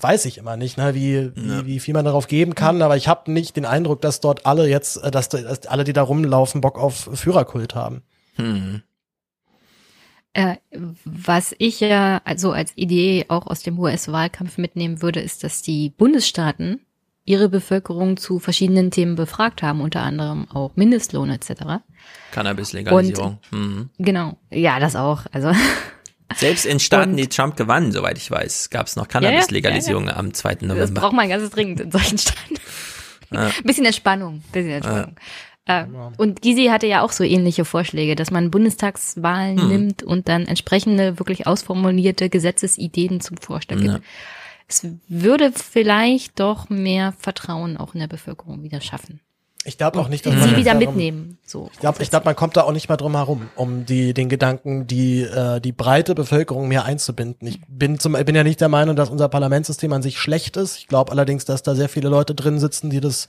weiß ich immer nicht, ne, wie, wie, wie viel man darauf geben kann, aber ich habe nicht den Eindruck, dass dort alle jetzt, äh, dass, dass alle, die da rumlaufen, Bock auf Führerkult haben. Hm. Äh, was ich ja also als Idee auch aus dem US-Wahlkampf mitnehmen würde, ist, dass die Bundesstaaten ihre Bevölkerung zu verschiedenen Themen befragt haben, unter anderem auch Mindestlohn etc. Cannabis-Legalisierung. Mhm. Genau, ja, das auch. Also Selbst in Staaten, Und- die Trump gewann, soweit ich weiß, gab es noch Cannabis-Legalisierung ja, ja. am 2. das November. braucht man ganz dringend in solchen Staaten. Ja. Bisschen Entspannung, bisschen Entspannung. Äh, und Gysi hatte ja auch so ähnliche Vorschläge, dass man Bundestagswahlen Hm. nimmt und dann entsprechende, wirklich ausformulierte Gesetzesideen zum Vorschlag gibt. Ja. Es würde vielleicht doch mehr Vertrauen auch in der Bevölkerung wieder schaffen. Ich glaube auch nicht, dass Sie man wieder darum- mitnehmen. So. Ich glaube, ich glaub, man kommt da auch nicht mal drum herum, um die den Gedanken, die äh, die breite Bevölkerung mehr einzubinden. Ich bin zum bin ja nicht der Meinung, dass unser Parlamentssystem an sich schlecht ist. Ich glaube allerdings, dass da sehr viele Leute drin sitzen, die das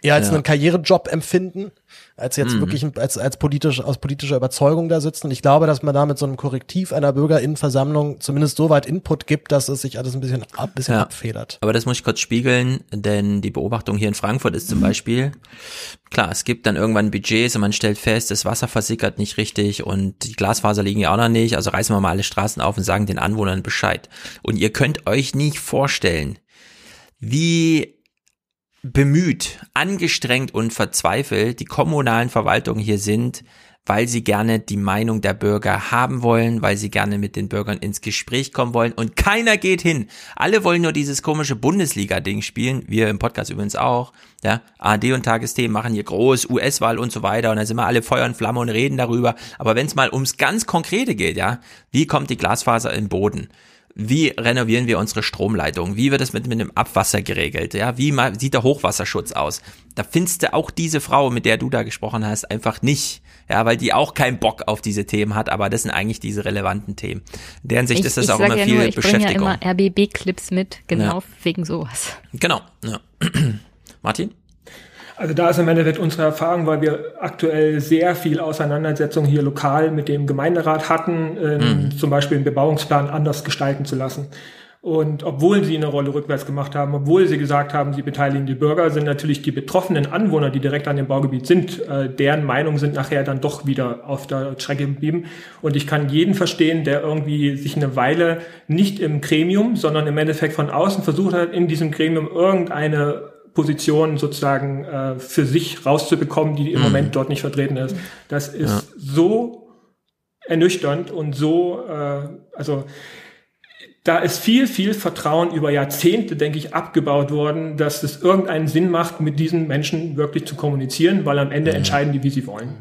eher als Ja. einen Karrierejob empfinden, als jetzt Mhm. wirklich als als politisch aus politischer Überzeugung da sitzen. Und ich glaube, dass man da mit so einem Korrektiv einer Bürgerinnenversammlung zumindest so weit Input gibt, dass es sich alles ein bisschen ab, bisschen Ja. abfedert. Aber das muss ich kurz spiegeln, denn die Beobachtung hier in Frankfurt ist zum Beispiel, klar, es gibt dann irgendwann Budgets und man stellt fest, das Wasser versickert nicht richtig und die Glasfaser liegen ja auch noch nicht, also reißen wir mal alle Straßen auf und sagen den Anwohnern Bescheid. Und ihr könnt euch nicht vorstellen, wie bemüht, angestrengt und verzweifelt die kommunalen Verwaltungen hier sind, weil sie gerne die Meinung der Bürger haben wollen, weil sie gerne mit den Bürgern ins Gespräch kommen wollen und keiner geht hin. Alle wollen nur dieses komische Bundesliga-Ding spielen, wir im Podcast übrigens auch. Ja, AD und Tagesthemen machen hier groß, US-Wahl und so weiter und dann sind wir alle Feuer und Flamme und reden darüber. Aber wenn es mal ums ganz Konkrete geht, ja, wie kommt die Glasfaser in den Boden? Wie renovieren wir unsere Stromleitung? Wie wird es mit, mit dem Abwasser geregelt? Ja, wie ma- sieht der Hochwasserschutz aus? Da findest du auch diese Frau, mit der du da gesprochen hast, einfach nicht. Ja, weil die auch keinen Bock auf diese Themen hat, aber das sind eigentlich diese relevanten Themen. In deren Sicht ich, ist das ich auch immer ja viel nur, ich bringe ja Beschäftigung. immer RBB-Clips mit, genau Ja. wegen sowas. Genau. Ja. Martin? Also da ist im Endeffekt unsere Erfahrung, weil wir aktuell sehr viel Auseinandersetzung hier lokal mit dem Gemeinderat hatten, ähm, mhm. zum Beispiel den Bebauungsplan anders gestalten zu lassen. Und obwohl sie eine Rolle rückwärts gemacht haben, obwohl sie gesagt haben, sie beteiligen die Bürger, sind natürlich die betroffenen Anwohner, die direkt an dem Baugebiet sind, äh, deren Meinung sind nachher dann doch wieder auf der Strecke geblieben. Und ich kann jeden verstehen, der irgendwie sich eine Weile nicht im Gremium, sondern im Endeffekt von außen versucht hat, in diesem Gremium irgendeine Position sozusagen äh, für sich rauszubekommen, die im mhm. Moment dort nicht vertreten ist. Das ist ja. so ernüchternd und so, äh, also da ist viel, viel Vertrauen über Jahrzehnte, denke ich, abgebaut worden, dass es irgendeinen Sinn macht, mit diesen Menschen wirklich zu kommunizieren, weil am Ende mhm. entscheiden die, wie sie wollen.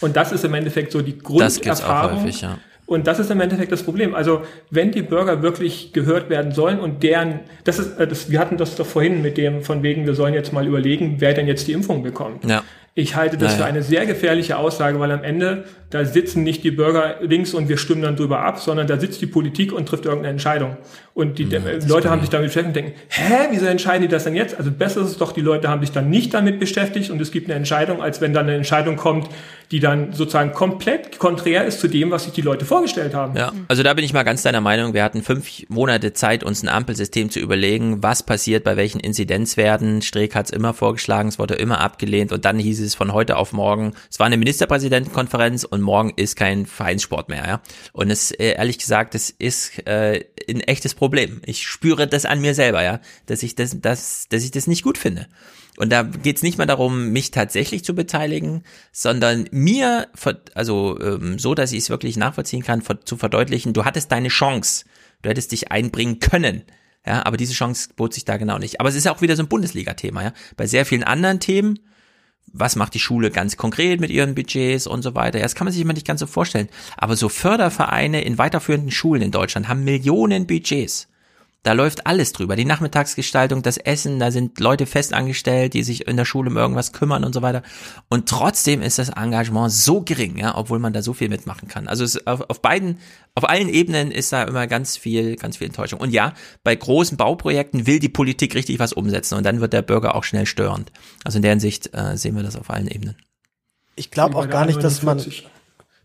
Und das ist im Endeffekt so die Grunderfahrung. Häufig, ja. Und das ist im Endeffekt das Problem. Also wenn die Bürger wirklich gehört werden sollen und deren, das ist, äh, das, wir hatten das doch vorhin mit dem von wegen, wir sollen jetzt mal überlegen, wer denn jetzt die Impfung bekommt. Ja. Ich halte das naja. für eine sehr gefährliche Aussage, weil am Ende da sitzen nicht die Bürger links und wir stimmen dann drüber ab, sondern da sitzt die Politik und trifft irgendeine Entscheidung. Und die ja, Leute haben sich damit beschäftigt und denken, hä, wieso entscheiden die das denn jetzt? Also besser ist es doch, die Leute haben sich dann nicht damit beschäftigt und es gibt eine Entscheidung, als wenn dann eine Entscheidung kommt, die dann sozusagen komplett konträr ist zu dem, was sich die Leute vorgestellt haben. Ja, also da bin ich mal ganz deiner Meinung. Wir hatten fünf Monate Zeit, uns ein Ampelsystem zu überlegen, was passiert bei welchen Inzidenzwerten. Streeck hat es immer vorgeschlagen, es wurde immer abgelehnt und dann hieß es von heute auf morgen, es war eine Ministerpräsidentenkonferenz und morgen ist kein Vereinssport mehr. Ja? Und es äh, ehrlich gesagt, das ist äh, ein echtes Problem. Ich spüre das an mir selber, ja, dass ich das, das, dass ich das nicht gut finde. Und da geht es nicht mal darum, mich tatsächlich zu beteiligen, sondern mir, also ähm, so, dass ich es wirklich nachvollziehen kann, zu verdeutlichen, du hattest deine Chance, du hättest dich einbringen können. Ja, aber diese Chance bot sich da genau nicht. Aber es ist auch wieder so ein Bundesliga-Thema, ja. Bei sehr vielen anderen Themen, was macht die Schule ganz konkret mit ihren Budgets und so weiter. Ja, das kann man sich immer nicht ganz so vorstellen. Aber so Fördervereine in weiterführenden Schulen in Deutschland haben Millionen Budgets. Da läuft alles drüber. Die Nachmittagsgestaltung, das Essen, da sind Leute festangestellt, die sich in der Schule um irgendwas kümmern und so weiter. Und trotzdem ist das Engagement so gering, ja, obwohl man da so viel mitmachen kann. Also es, auf, auf beiden, auf allen Ebenen ist da immer ganz viel, ganz viel Enttäuschung. Und ja, bei großen Bauprojekten will die Politik richtig was umsetzen und dann wird der Bürger auch schnell störend. Also in der Hinsicht äh, sehen wir das auf allen Ebenen. Ich glaube auch gar nicht, dass man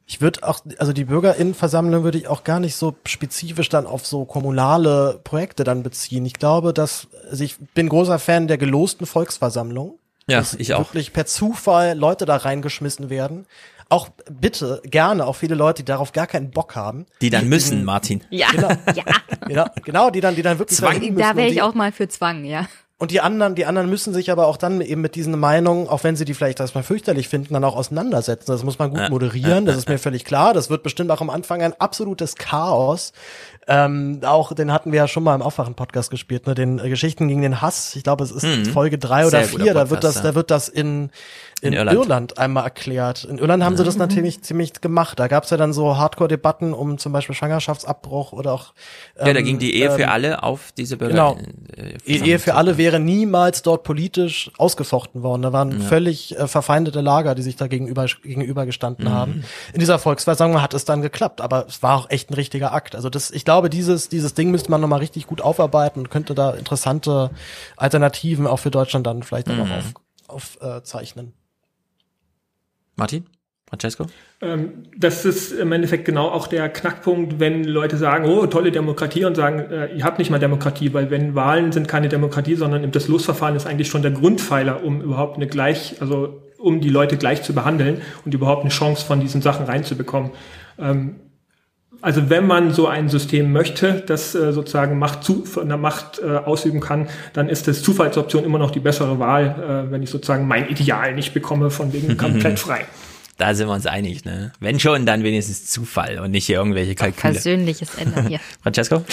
ich würde auch, also die Bürgerinnenversammlung würde ich auch gar nicht so spezifisch dann auf so kommunale Projekte dann beziehen. Ich glaube, dass, also ich bin großer Fan der gelosten Volksversammlung. Ja, ich auch. Wirklich per Zufall Leute da reingeschmissen werden. Auch bitte gerne auch viele Leute, die darauf gar keinen Bock haben. Die dann müssen, Martin. Ja, genau, ja. Genau, genau, die dann, die dann wirklich Zwang. Da wäre ich auch mal für Zwang, ja. Und die anderen, die anderen müssen sich aber auch dann eben mit diesen Meinungen, auch wenn sie die vielleicht erstmal fürchterlich finden, dann auch auseinandersetzen. Das muss man gut moderieren, das ist mir völlig klar. Das wird bestimmt auch am Anfang ein absolutes Chaos. Ähm, auch den hatten wir ja schon mal im Aufwachen-Podcast gespielt, ne? Den äh, Geschichten gegen den Hass. Ich glaube, es ist hm. Folge drei oder vier. da wird das, ja. da wird das in in, in Irland. Irland. einmal erklärt. In Irland haben sie das natürlich ziemlich gemacht. Da gab's ja dann so Hardcore-Debatten um zum Beispiel Schwangerschaftsabbruch oder auch. Ähm, ja, da ging die Ehe ähm, für alle auf diese Bürger. Genau. Äh, Ehe für alle wäre niemals dort politisch ausgefochten worden. Da waren ja. völlig äh, verfeindete Lager, die sich da gegenüber, gegenüber gestanden mhm. haben. In dieser Volksversammlung hat es dann geklappt, aber es war auch echt ein richtiger Akt. Also das, ich glaube, dieses, dieses Ding müsste man nochmal richtig gut aufarbeiten und könnte da interessante Alternativen auch für Deutschland dann vielleicht mhm. auch auf, aufzeichnen. Äh, Martin? Francesco? Ähm, das ist im Endeffekt genau auch der Knackpunkt, wenn Leute sagen, oh, tolle Demokratie und sagen, äh, ihr habt nicht mal Demokratie, weil wenn Wahlen sind keine Demokratie, sondern das Losverfahren ist eigentlich schon der Grundpfeiler, um überhaupt eine gleich, also um die Leute gleich zu behandeln und überhaupt eine Chance von diesen Sachen reinzubekommen. Ähm, also wenn man so ein System möchte, das äh, sozusagen Macht, zu, eine Macht äh, ausüben kann, dann ist das Zufallsoption immer noch die bessere Wahl, äh, wenn ich sozusagen mein Ideal nicht bekomme, von wegen komplett frei. Da sind wir uns einig, ne? Wenn schon, dann wenigstens Zufall und nicht hier irgendwelche Kalküle. Persönliches Ändern hier. Francesco?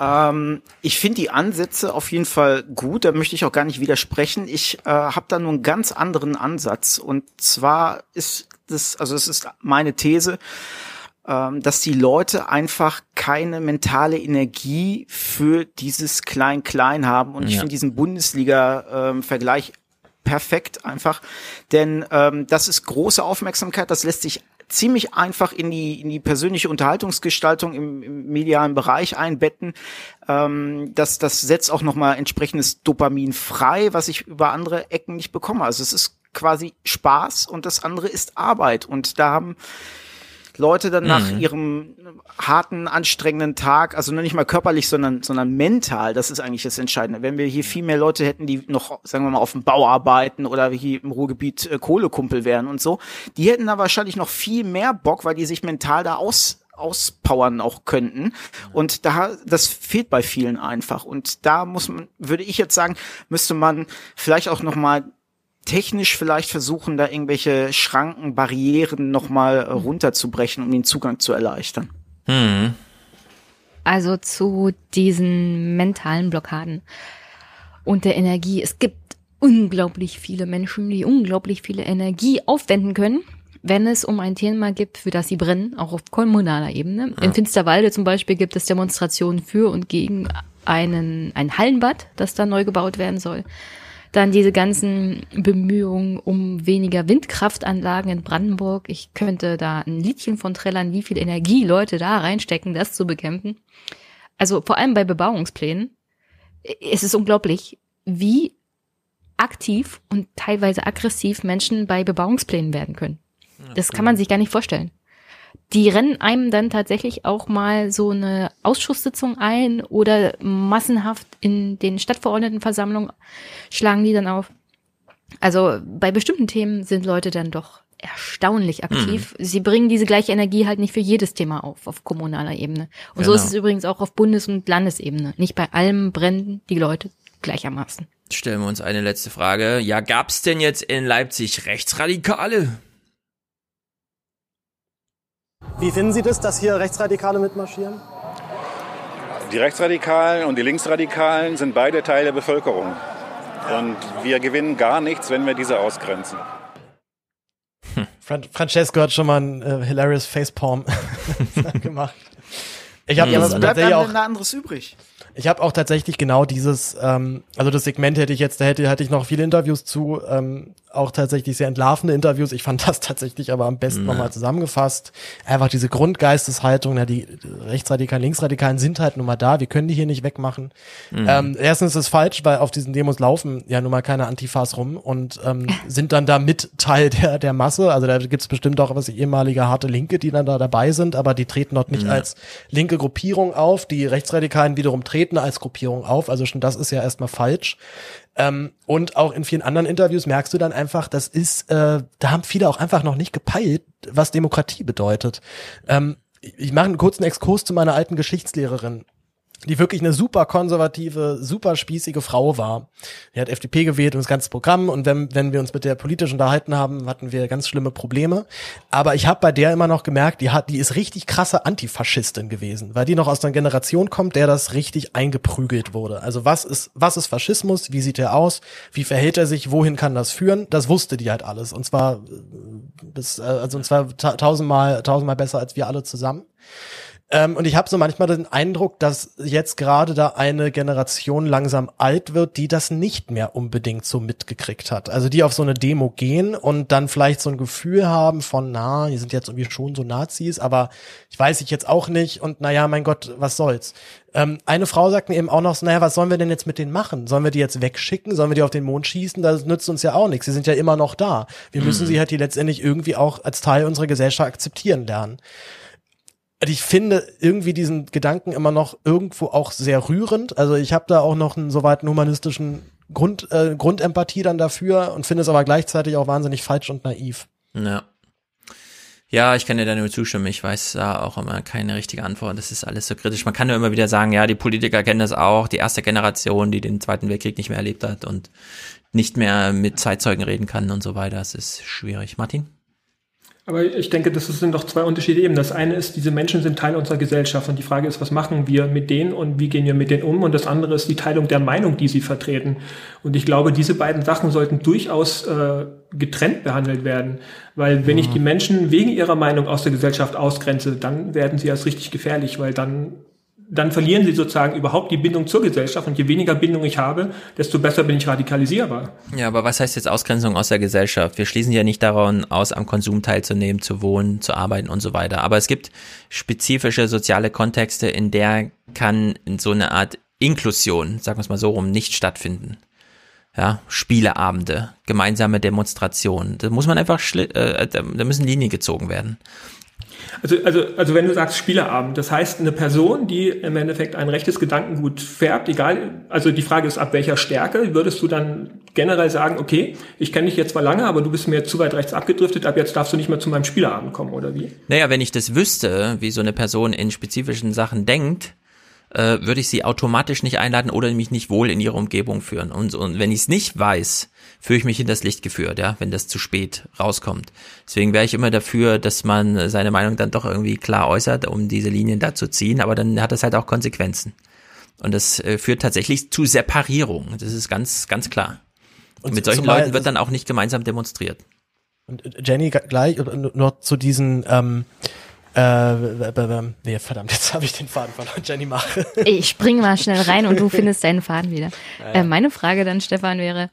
Ähm, ich finde die Ansätze auf jeden Fall gut, da möchte ich auch gar nicht widersprechen. Ich äh, habe da nur einen ganz anderen Ansatz. Und zwar ist das, also es ist meine These, dass die Leute einfach keine mentale Energie für dieses Klein-Klein haben. Und ja. ich finde diesen Bundesliga-Vergleich perfekt einfach, denn ähm, das ist große Aufmerksamkeit, das lässt sich ziemlich einfach in die, in die persönliche Unterhaltungsgestaltung im, im medialen Bereich einbetten. Ähm, das, das setzt auch nochmal entsprechendes Dopamin frei, was ich über andere Ecken nicht bekomme. Also es ist quasi Spaß und das andere ist Arbeit. Und da haben Leute dann nach mhm. ihrem harten, anstrengenden Tag, also nur nicht mal körperlich, sondern, sondern mental, das ist eigentlich das Entscheidende. Wenn wir hier viel mehr Leute hätten, die noch, sagen wir mal, auf dem Bau arbeiten oder hier im Ruhrgebiet äh, Kohlekumpel wären und so, die hätten da wahrscheinlich noch viel mehr Bock, weil die sich mental da aus auspowern auch könnten. Und da, das fehlt bei vielen einfach. Und da muss man, würde ich jetzt sagen, müsste man vielleicht auch noch mal technisch vielleicht versuchen, da irgendwelche Schranken, Barrieren nochmal äh, runterzubrechen, um den Zugang zu erleichtern. Hm. Also zu diesen mentalen Blockaden und der Energie. Es gibt unglaublich viele Menschen, die unglaublich viele Energie aufwenden können, wenn es um ein Thema gibt, für das sie brennen, auch auf kommunaler Ebene. Ja. In Finsterwalde zum Beispiel gibt es Demonstrationen für und gegen einen, ein Hallenbad, das da neu gebaut werden soll. Dann diese ganzen Bemühungen um weniger Windkraftanlagen in Brandenburg. Ich könnte da ein Liedchen von trällern, wie viel Energie Leute da reinstecken, das zu bekämpfen. Also vor allem bei Bebauungsplänen. Es ist unglaublich, wie aktiv und teilweise aggressiv Menschen bei Bebauungsplänen werden können. Das kann man sich gar nicht vorstellen die rennen einem dann tatsächlich auch mal so eine Ausschusssitzung ein oder massenhaft in den Stadtverordnetenversammlungen schlagen die dann auf. Also bei bestimmten Themen sind Leute dann doch erstaunlich aktiv. Mhm. Sie bringen diese gleiche Energie halt nicht für jedes Thema auf, auf kommunaler Ebene. Und genau. so ist es übrigens auch auf Bundes- und Landesebene. Nicht bei allem brennen die Leute gleichermaßen. Stellen wir uns eine letzte Frage. Ja, gab's denn jetzt in Leipzig Rechtsradikale? Wie finden Sie das, dass hier Rechtsradikale mitmarschieren? Die Rechtsradikalen und die Linksradikalen sind beide Teil der Bevölkerung. Und wir gewinnen gar nichts, wenn wir diese ausgrenzen. Fran Francesco hat schon mal einen äh, hilarious Facepalm gemacht. Ich habe ja, was bleibt einem denn da anderes übrig? Ich habe auch tatsächlich genau dieses, ähm, also das Segment hätte ich jetzt, da hätte, hätte ich noch viele Interviews zu, ähm, auch tatsächlich sehr entlarvende Interviews. Ich fand das tatsächlich aber am besten mhm. nochmal zusammengefasst. Einfach diese Grundgeisteshaltung, ja, die Rechtsradikalen, Linksradikalen sind halt nun mal da, wir können die hier nicht wegmachen. Mhm. Ähm, erstens ist es falsch, weil auf diesen Demos laufen ja nun mal keine Antifas rum und ähm, sind dann da mit Teil der, der Masse. Also da gibt's bestimmt auch was ehemalige harte Linke, die dann da dabei sind, aber die treten dort nicht mhm. als linke Gruppierung auf. Die Rechtsradikalen wiederum treten als Gruppierung auf. Also schon das ist ja erstmal falsch. Ähm, und auch in vielen anderen Interviews merkst du dann einfach, das ist, äh, da haben viele auch einfach noch nicht gepeilt, was Demokratie bedeutet. Ähm, ich mache einen kurzen Exkurs zu meiner alten Geschichtslehrerin die wirklich eine super konservative, super spießige Frau war. Die hat FDP gewählt und das ganze Programm und wenn, wenn wir uns mit der politisch unterhalten haben, hatten wir ganz schlimme Probleme. Aber ich habe bei der immer noch gemerkt, die hat, die ist richtig krasse Antifaschistin gewesen, weil die noch aus einer Generation kommt, der das richtig eingeprügelt wurde. Also was ist, was ist Faschismus? Wie sieht er aus? Wie verhält er sich? Wohin kann das führen? Das wusste die halt alles. Und zwar bis, äh, also und zwar tausendmal, tausendmal besser als wir alle zusammen. Ähm, und ich habe so manchmal den Eindruck, dass jetzt gerade da eine Generation langsam alt wird, die das nicht mehr unbedingt so mitgekriegt hat. Also die auf so eine Demo gehen und dann vielleicht so ein Gefühl haben von, na, die sind jetzt irgendwie schon so Nazis, aber ich weiß ich jetzt auch nicht und naja, mein Gott, was soll's. Ähm, eine Frau sagt mir eben auch noch, so, naja, was sollen wir denn jetzt mit denen machen? Sollen wir die jetzt wegschicken? Sollen wir die auf den Mond schießen? Das nützt uns ja auch nichts. Sie sind ja immer noch da. Wir müssen mhm. sie halt die letztendlich irgendwie auch als Teil unserer Gesellschaft akzeptieren lernen. Also ich finde irgendwie diesen Gedanken immer noch irgendwo auch sehr rührend. Also ich habe da auch noch einen soweit einen humanistischen Grund, äh, Grundempathie dann dafür und finde es aber gleichzeitig auch wahnsinnig falsch und naiv. Ja. Ja, ich kann dir da nur zustimmen. Ich weiß da auch immer keine richtige Antwort. Das ist alles so kritisch. Man kann nur immer wieder sagen, ja, die Politiker kennen das auch. Die erste Generation, die den Zweiten Weltkrieg nicht mehr erlebt hat und nicht mehr mit Zeitzeugen reden kann und so weiter. Das ist schwierig. Martin? Aber ich denke, das sind doch zwei Unterschiede eben. Das eine ist, diese Menschen sind Teil unserer Gesellschaft und die Frage ist, was machen wir mit denen und wie gehen wir mit denen um? Und das andere ist die Teilung der Meinung, die sie vertreten. Und ich glaube, diese beiden Sachen sollten durchaus äh, getrennt behandelt werden. Weil wenn ich mhm. die Menschen wegen ihrer Meinung aus der Gesellschaft ausgrenze, dann werden sie erst richtig gefährlich, weil dann dann verlieren sie sozusagen überhaupt die Bindung zur Gesellschaft und je weniger Bindung ich habe, desto besser bin ich radikalisierbar. Ja, aber was heißt jetzt Ausgrenzung aus der Gesellschaft? Wir schließen ja nicht daran aus, am Konsum teilzunehmen, zu wohnen, zu arbeiten und so weiter. Aber es gibt spezifische soziale Kontexte, in der kann so eine Art Inklusion, sagen wir es mal so rum, nicht stattfinden. Ja, Spieleabende, gemeinsame Demonstrationen. Da muss man einfach, äh, da müssen Linien gezogen werden. Also, also, also wenn du sagst Spieleabend, das heißt eine Person, die im Endeffekt ein rechtes Gedankengut färbt, egal, also die Frage ist, ab welcher Stärke, würdest du dann generell sagen, okay, ich kenne dich jetzt zwar lange, aber du bist mir zu weit rechts abgedriftet, ab jetzt darfst du nicht mehr zu meinem Spieleabend kommen, oder wie? Naja, wenn ich das wüsste, wie so eine Person in spezifischen Sachen denkt, äh, würde ich sie automatisch nicht einladen oder mich nicht wohl in ihre Umgebung führen. Und, und wenn ich es nicht weiß, fühle ich mich in das Licht geführt, ja, wenn das zu spät rauskommt. Deswegen wäre ich immer dafür, dass man seine Meinung dann doch irgendwie klar äußert, um diese Linien da zu ziehen, aber dann hat das halt auch Konsequenzen. Und das äh, führt tatsächlich zu Separierung. Das ist ganz, ganz klar. Und mit solchen Leuten wird dann auch nicht gemeinsam demonstriert. Und äh, Jenny gleich nur zu diesen ähm, äh, nee, verdammt, jetzt habe ich den Faden verloren. Jenny, mach. Ich spring mal schnell rein und du findest deinen Faden wieder. Äh, meine Frage dann, Stefan, wäre,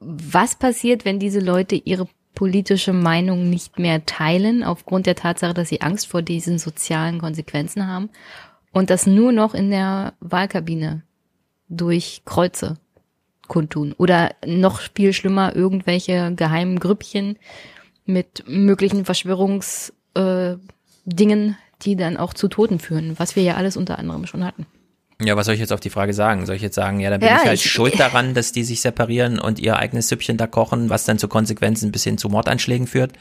was passiert, wenn diese Leute ihre politische Meinung nicht mehr teilen, aufgrund der Tatsache, dass sie Angst vor diesen sozialen Konsequenzen haben und das nur noch in der Wahlkabine durch Kreuze kundtun oder noch viel schlimmer irgendwelche geheimen Grüppchen mit möglichen Verschwörungs äh, Dingen, die dann auch zu Toten führen, was wir ja alles unter anderem schon hatten. Ja, was soll ich jetzt auf die Frage sagen? Soll ich jetzt sagen, ja, da bin ja, ich halt ich, schuld daran, dass die sich separieren und ihr eigenes Süppchen da kochen, was dann zu Konsequenzen bis hin zu Mordanschlägen führt?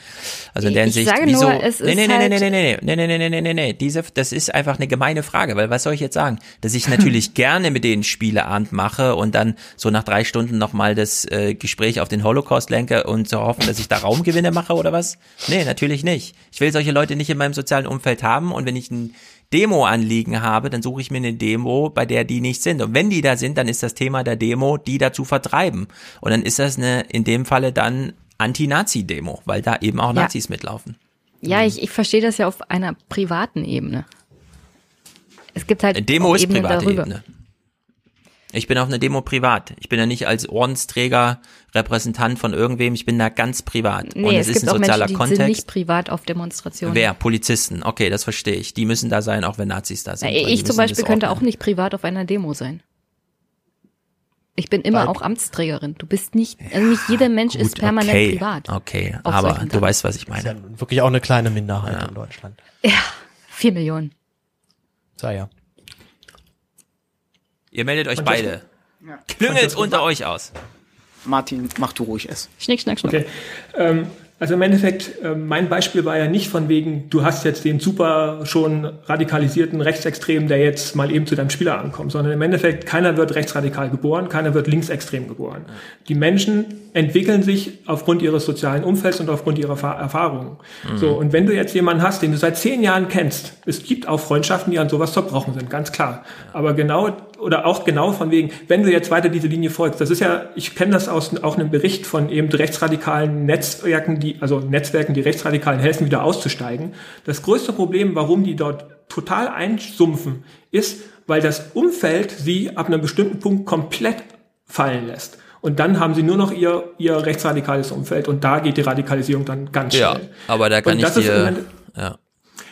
Also in der Hinsicht, wieso? Nur, es nee, nee, nee, nee, halt nee, nee, nee, nee, nee, nee, nee, nee, nee, nee, diese, das ist einfach eine gemeine Frage, weil was soll ich jetzt sagen? Dass ich natürlich gerne mit denen Spieleabend mache und dann so nach drei Stunden nochmal das äh, Gespräch auf den Holocaust lenke und zu hoffen, dass ich da Raumgewinne mache oder was? Nee, natürlich nicht. Ich will solche Leute nicht in meinem sozialen Umfeld haben und wenn ich ein Demo-Anliegen habe, dann suche ich mir eine Demo, bei der die nicht sind. Und wenn die da sind, dann ist das Thema der Demo, die dazu vertreiben. Und dann ist das eine, in dem Falle dann Anti-Nazi-Demo, weil da eben auch Nazis ja. mitlaufen. Ja, ich, ich verstehe das ja auf einer privaten Ebene. Es gibt halt Demo ist private darüber. Ebene. Ich bin auf einer Demo privat. Ich bin ja nicht als Ordensträger Repräsentant von irgendwem. Ich bin da ganz privat. Nee, und es, es, gibt ist ein auch sozialer Menschen, die Kontext. sind nicht privat auf Demonstrationen. Wer? Polizisten. Okay, das verstehe ich. Die müssen da sein, auch wenn Nazis da sind. Ja, die ich zum Beispiel könnte auch nicht privat auf einer Demo sein. Ich bin immer Weil- auch Amtsträgerin. Du bist nicht, also nicht jeder Mensch ist Gut, permanent okay, privat. Okay, aber du weißt, was ich Das ist meine. ja wirklich auch eine kleine Minderheit in Deutschland. Ja, vier Millionen. Sei ja. Ihr meldet euch Und beide. Ja. Klüngelt's unter euch aus. Martin, mach du ruhig es. Schnick, schnack, schnuck. Okay. Ähm, also im Endeffekt, ähm, mein Beispiel war ja nicht von wegen, du hast jetzt den super schon radikalisierten Rechtsextremen, der jetzt mal eben zu deinem Spieler ankommt, sondern im Endeffekt, keiner wird rechtsradikal geboren, keiner wird linksextrem geboren. Die Menschen entwickeln sich aufgrund ihres sozialen Umfelds und aufgrund ihrer Fa- Erfahrungen. Mhm. So, und wenn du jetzt jemanden hast, den du seit zehn Jahren kennst, es gibt auch Freundschaften, die an sowas zerbrochen sind, ganz klar. Aber genau, oder auch genau von wegen, wenn du jetzt weiter diese Linie folgst, das ist ja, ich kenne das aus auch einem Bericht von eben rechtsradikalen Netzwerken, die, also Netzwerken, die Rechtsradikalen helfen, wieder auszusteigen. Das größte Problem, warum die dort total einsumpfen, ist, weil das Umfeld sie ab einem bestimmten Punkt komplett fallen lässt. Und dann haben sie nur noch ihr, ihr rechtsradikales Umfeld und da geht die Radikalisierung dann ganz schnell. Ja, aber da kann Und ich dir, ja.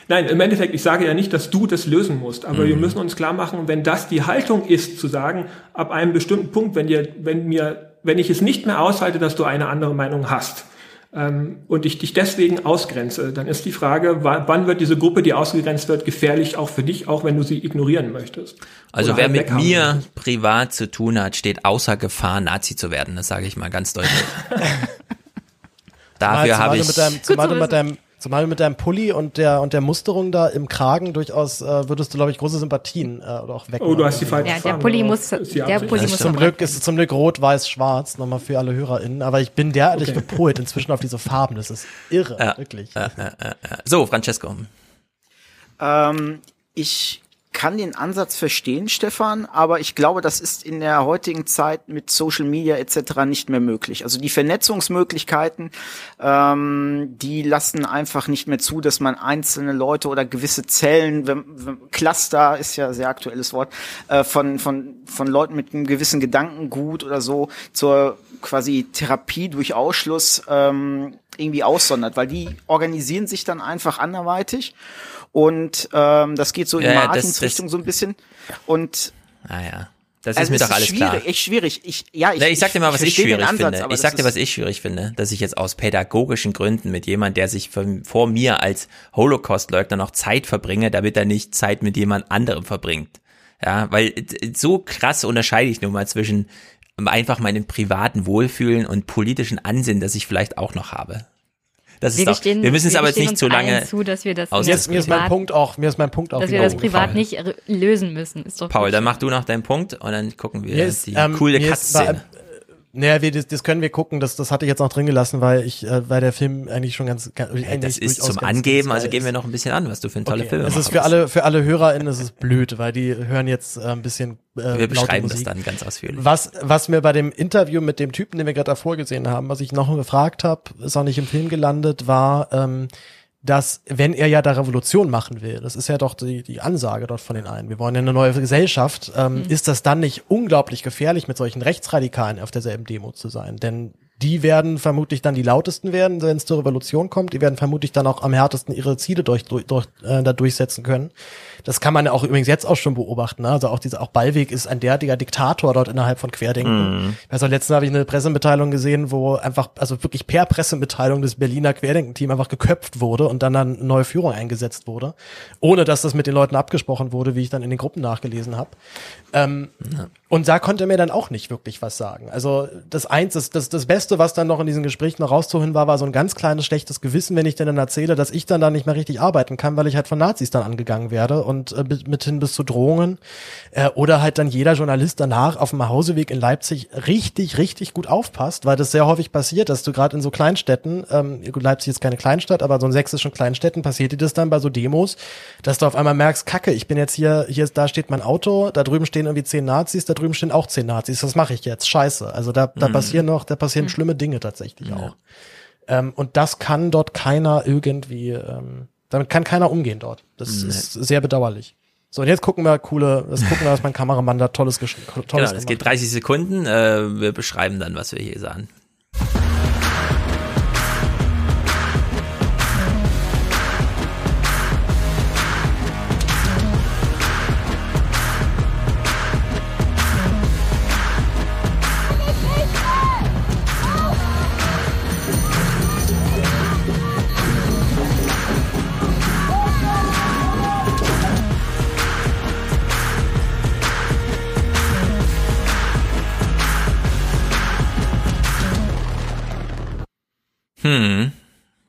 Nein, im Endeffekt, ich sage ja nicht, dass du das lösen musst, aber Mhm. wir müssen uns klar machen, wenn das die Haltung ist, zu sagen, ab einem bestimmten Punkt, wenn dir, wenn mir, wenn ich es nicht mehr aushalte, dass du eine andere Meinung hast, ähm, und ich dich deswegen ausgrenze, dann ist die Frage, wa- wann wird diese Gruppe, die ausgegrenzt wird, gefährlich auch für dich, auch wenn du sie ignorieren möchtest. Also Oder wer halt mit mir möchtest. privat zu tun hat, steht außer Gefahr, Nazi zu werden. Das sage ich mal ganz deutlich. Dafür habe ich. mit deinem, zumal du mit deinem Zumal mit deinem Pulli und der und der Musterung da im Kragen durchaus äh, würdest du glaube ich große Sympathien äh, oder auch weg. Oh, du hast die falsche Ja, der Pulli muss, der Pulli muss zum Glück ist es zum Glück rot, weiß, schwarz, nochmal für alle HörerInnen. Aber ich bin derartig Okay. gepolt inzwischen auf diese Farben. Das ist irre, wirklich. Ja, ja, ja, ja. So, Francesco. Ähm, ich kann den Ansatz verstehen, Stefan, aber ich glaube, das ist in der heutigen Zeit mit Social Media etc. nicht mehr möglich. Also die Vernetzungsmöglichkeiten, ähm, die lassen einfach nicht mehr zu, dass man einzelne Leute oder gewisse Zellen, wenn, wenn, Cluster ist ja ein sehr aktuelles Wort, äh, von, von, von Leuten mit einem gewissen Gedankengut oder so zur quasi Therapie durch Ausschluss ähm, irgendwie aussondert, weil die organisieren sich dann einfach anderweitig und ähm, das geht so in ja, Martins das, Richtung so ein bisschen. Und naja. Das also ist mir doch alles schwierig, klar. Echt schwierig. Ich, ja, ich, Na, ich sag dir mal, was ich, ich schwierig Ansatz, finde. Ich sag dir, was ich schwierig finde, dass ich jetzt aus pädagogischen Gründen mit jemand, der sich vor mir als Holocaust-Leugner noch Zeit verbringe, damit er nicht Zeit mit jemand anderem verbringt. Ja, weil so krass unterscheide ich nun mal zwischen einfach meinem privaten Wohlfühlen und politischen Ansinnen, das ich vielleicht auch noch habe. Das wir, ist doch, wir müssen es aber jetzt nicht zu lange zu, dass wir das mir ist, mir ist mein Punkt auch, mir ist mein Punkt auch. Dass wir das privat Paul. nicht lösen müssen. Ist doch Paul, dann mach du noch deinen Punkt und dann gucken wir ist, die ähm, coole Cutscene. Naja, wir, das, das können wir gucken, das, das hatte ich jetzt noch drin gelassen, weil ich, äh, weil der Film eigentlich schon ganz, ganz ja, das ist zum Angeben, also geben wir noch ein bisschen an, was du für ein tolle okay. Film Es ist für alle, für alle HörerInnen, es ist blöd, weil die hören jetzt äh, ein bisschen äh, Wir beschreiben das dann ganz ausführlich. Was, was mir bei dem Interview mit dem Typen, den wir gerade davor gesehen haben, was ich noch gefragt habe, ist auch nicht im Film gelandet, war, ähm, dass wenn er ja da Revolution machen will, das ist ja doch die, die Ansage dort von den einen, wir wollen ja eine neue Gesellschaft, ähm, mhm. ist das dann nicht unglaublich gefährlich, mit solchen Rechtsradikalen auf derselben Demo zu sein? Denn die werden vermutlich dann die lautesten werden, wenn es zur Revolution kommt. Die werden vermutlich dann auch am härtesten ihre Ziele durch, durch, durch, äh, da durchsetzen können. Das kann man ja auch übrigens jetzt auch schon beobachten. Ne? Also auch dieser, auch Ballweg ist ein derartiger Diktator dort innerhalb von Querdenken. Mhm. Also letztens habe ich eine Pressemitteilung gesehen, wo einfach, also wirklich per Pressemitteilung des Berliner Querdenken-Team einfach geköpft wurde und dann dann neue Führung eingesetzt wurde. Ohne dass das mit den Leuten abgesprochen wurde, wie ich dann in den Gruppen nachgelesen habe. Ähm, ja. Und da konnte mir dann auch nicht wirklich was sagen. Also das eins, das, das, das Beste, was dann noch in diesem Gespräch noch rauszuholen war, war so ein ganz kleines schlechtes Gewissen, wenn ich denen dann erzähle, dass ich dann da nicht mehr richtig arbeiten kann, weil ich halt von Nazis dann angegangen werde und äh, mithin bis zu Drohungen. Äh, oder halt dann jeder Journalist danach auf dem Nachhauseweg in Leipzig richtig, richtig gut aufpasst, weil das sehr häufig passiert, dass du gerade in so Kleinstädten, ähm, Leipzig ist keine Kleinstadt, aber so in sächsischen Kleinstädten passiert dir das dann bei so Demos, dass du auf einmal merkst, Kacke, ich bin jetzt hier, hier da steht mein Auto, da drüben stehen irgendwie zehn Nazis, da drüben stehen auch zehn Nazis, was mache ich jetzt? Scheiße. Also da, da mhm. passieren noch, da passieren mhm. schlimme Dinge tatsächlich ja. auch. Ähm, und das kann dort keiner irgendwie ähm, damit kann keiner umgehen dort. Das nee. ist sehr bedauerlich. So, und jetzt gucken wir coole, das gucken wir, was mein Kameramann da tolles, tolles Genau, das geht 30 Sekunden. Äh, wir beschreiben dann, was wir hier sahen.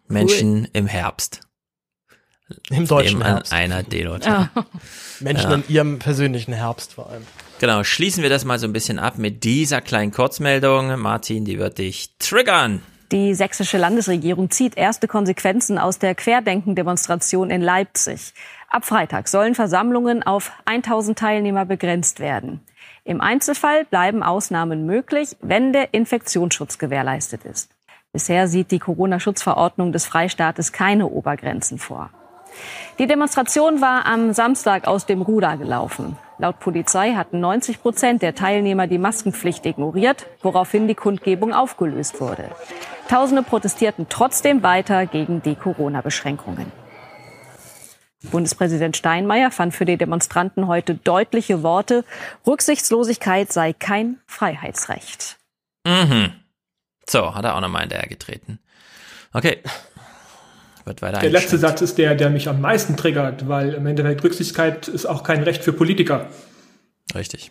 Menschen cool. im Herbst. Im deutschen an Herbst. einer Delo. Ja. Menschen ja. in ihrem persönlichen Herbst vor allem. Genau, schließen wir das mal so ein bisschen ab mit dieser kleinen Kurzmeldung. Martin, die wird dich triggern. Die sächsische Landesregierung zieht erste Konsequenzen aus der Querdenken-Demonstration in Leipzig. Ab Freitag sollen Versammlungen auf 1000 Teilnehmer begrenzt werden. Im Einzelfall bleiben Ausnahmen möglich, wenn der Infektionsschutz gewährleistet ist. Bisher sieht die Corona-Schutzverordnung des Freistaates keine Obergrenzen vor. Die Demonstration war am Samstag aus dem Ruder gelaufen. Laut Polizei hatten 90 Prozent der Teilnehmer die Maskenpflicht ignoriert, woraufhin die Kundgebung aufgelöst wurde. Tausende protestierten trotzdem weiter gegen die Corona-Beschränkungen. Bundespräsident Steinmeier fand für die Demonstranten heute deutliche Worte. Rücksichtslosigkeit sei kein Freiheitsrecht. Mhm. So, hat er auch nochmal hinterher getreten. Okay. Wird weiter Der letzte Satz ist der, der mich am meisten triggert, weil im Endeffekt Rücksichtlichkeit ist auch kein Recht für Politiker. Richtig.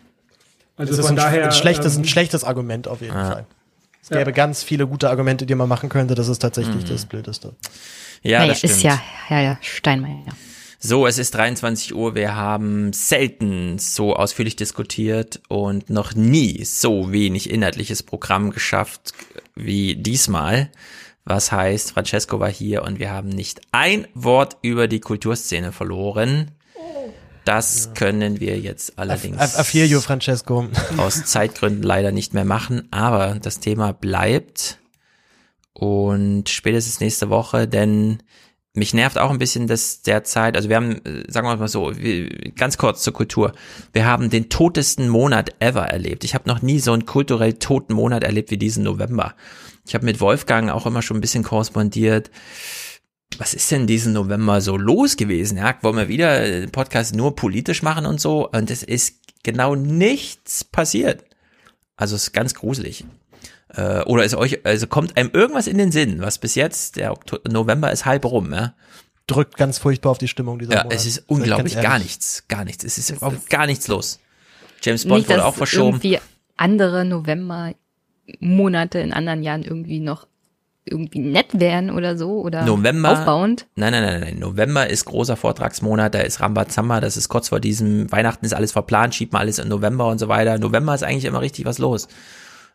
Also das ist von ein, daher. Ein schlechtes, ähm, ein schlechtes Argument auf jeden ah. Fall. Es gäbe ja. ganz viele gute Argumente, die man machen könnte. Das ist tatsächlich mhm. das Blödeste. Ja, naja, das stimmt. ist ja, ja, ja, Steinmeier, ja. So, es ist 23 Uhr. Wir haben selten so ausführlich diskutiert und noch nie so wenig inhaltliches Programm geschafft wie diesmal. Was heißt, Francesco war hier und wir haben nicht ein Wort über die Kulturszene verloren. Das können wir jetzt allerdings I, I feel you, Francesco. aus Zeitgründen leider nicht mehr machen, aber das Thema bleibt und spätestens nächste Woche, denn mich nervt auch ein bisschen das derzeit, also wir haben, äh, sagen wir mal so, ganz kurz zur Kultur, wir haben den totesten Monat ever erlebt. Ich habe noch nie so einen kulturell toten Monat erlebt wie diesen November. Ich habe mit Wolfgang auch immer schon ein bisschen korrespondiert. Was ist denn diesen November so los gewesen? Ja, wollen wir wieder den Podcast nur politisch machen und so? Und es ist genau nichts passiert. Also es ist ganz gruselig. Äh, oder ist euch, also kommt einem irgendwas in den Sinn, was bis jetzt, der Oktober, November ist halb rum, ja? Drückt ganz furchtbar auf die Stimmung dieser Ja, Monat. es ist unglaublich, gar nichts, gar nichts. Es ist überhaupt gar nichts los. James Bond Nicht, wurde auch verschoben. irgendwie andere November-Monate in anderen Jahren irgendwie noch irgendwie nett wären oder so oder November. aufbauend. Nein, nein, nein, nein. November ist großer Vortragsmonat, da ist Rambazamba, das ist kurz vor diesem Weihnachten ist alles verplant, schiebt man alles in November und so weiter. November ist eigentlich immer richtig was los.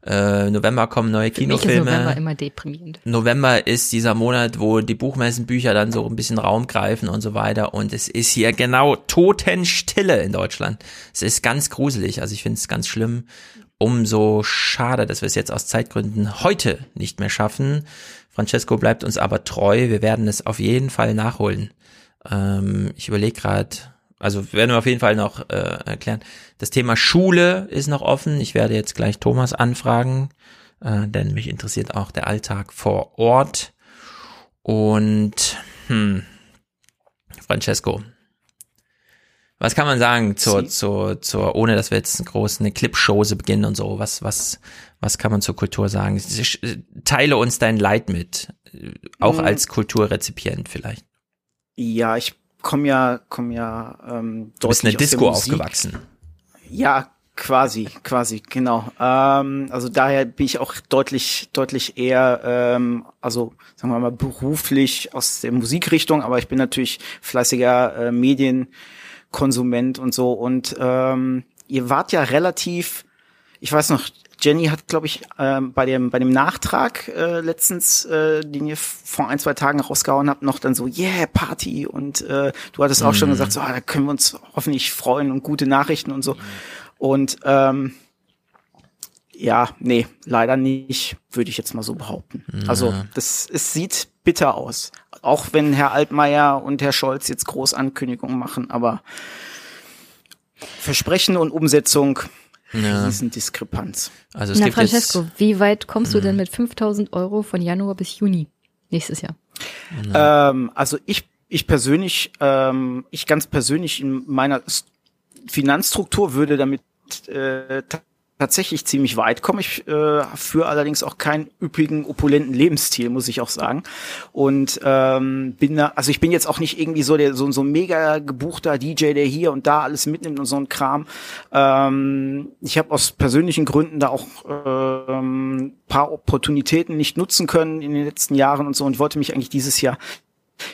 Äh, November kommen neue Für mich ist Kinofilme. November immer deprimierend. November ist dieser Monat, wo die Buchmessenbücher dann so ein bisschen Raum greifen und so weiter. Und es ist hier genau Totenstille in Deutschland. Es ist ganz gruselig. Also ich finde es ganz schlimm. Umso schade, dass wir es jetzt aus Zeitgründen heute nicht mehr schaffen. Francesco bleibt uns aber treu. Wir werden es auf jeden Fall nachholen. Ähm, ich überlege gerade, also werden wir auf jeden Fall noch äh, erklären. Das Thema Schule ist noch offen. Ich werde jetzt gleich Thomas anfragen, äh, denn mich interessiert auch der Alltag vor Ort. Und hm, Francesco, was kann man sagen zur, zur, zur, ohne dass wir jetzt eine große eine Clipshose beginnen und so, was, was, was kann man zur Kultur sagen? Teile uns dein Leid mit, auch Mhm. als Kulturrezipient vielleicht. Ja, ich komme ja, komm ja ähm, Du bist in deutlich der Disco Musik. aufgewachsen. Ja, quasi, quasi, genau. Ähm, also daher bin ich auch deutlich, deutlich eher, ähm, also sagen wir mal beruflich aus der Musikrichtung, aber ich bin natürlich fleißiger äh, Medienkonsument und so. Und ähm, ihr wart ja relativ, ich weiß noch, Jenny hat, glaube ich, ähm, bei dem bei dem Nachtrag äh, letztens, äh, den ihr vor ein zwei Tagen rausgehauen habt, noch dann so yeah Party und äh, du hattest auch schon Mhm. gesagt, so ah, da können wir uns hoffentlich freuen und gute Nachrichten und so. Und ähm, ja, nee, leider nicht, würde ich jetzt mal so behaupten. Also Ja. das es sieht bitter aus, auch wenn Herr Altmaier und Herr Scholz jetzt groß Ankündigungen machen, aber Versprechen und Umsetzung Ja. Riesendiskrepanz. Also es Na, gibt jetzt, Francesco, wie weit kommst du denn mit 5000 Euro von Januar bis Juni nächstes Jahr? Ähm, also ich, ich persönlich, ähm, ich ganz persönlich in meiner Finanzstruktur würde damit äh, tatsächlich ziemlich weit kommen. Ich äh, führe allerdings auch keinen üppigen, opulenten Lebensstil, muss ich auch sagen. Und ähm, bin da, also ich bin jetzt auch nicht irgendwie so der so, so ein mega gebuchter DJ, der hier und da alles mitnimmt und so ein Kram. Ähm, ich habe aus persönlichen Gründen da auch ähm, paar Opportunitäten nicht nutzen können in den letzten Jahren und so und wollte mich eigentlich dieses Jahr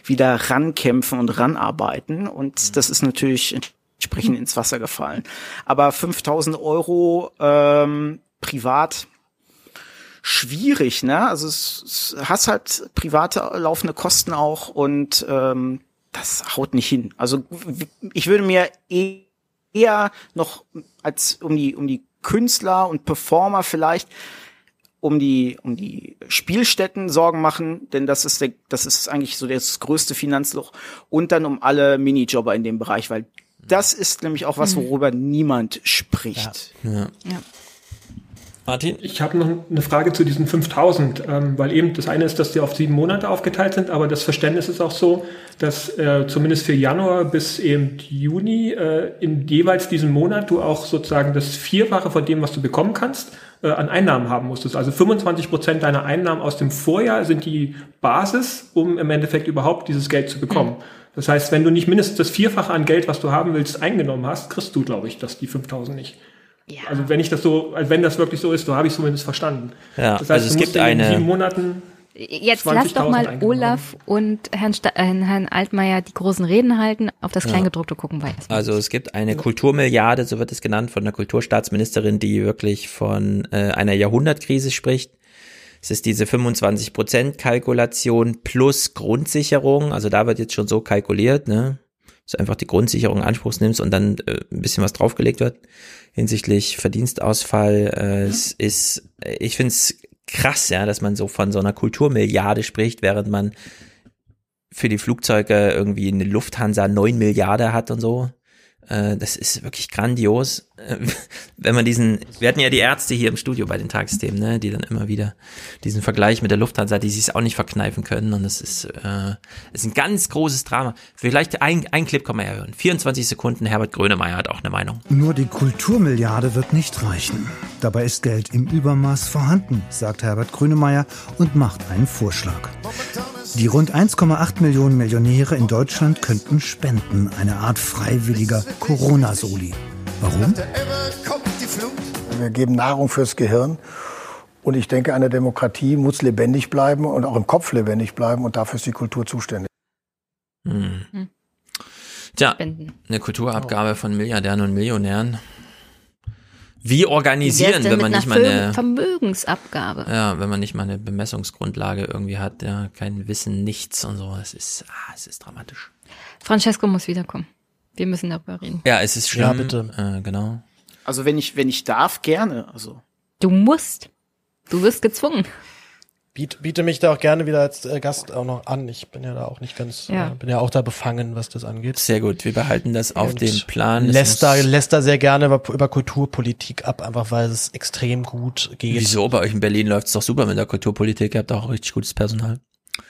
wieder rankämpfen und ranarbeiten. Und das ist natürlich entsprechend ins Wasser gefallen. Aber 5000 Euro ähm, privat schwierig, ne? Also es, es hast halt private laufende Kosten auch und ähm, das haut nicht hin. Also ich würde mir eh- eher noch als um die um die Künstler und Performer vielleicht um die um die Spielstätten Sorgen machen, denn das ist der, das ist eigentlich so das größte Finanzloch und dann um alle Minijobber in dem Bereich, weil das ist nämlich auch was, Mhm. worüber niemand spricht. Ja. Martin? Ich habe noch eine Frage zu diesen 5000, ähm, weil eben das eine ist, dass die auf sieben Monate aufgeteilt sind, aber das Verständnis ist auch so, dass äh, zumindest für Januar bis eben Juni äh, in jeweils diesem Monat du auch sozusagen das Vierfache von dem, was du bekommen kannst, äh, an Einnahmen haben musstest. Also 25 Prozent deiner Einnahmen aus dem Vorjahr sind die Basis, um im Endeffekt überhaupt dieses Geld zu bekommen. Das heißt, wenn du nicht mindestens das Vierfache an Geld, was du haben willst, eingenommen hast, kriegst du, glaube ich, das die 5000 nicht. Also wenn ich das so, also wenn das wirklich so ist, so habe ich es zumindest verstanden. Ja, das heißt, also es du gibt musst in den eine- sieben Monaten Jetzt lass doch 20.000 mal Olaf und Herrn, Sta äh, Herrn Altmaier die großen Reden halten. Auf das Ja. Kleingedruckte gucken wir erstmal. Also es gibt eine Kulturmilliarde, so wird es genannt, von der Kulturstaatsministerin, die wirklich von äh, einer Jahrhundertkrise spricht. Es ist diese 25% Kalkulation plus Grundsicherung. Also da wird jetzt schon so kalkuliert, ne? dass du einfach die Grundsicherung in Anspruch nimmst und dann äh, ein bisschen was draufgelegt wird hinsichtlich Verdienstausfall. Äh, es ist, ich finde es krass, ja, dass man so von so einer Kulturmilliarde spricht, während man für die Flugzeuge irgendwie eine Lufthansa neun Milliarden hat und so. Äh, das ist wirklich grandios. Äh, wenn man diesen, wir hatten ja die Ärzte hier im Studio bei den Tagesthemen, ne, die dann immer wieder diesen Vergleich mit der Lufthansa, die sich auch nicht verkneifen können. Und das ist, äh, ist ein ganz großes Drama. Vielleicht ein, ein Clip kann man ja hören. 24 Sekunden, Herbert Grönemeyer hat auch eine Meinung. Nur die Kulturmilliarde wird nicht reichen. Dabei ist Geld im Übermaß vorhanden, sagt Herbert Grönemeyer und macht einen Vorschlag. Die rund 1,8 Millionen Millionäre in Deutschland könnten spenden, eine Art freiwilliger Corona-Soli. Warum? Wir geben Nahrung fürs Gehirn. Und ich denke, eine Demokratie muss lebendig bleiben und auch im Kopf lebendig bleiben. Und dafür ist die Kultur zuständig. Hm. Hm. Tja, eine Kulturabgabe von Milliardären und Millionären. Wie organisieren, wenn man nicht mal eine Vermögensabgabe. Ja, wenn man nicht mal eine Bemessungsgrundlage irgendwie hat, ja, kein Wissen, nichts und so. Es ist, ah, es ist dramatisch. Francesco muss wiederkommen. Wir müssen darüber reden. Ja, es ist schlimm. Ja, bitte. Äh, genau. Also wenn ich, wenn ich darf, gerne. Also. Du musst. Du wirst gezwungen. Biet, biete mich da auch gerne wieder als äh, Gast auch noch an. Ich bin ja da auch nicht ganz, ja. Äh, bin ja auch da befangen, was das angeht. Sehr gut, wir behalten das auf Und dem Plan. Lässt da, lässt da sehr gerne über, über Kulturpolitik ab, einfach weil es extrem gut geht. Wieso? Bei euch in Berlin läuft es doch super mit der Kulturpolitik. Ihr habt auch richtig gutes Personal.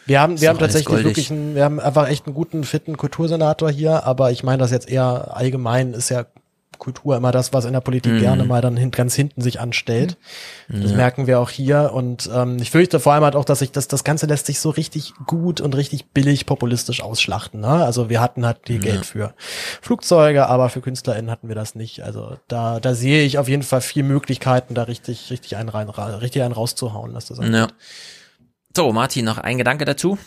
Wir haben, wir haben tatsächlich wirklich einen, wir haben einfach echt einen guten, fitten Kultursenator hier, aber ich meine das jetzt eher allgemein, ist ja Kultur immer das, was in der Politik mhm. gerne mal dann hin, ganz hinten sich anstellt. Mhm. Das ja. merken wir auch hier. Und ähm, ich fürchte vor allem halt auch, dass sich das, das Ganze lässt sich so richtig gut und richtig billig populistisch ausschlachten. Ne? Also wir hatten halt die ja. Geld für Flugzeuge, aber für KünstlerInnen hatten wir das nicht. Also da, da sehe ich auf jeden Fall viel Möglichkeiten, da richtig, richtig einen rein, richtig einen rauszuhauen, dass das ja. So, Martin, noch ein Gedanke dazu?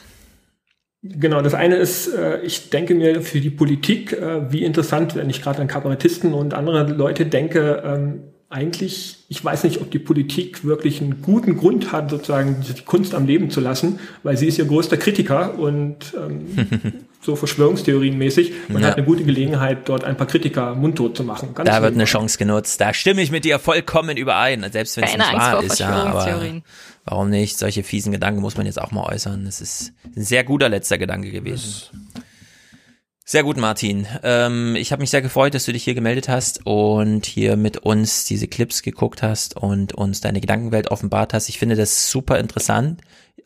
Genau, das eine ist, äh, ich denke mir für die Politik, äh, wie interessant, wenn ich gerade an Kabarettisten und andere Leute denke, ähm, eigentlich, ich weiß nicht, ob die Politik wirklich einen guten Grund hat, sozusagen die Kunst am Leben zu lassen, weil sie ist ihr größter Kritiker und ähm, so Verschwörungstheorienmäßig. Man ja. hat eine gute Gelegenheit, dort ein paar Kritiker mundtot zu machen. Ganz da wird eine Chance genutzt. Da stimme ich mit dir vollkommen überein, selbst wenn es nicht wahr ist. Ja, aber warum nicht? Solche fiesen Gedanken muss man jetzt auch mal äußern. Das ist ein sehr guter letzter Gedanke gewesen. Sehr gut, Martin. Ähm, ich habe mich sehr gefreut, dass du dich hier gemeldet hast und hier mit uns diese Clips geguckt hast und uns deine Gedankenwelt offenbart hast. Ich finde das super interessant.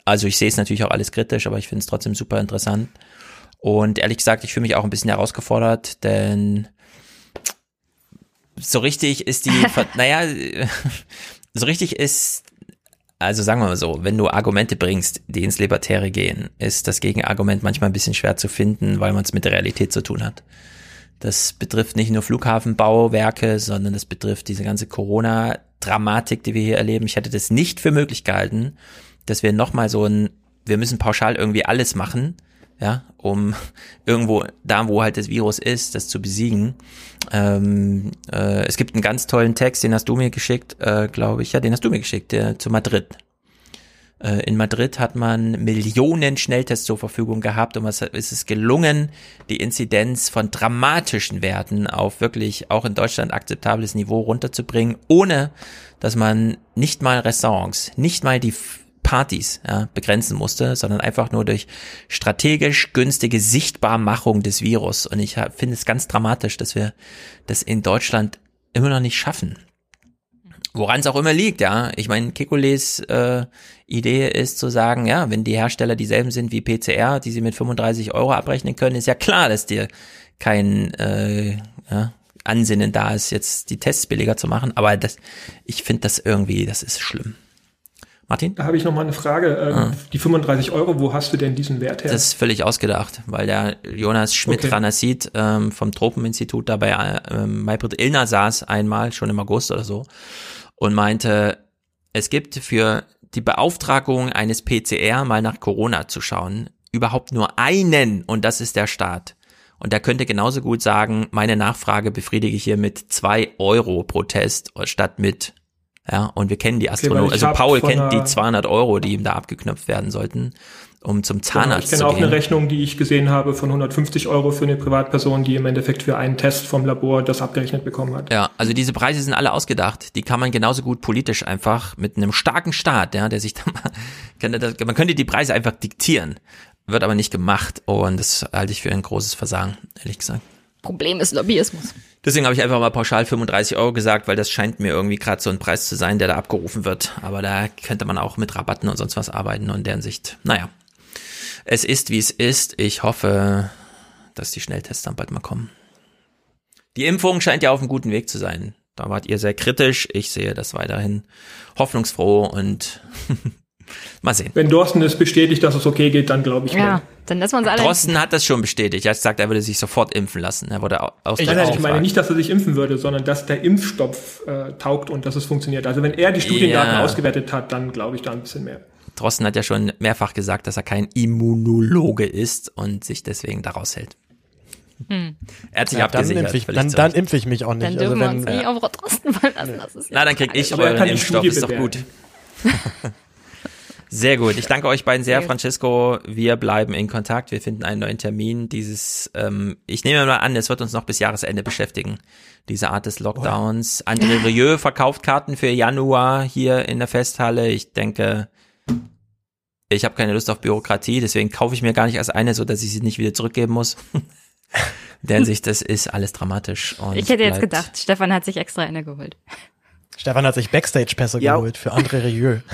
Also ich sehe es natürlich auch alles kritisch, aber ich finde es trotzdem super interessant. Und ehrlich gesagt, ich fühle mich auch ein bisschen herausgefordert, denn so richtig ist die, naja, so richtig ist also sagen wir mal so, wenn du Argumente bringst, die ins Libertäre gehen, ist das Gegenargument manchmal ein bisschen schwer zu finden, weil man es mit der Realität zu tun hat. Das betrifft nicht nur Flughafenbauwerke, sondern das betrifft diese ganze Corona-Dramatik, die wir hier erleben. Ich hätte das nicht für möglich gehalten, dass wir nochmal so ein, wir müssen pauschal irgendwie alles machen, ja, um irgendwo, da wo halt das Virus ist, das zu besiegen. Ähm, äh, es gibt einen ganz tollen Text, den hast du mir geschickt, äh, glaube ich, ja, den hast du mir geschickt, der zu Madrid. Äh, in Madrid hat man Millionen Schnelltests zur Verfügung gehabt und was ist es gelungen, die Inzidenz von dramatischen Werten auf wirklich auch in Deutschland akzeptables Niveau runterzubringen, ohne dass man nicht mal Restaurants, nicht mal die Partys ja, begrenzen musste, sondern einfach nur durch strategisch günstige Sichtbarmachung des Virus. Und ich finde es ganz dramatisch, dass wir das in Deutschland immer noch nicht schaffen. Woran es auch immer liegt, ja. Ich meine, Kekules äh, Idee ist zu sagen, ja, wenn die Hersteller dieselben sind wie PCR, die sie mit 35 Euro abrechnen können, ist ja klar, dass dir kein äh, ja, Ansinnen da ist, jetzt die Tests billiger zu machen. Aber das, ich finde das irgendwie, das ist schlimm. Martin? Da habe ich noch mal eine Frage. Ähm, ah. Die 35 Euro, wo hast du denn diesen Wert her? Das ist völlig ausgedacht, weil der Jonas Schmidt-Ranasit okay. ähm, vom Tropeninstitut da bei ähm, Maybrit Illner saß einmal, schon im August oder so, und meinte, es gibt für die Beauftragung eines PCR mal nach Corona zu schauen, überhaupt nur einen und das ist der Staat. Und der könnte genauso gut sagen, meine Nachfrage befriedige ich hier mit zwei Euro pro Test statt mit Ja, und wir kennen die Astronomen. Okay, also Paul kennt die 200 Euro, die ihm da abgeknöpft werden sollten, um zum genau, Zahnarzt genau, ich kenne auch eine Rechnung, die ich gesehen habe von 150 Euro für eine Privatperson, die im Endeffekt für einen Test vom Labor das abgerechnet bekommen hat. Ja, also diese Preise sind alle ausgedacht. Die kann man genauso gut politisch einfach mit einem starken Staat, ja, der sich da mal, man könnte die Preise einfach diktieren, wird aber nicht gemacht und das halte ich für ein großes Versagen, ehrlich gesagt. Problem ist Lobbyismus. Deswegen habe ich einfach mal pauschal 35 Euro gesagt, weil das scheint mir irgendwie gerade so ein Preis zu sein, der da abgerufen wird. Aber da könnte man auch mit Rabatten und sonst was arbeiten und deren Sicht. Naja, es ist wie es ist. Ich hoffe, dass die Schnelltests dann bald mal kommen. Die Impfung scheint ja auf einem guten Weg zu sein. Da wart ihr sehr kritisch. Ich sehe das weiterhin hoffnungsfroh und Mal sehen. Wenn Dorsten es bestätigt, dass es okay geht, dann glaube ich. Ja, dann lassen wir uns alle. Dorsten hat das schon bestätigt. Er hat gesagt, er würde sich sofort impfen lassen. Er wurde aus ich, ich meine nicht, dass er sich impfen würde, sondern dass der Impfstoff äh, taugt und dass es funktioniert. Also wenn er die Studiendaten ja. ausgewertet hat, dann glaube ich da ein bisschen mehr. Drosten hat ja schon mehrfach gesagt, dass er kein Immunologe ist und sich deswegen daraus hält. Hm. Er hat sich ja, abgesichert. Dann impfe, ich, dann, dann impfe ich mich auch nicht. Dann dürfen also wenn, wir uns nicht auf Drosten fallen lassen. Na, dann krieg ich euren Impfstoff, ist doch gut. Sehr gut. Ich danke euch beiden sehr, Francesco. Wir bleiben in Kontakt. Wir finden einen neuen Termin. Dieses, ähm, ich nehme mal an, es wird uns noch bis Jahresende beschäftigen. Diese Art des Lockdowns. Oh. André Rieu verkauft Karten für Januar hier in der Festhalle. Ich denke, ich habe keine Lust auf Bürokratie, deswegen kaufe ich mir gar nicht erst eine, so dass ich sie nicht wieder zurückgeben muss. Denn sich das ist alles dramatisch. ich hätte jetzt gedacht, Stefan hat sich extra eine geholt. Stefan hat sich Backstage-Pässe ja. geholt für André Rieu.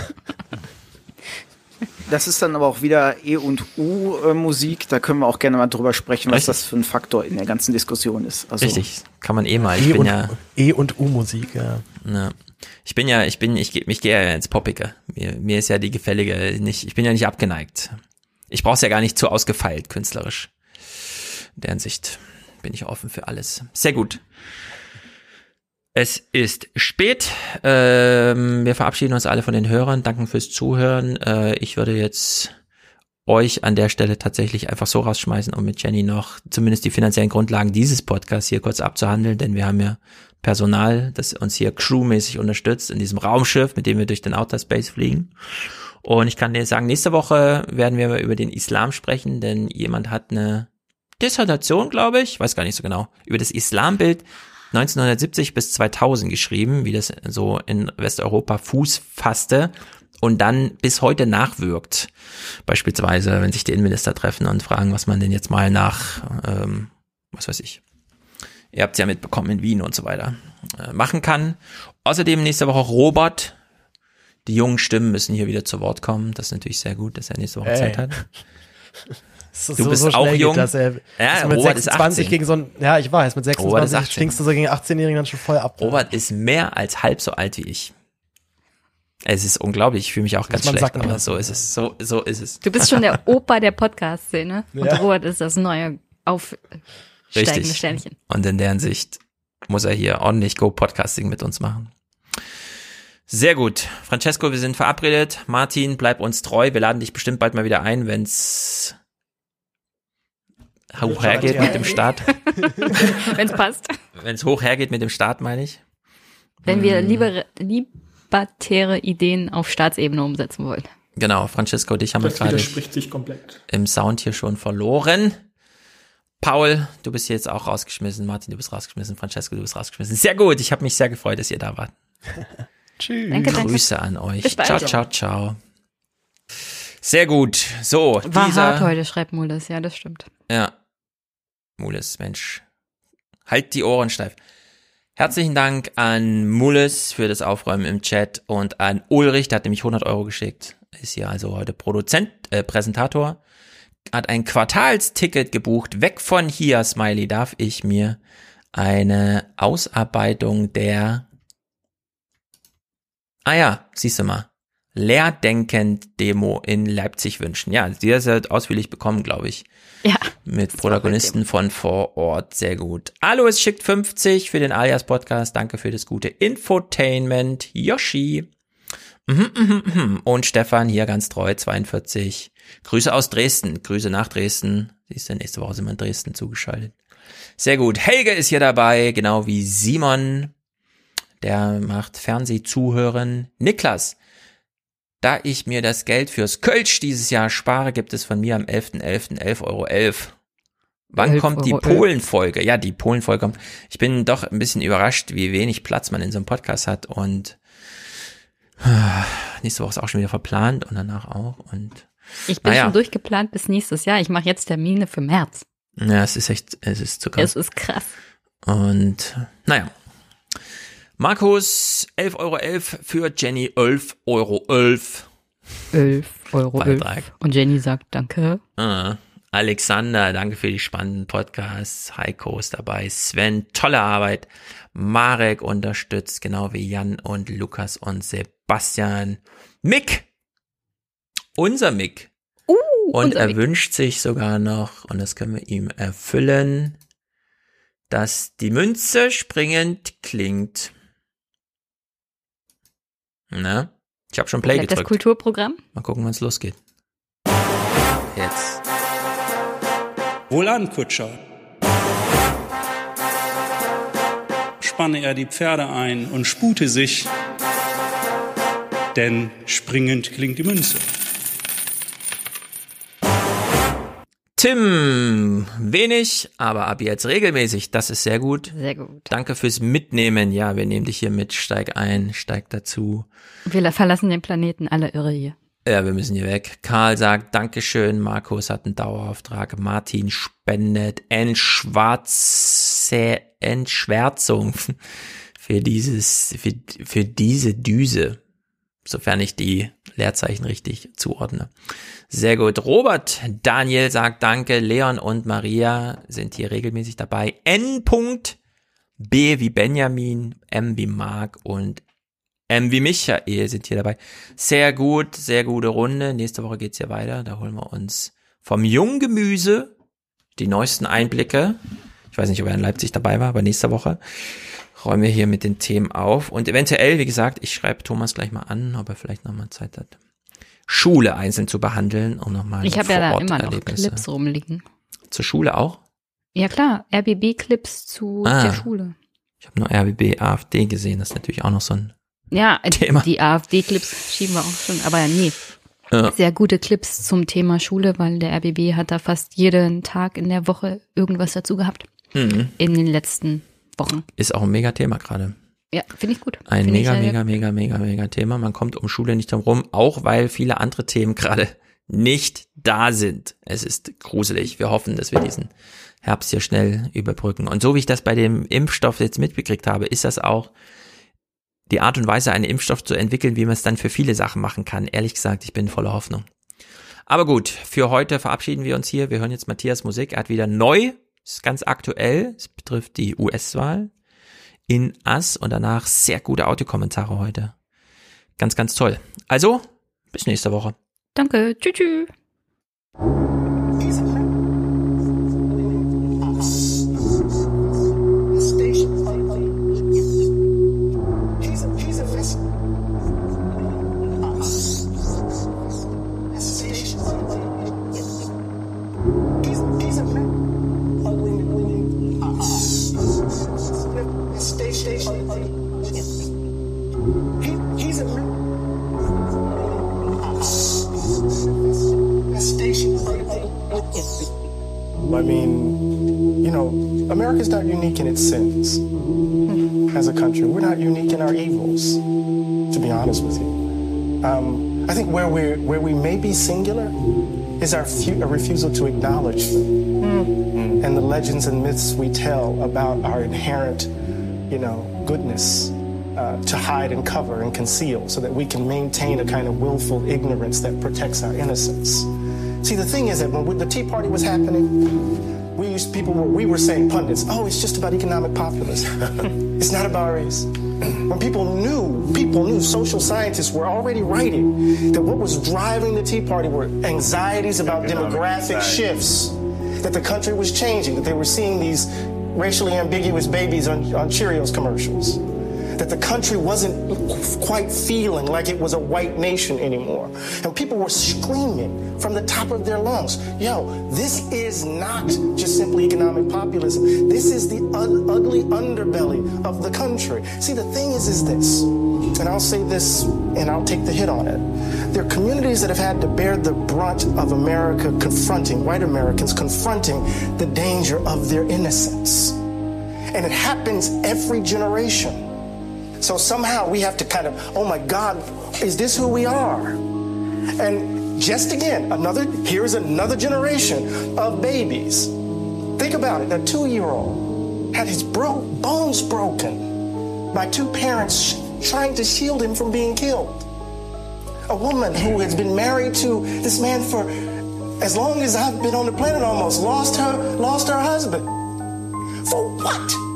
Das ist dann aber auch wieder E und U äh, Musik. Da können wir auch gerne mal drüber sprechen, was das für ein Faktor in der ganzen Diskussion ist. Also Richtig, kann man eh mal. Ich e bin und, ja E und U Musik. Ja. ja. Ich bin ja, ich bin, ich, ich gehe ja ins Poppige. Mir, mir ist ja die gefällige nicht. Ich bin ja nicht abgeneigt. Ich brauche es ja gar nicht zu ausgefeilt künstlerisch. In der Hinsicht bin ich offen für alles. Sehr gut. Es ist spät. Ähm, wir verabschieden uns alle von den Hörern. Danken fürs Zuhören. Äh, ich würde jetzt euch an der Stelle tatsächlich einfach so rausschmeißen, um mit Jenny noch zumindest die finanziellen Grundlagen dieses Podcasts hier kurz abzuhandeln, denn wir haben ja Personal, das uns hier crewmäßig unterstützt in diesem Raumschiff, mit dem wir durch den Outer Space fliegen. Und ich kann dir sagen, nächste Woche werden wir über den Islam sprechen, denn jemand hat eine Dissertation, glaube ich, weiß gar nicht so genau, über das Islambild 1970 bis 2000 geschrieben, wie das so in Westeuropa Fuß fasste und dann bis heute nachwirkt. Beispielsweise, wenn sich die Innenminister treffen und fragen, was man denn jetzt mal nach, ähm, was weiß ich, ihr habt es ja mitbekommen in Wien und so weiter, äh, machen kann. Außerdem nächste Woche Robert. Die jungen Stimmen müssen hier wieder zu Wort kommen. Das ist natürlich sehr gut, dass er nächste Woche Ey. Zeit hat. du so, bist so auch jung. Geht, er, ja, mit Robert 26 ist gegen so ein, ja, ich weiß, mit 26 stinkst du so gegen 18-Jährigen dann schon voll ab. Robert ist mehr als halb so alt wie ich. Es ist unglaublich, ich fühle mich auch ganz schlecht, sagen, aber so ist es, so, so ist es. Du bist schon der Opa der Podcast-Szene und ja. Robert ist das neue aufsteigende Sternchen. Und in deren Sicht muss er hier ordentlich Go-Podcasting mit uns machen. Sehr gut. Francesco, wir sind verabredet. Martin, bleib uns treu. Wir laden dich bestimmt bald mal wieder ein, wenn's hoch hergeht mit dem Start. Wenn es passt. Wenn es hoch hergeht mit dem Start, meine ich. Wenn wir lieber, libertäre Ideen auf Staatsebene umsetzen wollen. Genau, Francesco, dich haben das wir gerade komplett. im Sound hier schon verloren. Paul, du bist jetzt auch rausgeschmissen. Martin, du bist rausgeschmissen. Francesco, du bist rausgeschmissen. Sehr gut. Ich habe mich sehr gefreut, dass ihr da wart. Tschüss. Danke, danke. Grüße an euch. Ciao, ciao, ciao. Sehr gut. So, War dieser, hart heute, schreibt Mules. Ja, das stimmt. Ja. Mules, Mensch. Halt die Ohren steif. Herzlichen Dank an Mules für das Aufräumen im Chat und an Ulrich, der hat nämlich 100 Euro geschickt. Ist hier also heute Produzent, äh, Präsentator. Hat ein Quartalsticket gebucht. Weg von hier, Smiley, darf ich mir eine Ausarbeitung der Ah ja, siehst du mal. Lehrdenkend-Demo in Leipzig wünschen. Ja, sehr, sehr ausführlich bekommen, glaube ich. Ja. Mit Protagonisten von vor Ort. Sehr gut. Alois schickt 50 für den Alias-Podcast. Danke für das gute Infotainment. Yoshi. Mhm, mhm, mhm. Und Stefan hier ganz treu, 42. Grüße aus Dresden. Grüße nach Dresden. Siehst du, nächste Woche sind wir in Dresden zugeschaltet. Sehr gut. Helge ist hier dabei, genau wie Simon. Der macht Fernsehzuhören. Niklas, da ich mir das Geld fürs Kölsch dieses Jahr spare, gibt es von mir am 11.11. 11,11 Euro. Wann 11 kommt die Polen-Folge? Ja, die Polen-Folge kommt. Ich bin doch ein bisschen überrascht, wie wenig Platz man in so einem Podcast hat und nächste Woche ist auch schon wieder verplant und danach auch und ich bin naja. schon durchgeplant bis nächstes Jahr. Ich mache jetzt Termine für März. Ja, es ist echt, es ist zu krass. Es ist krass. Und naja. Markus, 11,11 Euro für Jenny, 11,11 Euro. 11, 11 Euro. 11. Und Jenny sagt Danke. Ah. Alexander, danke für die spannenden Podcasts. Heiko ist dabei. Sven, tolle Arbeit. Marek unterstützt, genau wie Jan und Lukas und Sebastian. Mick, unser Mick. Uh, und er Mick. wünscht sich sogar noch, und das können wir ihm erfüllen, dass die Münze springend klingt. Na, ich habe schon Play Bleibt gedrückt. Das Kulturprogramm? Mal gucken, wann es losgeht. Jetzt. Wohlan, Kutscher. Spanne er die Pferde ein und spute sich, denn springend klingt die Münze. Tim, wenig, aber ab jetzt regelmäßig. Das ist sehr gut. Sehr gut. Danke fürs Mitnehmen. Ja, wir nehmen dich hier mit. Steig ein, steig dazu. Wir verlassen den Planeten alle irre hier. Ja, wir müssen hier weg. Karl sagt Dankeschön. Markus hat einen Dauerauftrag. Martin spendet Entschwarze, Entschwärzung für dieses, für, für diese Düse. Sofern ich die Leerzeichen richtig zuordne. Sehr gut. Robert Daniel sagt Danke. Leon und Maria sind hier regelmäßig dabei. N. B wie Benjamin, M wie Mark und M wie Michael sind hier dabei. Sehr gut, sehr gute Runde. Nächste Woche geht's hier weiter. Da holen wir uns vom Junggemüse die neuesten Einblicke. Ich weiß nicht, ob er in Leipzig dabei war, aber nächste Woche räumen wir hier mit den Themen auf. Und eventuell, wie gesagt, ich schreibe Thomas gleich mal an, ob er vielleicht nochmal Zeit hat. Schule einzeln zu behandeln, um nochmal Ich habe ja da immer noch Clips rumliegen. Zur Schule auch? Ja klar, RBB-Clips zu ah, der Schule. Ich habe nur RBB AfD gesehen, das ist natürlich auch noch so ein ja, Thema. die AfD-Clips schieben wir auch schon, aber nee. Ja. Sehr gute Clips zum Thema Schule, weil der RBB hat da fast jeden Tag in der Woche irgendwas dazu gehabt. Mhm. In den letzten Wochen. Ist auch ein mega Thema gerade. Ja, finde ich gut. Ein find mega, mega, mega, mega, mega Thema. Man kommt um Schule nicht drum rum, auch weil viele andere Themen gerade nicht da sind. Es ist gruselig. Wir hoffen, dass wir diesen Herbst hier schnell überbrücken. Und so wie ich das bei dem Impfstoff jetzt mitbekriegt habe, ist das auch die Art und Weise, einen Impfstoff zu entwickeln, wie man es dann für viele Sachen machen kann. Ehrlich gesagt, ich bin voller Hoffnung. Aber gut, für heute verabschieden wir uns hier. Wir hören jetzt Matthias Musik. Er hat wieder neu, ist ganz aktuell. Es betrifft die US-Wahl in Ass und danach sehr gute Audiokommentare heute. Ganz, ganz toll. Also, bis nächste Woche. Danke. Tschüss. tschüss. America's not unique in its sins as a country. We're not unique in our evils, to be honest with you. Um, I think where, we where we may be singular is our fu- refusal to acknowledge them mm. and the legends and myths we tell about our inherent, you know, goodness. Uh, to hide and cover and conceal so that we can maintain a kind of willful ignorance that protects our innocence. See, the thing is that when the Tea Party was happening, we used people were, we were saying pundits, oh, it's just about economic populism. it's not about race. when people knew, people knew, social scientists were already writing that what was driving the Tea Party were anxieties about demographic anxiety. shifts, that the country was changing, that they were seeing these racially ambiguous babies on, on Cheerios commercials that the country wasn't quite feeling like it was a white nation anymore. And people were screaming from the top of their lungs, yo, this is not just simply economic populism. This is the ugly underbelly of the country. See, the thing is, is this, and I'll say this and I'll take the hit on it. There are communities that have had to bear the brunt of America confronting, white Americans confronting the danger of their innocence. And it happens every generation. So somehow we have to kind of, oh my God, is this who we are? And just again, another, here's another generation of babies. Think about it. A two year old had his bro- bones broken by two parents trying to shield him from being killed. A woman who has been married to this man for as long as I've been on the planet almost lost her lost her husband. For what?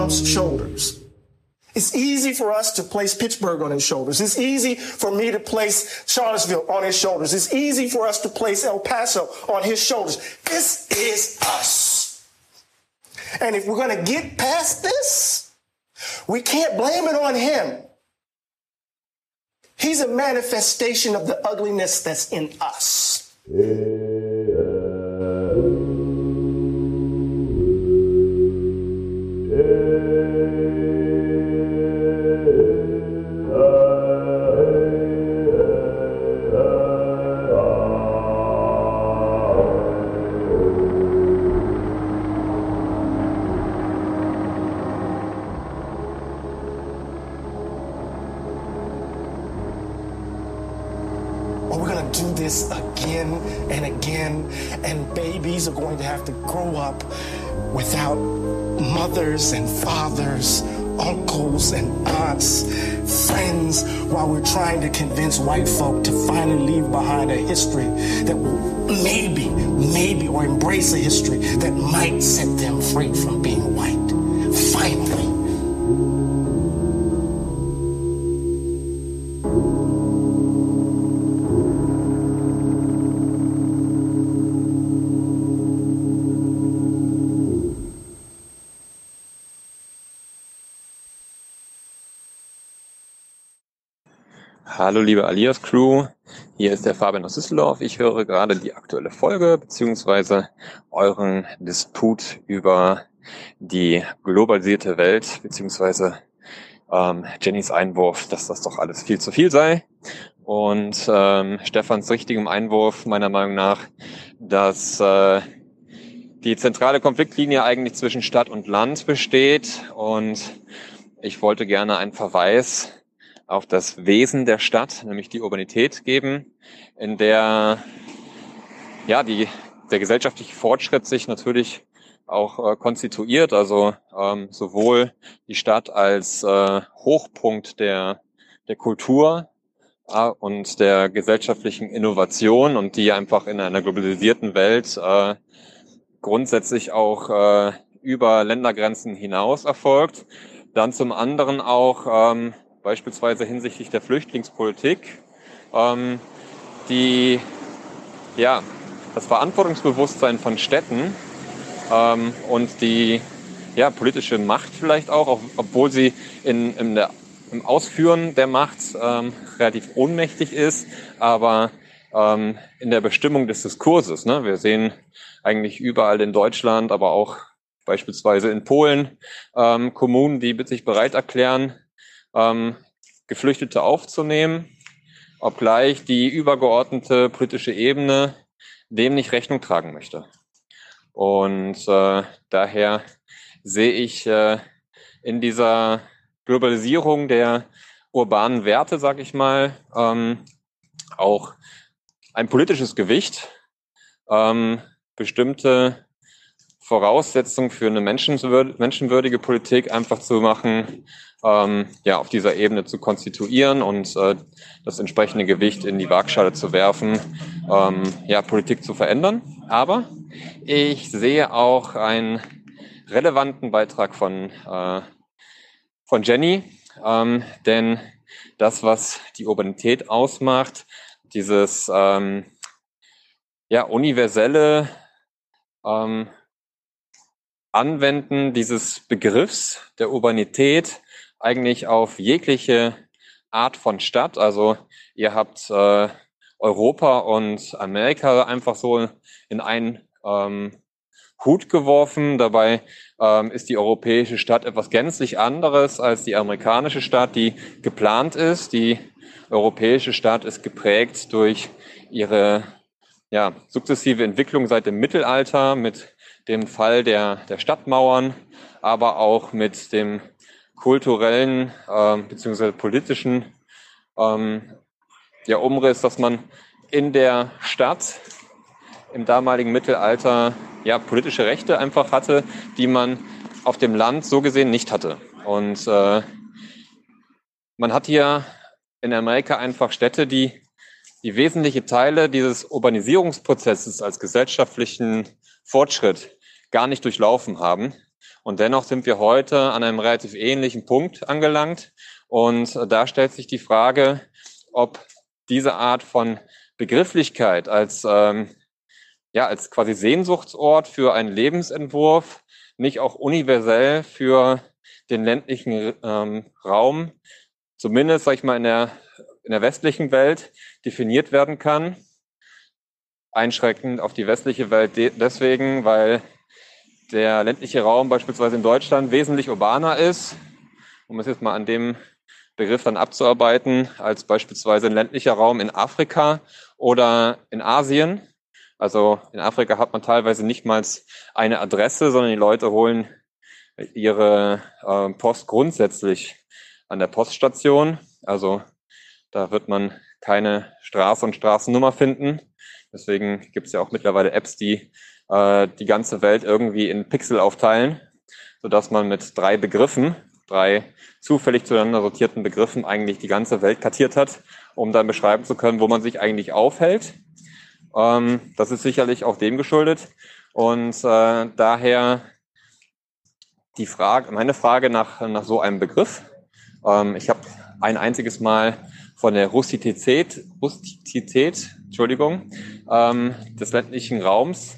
Trump's shoulders. It's easy for us to place Pittsburgh on his shoulders. It's easy for me to place Charlottesville on his shoulders. It's easy for us to place El Paso on his shoulders. This is us. And if we're going to get past this, we can't blame it on him. He's a manifestation of the ugliness that's in us. Or without mothers and fathers, uncles and aunts, friends, while we're trying to convince white folk to finally leave behind a history that will maybe, maybe, or embrace a history that might set them free from being Hallo liebe Alias Crew, hier ist der Fabian aus Düsseldorf. Ich höre gerade die aktuelle Folge beziehungsweise euren Disput über die globalisierte Welt beziehungsweise ähm, Jennys Einwurf, dass das doch alles viel zu viel sei. Und ähm, Stefans richtigem Einwurf meiner Meinung nach, dass äh, die zentrale Konfliktlinie eigentlich zwischen Stadt und Land besteht. Und ich wollte gerne einen Verweis auf das Wesen der Stadt, nämlich die Urbanität geben, in der ja die der gesellschaftliche Fortschritt sich natürlich auch äh, konstituiert, also ähm, sowohl die Stadt als äh, Hochpunkt der der Kultur äh, und der gesellschaftlichen Innovation und die einfach in einer globalisierten Welt äh, grundsätzlich auch äh, über Ländergrenzen hinaus erfolgt. Dann zum anderen auch ähm, beispielsweise hinsichtlich der Flüchtlingspolitik, ähm, die ja das Verantwortungsbewusstsein von Städten ähm, und die ja politische Macht vielleicht auch, obwohl sie in, in der, im Ausführen der Macht ähm, relativ ohnmächtig ist, aber ähm, in der Bestimmung des Diskurses. Ne? Wir sehen eigentlich überall in Deutschland, aber auch beispielsweise in Polen ähm, Kommunen, die sich bereit erklären, ähm, Geflüchtete aufzunehmen, obgleich die übergeordnete politische Ebene dem nicht Rechnung tragen möchte. Und äh, daher sehe ich äh, in dieser Globalisierung der urbanen Werte, sag ich mal, ähm, auch ein politisches Gewicht, ähm, bestimmte Voraussetzungen für eine menschenwürdige Politik einfach zu machen, ähm, ja, auf dieser Ebene zu konstituieren und äh, das entsprechende Gewicht in die Waagschale zu werfen, ähm, ja, Politik zu verändern. Aber ich sehe auch einen relevanten Beitrag von, äh, von Jenny, ähm, denn das, was die Urbanität ausmacht, dieses ähm, ja, universelle ähm, Anwenden dieses Begriffs der Urbanität eigentlich auf jegliche Art von Stadt. Also ihr habt äh, Europa und Amerika einfach so in einen ähm, Hut geworfen. Dabei ähm, ist die europäische Stadt etwas gänzlich anderes als die amerikanische Stadt, die geplant ist. Die europäische Stadt ist geprägt durch ihre ja, sukzessive Entwicklung seit dem Mittelalter mit dem Fall der, der Stadtmauern, aber auch mit dem kulturellen äh, bzw. politischen ähm, ja, Umriss, dass man in der Stadt im damaligen Mittelalter ja politische Rechte einfach hatte, die man auf dem Land so gesehen nicht hatte. Und äh, man hat hier in Amerika einfach Städte, die die wesentliche Teile dieses Urbanisierungsprozesses als gesellschaftlichen Fortschritt gar nicht durchlaufen haben. Und dennoch sind wir heute an einem relativ ähnlichen Punkt angelangt. Und da stellt sich die Frage, ob diese Art von Begrifflichkeit als, ähm, ja, als quasi Sehnsuchtsort für einen Lebensentwurf nicht auch universell für den ländlichen ähm, Raum, zumindest, sag ich mal, in der, in der westlichen Welt definiert werden kann. Einschränkend auf die westliche Welt deswegen, weil der ländliche Raum beispielsweise in Deutschland wesentlich urbaner ist, um es jetzt mal an dem Begriff dann abzuarbeiten, als beispielsweise ein ländlicher Raum in Afrika oder in Asien. Also in Afrika hat man teilweise nicht mal eine Adresse, sondern die Leute holen ihre äh, Post grundsätzlich an der Poststation. Also da wird man keine Straße und Straßennummer finden. Deswegen gibt es ja auch mittlerweile Apps, die äh, die ganze Welt irgendwie in Pixel aufteilen, sodass man mit drei Begriffen, drei zufällig zueinander sortierten Begriffen eigentlich die ganze Welt kartiert hat, um dann beschreiben zu können, wo man sich eigentlich aufhält. Ähm, das ist sicherlich auch dem geschuldet. Und äh, daher die Frage, meine Frage nach, nach so einem Begriff. Ähm, ich habe ein einziges Mal von der Rustizität, Rustizität Entschuldigung, ähm, des ländlichen Raums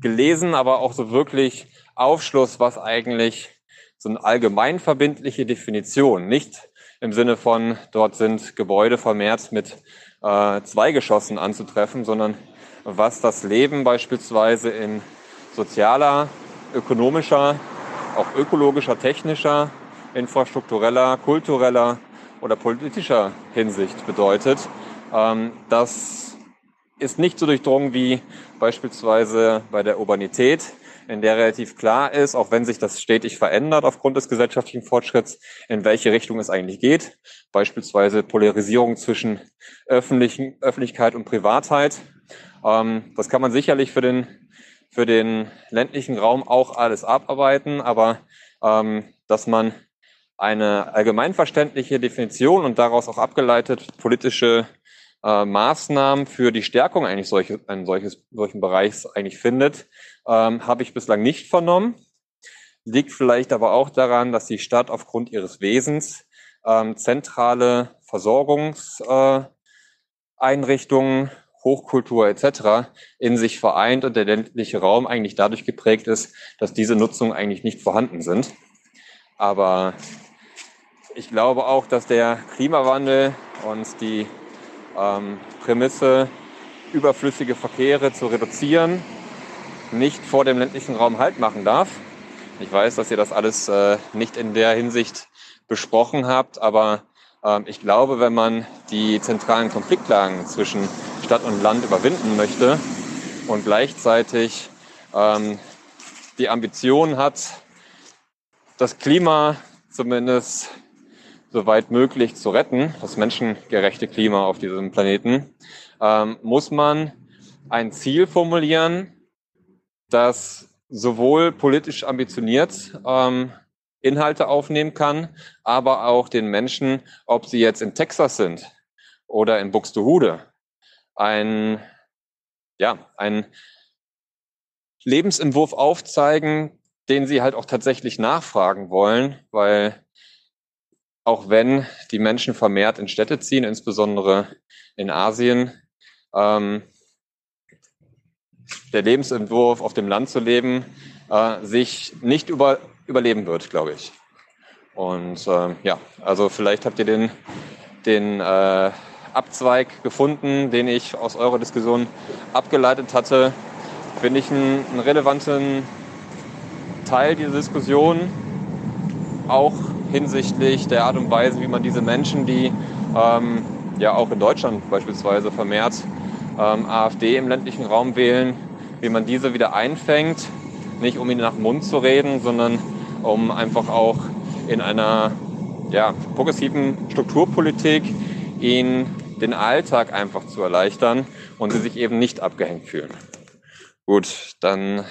gelesen, aber auch so wirklich Aufschluss, was eigentlich so eine allgemein verbindliche Definition, nicht im Sinne von, dort sind Gebäude vermehrt mit äh, zwei Geschossen anzutreffen, sondern was das Leben beispielsweise in sozialer, ökonomischer, auch ökologischer, technischer, infrastruktureller, kultureller oder politischer Hinsicht bedeutet. Ähm, das ist nicht so durchdrungen wie beispielsweise bei der Urbanität, in der relativ klar ist, auch wenn sich das stetig verändert aufgrund des gesellschaftlichen Fortschritts, in welche Richtung es eigentlich geht. Beispielsweise Polarisierung zwischen öffentlichen, Öffentlichkeit und Privatheit. Ähm, das kann man sicherlich für den, für den ländlichen Raum auch alles abarbeiten, aber ähm, dass man eine allgemeinverständliche Definition und daraus auch abgeleitet politische äh, Maßnahmen für die Stärkung eigentlich solche, ein solches, solchen Bereichs eigentlich findet, ähm, habe ich bislang nicht vernommen. Liegt vielleicht aber auch daran, dass die Stadt aufgrund ihres Wesens ähm, zentrale Versorgungseinrichtungen, äh, Hochkultur etc. in sich vereint und der ländliche Raum eigentlich dadurch geprägt ist, dass diese Nutzungen eigentlich nicht vorhanden sind. Aber ich glaube auch, dass der Klimawandel und die ähm, Prämisse, überflüssige Verkehre zu reduzieren, nicht vor dem ländlichen Raum Halt machen darf. Ich weiß, dass ihr das alles äh, nicht in der Hinsicht besprochen habt, aber ähm, ich glaube, wenn man die zentralen Konfliktlagen zwischen Stadt und Land überwinden möchte und gleichzeitig äh, ähm, die Ambition hat, das Klima zumindest so weit möglich zu retten, das menschengerechte Klima auf diesem Planeten, ähm, muss man ein Ziel formulieren, das sowohl politisch ambitioniert ähm, Inhalte aufnehmen kann, aber auch den Menschen, ob sie jetzt in Texas sind oder in Buxtehude, ein, ja, ein Lebensentwurf aufzeigen, den sie halt auch tatsächlich nachfragen wollen, weil auch wenn die Menschen vermehrt in Städte ziehen, insbesondere in Asien, ähm, der Lebensentwurf, auf dem Land zu leben, äh, sich nicht über, überleben wird, glaube ich. Und äh, ja, also vielleicht habt ihr den, den äh, Abzweig gefunden, den ich aus eurer Diskussion abgeleitet hatte. Finde ich einen, einen relevanten Teil dieser Diskussion, auch hinsichtlich der Art und Weise, wie man diese Menschen, die ähm, ja auch in Deutschland beispielsweise vermehrt ähm, AfD im ländlichen Raum wählen, wie man diese wieder einfängt, nicht um ihnen nach dem Mund zu reden, sondern um einfach auch in einer ja, progressiven Strukturpolitik ihnen den Alltag einfach zu erleichtern und sie sich eben nicht abgehängt fühlen. Gut, dann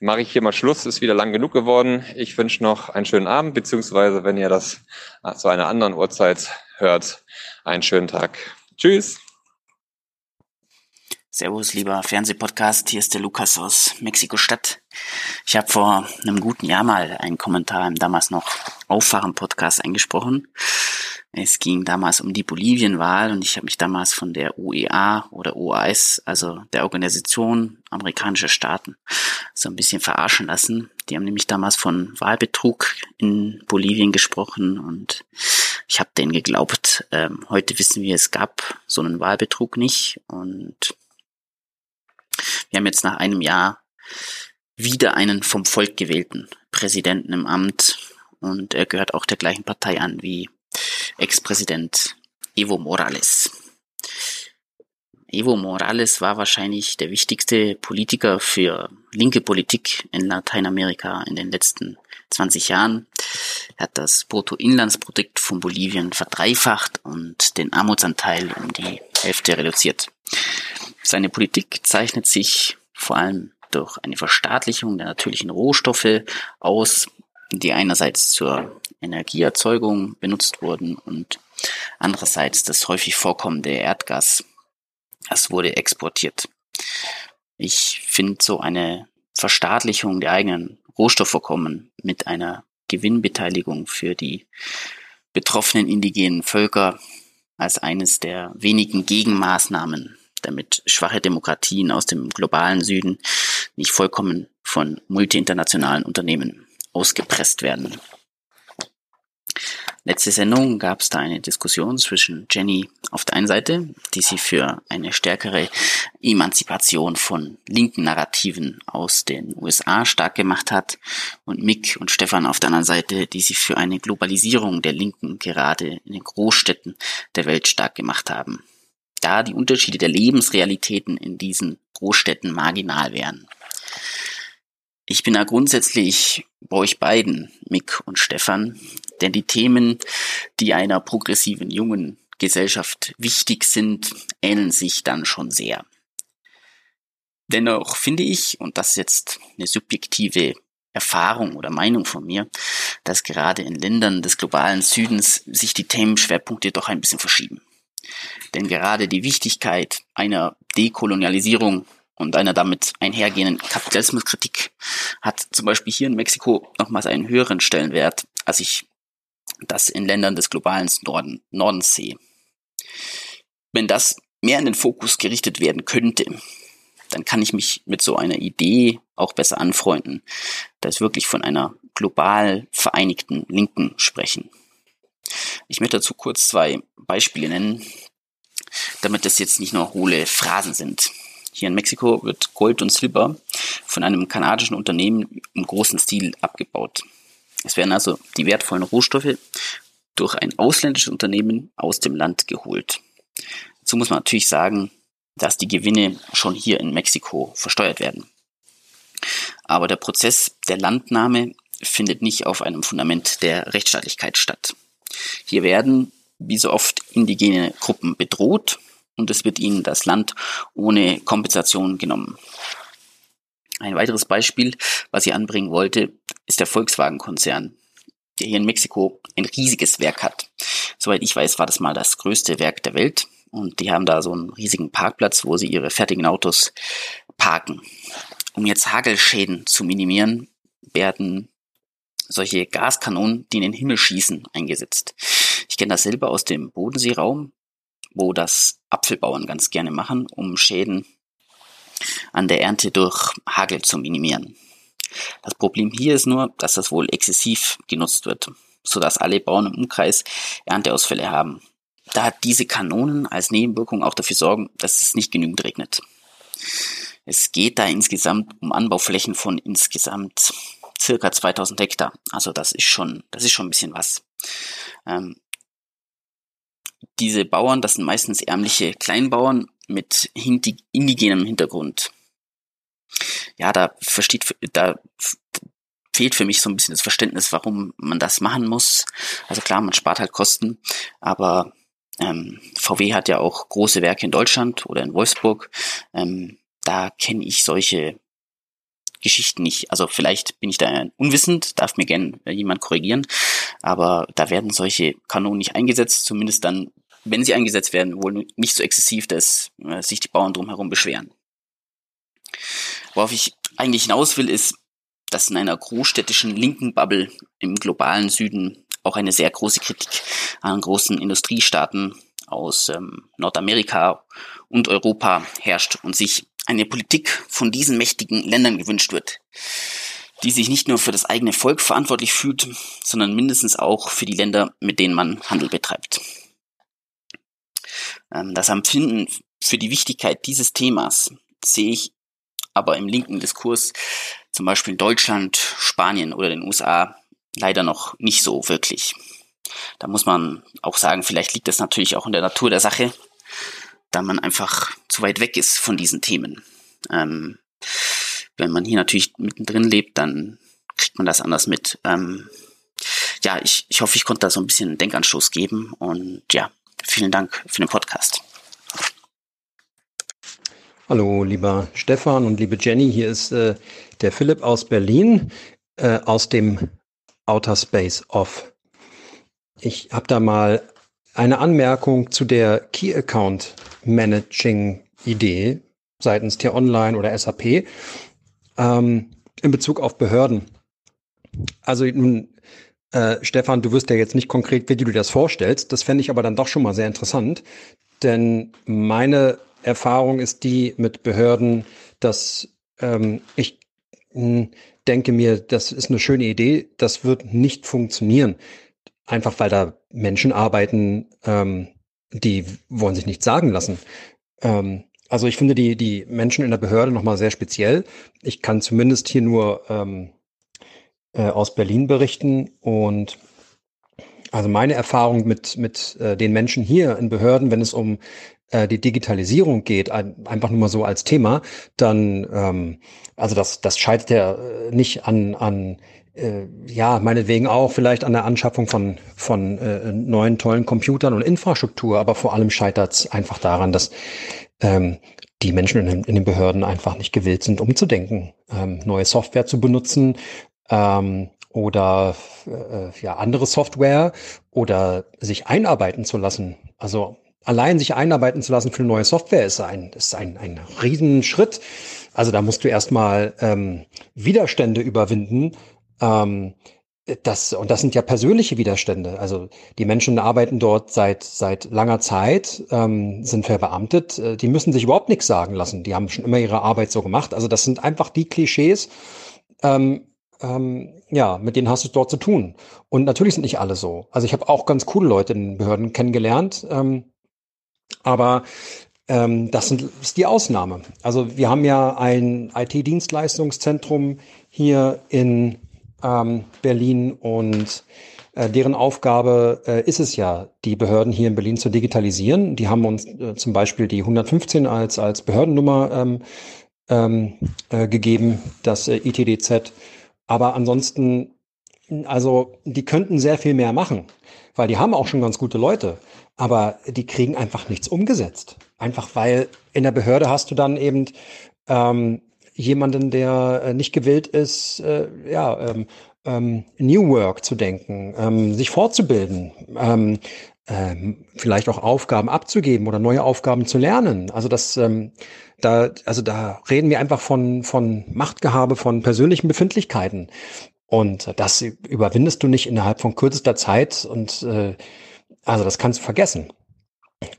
mache ich hier mal Schluss. Ist wieder lang genug geworden. Ich wünsche noch einen schönen Abend, beziehungsweise wenn ihr das zu einer anderen Uhrzeit hört, einen schönen Tag. Tschüss. Servus, lieber Fernsehpodcast. Hier ist der Lukas aus Mexiko-Stadt. Ich habe vor einem guten Jahr mal einen Kommentar im damals noch Auffahren-Podcast eingesprochen. Es ging damals um die Bolivienwahl und ich habe mich damals von der UEA oder OAS, also der Organisation amerikanischer Staaten, so ein bisschen verarschen lassen. Die haben nämlich damals von Wahlbetrug in Bolivien gesprochen und ich habe denen geglaubt. Ähm, heute wissen wir, es gab so einen Wahlbetrug nicht und wir haben jetzt nach einem Jahr wieder einen vom Volk gewählten Präsidenten im Amt und er gehört auch der gleichen Partei an wie Ex-Präsident Evo Morales. Evo Morales war wahrscheinlich der wichtigste Politiker für linke Politik in Lateinamerika in den letzten 20 Jahren. Er hat das Bruttoinlandsprodukt von Bolivien verdreifacht und den Armutsanteil um die Hälfte reduziert. Seine Politik zeichnet sich vor allem durch eine Verstaatlichung der natürlichen Rohstoffe aus, die einerseits zur Energieerzeugung benutzt wurden und andererseits das häufig vorkommende Erdgas. Das wurde exportiert. Ich finde so eine Verstaatlichung der eigenen Rohstoffvorkommen mit einer Gewinnbeteiligung für die betroffenen indigenen Völker als eines der wenigen Gegenmaßnahmen, damit schwache Demokratien aus dem globalen Süden nicht vollkommen von multiinternationalen Unternehmen ausgepresst werden. Letzte Sendung gab es da eine Diskussion zwischen Jenny auf der einen Seite, die sie für eine stärkere Emanzipation von linken Narrativen aus den USA stark gemacht hat, und Mick und Stefan auf der anderen Seite, die sie für eine Globalisierung der Linken gerade in den Großstädten der Welt stark gemacht haben. Da die Unterschiede der Lebensrealitäten in diesen Großstädten marginal wären. Ich bin da grundsätzlich bei euch beiden, Mick und Stefan, denn die Themen, die einer progressiven jungen Gesellschaft wichtig sind, ähneln sich dann schon sehr. Dennoch finde ich, und das ist jetzt eine subjektive Erfahrung oder Meinung von mir, dass gerade in Ländern des globalen Südens sich die Themenschwerpunkte doch ein bisschen verschieben. Denn gerade die Wichtigkeit einer Dekolonialisierung und einer damit einhergehenden Kapitalismuskritik hat zum Beispiel hier in Mexiko nochmals einen höheren Stellenwert, als ich das in Ländern des globalen Norden, Nordens sehe. Wenn das mehr in den Fokus gerichtet werden könnte, dann kann ich mich mit so einer Idee auch besser anfreunden, dass wirklich von einer global vereinigten Linken sprechen. Ich möchte dazu kurz zwei Beispiele nennen, damit das jetzt nicht nur hohle Phrasen sind. Hier in Mexiko wird Gold und Silber von einem kanadischen Unternehmen im großen Stil abgebaut. Es werden also die wertvollen Rohstoffe durch ein ausländisches Unternehmen aus dem Land geholt. Dazu muss man natürlich sagen, dass die Gewinne schon hier in Mexiko versteuert werden. Aber der Prozess der Landnahme findet nicht auf einem Fundament der Rechtsstaatlichkeit statt. Hier werden, wie so oft, indigene Gruppen bedroht und es wird ihnen das Land ohne Kompensation genommen. Ein weiteres Beispiel, was ich anbringen wollte, ist der Volkswagen-Konzern, der hier in Mexiko ein riesiges Werk hat. Soweit ich weiß, war das mal das größte Werk der Welt. Und die haben da so einen riesigen Parkplatz, wo sie ihre fertigen Autos parken. Um jetzt Hagelschäden zu minimieren, werden solche Gaskanonen, die in den Himmel schießen, eingesetzt. Ich kenne das selber aus dem Bodenseeraum, wo das Apfelbauern ganz gerne machen, um Schäden an der Ernte durch Hagel zu minimieren. Das Problem hier ist nur, dass das wohl exzessiv genutzt wird, sodass alle Bauern im Umkreis Ernteausfälle haben. Da diese Kanonen als Nebenwirkung auch dafür sorgen, dass es nicht genügend regnet. Es geht da insgesamt um Anbauflächen von insgesamt circa 2000 Hektar. Also das ist schon, das ist schon ein bisschen was. Ähm, diese Bauern, das sind meistens ärmliche Kleinbauern mit indigenem Hintergrund. Ja, da versteht, da fehlt für mich so ein bisschen das Verständnis, warum man das machen muss. Also klar, man spart halt Kosten, aber ähm, VW hat ja auch große Werke in Deutschland oder in Wolfsburg. Ähm, da kenne ich solche Geschichten nicht. Also vielleicht bin ich da unwissend, darf mir gern jemand korrigieren, aber da werden solche Kanonen nicht eingesetzt, zumindest dann wenn sie eingesetzt werden, wohl nicht so exzessiv, dass äh, sich die Bauern drumherum beschweren. Worauf ich eigentlich hinaus will, ist, dass in einer großstädtischen linken Bubble im globalen Süden auch eine sehr große Kritik an großen Industriestaaten aus ähm, Nordamerika und Europa herrscht und sich eine Politik von diesen mächtigen Ländern gewünscht wird, die sich nicht nur für das eigene Volk verantwortlich fühlt, sondern mindestens auch für die Länder, mit denen man Handel betreibt. Ähm, das Empfinden für die Wichtigkeit dieses Themas sehe ich aber im linken Diskurs, zum Beispiel in Deutschland, Spanien oder den USA, leider noch nicht so wirklich. Da muss man auch sagen, vielleicht liegt das natürlich auch in der Natur der Sache, da man einfach zu weit weg ist von diesen Themen. Ähm, wenn man hier natürlich mittendrin lebt, dann kriegt man das anders mit. Ähm, ja, ich, ich hoffe, ich konnte da so ein bisschen einen Denkanstoß geben und ja, Vielen Dank für den Podcast. Hallo, lieber Stefan und liebe Jenny. Hier ist äh, der Philipp aus Berlin, äh, aus dem Outer Space Off. Ich habe da mal eine Anmerkung zu der Key Account Managing Idee seitens T-Online oder SAP ähm, in Bezug auf Behörden. Also nun äh, Stefan, du wirst ja jetzt nicht konkret, wie du dir das vorstellst. Das fände ich aber dann doch schon mal sehr interessant. Denn meine Erfahrung ist die mit Behörden, dass ähm, ich hm, denke mir, das ist eine schöne Idee, das wird nicht funktionieren. Einfach weil da Menschen arbeiten, ähm, die wollen sich nichts sagen lassen. Ähm, also ich finde die, die Menschen in der Behörde nochmal sehr speziell. Ich kann zumindest hier nur ähm, äh, aus Berlin berichten und also meine Erfahrung mit, mit äh, den Menschen hier in Behörden, wenn es um äh, die Digitalisierung geht, ein, einfach nur mal so als Thema, dann, ähm, also das, das scheitert ja äh, nicht an, an äh, ja, meinetwegen auch vielleicht an der Anschaffung von, von äh, neuen tollen Computern und Infrastruktur, aber vor allem scheitert es einfach daran, dass ähm, die Menschen in in den Behörden einfach nicht gewillt sind, umzudenken, ähm, neue Software zu benutzen, ähm, oder äh, ja andere Software oder sich einarbeiten zu lassen. Also allein sich einarbeiten zu lassen für eine neue Software ist ein ist ein ein Riesenschritt. Also da musst du erstmal ähm, Widerstände überwinden. Ähm, das, und das sind ja persönliche Widerstände. Also die Menschen arbeiten dort seit, seit langer Zeit, ähm, sind verbeamtet, äh, die müssen sich überhaupt nichts sagen lassen. Die haben schon immer ihre Arbeit so gemacht. Also das sind einfach die Klischees, ähm, ähm, ja, mit denen hast du dort zu tun. Und natürlich sind nicht alle so. Also ich habe auch ganz coole Leute in den Behörden kennengelernt, ähm, aber ähm, das, sind, ist die Ausnahme. Also wir haben ja ein IT-Dienstleistungszentrum hier in ähm, Berlin und äh, deren Aufgabe äh, ist es ja, die Behörden hier in Berlin zu digitalisieren. Die haben uns äh, zum Beispiel die 115 als, als Behördennummer ähm, ähm, äh, gegeben, das äh, ITDZ. Aber ansonsten, also die könnten sehr viel mehr machen, weil die haben auch schon ganz gute Leute, aber die kriegen einfach nichts umgesetzt. Einfach weil in der Behörde hast du dann eben ähm, jemanden, der äh, nicht gewillt ist, äh, ja, ähm, ähm, New Work zu denken, ähm, sich fortzubilden, ähm, ähm, vielleicht auch Aufgaben abzugeben oder neue Aufgaben zu lernen. Also das, ähm, da, also da reden wir einfach von von Machtgehabe, von persönlichen Befindlichkeiten. Und das überwindest du nicht innerhalb von kürzester Zeit. Und äh, also das kannst du vergessen.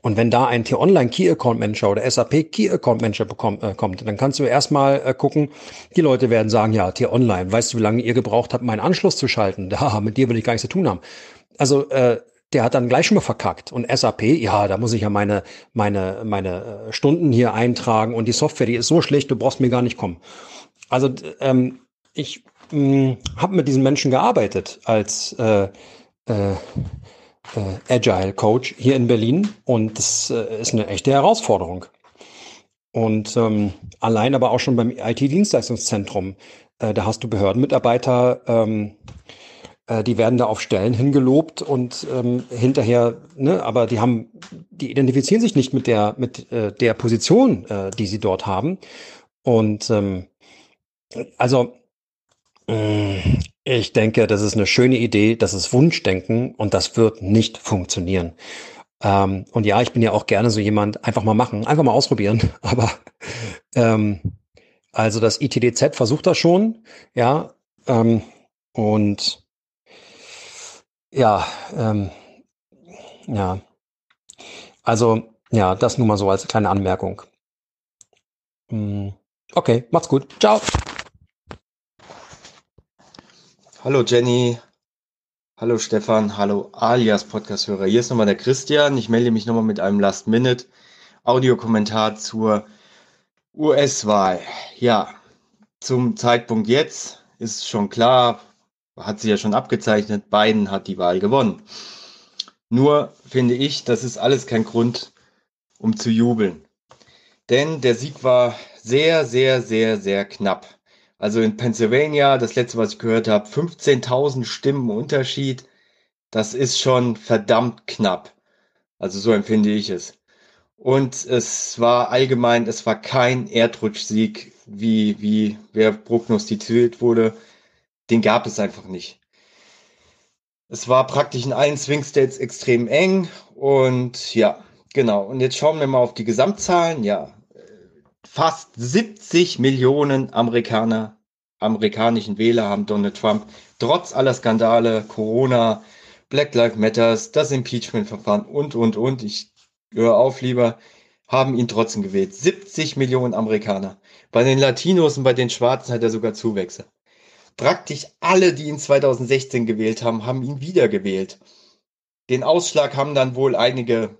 Und wenn da ein T-Online Key Account Manager oder SAP Key Account Manager bekommt, äh, kommt, dann kannst du erstmal äh, gucken, die Leute werden sagen, ja, T-Online, weißt du, wie lange ihr gebraucht habt, meinen Anschluss zu schalten? Da, mit dir will ich gar nichts zu tun haben. Also äh, der hat dann gleich schon mal verkackt. Und SAP, ja, da muss ich ja meine, meine, meine äh, Stunden hier eintragen und die Software, die ist so schlecht, du brauchst mir gar nicht kommen. Also ähm, ich hm, habe mit diesen Menschen gearbeitet als äh, äh, äh, Agile Coach hier in Berlin und das äh, ist eine echte Herausforderung. Und ähm, allein aber auch schon beim IT-Dienstleistungszentrum, äh, da hast du Behördenmitarbeiter, ähm, äh, die werden da auf Stellen hingelobt und ähm, hinterher, ne, aber die haben, die identifizieren sich nicht mit der mit äh, der Position, äh, die sie dort haben. Und ähm, also ich denke, das ist eine schöne Idee, das ist Wunschdenken und das wird nicht funktionieren. Ähm, und ja, ich bin ja auch gerne so jemand, einfach mal machen, einfach mal ausprobieren. Aber ähm, also das ITDZ versucht das schon, ja. Ähm, und ja, ähm, ja. Also, ja, das nur mal so als kleine Anmerkung. Hm, okay, macht's gut. Ciao. Hallo Jenny, hallo Stefan, hallo alias Podcast-Hörer. Hier ist nochmal der Christian. Ich melde mich nochmal mit einem Last-Minute-Audiokommentar zur US-Wahl. Ja, zum Zeitpunkt jetzt ist schon klar, hat sich ja schon abgezeichnet, Biden hat die Wahl gewonnen. Nur finde ich, das ist alles kein Grund, um zu jubeln. Denn der Sieg war sehr, sehr, sehr, sehr knapp. Also in Pennsylvania, das letzte, was ich gehört habe, 15.000 Stimmen Unterschied. Das ist schon verdammt knapp. Also so empfinde ich es. Und es war allgemein, es war kein Erdrutschsieg, wie, wie wer prognostiziert wurde. Den gab es einfach nicht. Es war praktisch in allen Swing States extrem eng und ja, genau. Und jetzt schauen wir mal auf die Gesamtzahlen. Ja, fast 70 Millionen Amerikaner, amerikanischen Wähler haben Donald Trump trotz aller Skandale, Corona, Black Lives Matters, das Impeachment-Verfahren und, und, und, ich höre auf lieber, haben ihn trotzdem gewählt. 70 Millionen Amerikaner. Bei den Latinos und bei den Schwarzen hat er sogar Zuwächse. Praktisch alle, die ihn 2016 gewählt haben, haben ihn wieder gewählt. Den Ausschlag haben dann wohl einige,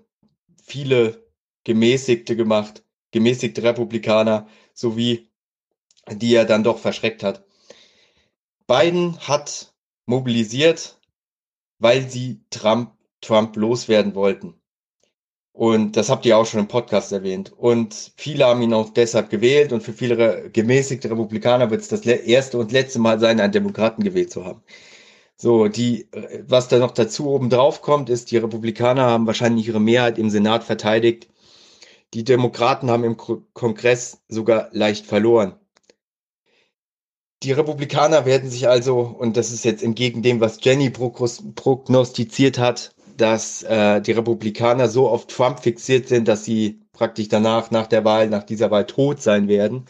viele Gemäßigte gemacht gemäßigte Republikaner sowie die er dann doch verschreckt hat. Biden hat mobilisiert, weil sie Trump, Trump loswerden wollten. Und das habt ihr auch schon im Podcast erwähnt. Und viele haben ihn auch deshalb gewählt. Und für viele gemäßigte Republikaner wird es das erste und letzte Mal sein, einen Demokraten gewählt zu haben. So, die, was da noch dazu oben drauf kommt, ist, die Republikaner haben wahrscheinlich ihre Mehrheit im Senat verteidigt. Die Demokraten haben im Kongress sogar leicht verloren. Die Republikaner werden sich also, und das ist jetzt entgegen dem, was Jenny prognostiziert hat, dass äh, die Republikaner so auf Trump fixiert sind, dass sie praktisch danach, nach der Wahl, nach dieser Wahl tot sein werden.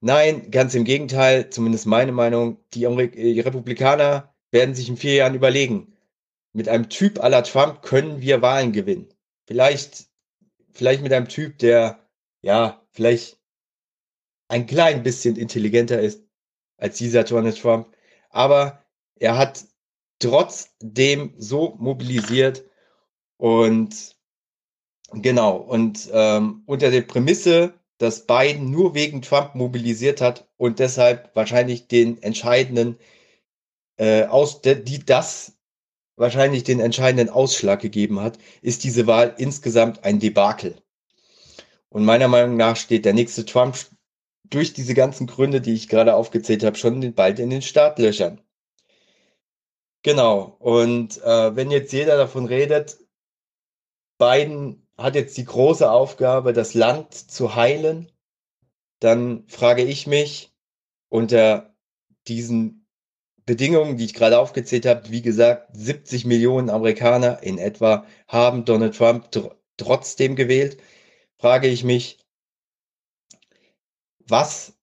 Nein, ganz im Gegenteil, zumindest meine Meinung, die, die Republikaner werden sich in vier Jahren überlegen. Mit einem Typ aller Trump können wir Wahlen gewinnen. Vielleicht vielleicht mit einem Typ, der ja vielleicht ein klein bisschen intelligenter ist als dieser Donald Trump, aber er hat trotzdem so mobilisiert und genau und ähm, unter der Prämisse, dass Biden nur wegen Trump mobilisiert hat und deshalb wahrscheinlich den entscheidenden äh, aus die das wahrscheinlich den entscheidenden Ausschlag gegeben hat, ist diese Wahl insgesamt ein Debakel. Und meiner Meinung nach steht der nächste Trump durch diese ganzen Gründe, die ich gerade aufgezählt habe, schon bald in den Startlöchern. Genau. Und äh, wenn jetzt jeder davon redet, Biden hat jetzt die große Aufgabe, das Land zu heilen, dann frage ich mich unter diesen Bedingungen, die ich gerade aufgezählt habe, wie gesagt, 70 Millionen Amerikaner in etwa haben Donald Trump tr trotzdem gewählt, frage ich mich, was,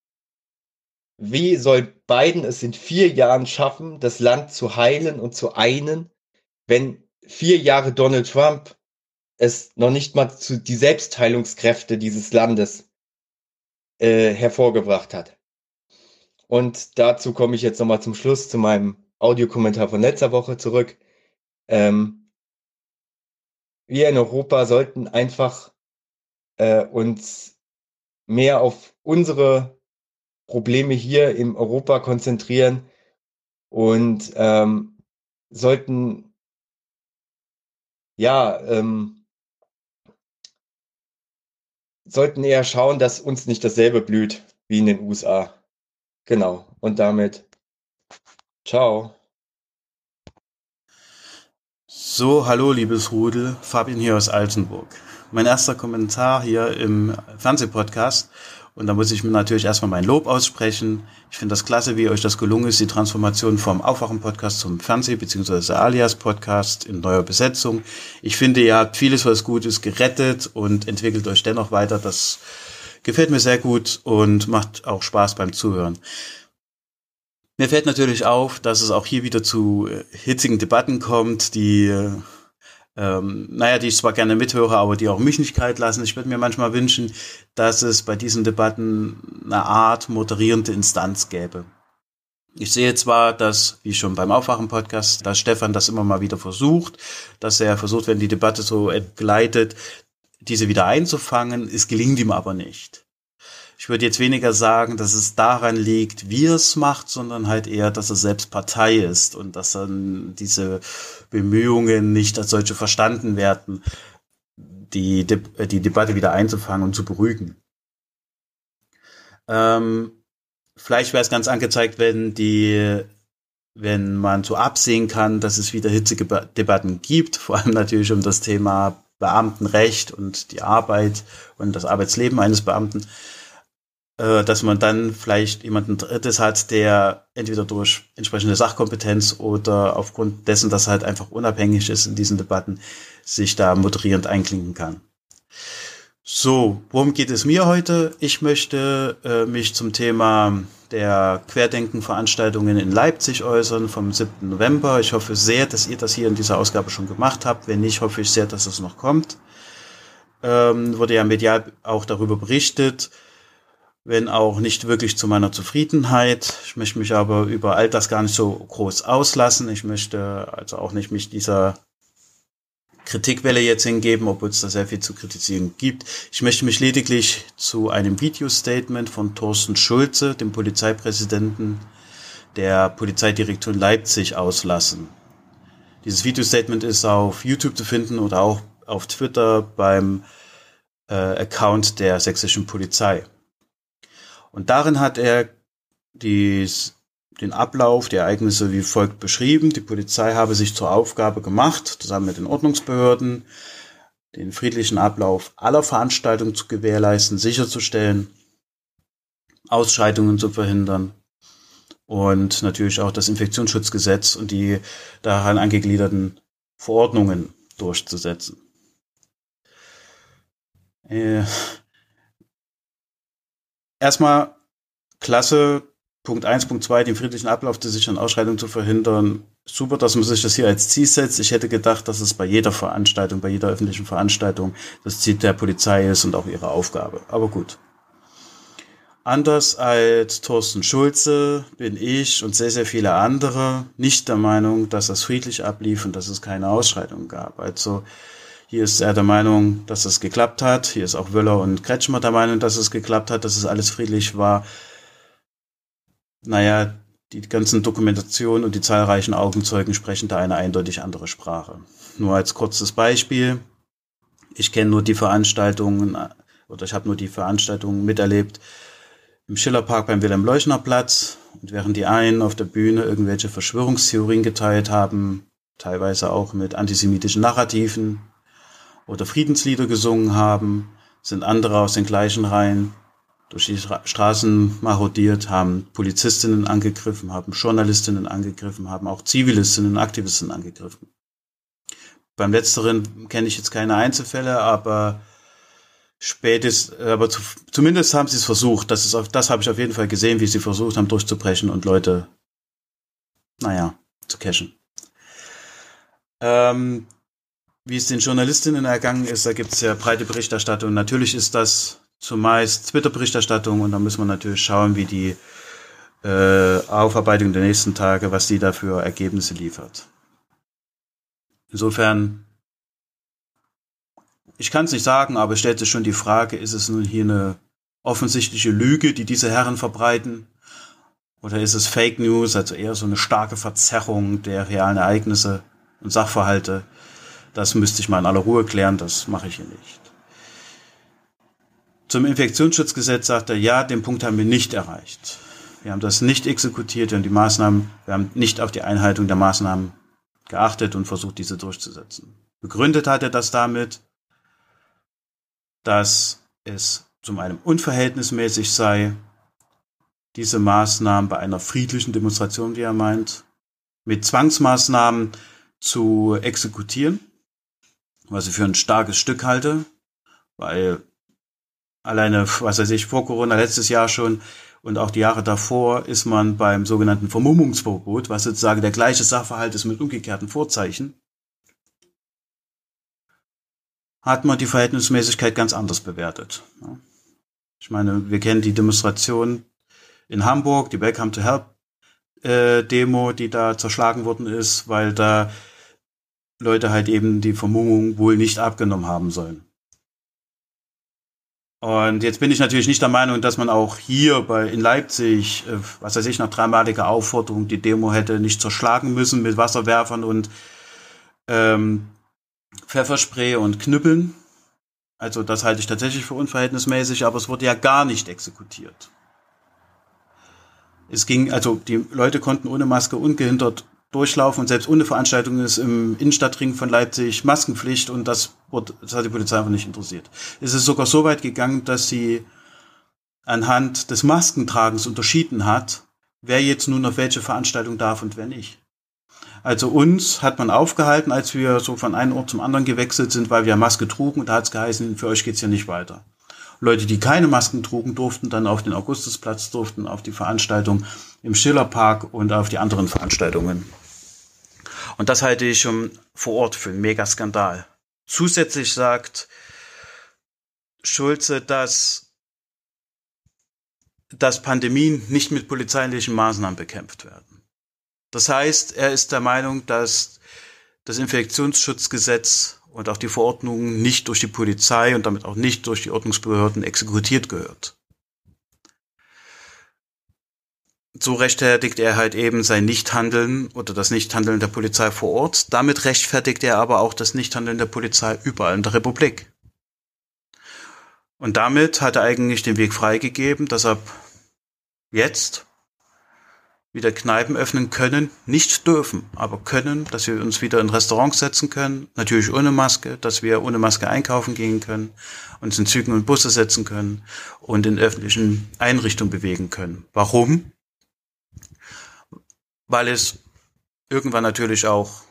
wie soll Biden es in vier Jahren schaffen, das Land zu heilen und zu einen, wenn vier Jahre Donald Trump es noch nicht mal zu die Selbstheilungskräfte dieses Landes äh, hervorgebracht hat. Und dazu komme ich jetzt nochmal zum Schluss zu meinem Audiokommentar von letzter Woche zurück. Ähm, wir in Europa sollten einfach äh, uns mehr auf unsere Probleme hier in Europa konzentrieren und ähm, sollten ja ähm, sollten eher schauen, dass uns nicht dasselbe blüht wie in den USA. Genau. Und damit ciao. So, hallo liebes Rudel, Fabian hier aus Altenburg. Mein erster Kommentar hier im Fernsehpodcast und da muss ich mir natürlich erstmal mein Lob aussprechen. Ich finde das klasse, wie euch das gelungen ist, die Transformation vom Aufwachen-Podcast zum Fernseh- bzw. Alias-Podcast in neuer Besetzung. Ich finde, ihr habt vieles, was gut ist, gerettet und entwickelt euch dennoch weiter. Das gefällt mir sehr gut und macht auch Spaß beim Zuhören. Mir fällt natürlich auf, dass es auch hier wieder zu äh, hitzigen Debatten kommt, die äh, ähm, naja, die ich zwar gerne mithöre, aber die auch mich nicht kalt lassen. Ich würde mir manchmal wünschen, dass es bei diesen Debatten eine Art moderierende Instanz gäbe. Ich sehe zwar, dass, wie schon beim Aufwachen-Podcast, dass Stefan das immer mal wieder versucht, dass er versucht, wenn die Debatte so entgleitet, diese wieder einzufangen. Es gelingt ihm aber nicht. Ich würde jetzt weniger sagen, dass es daran liegt, wie er es macht, sondern halt eher, dass er selbst Partei ist und dass dann diese Bemühungen nicht als solche verstanden werden, die, De die Debatte wieder einzufangen und zu beruhigen. Ähm, vielleicht wäre es ganz angezeigt, wenn die wenn man so absehen kann, dass es wieder hitzige Debatten gibt, vor allem natürlich um das Thema Beamtenrecht und die Arbeit und das Arbeitsleben eines Beamten, äh, dass man dann vielleicht jemanden Drittes hat, der entweder durch entsprechende Sachkompetenz oder aufgrund dessen, dass er halt einfach unabhängig ist in diesen Debatten, sich da moderierend einklinken kann. So, worum geht es mir heute? Ich möchte äh, mich zum Thema der Querdenken-Veranstaltungen in Leipzig äußern vom 7. November. Ich hoffe sehr, dass ihr das hier in dieser Ausgabe schon gemacht habt. Wenn nicht, hoffe ich sehr, dass es noch kommt. Ähm, wurde ja medial auch darüber berichtet wenn auch nicht wirklich zu meiner Zufriedenheit. Ich möchte mich aber über all das gar nicht so groß auslassen. Ich möchte also auch nicht mich dieser Kritikwelle jetzt hingeben, obwohl es da sehr viel zu kritisieren gibt. Ich möchte mich lediglich zu einem Video-Statement von Thorsten Schulze, dem Polizeipräsidenten der Polizeidirektion Leipzig, auslassen. Dieses Video-Statement ist auf YouTube zu finden oder auch auf Twitter beim äh, Account der sächsischen Polizei. Und darin hat er dies, den Ablauf der Ereignisse wie folgt beschrieben. Die Polizei habe sich zur Aufgabe gemacht, zusammen mit den Ordnungsbehörden, den friedlichen Ablauf aller Veranstaltungen zu gewährleisten, sicherzustellen, Ausscheidungen zu verhindern und natürlich auch das Infektionsschutzgesetz und die daran angegliederten Verordnungen durchzusetzen. Äh, erstmal klasse, Punkt eins, Punkt zwei, den friedlichen Ablauf der sicheren Ausschreitung zu verhindern. Super, dass man sich das hier als Ziel setzt. Ich hätte gedacht, dass es bei jeder Veranstaltung, bei jeder öffentlichen Veranstaltung das Ziel der Polizei ist und auch ihre Aufgabe. Aber gut. Anders als Thorsten Schulze bin ich und sehr, sehr viele andere nicht der Meinung, dass das friedlich ablief und dass es keine Ausschreitung gab. Also hier ist er der Meinung, dass es geklappt hat. Hier ist auch Wöller und Kretschmer der Meinung, dass es geklappt hat, dass es alles friedlich war. Naja, die ganzen Dokumentationen und die zahlreichen Augenzeugen sprechen da eine eindeutig andere Sprache. Nur als kurzes Beispiel. Ich kenne nur die Veranstaltungen oder ich habe nur die Veranstaltungen miterlebt, im Schillerpark beim Wilhelm-Leuschner-Platz. Und während die einen auf der Bühne irgendwelche Verschwörungstheorien geteilt haben, teilweise auch mit antisemitischen Narrativen oder Friedenslieder gesungen haben, sind andere aus den gleichen Reihen durch die Straßen marodiert, haben Polizistinnen angegriffen, haben Journalistinnen angegriffen, haben auch Zivilistinnen und Aktivistinnen angegriffen. Beim letzteren kenne ich jetzt keine Einzelfälle, aber spätestens, aber zu, zumindest haben sie es versucht. Das ist auf, das habe ich auf jeden Fall gesehen, wie sie versucht haben durchzubrechen und Leute, naja, zu cashen. Ähm, wie es den Journalistinnen ergangen ist, da gibt es ja breite Berichterstattung. Natürlich ist das zumeist Twitter-Berichterstattung und da müssen wir natürlich schauen, wie die äh, Aufarbeitung der nächsten Tage, was die da für Ergebnisse liefert. Insofern, ich kann es nicht sagen, aber es stellt sich schon die Frage, ist es nun hier eine offensichtliche Lüge, die diese Herren verbreiten? Oder ist es Fake News, also eher so eine starke Verzerrung der realen Ereignisse und Sachverhalte? Das müsste ich mal in aller Ruhe klären, das mache ich hier nicht. Zum Infektionsschutzgesetz sagt er, ja, den Punkt haben wir nicht erreicht. Wir haben das nicht exekutiert und die Maßnahmen, wir haben nicht auf die Einhaltung der Maßnahmen geachtet und versucht, diese durchzusetzen. Begründet hat er das damit, dass es zum einen unverhältnismäßig sei, diese Maßnahmen bei einer friedlichen Demonstration, wie er meint, mit Zwangsmaßnahmen zu exekutieren, was ich für ein starkes Stück halte, weil alleine, was weiß ich, vor Corona, letztes Jahr schon und auch die Jahre davor ist man beim sogenannten Vermummungsverbot, was sozusagen der gleiche Sachverhalt ist mit umgekehrten Vorzeichen, hat man die Verhältnismäßigkeit ganz anders bewertet. Ich meine, wir kennen die Demonstration in Hamburg, die Welcome to Help äh, Demo, die da zerschlagen worden ist, weil da Leute halt eben die Vermummung wohl nicht abgenommen haben sollen. Und jetzt bin ich natürlich nicht der Meinung, dass man auch hier bei in Leipzig, äh, was weiß ich, nach dreimaliger Aufforderung die Demo hätte nicht zerschlagen müssen mit Wasserwerfern und ähm, Pfefferspray und Knüppeln. Also das halte ich tatsächlich für unverhältnismäßig, aber es wurde ja gar nicht exekutiert. Es ging, also die Leute konnten ohne Maske ungehindert durchlaufen und selbst ohne Veranstaltung ist im Innenstadtring von Leipzig Maskenpflicht und das, wurde, das hat die Polizei einfach nicht interessiert. Es ist sogar so weit gegangen, dass sie anhand des Maskentragens unterschieden hat, wer jetzt nun auf welche Veranstaltung darf und wer nicht. Also uns hat man aufgehalten, als wir so von einem Ort zum anderen gewechselt sind, weil wir Maske trugen und da hat es geheißen, für euch geht's ja nicht weiter. Leute, die keine Masken trugen, durften dann auf den Augustusplatz, durften auf die Veranstaltung im Schillerpark und auf die anderen Veranstaltungen. Und das halte ich schon vor Ort für einen Megaskandal. Zusätzlich sagt Schulze, dass, dass Pandemien nicht mit polizeilichen Maßnahmen bekämpft werden. Das heißt, er ist der Meinung, dass das Infektionsschutzgesetz und auch die Verordnungen nicht durch die Polizei und damit auch nicht durch die Ordnungsbehörden exekutiert gehört. So rechtfertigt er halt eben sein Nichthandeln oder das Nichthandeln der Polizei vor Ort. Damit rechtfertigt er aber auch das Nichthandeln der Polizei überall in der Republik. Und damit hat er eigentlich den Weg freigegeben, dass ab jetzt wieder Kneipen öffnen können, nicht dürfen, aber können, dass wir uns wieder in Restaurants setzen können, natürlich ohne Maske, dass wir ohne Maske einkaufen gehen können, uns in Zügen und Busse setzen können und in öffentlichen Einrichtungen bewegen können. Warum? Weil es irgendwann natürlich auch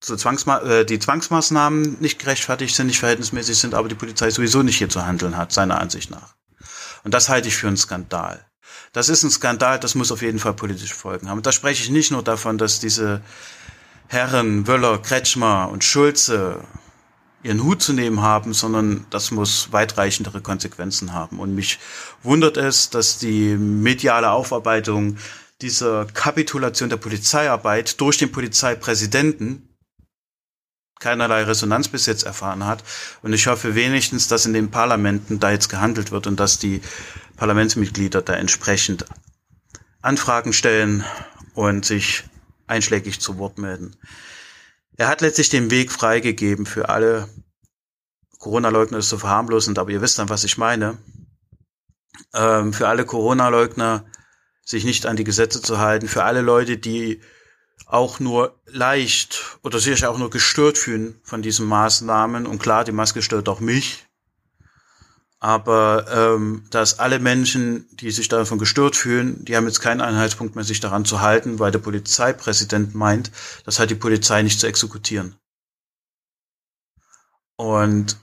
so Zwangsma äh, die Zwangsmaßnahmen nicht gerechtfertigt sind, nicht verhältnismäßig sind, aber die Polizei sowieso nicht hier zu handeln hat, seiner Ansicht nach. Und das halte ich für einen Skandal. Das ist ein Skandal, das muss auf jeden Fall politische Folgen haben. Und da spreche ich nicht nur davon, dass diese Herren Wöller, Kretschmer und Schulze ihren Hut zu nehmen haben, sondern das muss weitreichendere Konsequenzen haben. Und mich wundert es, dass die mediale Aufarbeitung dieser Kapitulation der Polizeiarbeit durch den Polizeipräsidenten keinerlei Resonanz bis jetzt erfahren hat. Und ich hoffe wenigstens, dass in den Parlamenten da jetzt gehandelt wird und dass die Parlamentsmitglieder da entsprechend Anfragen stellen und sich einschlägig zu Wort melden. Er hat letztlich den Weg freigegeben für alle Corona-Leugner ist so verharmlosend, aber ihr wisst dann, was ich meine ähm, für alle Corona-Leugner, sich nicht an die Gesetze zu halten, für alle Leute, die auch nur leicht oder sich auch nur gestört fühlen von diesen Maßnahmen. Und klar, die Maske stört auch mich. Aber ähm, dass alle Menschen, die sich davon gestört fühlen, die haben jetzt keinen Einheitspunkt mehr, sich daran zu halten, weil der Polizeipräsident meint, das hat die Polizei nicht zu exekutieren. Und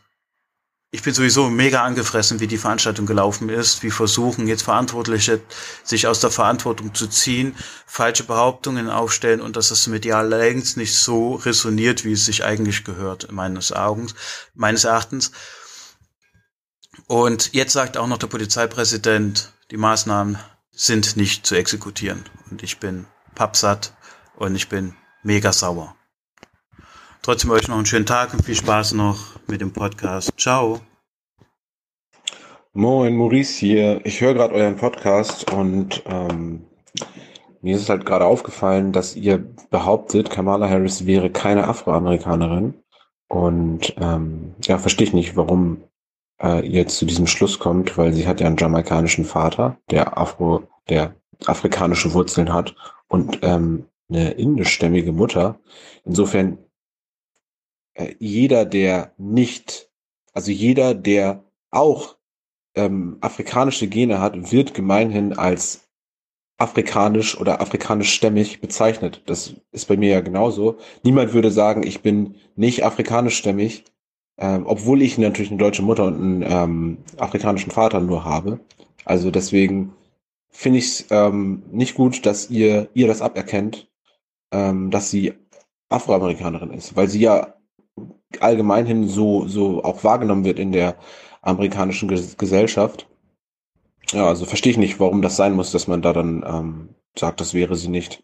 ich bin sowieso mega angefressen, wie die Veranstaltung gelaufen ist, wie versuchen jetzt Verantwortliche sich aus der Verantwortung zu ziehen, falsche Behauptungen aufstellen und dass das medial längst nicht so resoniert, wie es sich eigentlich gehört, meines Augens, meines Erachtens. Und jetzt sagt auch noch der Polizeipräsident, die Maßnahmen sind nicht zu exekutieren. Und ich bin pappsatt und ich bin mega sauer. Trotzdem euch noch einen schönen Tag und viel Spaß noch mit dem Podcast. Ciao. Moin, Maurice hier. Ich höre gerade euren Podcast und ähm, mir ist halt gerade aufgefallen, dass ihr behauptet, Kamala Harris wäre keine Afroamerikanerin. Und ähm, ja, verstehe ich nicht, warum äh, ihr zu diesem Schluss kommt, weil sie hat ja einen jamaikanischen Vater, der Afro, der afrikanische Wurzeln hat und ähm, eine indischstämmige Mutter. Insofern äh, jeder, der nicht, also jeder, der auch ähm, afrikanische Gene hat, wird gemeinhin als afrikanisch oder afrikanischstämmig bezeichnet. Das ist bei mir ja genauso. Niemand würde sagen, ich bin nicht afrikanischstämmig, ähm, obwohl ich natürlich eine deutsche Mutter und einen ähm, afrikanischen Vater nur habe. Also deswegen finde ich es ähm, nicht gut, dass ihr ihr das aberkennt, ähm, dass sie Afroamerikanerin ist, weil sie ja allgemein hin so, so auch wahrgenommen wird in der amerikanischen Ges Gesellschaft. Ja, also verstehe ich nicht, warum das sein muss, dass man da dann ähm, sagt, das wäre sie nicht.